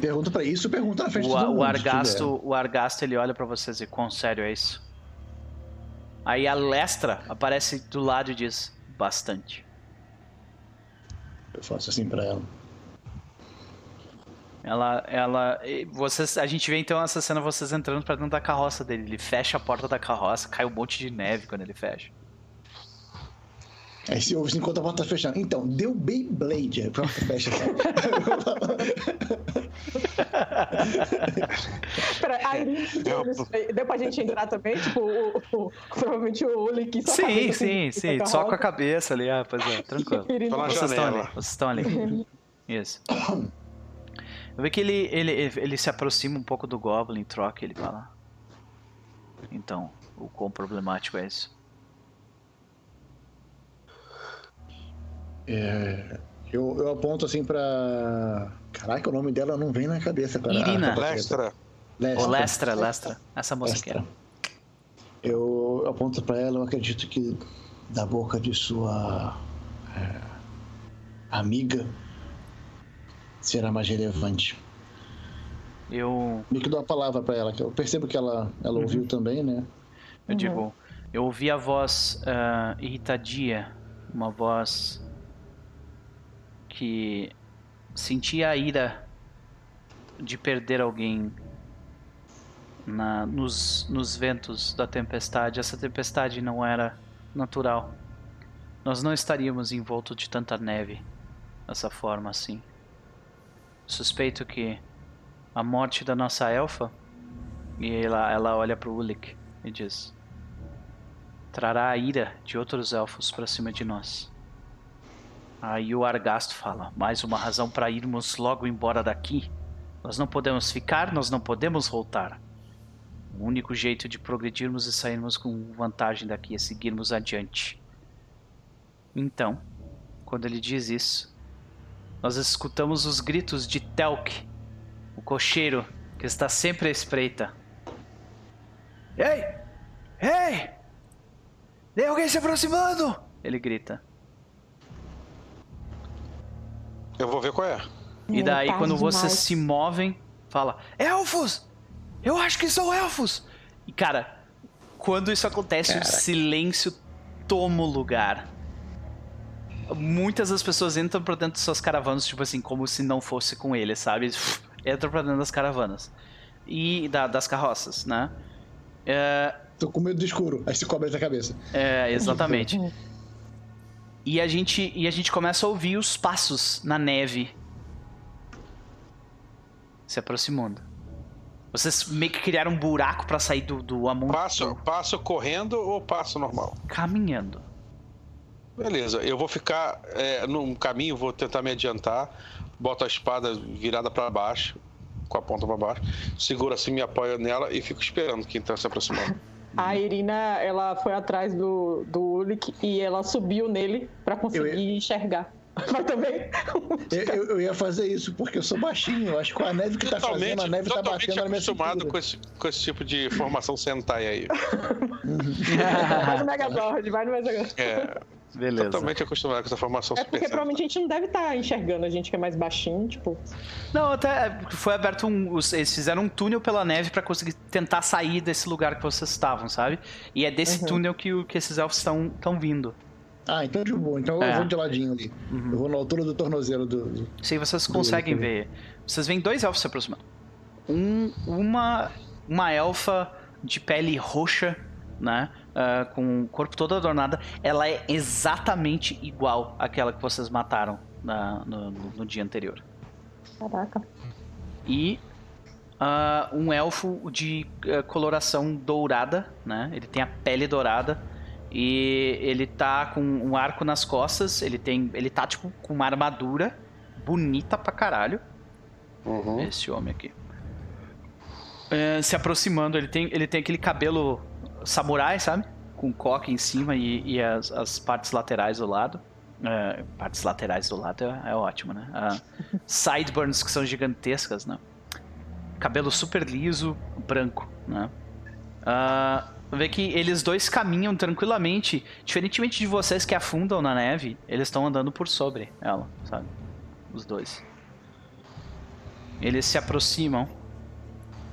Pergunta pra isso, pergunta na frente O, de todo o Argasto, o Argasto, ele olha pra vocês e, com sério, é isso? Aí a Lestra aparece do lado e diz, bastante. Eu faço assim pra ela. Ela, ela, vocês, a gente vê então essa cena vocês entrando pra dentro da carroça dele. Ele fecha a porta da carroça, cai um monte de neve quando ele fecha. Aí se ouve enquanto a porta tá fechando. Então, deu Beyblade. Aí a porta fecha. Pera, aí, deu pra gente entrar também, tipo, o, o- provavelmente o Ulick só a Sim, cabeça, sim, assim, sim, só com a cabeça ali, ah, pois é, tranquilo. Vocês estão ali, vocês estão ali. Isso. Eu vejo que ele, ele, ele se aproxima um pouco do Goblin, troca ele fala. Então, o quão problemático é isso? É, eu, eu aponto assim pra. Caraca, o nome dela não vem na cabeça, cara. Irina. Ah, Lestra, Lestra. Ô, Lestra, Lestra, essa moça aqui. Lestra. Eu aponto pra ela, eu acredito que da boca de sua é, amiga será mais relevante. Eu, Meio que dou a palavra pra ela, que eu percebo que ela, ela ouviu também, né? eu digo, eu ouvi a voz ah, irritadia, uma voz que sentia a ira de perder alguém na, nos, nos ventos da tempestade. Essa tempestade não era natural. Nós não estaríamos envoltos de tanta neve dessa forma assim. Suspeito que a morte da nossa elfa e ela, ela olha para Ulik e diz: trará a ira de outros elfos para cima de nós. Aí o Argasto fala: mais uma razão para irmos logo embora daqui. Nós não podemos ficar, nós não podemos voltar. O único jeito de progredirmos e sairmos com vantagem daqui é seguirmos adiante. Então, quando ele diz isso, nós escutamos os gritos de Telk, o cocheiro que está sempre à espreita. Ei! Ei! Tem alguém se aproximando! Ele grita. eu vou ver qual é. E daí, quando vocês demais. se movem, fala: Elfos! Eu acho que são elfos! E cara, quando isso acontece, o silêncio toma o lugar. Muitas das pessoas entram pra dentro de suas caravanas, tipo assim, como se não fosse com eles, sabe? Entram pra dentro das caravanas. E da- das carroças, né? É, Tô com medo do escuro. Aí se cobre a cabeça. é, exatamente. E a gente e a gente começa a ouvir os passos na neve se aproximando. Vocês meio que criaram um buraco pra sair do, do amontoado. Passo, passo correndo ou passo normal? Caminhando. Beleza, eu vou ficar é, num caminho, vou tentar me adiantar, boto a espada virada pra baixo, com a ponta pra baixo, seguro assim, me apoio nela e fico esperando quem tá se aproximando. A Irina, ela foi atrás do, do Ulick e ela subiu nele pra conseguir Eu enxergar. Mas também. Eu, eu- ia fazer isso, porque eu sou baixinho. Eu acho que com a neve que tá fazendo, a neve tá totalmente batendo na minha acostumado com esse, com esse tipo de formação Sentai aí. Vai no Megazord, vai no Megazord. É, Beleza. totalmente acostumado com essa formação É porque provavelmente a gente não deve estar enxergando, a gente que é mais baixinho, tipo. Não, até foi aberto um. Eles fizeram um túnel pela neve pra conseguir tentar sair desse lugar que vocês estavam, sabe? E é desse Uhum. túnel que, que esses elfos estão vindo. Ah, então de boa. Então É. eu vou de ladinho ali. Uhum. Eu vou na altura do tornozelo do. do- Sim, vocês conseguem Uhum. ver. Vocês veem dois elfos se aproximando. Um, uma, uma elfa de pele roxa, né? Uh, com o corpo todo adornada, ela é exatamente igual àquela que vocês mataram na, no, no, dia anterior. Caraca. E uh, um elfo de uh, coloração dourada, né? Ele tem a pele dourada e ele tá com um arco nas costas. Ele tem, ele tá tipo com uma armadura bonita pra caralho. Uhum. Esse homem aqui. É, se aproximando, ele tem, ele tem aquele cabelo samurai, sabe? Com coque em cima e, e as, as, partes laterais do lado. É, partes laterais do lado é, é ótimo, né? Uh, sideburns que são gigantescas, né? Cabelo super liso, branco, né? Uh, vê que eles dois caminham tranquilamente, diferentemente de vocês que afundam na neve, eles estão andando por sobre ela, sabe? Os dois. Eles se aproximam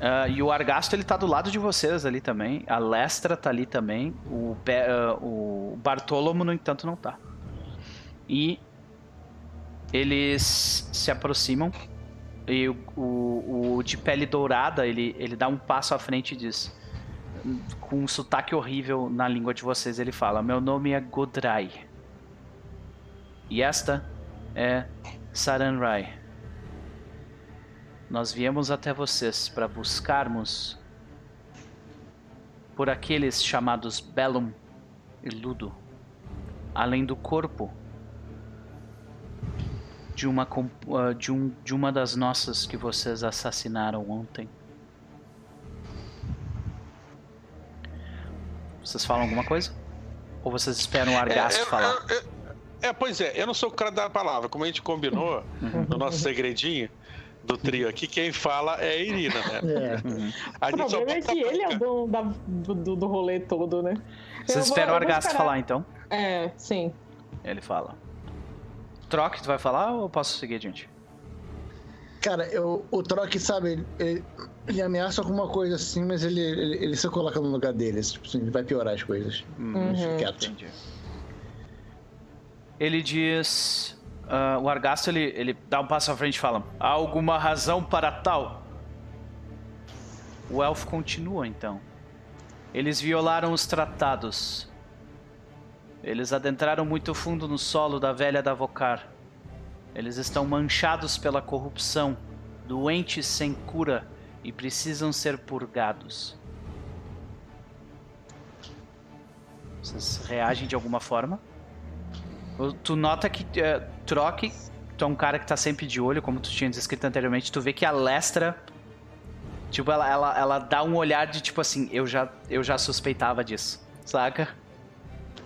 Uh, e o Argasto ele tá do lado de vocês ali também. A Lestra tá ali também. O, uh, o Bartolomo, no entanto, não tá. E eles se aproximam. E o, o, o, de pele dourada, ele, ele dá um passo à frente e diz. Com um sotaque horrível na língua de vocês, ele fala: Meu nome é Godrai. E esta é Saranrai. Nós viemos até vocês para buscarmos por aqueles chamados Bellum e Ludo, além do corpo de uma, uh, de, um, de uma das nossas que vocês assassinaram ontem. Vocês falam alguma coisa? Ou vocês esperam o Argasto é, falar? Eu, eu, é, pois é, eu não sou o cara da palavra, como a gente combinou uhum. no nosso segredinho do trio aqui, quem fala é a Irina, né? É. O problema é que ele é o dono da, do, do rolê todo, né? Vocês esperam o Argasto falar, então? É, sim. Ele fala. Troque, tu vai falar ou posso seguir adiante? Cara, eu, o Troque, sabe, ele, ele, ameaça alguma coisa assim, mas ele, ele, ele, se coloca no lugar deles. Tipo assim, ele vai piorar as coisas. Uhum. Ele diz: Uh, o Argasto ele, ele dá um passo à frente e fala: Há alguma razão para tal? O elfo continua então. Eles violaram os tratados. Eles adentraram muito fundo no solo da velha Davocar. Eles estão manchados pela corrupção, doentes sem cura e precisam ser purgados. Vocês reagem de alguma forma? Tu nota que uh, Troque, tu é um cara que tá sempre de olho, como tu tinha descrito anteriormente, tu vê que a Lestra, tipo, ela, ela, ela dá um olhar de tipo assim, eu já, eu já suspeitava disso, saca?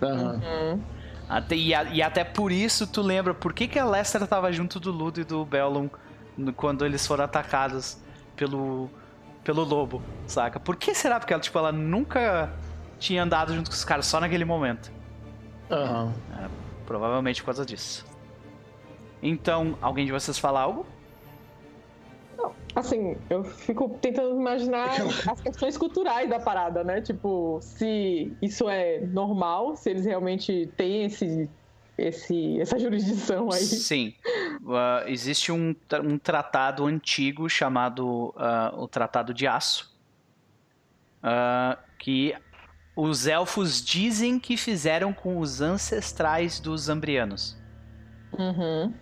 Uhum. Até, e, a, e, até por isso tu lembra por que, que a Lestra tava junto do Ludo e do Bellum quando eles foram atacados pelo, pelo lobo, saca? Por que será? Porque ela, tipo, ela nunca tinha andado junto com os caras, só naquele momento. Uhum. É, provavelmente por causa disso. Então, alguém de vocês fala algo? Não, assim, eu fico tentando imaginar as questões culturais da parada, né? Tipo, se isso é normal, se eles realmente têm esse, esse, essa jurisdição aí. Sim. Uh, existe um, um tratado antigo chamado uh, o Tratado de Aço, uh, que os elfos dizem que fizeram com os ancestrais dos ambrianos. Uhum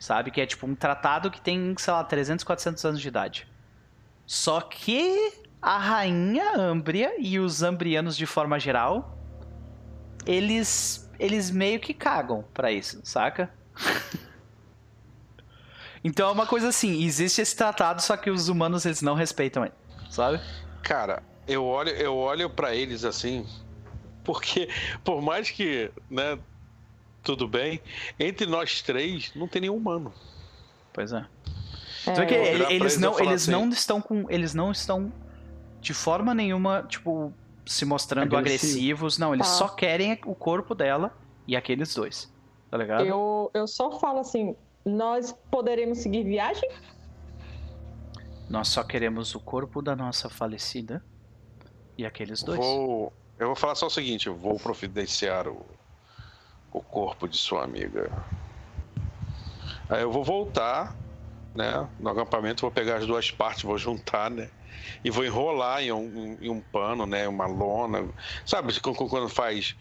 sabe? Que é tipo um tratado que tem, sei lá, 300, 400 anos de idade. Só que a rainha Ambria e os ambrianos de forma geral, eles eles meio que cagam para isso, saca? então é uma coisa assim, existe esse tratado, só que os humanos eles não respeitam ele, sabe? Cara, eu olho, eu olho para eles assim, porque por mais que, né, tudo bem. Entre nós três, não tem nenhum humano. Pois é. é. que eles não, eles assim, não estão com. Eles não estão de forma nenhuma, tipo, se mostrando Agressivo. agressivos. Não, eles tá. só querem o corpo dela e aqueles dois. Tá ligado? Eu, eu só falo assim: nós poderemos seguir viagem? Nós só queremos o corpo da nossa falecida e aqueles dois. Vou, eu vou falar só o seguinte: eu vou providenciar o o corpo de sua amiga. Aí eu vou voltar né? No acampamento, vou pegar as duas partes, vou juntar, né? E vou enrolar em um, em um pano, né? Uma lona. Sabe quando faz.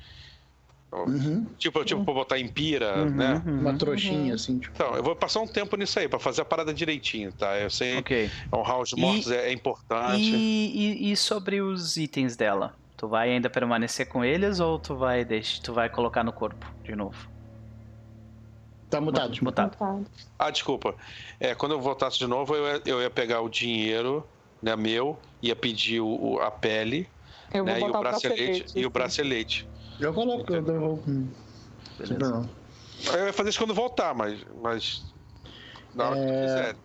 Uhum. Tipo, tipo pra botar em pira, né? Uma trouxinha, assim, tipo. Então, eu vou passar um tempo nisso aí, pra fazer a parada direitinho, tá? Eu sei Ok. honrar os mortos é, é importante. E, e, e sobre os itens dela? Tu vai ainda permanecer com eles ou tu vai deixar, tu vai colocar no corpo de novo? Tá mudado. Mutado. Tá. Ah, desculpa. É, quando eu voltasse de novo, eu ia, eu ia pegar o dinheiro, né, meu, ia pedir o, o- a pele, Eu né, e o bracelete, bracelete. e o bracelete. Eu coloco, eu devolvo. Hum, Beleza. Eu ia fazer isso quando voltar, mas. mas na hora que tu É. quiser.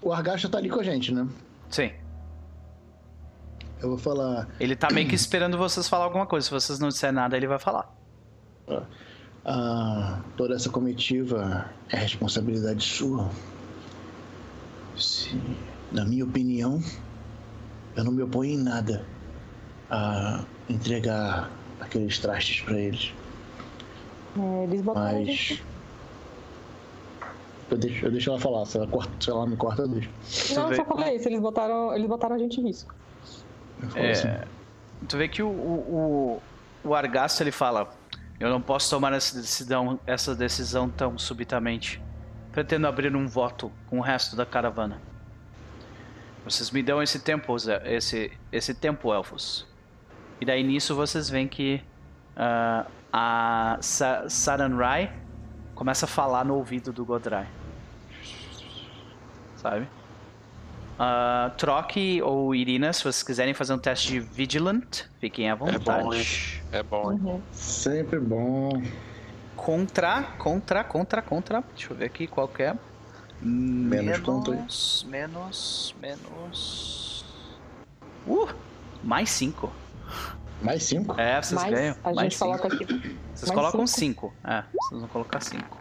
O Argacha tá ali com a gente, né? Sim. Eu vou falar. Ele tá meio que esperando vocês falar alguma coisa. Se vocês não disserem nada, ele vai falar. Ah, toda essa comitiva é responsabilidade sua. Se, na minha opinião, eu não me oponho em nada a entregar aqueles trastes pra eles. É, eles botaram a Mas. gente. Eu deixo, eu deixo ela falar. Se ela, corta, se ela me corta, eu deixo. Não, só falei isso. Eles botaram, eles botaram a gente em risco. É, assim, Tu vê que o, o, o, Argasto ele fala: Eu não posso tomar essa decisão, essa decisão tão subitamente. Pretendo abrir um voto com o resto da caravana. Vocês me dão esse tempo, esse, esse tempo, elfos. E daí nisso vocês veem que ah, a Sa Saranrai começa a falar no ouvido do Godrai. Sabe? Ah, Troque ou Irina, se vocês quiserem fazer um teste de Vigilant, fiquem à É bom, hein? vontade. É bom? Uhum. Sempre bom. Contra, contra, contra, contra. Deixa eu ver aqui qual que é. Menos quanto aí? Menos, menos, menos. Uh! Mais 5. Mais cinco? É, vocês Mas ganham. a mais gente coloca cinco. aqui. Vocês mais colocam cinco. 5. É, vocês vão colocar 5.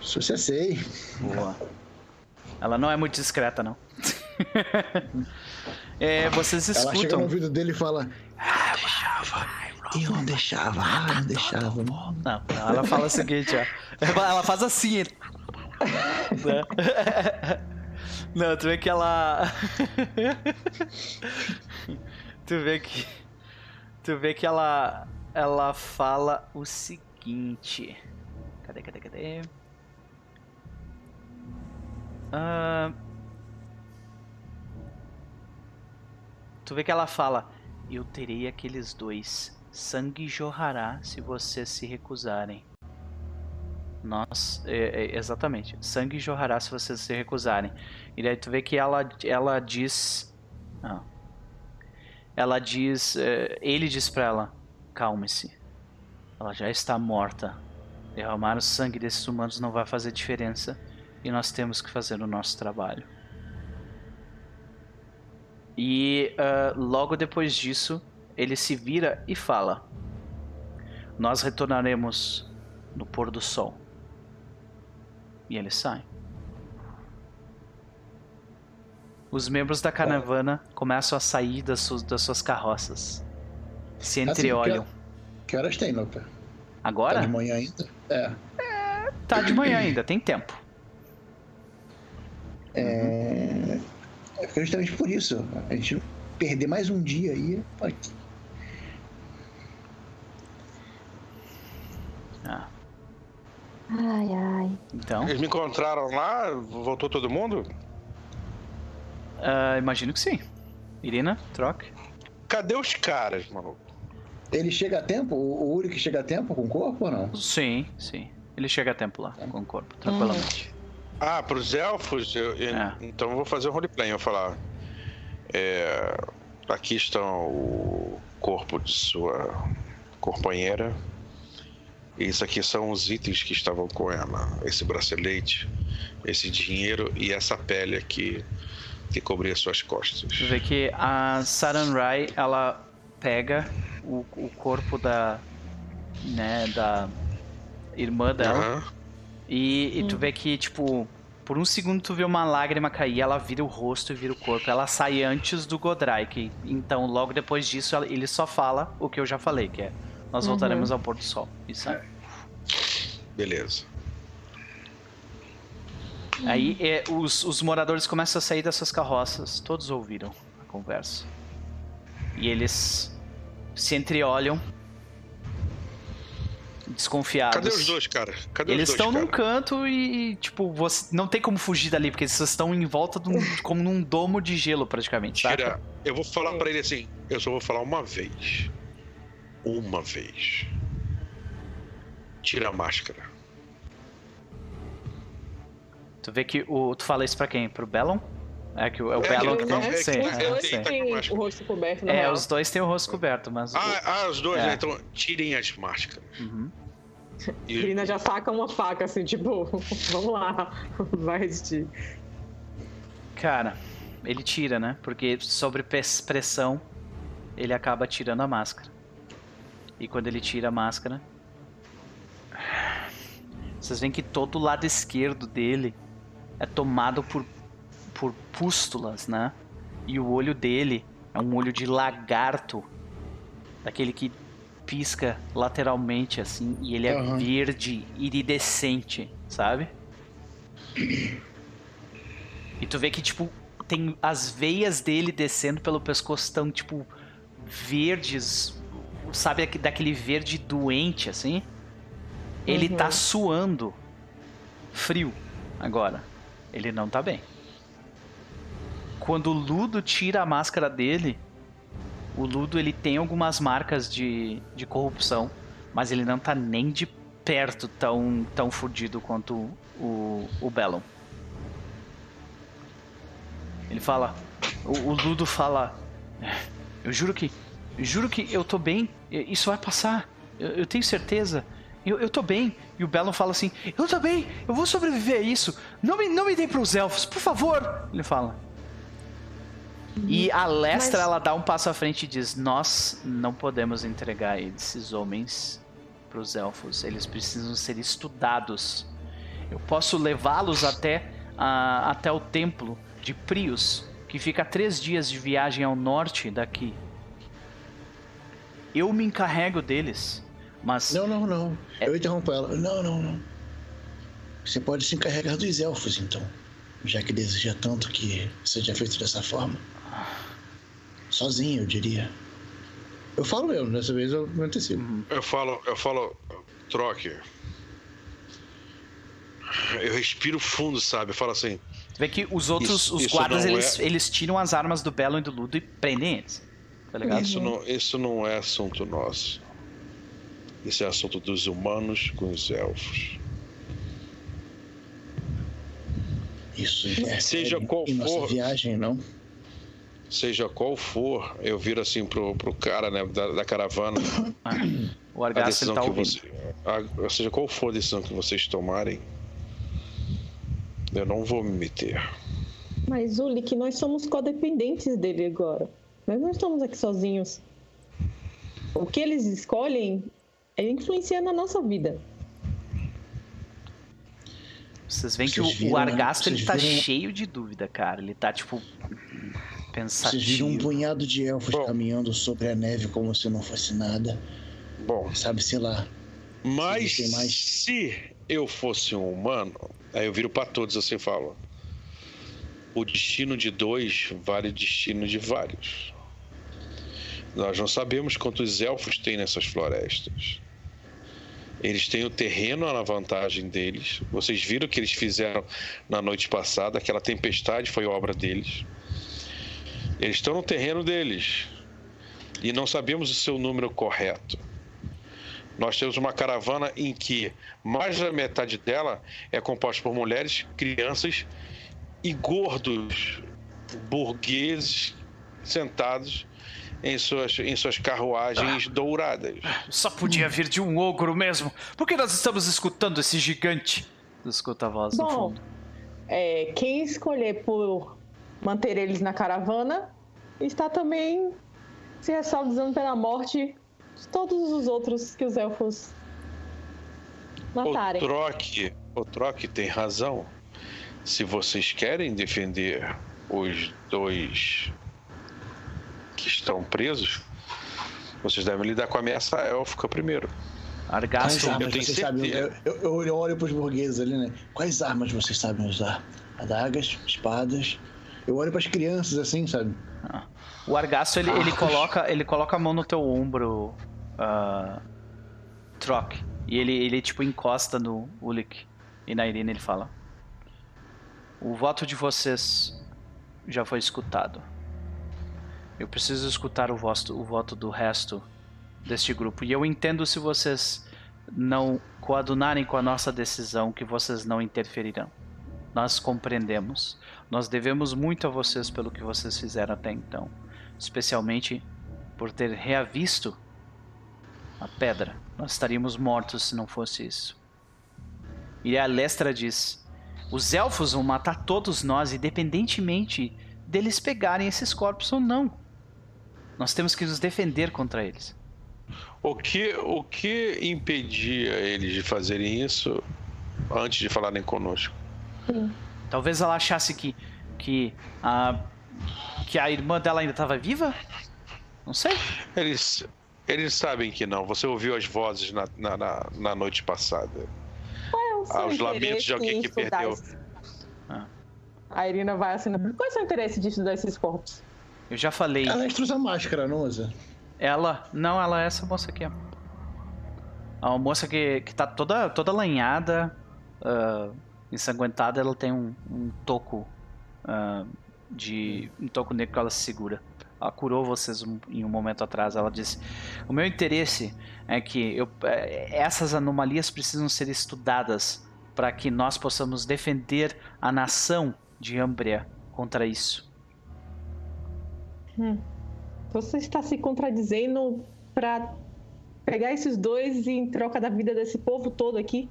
Sucessei. Boa. Ela não é muito discreta, não. é, vocês Ela chega no escutam. ouvido dele e fala. Ah, deixava. Eu não deixava, ah, não deixava. Não, não, ela fala o seguinte, ó. Ela faz assim. né? Não, tu vê que ela. tu vê que. Tu vê que ela. Ela fala o seguinte. Cadê, cadê, cadê? Ah, Tu vê que ela fala: Eu terei aqueles dois. Sangue jorrará se vocês se recusarem. Nós, é, é, exatamente. Sangue jorrará se vocês se recusarem. E daí tu vê que ela, ela diz. Ah. Ela diz. é, ele diz pra ela: Calme-se. Ela já está morta. Derramar o sangue desses humanos não vai fazer diferença. E nós temos que fazer o nosso trabalho. E ah, logo depois disso, ele se vira e fala: Nós retornaremos no pôr do sol. E ele sai. Os membros da caravana começam a sair das suas, das suas carroças. Se Assim, entreolham. Que horas tem? Tá Agora? de manhã ainda? É. Tá de manhã ainda, tem tempo. É. É justamente por isso. A gente perder mais um dia aí. pô, Ah, Ai, ai. então, Eles me encontraram lá? Voltou todo mundo? ah, imagino que sim. Irina, troque. Cadê os caras, maluco? Ele chega a tempo? O o Uri que chega a tempo com o corpo ou não? Sim, sim. Ele chega a tempo lá, com o corpo, tranquilamente. Ah, pros elfos? Eu- eu- É. Então eu vou fazer um roleplay. Eu vou falar. é, aqui estão o corpo de sua companheira. Isso aqui são os itens que estavam com ela. Esse bracelete, esse dinheiro e essa pele aqui que cobria suas costas. Vê que a Saranrai, ela pega o, o corpo da, né, da irmã dela Aham. E, e tu vê que, tipo, por um segundo tu vê uma lágrima cair, ela vira o rosto e vira o corpo. Ela sai antes do Godrai, que, então logo depois disso ele só fala o que eu já falei, que é nós Uhum. voltaremos ao pôr do sol. E sai. Beleza. Aí é, os, os moradores começam a sair das suas carroças. Todos ouviram a conversa. E eles se entreolham. Desconfiados. Cadê os dois, cara? Cadê Eles os dois, estão num cara? canto e, tipo, você não tem como fugir dali, porque eles estão em volta de um, como num domo de gelo, praticamente? Tira. Eu vou falar pra ele assim. Eu só vou falar uma vez. Uma vez. Tira a máscara. Tu vê que o. Tu fala isso pra quem? Pro Bellon? É que o, é o É, que que tem. é que Sim, é, é, sim. tá com têm máscara. o rosto coberto, É, real. os dois têm o rosto coberto, mas. o- Ah, ah, os dois, É. né? Então tirem as máscaras. Uhum. E- Trina já saca uma faca, assim, tipo, vamos lá, vai resistir. Cara, ele tira, né? Porque sobre pressão, ele acaba tirando a máscara. E quando ele tira a máscara. Vocês veem que todo o lado esquerdo dele é tomado por, por pústulas, né? E o olho dele é um olho de lagarto. Daquele que pisca lateralmente, assim. E ele é Aham. verde, iridescente, sabe? E tu vê que, tipo, tem as veias dele descendo pelo pescoço estão, tipo, verdes. Sabe aque- daquele verde doente, assim? Ele Uhum. tá suando. Frio. Agora. Ele não tá bem. Quando o Ludo tira a máscara dele, o Ludo ele tem algumas marcas de, de corrupção, mas ele não tá nem de perto tão, tão fudido quanto o, o Bellon. Ele fala. O, o Ludo fala. Eu juro que. Eu juro que eu tô bem. Isso vai passar. Eu, eu tenho certeza. Eu, eu tô bem. E o Bellon fala assim: Eu tô bem. Eu vou sobreviver a isso. Não me, não me dê pros elfos, por favor. Ele fala. E a Lestra, Mas- ela dá um passo à frente e diz: Nós não podemos entregar esses homens pros elfos. Eles precisam ser estudados. Eu posso levá-los até, a- até o templo de Prius, que fica a três dias de viagem ao norte daqui. Eu me encarrego deles, mas Não, não, não. É. Eu interrompo ela. Não, não, não. Você pode se encarregar dos elfos, então. Já que deseja tanto que seja feito dessa forma. Sozinho, eu diria. Eu falo eu, dessa vez eu me antecipo. Eu falo, eu falo, troque. Eu respiro fundo, sabe? Eu falo assim, tu vê que os outros, Isso- os isso guardas, eles, é- eles tiram as armas do Belo e do Ludo e prendem eles. Tá ligado? isso não, isso não é assunto nosso. Isso é assunto dos humanos com os elfos. Isso é Seja qual for- viagem, não? Seja qual for, eu viro assim pro, pro cara, né, da, da caravana, Ah, o a ele decisão tá que ouvindo. você, a- seja qual for a decisão que vocês tomarem, eu não vou me meter. Mas, Uli, que nós somos codependentes dele agora. Nós não estamos aqui sozinhos. O que eles escolhem é influenciar na nossa vida. Vocês veem que Vocês o, viram, o né? Argasto ele tá viram- cheio de dúvida, cara. Ele tá, tipo, Vocês viram um pensativo. punhado de elfos Bom. caminhando sobre a neve como se não fosse nada. Bom, Sabe, sei lá. Mas Tem mais? se eu fosse um humano, aí eu viro pra todos assim e falo: o destino de dois vale o destino de vários. Nós não sabemos quantos elfos tem nessas florestas. Eles têm o terreno na vantagem deles. Vocês viram o que eles fizeram na noite passada? Aquela tempestade foi obra deles. Eles estão no terreno deles. E não sabemos o seu número correto. Nós temos uma caravana em que mais da metade dela é composta por mulheres, crianças e gordos burgueses sentados em suas, em suas carruagens douradas. Só podia vir de um ogro mesmo. Por que nós estamos escutando esse gigante? Escuta a voz no Bom, fundo. é, quem escolher por manter eles na caravana está também se responsabilizando pela morte de todos os outros que os elfos O matarem. troque, o troque tem razão. Se vocês querem defender os dois que estão presos, vocês devem lidar com a ameaça élfica primeiro. Armas eu tenho certeza. eu, eu, eu olho pros burgueses ali, né? Quais armas vocês sabem usar? Adagas, espadas. Eu olho pras crianças assim, sabe? O Argasto, ele, ele, coloca, ele coloca a mão no teu ombro, uh, Troc. E ele, ele, tipo, encosta no Ulik. E na Irina ele fala: O voto de vocês já foi escutado. Eu preciso escutar o, voto, o voto do resto deste grupo. E eu entendo se vocês não coadunarem com a nossa decisão que vocês não interferirão. Nós compreendemos. Nós devemos muito a vocês pelo que vocês fizeram até então. Especialmente por ter reavisto a pedra. Nós estaríamos mortos se não fosse isso. E a Lestra diz: Os elfos vão matar todos nós, independentemente deles pegarem esses corpos ou não. Nós temos que nos defender contra eles. O que, o que impedia eles de fazerem isso antes de falarem conosco? Talvez ela achasse que, que, a, que a irmã dela ainda estava viva? Não sei. Eles, eles sabem que não. Você ouviu as vozes na, na, na, na noite passada. Qual é o seu Aos lamentos de alguém que perdeu. esse- Ah. A Irina vai assim. Qual é o seu interesse de estudar esses corpos? Eu já falei. A Lestra usa máscara, não usa? Ela. Não, ela é essa moça aqui, ó. A moça que, que tá toda, toda lanhada, ah, ensanguentada, ela tem um, um toco ah, de. um toco negro que ela se segura. Ela curou vocês um- em um momento atrás. Ela disse: O meu interesse é que eu, eh, essas anomalias precisam ser estudadas para que nós possamos defender a nação de Ambria contra isso. Você está se contradizendo pra pegar esses dois em troca da vida desse povo todo aqui?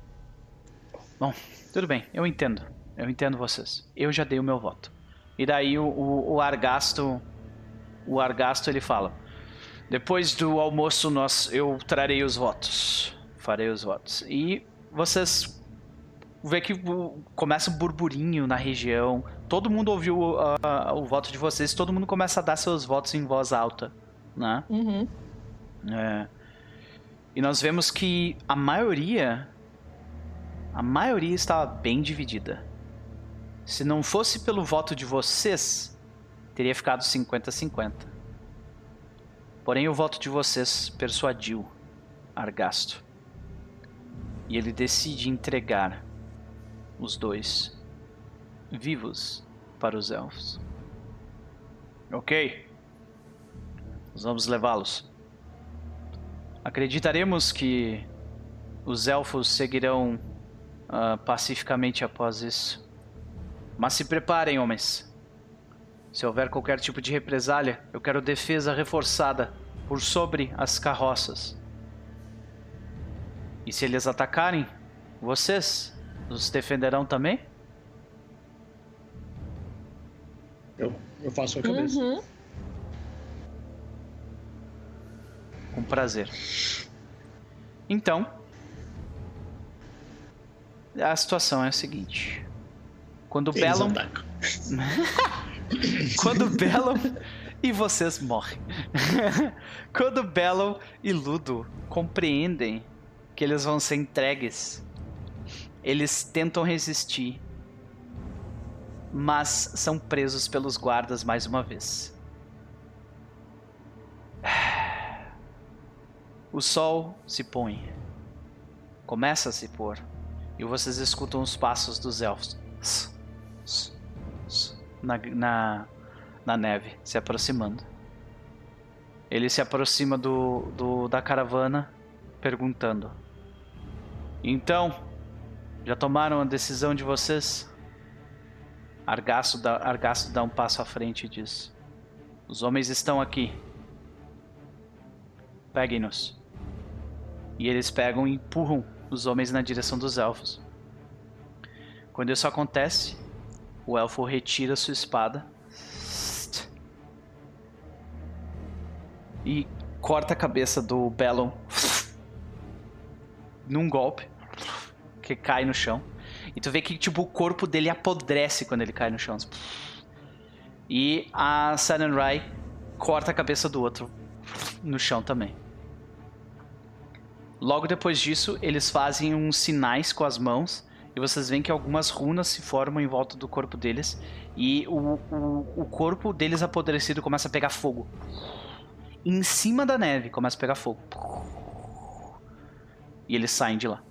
Bom, tudo bem, eu entendo. Eu entendo vocês. Eu já dei o meu voto. E daí o, o, o Argasto. O Argasto ele fala. Depois do almoço nós eu trarei os votos. Farei os votos. E vocês vê que começa um burburinho na região. Todo mundo ouviu ah, o voto de vocês, todo mundo começa a dar seus votos em voz alta, né? Uhum. É. E nós vemos que a maioria. A maioria estava bem dividida. Se não fosse pelo voto de vocês, teria ficado 50-50. Porém, o voto de vocês persuadiu Argasto. E ele decide entregar os dois vivos para os elfos. Ok. Nós vamos levá-los. Acreditaremos que os elfos seguirão ah, pacificamente após isso. Mas se preparem, homens. Se houver qualquer tipo de represália, eu quero defesa reforçada por sobre as carroças. E se eles atacarem, vocês nos defenderão também? Eu, eu faço a cabeça. Uhum. Com prazer. Então, a situação é a seguinte: quando Eles Bellum. Quando Bellum e vocês morrem. Quando Bellum e Ludo compreendem que eles vão ser entregues, eles tentam resistir, mas são presos pelos guardas mais uma vez. O sol se põe. Começa a se pôr. E vocês escutam os passos dos elfos na, na, na neve, se aproximando. Ele se aproxima do, do, da caravana, perguntando: Então, já tomaram a decisão de vocês? Argaço dá, Argaço dá um passo à frente e diz: Os homens estão aqui. Peguem-nos. E eles pegam e empurram os homens na direção dos elfos. Quando isso acontece, o elfo retira sua espada e corta a cabeça do Bellon num golpe que cai no chão. E tu vê que tipo o corpo dele apodrece quando ele cai no chão. E a Sarenrai corta a cabeça do outro no chão também. Logo depois disso, eles fazem uns sinais com as mãos e vocês veem que algumas runas se formam em volta do corpo deles e o, o, o corpo deles apodrecido começa a pegar fogo. Em cima da neve começa a pegar fogo. E eles saem de lá.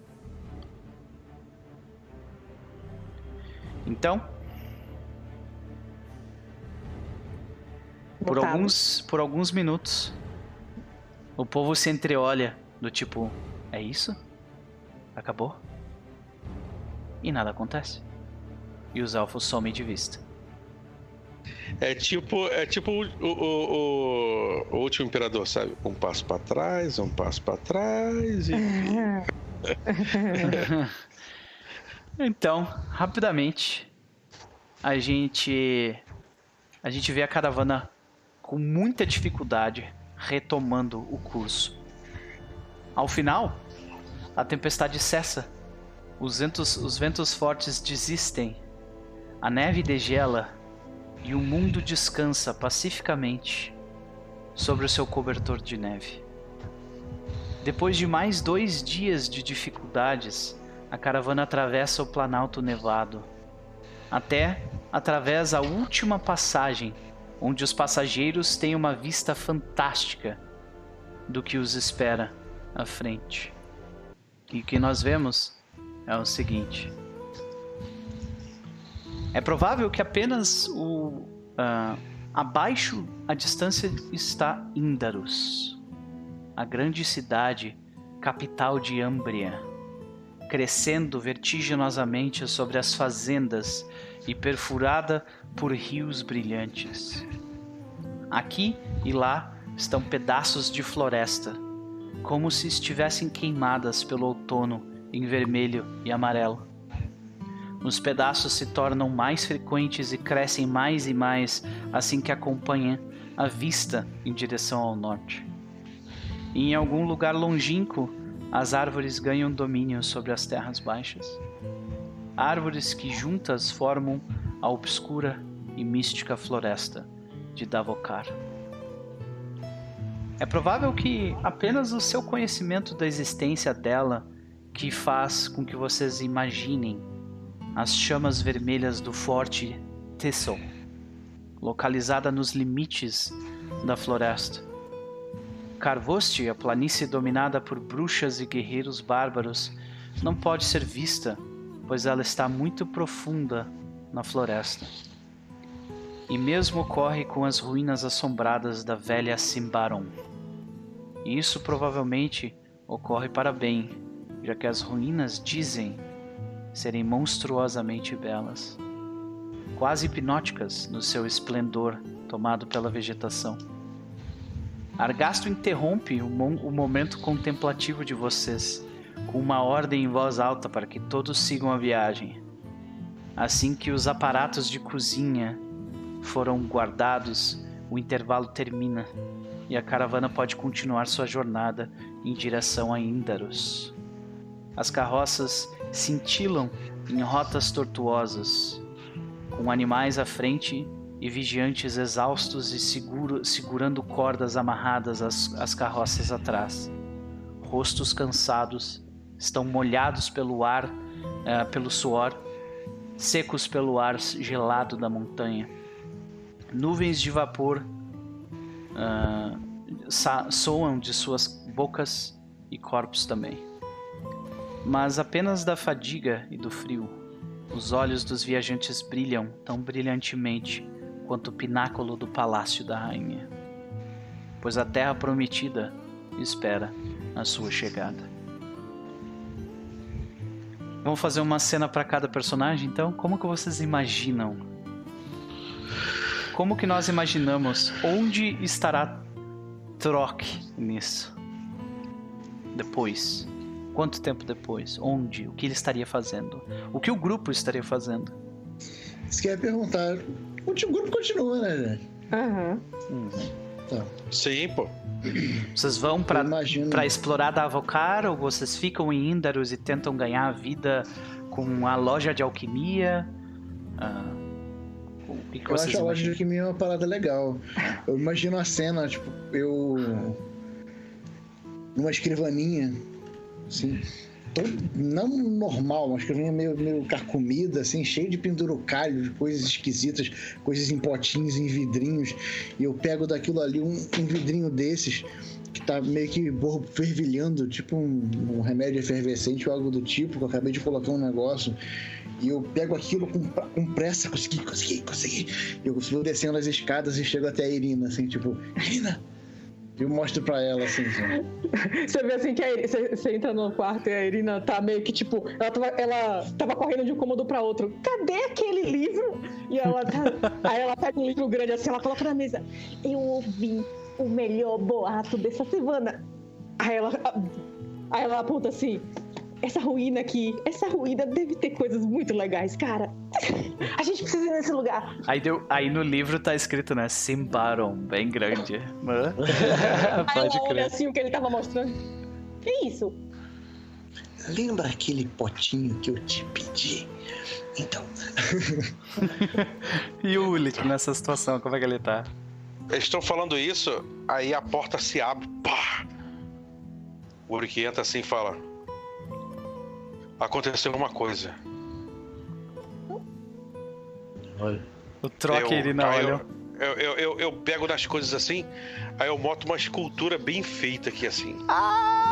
Então, por alguns, por alguns minutos, o povo se entreolha do tipo, é isso? Acabou? E nada acontece. E os elfos somem de vista. É tipo, é tipo o, o, o, o último imperador, sabe? Um passo para trás, um passo para trás e. então, rapidamente, a gente a gente vê a caravana com muita dificuldade retomando o curso. Ao final, a tempestade cessa. Os ventos, os ventos fortes desistem. A neve degela e o mundo descansa pacificamente sobre o seu cobertor de neve. Depois de mais dois dias de dificuldades, a caravana atravessa o Planalto Nevado, até através a última passagem, onde os passageiros têm uma vista fantástica do que os espera à frente. E o que nós vemos é o seguinte: é provável que apenas o uh, abaixo a distância está Indarus, a grande cidade capital de Ambria, crescendo vertiginosamente sobre as fazendas e perfurada por rios brilhantes. Aqui e lá estão pedaços de floresta, como se estivessem queimadas pelo outono em vermelho e amarelo. Os pedaços se tornam mais frequentes e crescem mais e mais assim que acompanha a vista em direção ao norte. E em algum lugar longínquo, as árvores ganham domínio sobre as terras baixas. Árvores que juntas formam a obscura e mística floresta de Davokar. É provável que apenas o seu conhecimento da existência dela que faz com que vocês imaginem as chamas vermelhas do forte Tessel, localizada nos limites da floresta. Carvoste, a planície dominada por bruxas e guerreiros bárbaros, não pode ser vista, pois ela está muito profunda na floresta. E mesmo ocorre com as ruínas assombradas da velha Simbaron. E isso provavelmente ocorre para bem, já que as ruínas dizem serem monstruosamente belas, quase hipnóticas no seu esplendor tomado pela vegetação. Argasto interrompe o, mo o momento contemplativo de vocês com uma ordem em voz alta para que todos sigam a viagem. Assim que os aparatos de cozinha foram guardados, o intervalo termina e a caravana pode continuar sua jornada em direção a Índaros. As carroças cintilam em rotas tortuosas, com animais à frente e vigiantes exaustos e seguro, segurando cordas amarradas às, às carroças atrás. Rostos cansados, estão molhados pelo ar, uh, pelo suor, secos pelo ar gelado da montanha. Nuvens de vapor uh, soam de suas bocas e corpos também mas apenas da fadiga e do frio. Os olhos dos viajantes brilham tão brilhantemente quanto o pináculo do palácio da rainha, pois a terra prometida espera a sua chegada. Vamos fazer uma cena para cada personagem, então? Como que vocês imaginam? Como que nós imaginamos onde estará Troc nisso? Depois. Quanto tempo depois? Onde? O que ele estaria fazendo? O que o grupo estaria fazendo? Você quer perguntar. O grupo continua, né, gente? Aham. Uhum. Tá. Sim, pô. Vocês vão para imagino... Pra explorar Davocar ou vocês ficam em Indaros e tentam ganhar a vida com a loja de alquimia? Ah, que, que eu acho a loja de alquimia uma parada legal. Eu imagino a cena, tipo, eu. numa escrivaninha assim. Não normal, uma escrovinha meio, meio carcomida, assim, cheio de pendurucalho, de coisas esquisitas, coisas em potinhos, em vidrinhos. E eu pego daquilo ali um, um vidrinho desses que tá meio que fervilhando, tipo um, um, remédio efervescente ou algo do tipo, que eu acabei de colocar um negócio. E eu pego aquilo com, com pressa, consegui, consegui, consegui. Eu vou descendo as escadas e chego até a Irina, assim, tipo, Irina! Eu mostro pra ela, assim. assim. Você vê assim que a, você, você, entra no quarto e a Irina tá meio que tipo. Ela tava, ela tava correndo de um cômodo pra outro. Cadê aquele livro? E ela tá. aí ela pega um livro grande assim, ela coloca na mesa. Eu ouvi o melhor boato dessa semana. Aí ela. Aí ela aponta assim essa ruína aqui, essa ruína deve ter coisas muito legais, cara. A gente precisa ir nesse lugar. Aí, deu, aí no livro tá escrito, né? Simbaron, bem grande. Pode crer. Olha assim o que ele tava mostrando. Que isso? Lembra aquele potinho que eu te pedi? Então. e o Ulit nessa situação, como é que ele tá? Eles estão falando isso, aí a porta se abre, pá! O Urik entra assim e fala: aconteceu uma coisa. Olha. O troque ele na olha. Eu, eu, eu, eu, pego nas coisas assim, aí eu moto uma escultura bem feita aqui assim. Ah!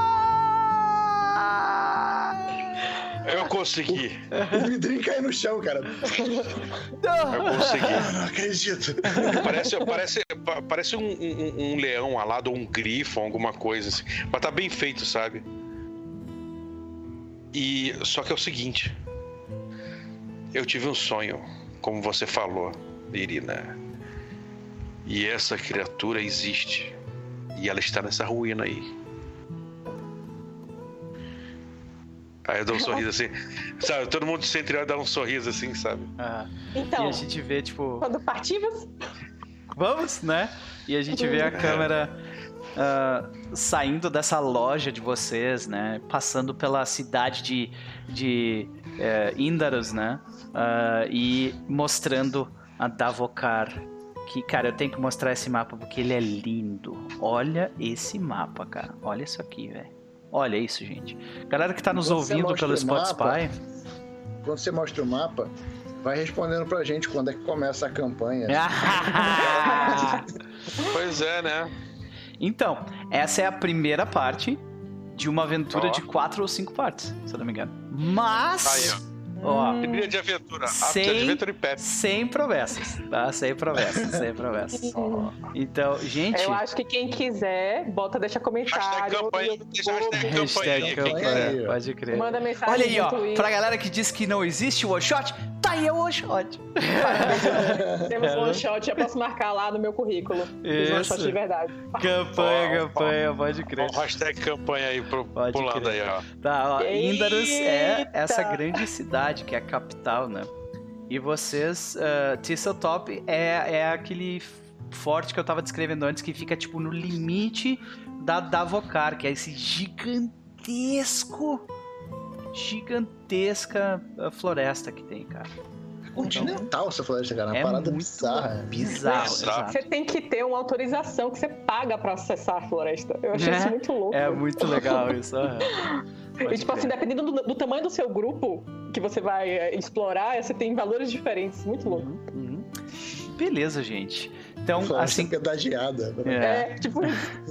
Eu consegui. O vidrinho cai no chão, cara. Eu consegui. Ah, não acredito. Parece, parece, parece um, um, um leão alado ou um grifo, alguma coisa assim. Mas tá bem feito, sabe? E só que é o seguinte, eu tive um sonho, como você falou, Irina. E essa criatura existe. E ela está nessa ruína aí. Aí eu dou um sorriso assim, sabe? Todo mundo se entre dá um sorriso assim, sabe? Ah, então, e a gente vê, tipo. Quando partimos? Vamos, né? E a gente vê a câmera uh, saindo dessa loja de vocês, né? Passando pela cidade de, de uh, Indaros, né? Uh, e mostrando a Davokar. Que, cara, eu tenho que mostrar esse mapa porque ele é lindo. Olha esse mapa, cara. Olha isso aqui, velho. Olha isso, gente. Galera que tá nos ouvindo pelo Spotify. Mapa, quando você mostra o mapa, vai respondendo pra gente quando é que começa a campanha. pois é, né? Então, essa é a primeira parte de uma aventura oh. de quatro ou cinco partes, se eu não me engano. Mas. Aí, ó. Ó, Trilha de aventura. Sem, sem promessas, tá? Sem promessas, sem promessas. Então, gente... Eu acho que quem quiser, bota, deixa comentário. Hashtag campanha, hashtag, hashtag campanha, pode crer. Manda mensagem Olha aí, ó, Twitter. pra galera que diz que não existe o one-shot, tá aí o one-shot. Temos um one-shot, já posso marcar lá no meu currículo. Isso. one-shot de verdade. Campanha, campanha, pode crer. Ó, hashtag campanha aí, pro, pulando crer. aí, ó. Tá, ó, Indarus é essa grande cidade cidade, que é a capital, né? E vocês, uh, Thistletop é, é aquele forte que eu tava descrevendo antes, que fica tipo no limite da Davokar, que é esse gigantesco, gigantesca ah, floresta que tem, cara. É continental essa floresta, cara. É uma é parada bizarra. Bizarro, Você tem que ter uma autorização que você paga pra acessar a floresta. Eu achei é, isso muito louco. É muito legal isso. e tipo assim, dependendo do, do, tamanho do seu grupo que você vai eh, explorar, você tem valores diferentes. Muito louco. Uhum, uhum. Beleza, gente. Então, assim. Pedagiada. Né? É, é tipo.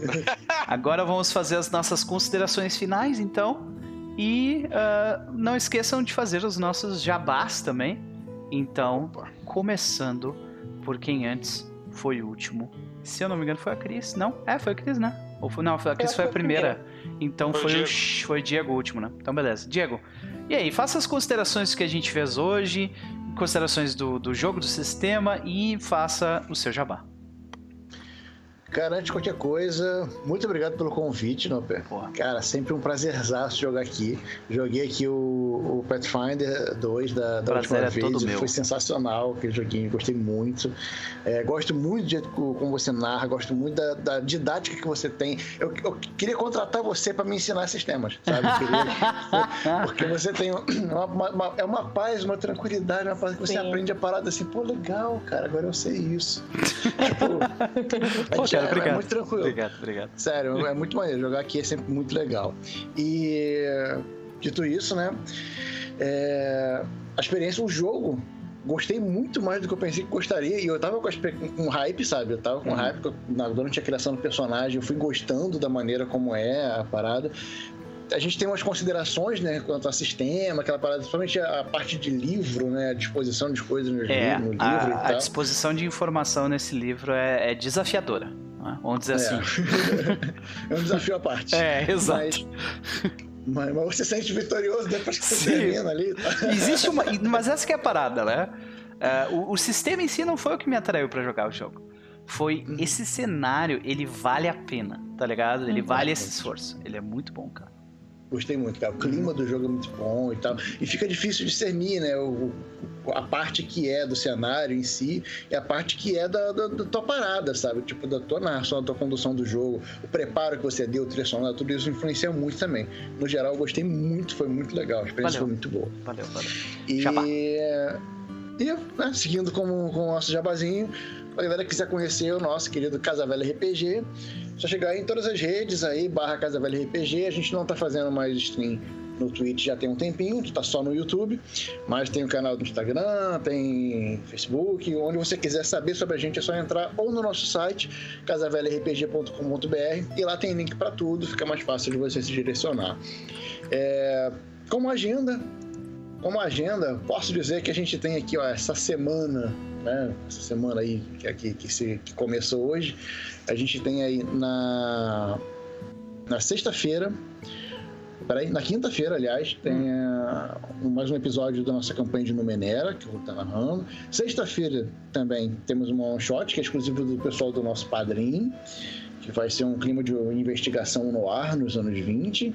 Agora vamos fazer as nossas considerações finais, então. E uh, não esqueçam de fazer os nossos jabás também. Então, Opa. começando por quem antes foi o último. Se eu não me engano, foi a Cris. Não? É, foi a Cris, né? Ou foi, não, a Cris foi a primeira. Então foi, foi, o, foi o Diego o último, né? Então beleza. Diego, e aí, faça as considerações que a gente fez hoje, considerações do, do jogo, do sistema e faça o seu jabá. Cara, antes de qualquer coisa, muito obrigado pelo convite, Noper. Cara, sempre um prazerzaço jogar aqui. Joguei aqui o, o Pathfinder 2 da, da última é vez. Foi sensacional aquele joguinho, gostei muito. É, gosto muito do jeito como você narra, gosto muito da, da didática que você tem. Eu, eu queria contratar você para me ensinar sistemas, sabe? Queria, porque você tem uma, uma, uma, é uma paz, uma tranquilidade, uma paz que você Sim. aprende a parada assim, pô, legal, cara, agora eu sei isso. tipo, a gente é, obrigado. É muito tranquilo. Obrigado, obrigado. Sério, é muito maneiro. Jogar aqui é sempre muito legal. E dito isso, né? É, a experiência, o jogo, gostei muito mais do que eu pensei que gostaria. E eu tava com, com hype, sabe? Eu tava com uhum. hype durante a criação do personagem. Eu fui gostando da maneira como é a parada a gente tem umas considerações, né, quanto ao sistema, aquela parada, principalmente a parte de livro, né, a disposição de coisas no, é, livro, no livro a, e tal. A disposição de informação nesse livro é, é desafiadora, né? vamos dizer é. assim. é um desafio à parte. É, exato. Mas, mas, mas você se sente vitorioso depois que você termina ali. Tá? Existe uma... Mas essa que é a parada, né? Uh, o, o, sistema em si não foi o que me atraiu para jogar o jogo. Foi uhum. esse cenário, ele vale a pena, tá ligado? Ele uhum. vale esse esforço. Ele é muito bom, cara. Gostei muito, cara. O clima do jogo é muito bom e tal. E fica difícil discernir, né? O, a parte que é do cenário em si e a parte que é da, da, da, tua parada, sabe? Tipo, da tua narração, da tua condução do jogo, o preparo que você deu, o trilha sonora, tudo isso influencia muito também. No geral, eu gostei muito, foi muito legal. A experiência valeu. foi muito boa. Valeu, valeu. E, e né, seguindo com, com o nosso jabazinho, a galera quiser conhecer o nosso querido Casa Velha RPG, só chegar em todas as redes aí, barra Casa Velha RPG. A gente não tá fazendo mais stream no Twitch já tem um tempinho, tá só no YouTube, mas tem o canal do Instagram, tem Facebook, onde você quiser saber sobre a gente é só entrar ou no nosso site, casavelharpg.com.br, e lá tem link para tudo, fica mais fácil de você se direcionar. É, como agenda, como agenda, posso dizer que a gente tem aqui ó, essa semana né? Essa semana aí que, que, que, se, que começou hoje, a gente tem aí na, na sexta-feira, peraí, na quinta-feira, aliás, tem uh, mais um episódio da nossa campanha de Numenera, que eu vou estar narrando. Sexta-feira também temos um shot, que é exclusivo do pessoal do nosso padrinho, que vai ser um clima de investigação no ar nos anos 20.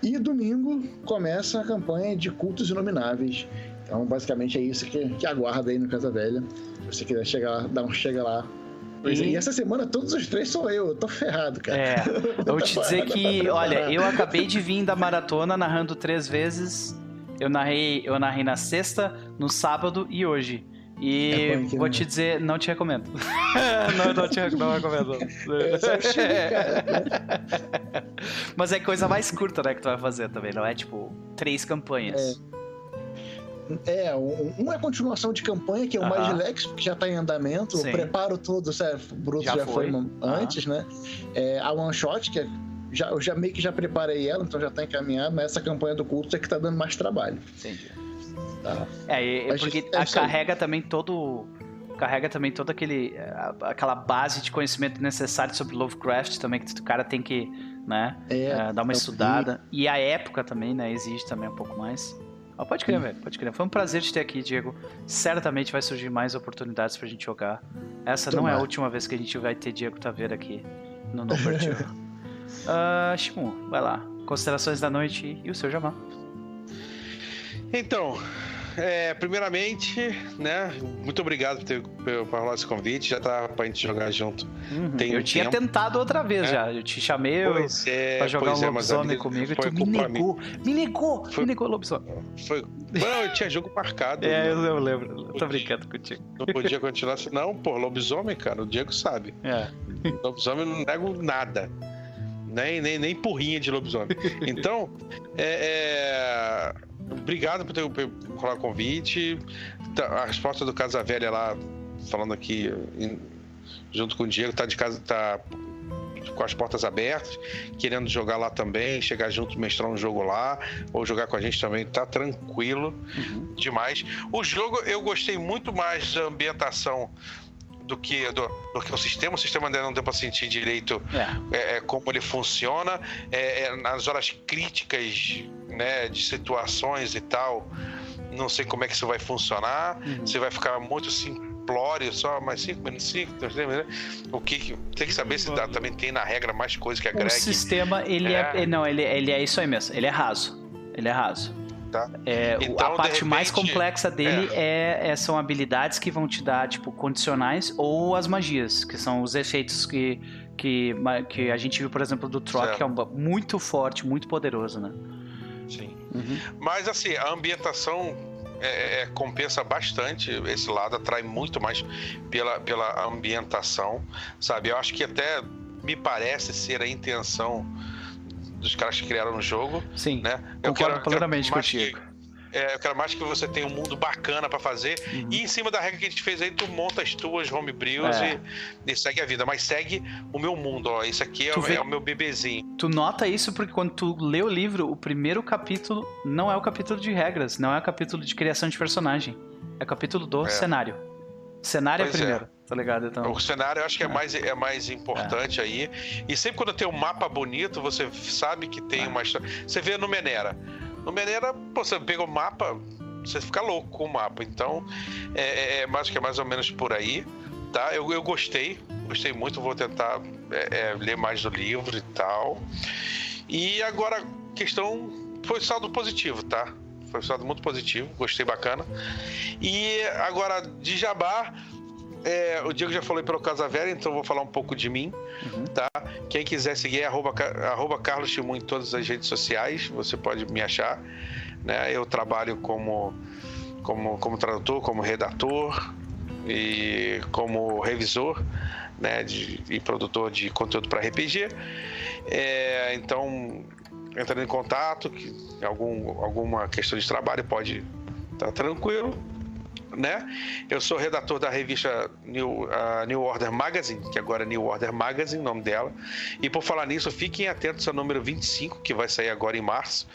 E domingo começa a campanha de cultos inomináveis, então, basicamente é isso que, que aguarda aí no Casa Velha. Se você quiser chegar lá, dá um chega lá. Pois é, e... e essa semana todos os três sou eu, eu tô ferrado, cara. É, eu vou te dizer que, olha, eu acabei de vir da maratona narrando três vezes. Eu narrei, eu narrei na sexta, no sábado e hoje. E é vou né? te dizer, não te recomendo. não, não te não recomendo. É, Mas é coisa mais curta, né, que tu vai fazer também, não é tipo três campanhas. É. É, um, um, é a continuação de campanha, que é o -huh. Magilex, que já está em andamento. Sim. O preparo todo, certo? O Bruto já, já foi, foi antes, né? É, a One Shot, que é, já, eu já meio que já preparei ela, então já está encaminhada, mas essa campanha do culto é que está dando mais trabalho. Entendi. Tá. É, e, porque é carrega também todo carrega também toda aquele aquela base de conhecimento necessário sobre Lovecraft também que o cara tem que né é, uh, dar uma estudada e a época também né exige também um pouco mais ah, pode crer, velho, pode crer. Foi um prazer te ter aqui, Diego. Certamente vai surgir mais oportunidades pra gente jogar. Essa Tomar. não é a última vez que a gente vai ter Diego Taveira aqui no No Partido. uh, Shimu, vai lá. Considerações da noite e o seu Jamar. Então, é, primeiramente, né, muito obrigado por ter por rolar esse convite. Já tá pra gente jogar junto. Uhum. Tem eu um tinha tempo. tentado outra vez é. já. Eu te chamei pois é, pra jogar um é, lobisomem comigo e tu me negou. Me negou, foi, me negou lobisomem. Foi. Não, eu tinha jogo marcado. é, eu, eu lembro. Eu tô brincando contigo. Não podia continuar assim. Não, pô, lobisomem, cara, o Diego sabe. É. Lobisomem eu não nego nada. Nem, nem, nem porrinha de lobisomem. Então, é... é obrigado por ter rolar o convite. Tá, a resposta do Casa Velha lá, falando aqui junto com o Diego, tá de casa, tá com as portas abertas, querendo jogar lá também, chegar junto, mestrar um jogo lá, ou jogar com a gente também, tá tranquilo uhum. demais. O jogo eu gostei muito mais da ambientação do que, do, do, que o sistema. O sistema ainda não deu para sentir direito é. É, é. como ele funciona. É, é, nas horas críticas né, de situações e tal, não sei como é que isso vai funcionar. Uhum. Você vai ficar muito simplório, só mais 5 minutos, 5, né? O que tem que saber se dá, também tem na regra mais coisas que agregue. O sistema, ele é. é, não, ele, ele é isso aí mesmo. Ele é raso. Ele é raso. Tá? É, então, a parte repente, mais complexa dele é. É, é. são habilidades que vão te dar, tipo, condicionais ou as magias, que são os efeitos que, que, que a gente viu, por exemplo, do Troc, que é um, muito forte, muito poderoso, né? Sim. Uhum. Mas, assim, a ambientação é, é, compensa bastante esse lado, atrai muito mais pela, pela ambientação, sabe? Eu acho que até me parece ser a intenção dos caras que criaram o jogo. Sim, né? Eu quero, plenamente contigo. É, eu quero mais que você tenha um mundo bacana para fazer. Uhum. E em cima da regra que a gente fez aí, tu monta as tuas homebrews é. e, e, segue a vida. Mas segue o meu mundo, ó. Isso aqui é, vê... é, o meu bebezinho. Tu nota isso porque quando tu lê o livro, o primeiro capítulo não é o capítulo de regras, não é o capítulo de criação de personagem. É o capítulo do é. cenário. Cenário é pois é primeiro. Tá ligado? Então... O cenário eu acho que é, é. mais, é mais importante aí. E sempre quando tem um mapa bonito, você sabe que tem uma história. Você vê no Menera. No Menera, pô, você pega o mapa, você fica louco com o mapa. Então, é, é, é mais que é mais ou menos por aí, tá? Eu, eu gostei, gostei muito. Vou tentar é, é, ler mais do livro e tal. E agora, questão foi saldo positivo, tá? Foi um saldo muito positivo, gostei bacana. E agora de Jabá, é, o Diego já falou pelo Casa Velha, então vou falar um pouco de mim, uhum. tá? Quem quiser seguir é arroba, arroba Carlos Timu em todas as redes sociais, você pode me achar. Né? Eu trabalho como, como, como tradutor, como redator e como revisor né? de, e produtor de conteúdo para RPG. É, então, entrando em contato, que algum, alguma questão de trabalho pode estar tá tranquilo né? Eu sou redator da revista New, uh, New Order Magazine, que agora é New Order Magazine, nome dela. E por falar nisso, fiquem atentos ao número 25, que vai sair agora em março,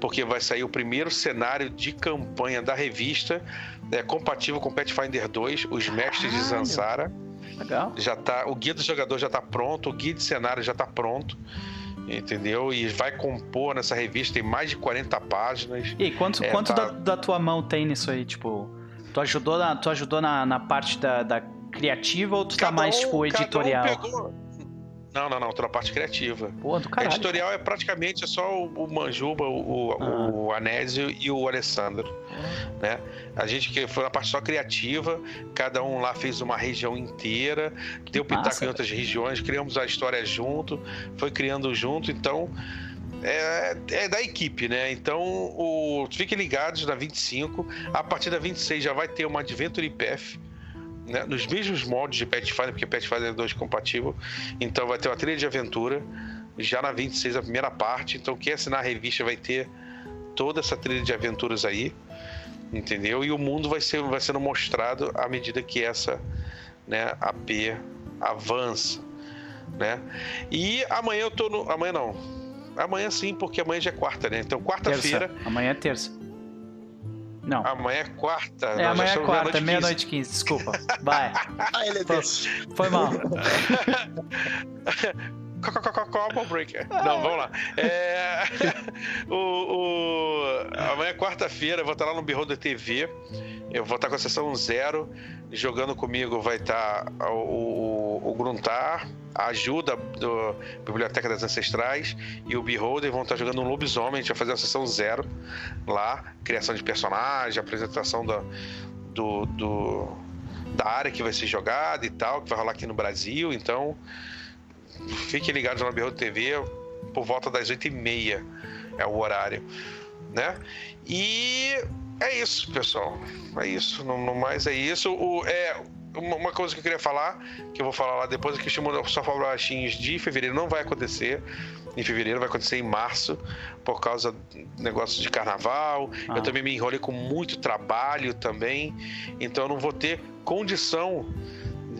porque vai sair o primeiro cenário de campanha da revista, é, compatível com Pathfinder 2, Os Mestres de Zansara. Legal. Já tá, o guia do jogador já está pronto, o guia de cenário já está pronto entendeu? E vai compor nessa revista, tem mais de 40 páginas. E quanto, é, quanto tá... da, da, tua mão tem nisso aí, tipo? Tu ajudou na, tu ajudou na, na parte da, da criativa ou tu tá cada tá mais, um, tipo, editorial? Um pegou... Não, não, não, tô na parte criativa. Pô, do caralho. Editorial é praticamente só o, o Manjuba, o, ah. o Anésio e o Alessandro. Ah. Né? A gente que foi na parte só criativa, cada um lá fez uma região inteira, deu pitaco em outras regiões, criamos a história junto, foi criando junto, então é, é, da equipe, né? Então, o, fiquem ligados na 25. A partir da 26 já vai ter uma Adventure Path. Né? Nos mesmos modos de Pathfinder, porque Pathfinder é 2 compatível. Então vai ter uma trilha de aventura. Já na 26, a primeira parte. Então, quem assinar a revista vai ter toda essa trilha de aventuras aí. Entendeu? E o mundo vai, ser, vai sendo mostrado à medida que essa né, AP avança. Né? E amanhã eu tô no. Amanhã não Amanhã sim, porque amanhã já é quarta, né? Então, quarta-feira. Amanhã é terça. Não. Amanhã é quarta. É, amanhã é quarta, meia-noite meia 15, desculpa. Vai. ah, ele é foi, foi mal. Combo Breaker. Não, vamos lá. É... o, o... Amanhã é quarta-feira, eu vou estar lá no Beholder TV. Eu vou estar com a sessão zero. Jogando comigo vai estar o, o, o Gruntar, a ajuda do Biblioteca das Ancestrais e o Beholder vão estar jogando um lobisomem. A gente vai fazer a sessão zero lá. Criação de personagem, apresentação do, do, do da área que vai ser jogada e tal, que vai rolar aqui no Brasil. Então, fiquem ligados na Beholder TV por volta das 8h30 é o horário, né? E é isso, pessoal. É isso. No, no mais é isso. O, é, uma coisa que eu queria falar, que eu vou falar lá depois, é que o Shimono só falou baixinhos de fevereiro não vai acontecer. Em fevereiro vai acontecer em março, por causa do negócio de carnaval. Ah. Eu também me enrolei com muito trabalho também. Então eu não vou ter condição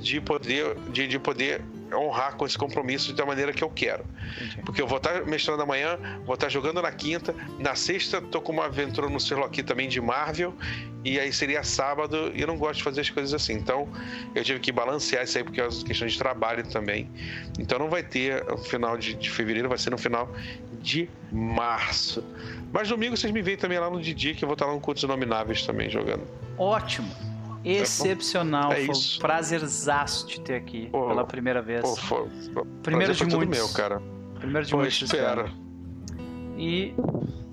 de poder, de, de poder honrar com esse compromisso da maneira que eu quero. Entendi. Porque eu vou estar mestrando amanhã, vou estar jogando na quinta, na sexta tô com uma aventura no selo aqui também de Marvel, e aí seria sábado, e eu não gosto de fazer as coisas assim. Então, eu tive que balancear isso aí, porque é uma questão de trabalho também. Então, não vai ter no final de, de fevereiro, vai ser no final de março. Mas domingo vocês me veem também lá no Didi, que eu vou estar lá no Cultos Inomináveis também jogando. Ótimo! Excepcional. É foi um prazerzaço te ter aqui pô, pela primeira vez. Pô, foi, Primeiro de muitos. meu, cara. Primeiro de pô, muitos. Espera. E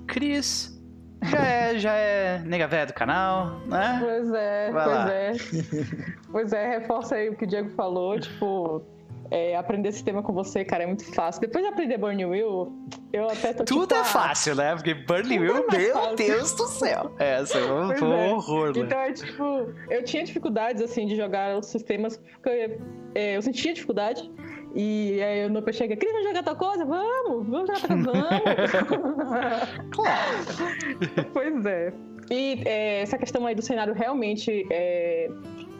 Cris já é, já é nega velha do canal, né? Pois é, Vai pois lá. é. Pois é, reforça aí o que o Diego falou, tipo, É, aprender esse tema com você, cara, é muito fácil. Depois de aprender Burn Will, eu até tô Tudo tipo, é ah, fácil, né? Porque Burn Will, é meu fácil. Deus do céu. É, isso é um, Pois foi um é. horror, né? Então é tipo, eu tinha dificuldades assim de jogar os sistemas, porque é, eu sentia dificuldade. E aí o Noper chega, Cris, vamos jogar tal coisa? Vamos, vamos jogar tal coisa, vamos. Claro. pois é. E é, essa questão aí do cenário realmente é,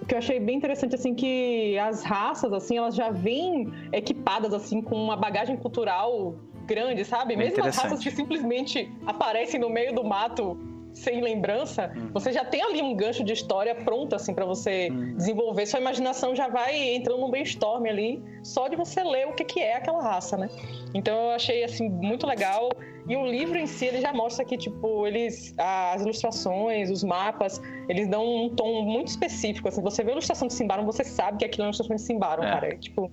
que eu achei bem interessante assim que as raças assim elas já vêm equipadas assim com uma bagagem cultural grande, sabe? Mesmo as raças que simplesmente aparecem no meio do mato sem lembrança, Hum. você já tem ali um gancho de história pronto assim para você Hum. desenvolver. Sua imaginação já vai entrando num brainstorm ali, só de você ler o que, que é aquela raça, né? Então eu achei assim muito legal. E o livro em si ele já mostra que tipo eles as ilustrações, os mapas, eles dão um tom muito específico. Assim, você vê a ilustração de Simbaron, você sabe que aquilo é uma ilustração de Simbaron, É. cara. Tipo,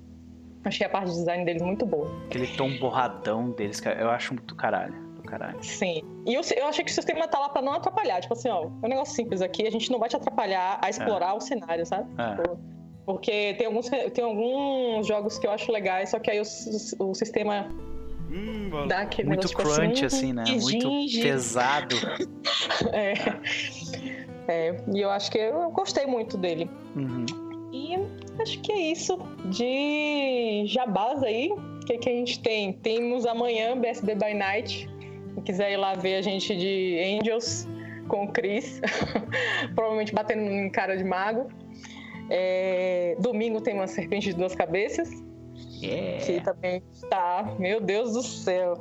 achei a parte de design deles muito boa. Aquele tom borradão deles, cara, eu acho muito caralho. Caralho. Sim. E eu, eu achei que o sistema tá lá pra não atrapalhar. Tipo assim, ó, é um negócio simples aqui, a gente não vai te atrapalhar a explorar o cenário, sabe? É. Tipo, Porque tem alguns, tem alguns jogos que eu acho legais, só que aí o, o sistema dá aquele Muito negócio, tipo crunch, assim, né? que Muito ginge. pesado. É. É, e eu acho que eu gostei muito dele. Uhum. E acho que é isso de jabás aí. O que, que a gente tem? Temos amanhã BSB by Night. Quiser ir lá ver a gente de Angels com o Chris. Provavelmente batendo em cara de mago. É, Domingo tem uma serpente de duas cabeças. Que Yeah. também está. Meu Deus do céu.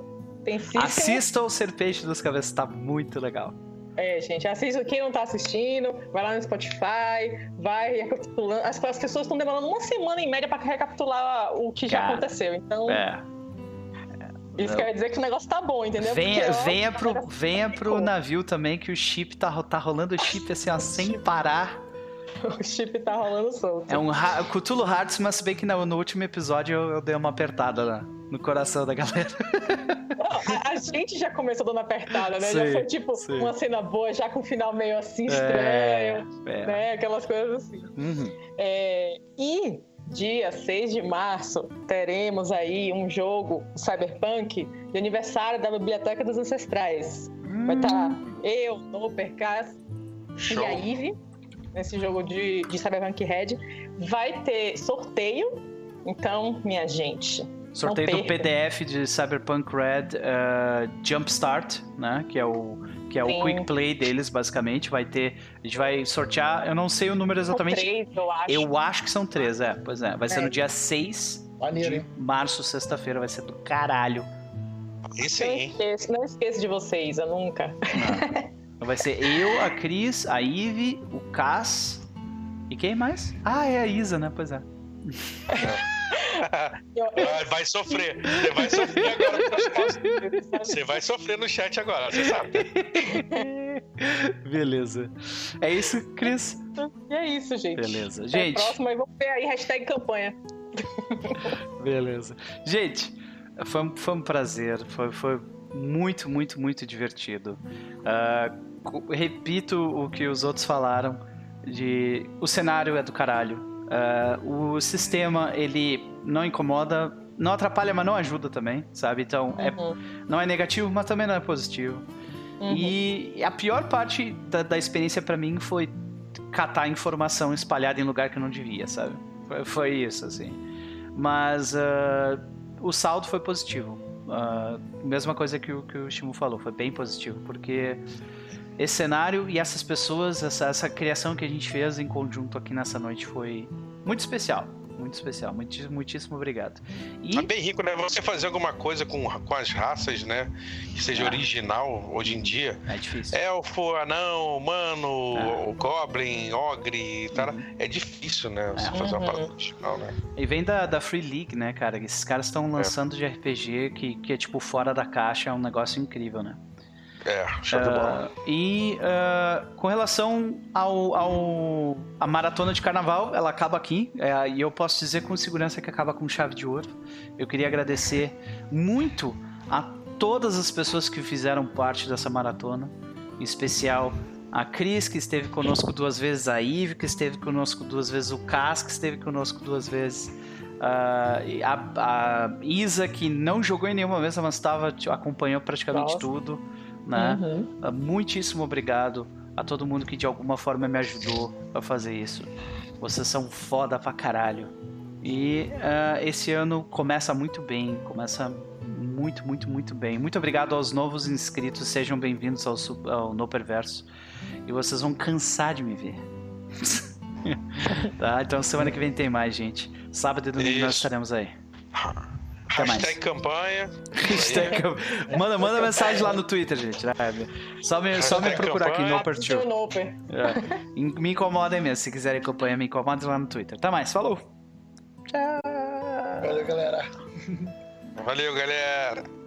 Tem Cícero. Assista o Serpente dos Cabeças, tá muito legal. É, gente, assista. Quem não tá assistindo, vai lá no Spotify, vai recapitulando. As, as pessoas estão demorando uma semana em média pra recapitular o que já Cara, aconteceu. Então, É. isso quer dizer que o negócio tá bom, entendeu? Venha, Porque, ó, venha, pro, venha pro navio também, que o chip tá, tá rolando o chip assim, ó, sem parar. O chip tá rolando solto. É um Cthulhu Hearts, mas se bem que no, no último episódio eu, eu dei uma apertada no coração da galera. Não, a, a gente já começou dando apertada, né? Sim, já foi tipo sim. uma cena boa, já com um final meio assim estranho, é. né? Aquelas coisas assim. Uhum. É, e dia 6 de março teremos aí um jogo Cyberpunk de aniversário da Biblioteca dos Ancestrais. Vai estar eu, Noper, Cass e a Ivy nesse jogo de, de Cyberpunk Red. Vai ter sorteio, então, minha gente. Sorteio do. PDF de Cyberpunk Red uh, Jumpstart, né? Que é o que é o Sim. quick play deles, basicamente. Vai ter, a gente vai sortear. Eu não sei o número São exatamente. três, eu acho. Eu acho que são três, é. Pois é. Vai ser É. no dia 6 Maneiro, de hein? março, sexta-feira. Vai ser do caralho. Esse Não aí, esqueço, não esqueço de vocês, eu nunca. Então vai ser eu, a Cris, a Ive, o Cass. E quem mais? Ah, é a Isa, né? Pois é. Eu Vai, vai sofrer. Você vai sofrer agora. Você vai sofrer no chat agora, você sabe. Beleza. É isso, Cris? E é isso, gente. Beleza. Até a Gente, próxima e vamos ver aí, hashtag campanha. beleza. Gente, foi, um- foi um prazer. Foi, foi muito, muito, muito divertido. Co- repito o que os outros falaram. De, o cenário é do caralho. Ah, o sistema, ele não incomoda, não atrapalha, mas não ajuda também, sabe? Então, é, Uhum, não é negativo, mas também não é positivo. uhum. E a pior parte da, da experiência pra mim foi catar informação espalhada em lugar que não devia, sabe? Foi, foi isso, assim. Mas ah, o saldo foi positivo. Ah, mesma coisa que o, que o Shimu falou, foi bem positivo, porque esse cenário e essas pessoas, essa, essa criação que a gente fez em conjunto aqui nessa noite foi muito especial. Muito especial. Muitíssimo, muitíssimo obrigado. E Tá bem rico, né? Você fazer alguma coisa com, com as raças, né? Que seja Ah. original hoje em dia. é difícil. Elfo, anão, humano, Ah. o goblin, ogre, tal. Uhum. É difícil, né? Você É. fazer uma Uhum. parada original, né? E vem da, da Free League, né, cara? Esses caras estão lançando de RPG que, que é tipo fora da caixa, é um negócio incrível, né? É, show de bola. Ah, e ah, com relação ao, ao a maratona de carnaval, ela acaba aqui é, e eu posso dizer com segurança que acaba com chave de ouro. Eu queria agradecer muito a todas as pessoas que fizeram parte dessa maratona, em especial a Cris, que esteve conosco duas vezes, a Ive, que esteve conosco duas vezes, o Cas, que esteve conosco duas vezes, Uh, a, a, Isa, que não jogou em nenhuma mesa, mas tava, acompanhou praticamente Nossa. tudo. Né? Uhum. Uh, muitíssimo obrigado a todo mundo que de alguma forma me ajudou a fazer isso. Vocês são foda pra caralho. E uh, esse ano começa muito bem, começa muito, muito, muito bem. Muito obrigado aos novos inscritos, sejam bem-vindos ao, ao No Perverso. E vocês vão cansar de me ver. tá? Então semana que vem tem mais, gente. Sábado e domingo Isso. nós estaremos aí. Até mais. Hashtag campanha. Hashtag Manda, manda mensagem lá no Twitter, gente. Né? Só me, só me procurar aqui, Noper Tio. É. Me incomodem mesmo. Se quiserem campanha, me incomodem lá no Twitter. Até mais. Falou. Tchau. Valeu, galera. Valeu, galera.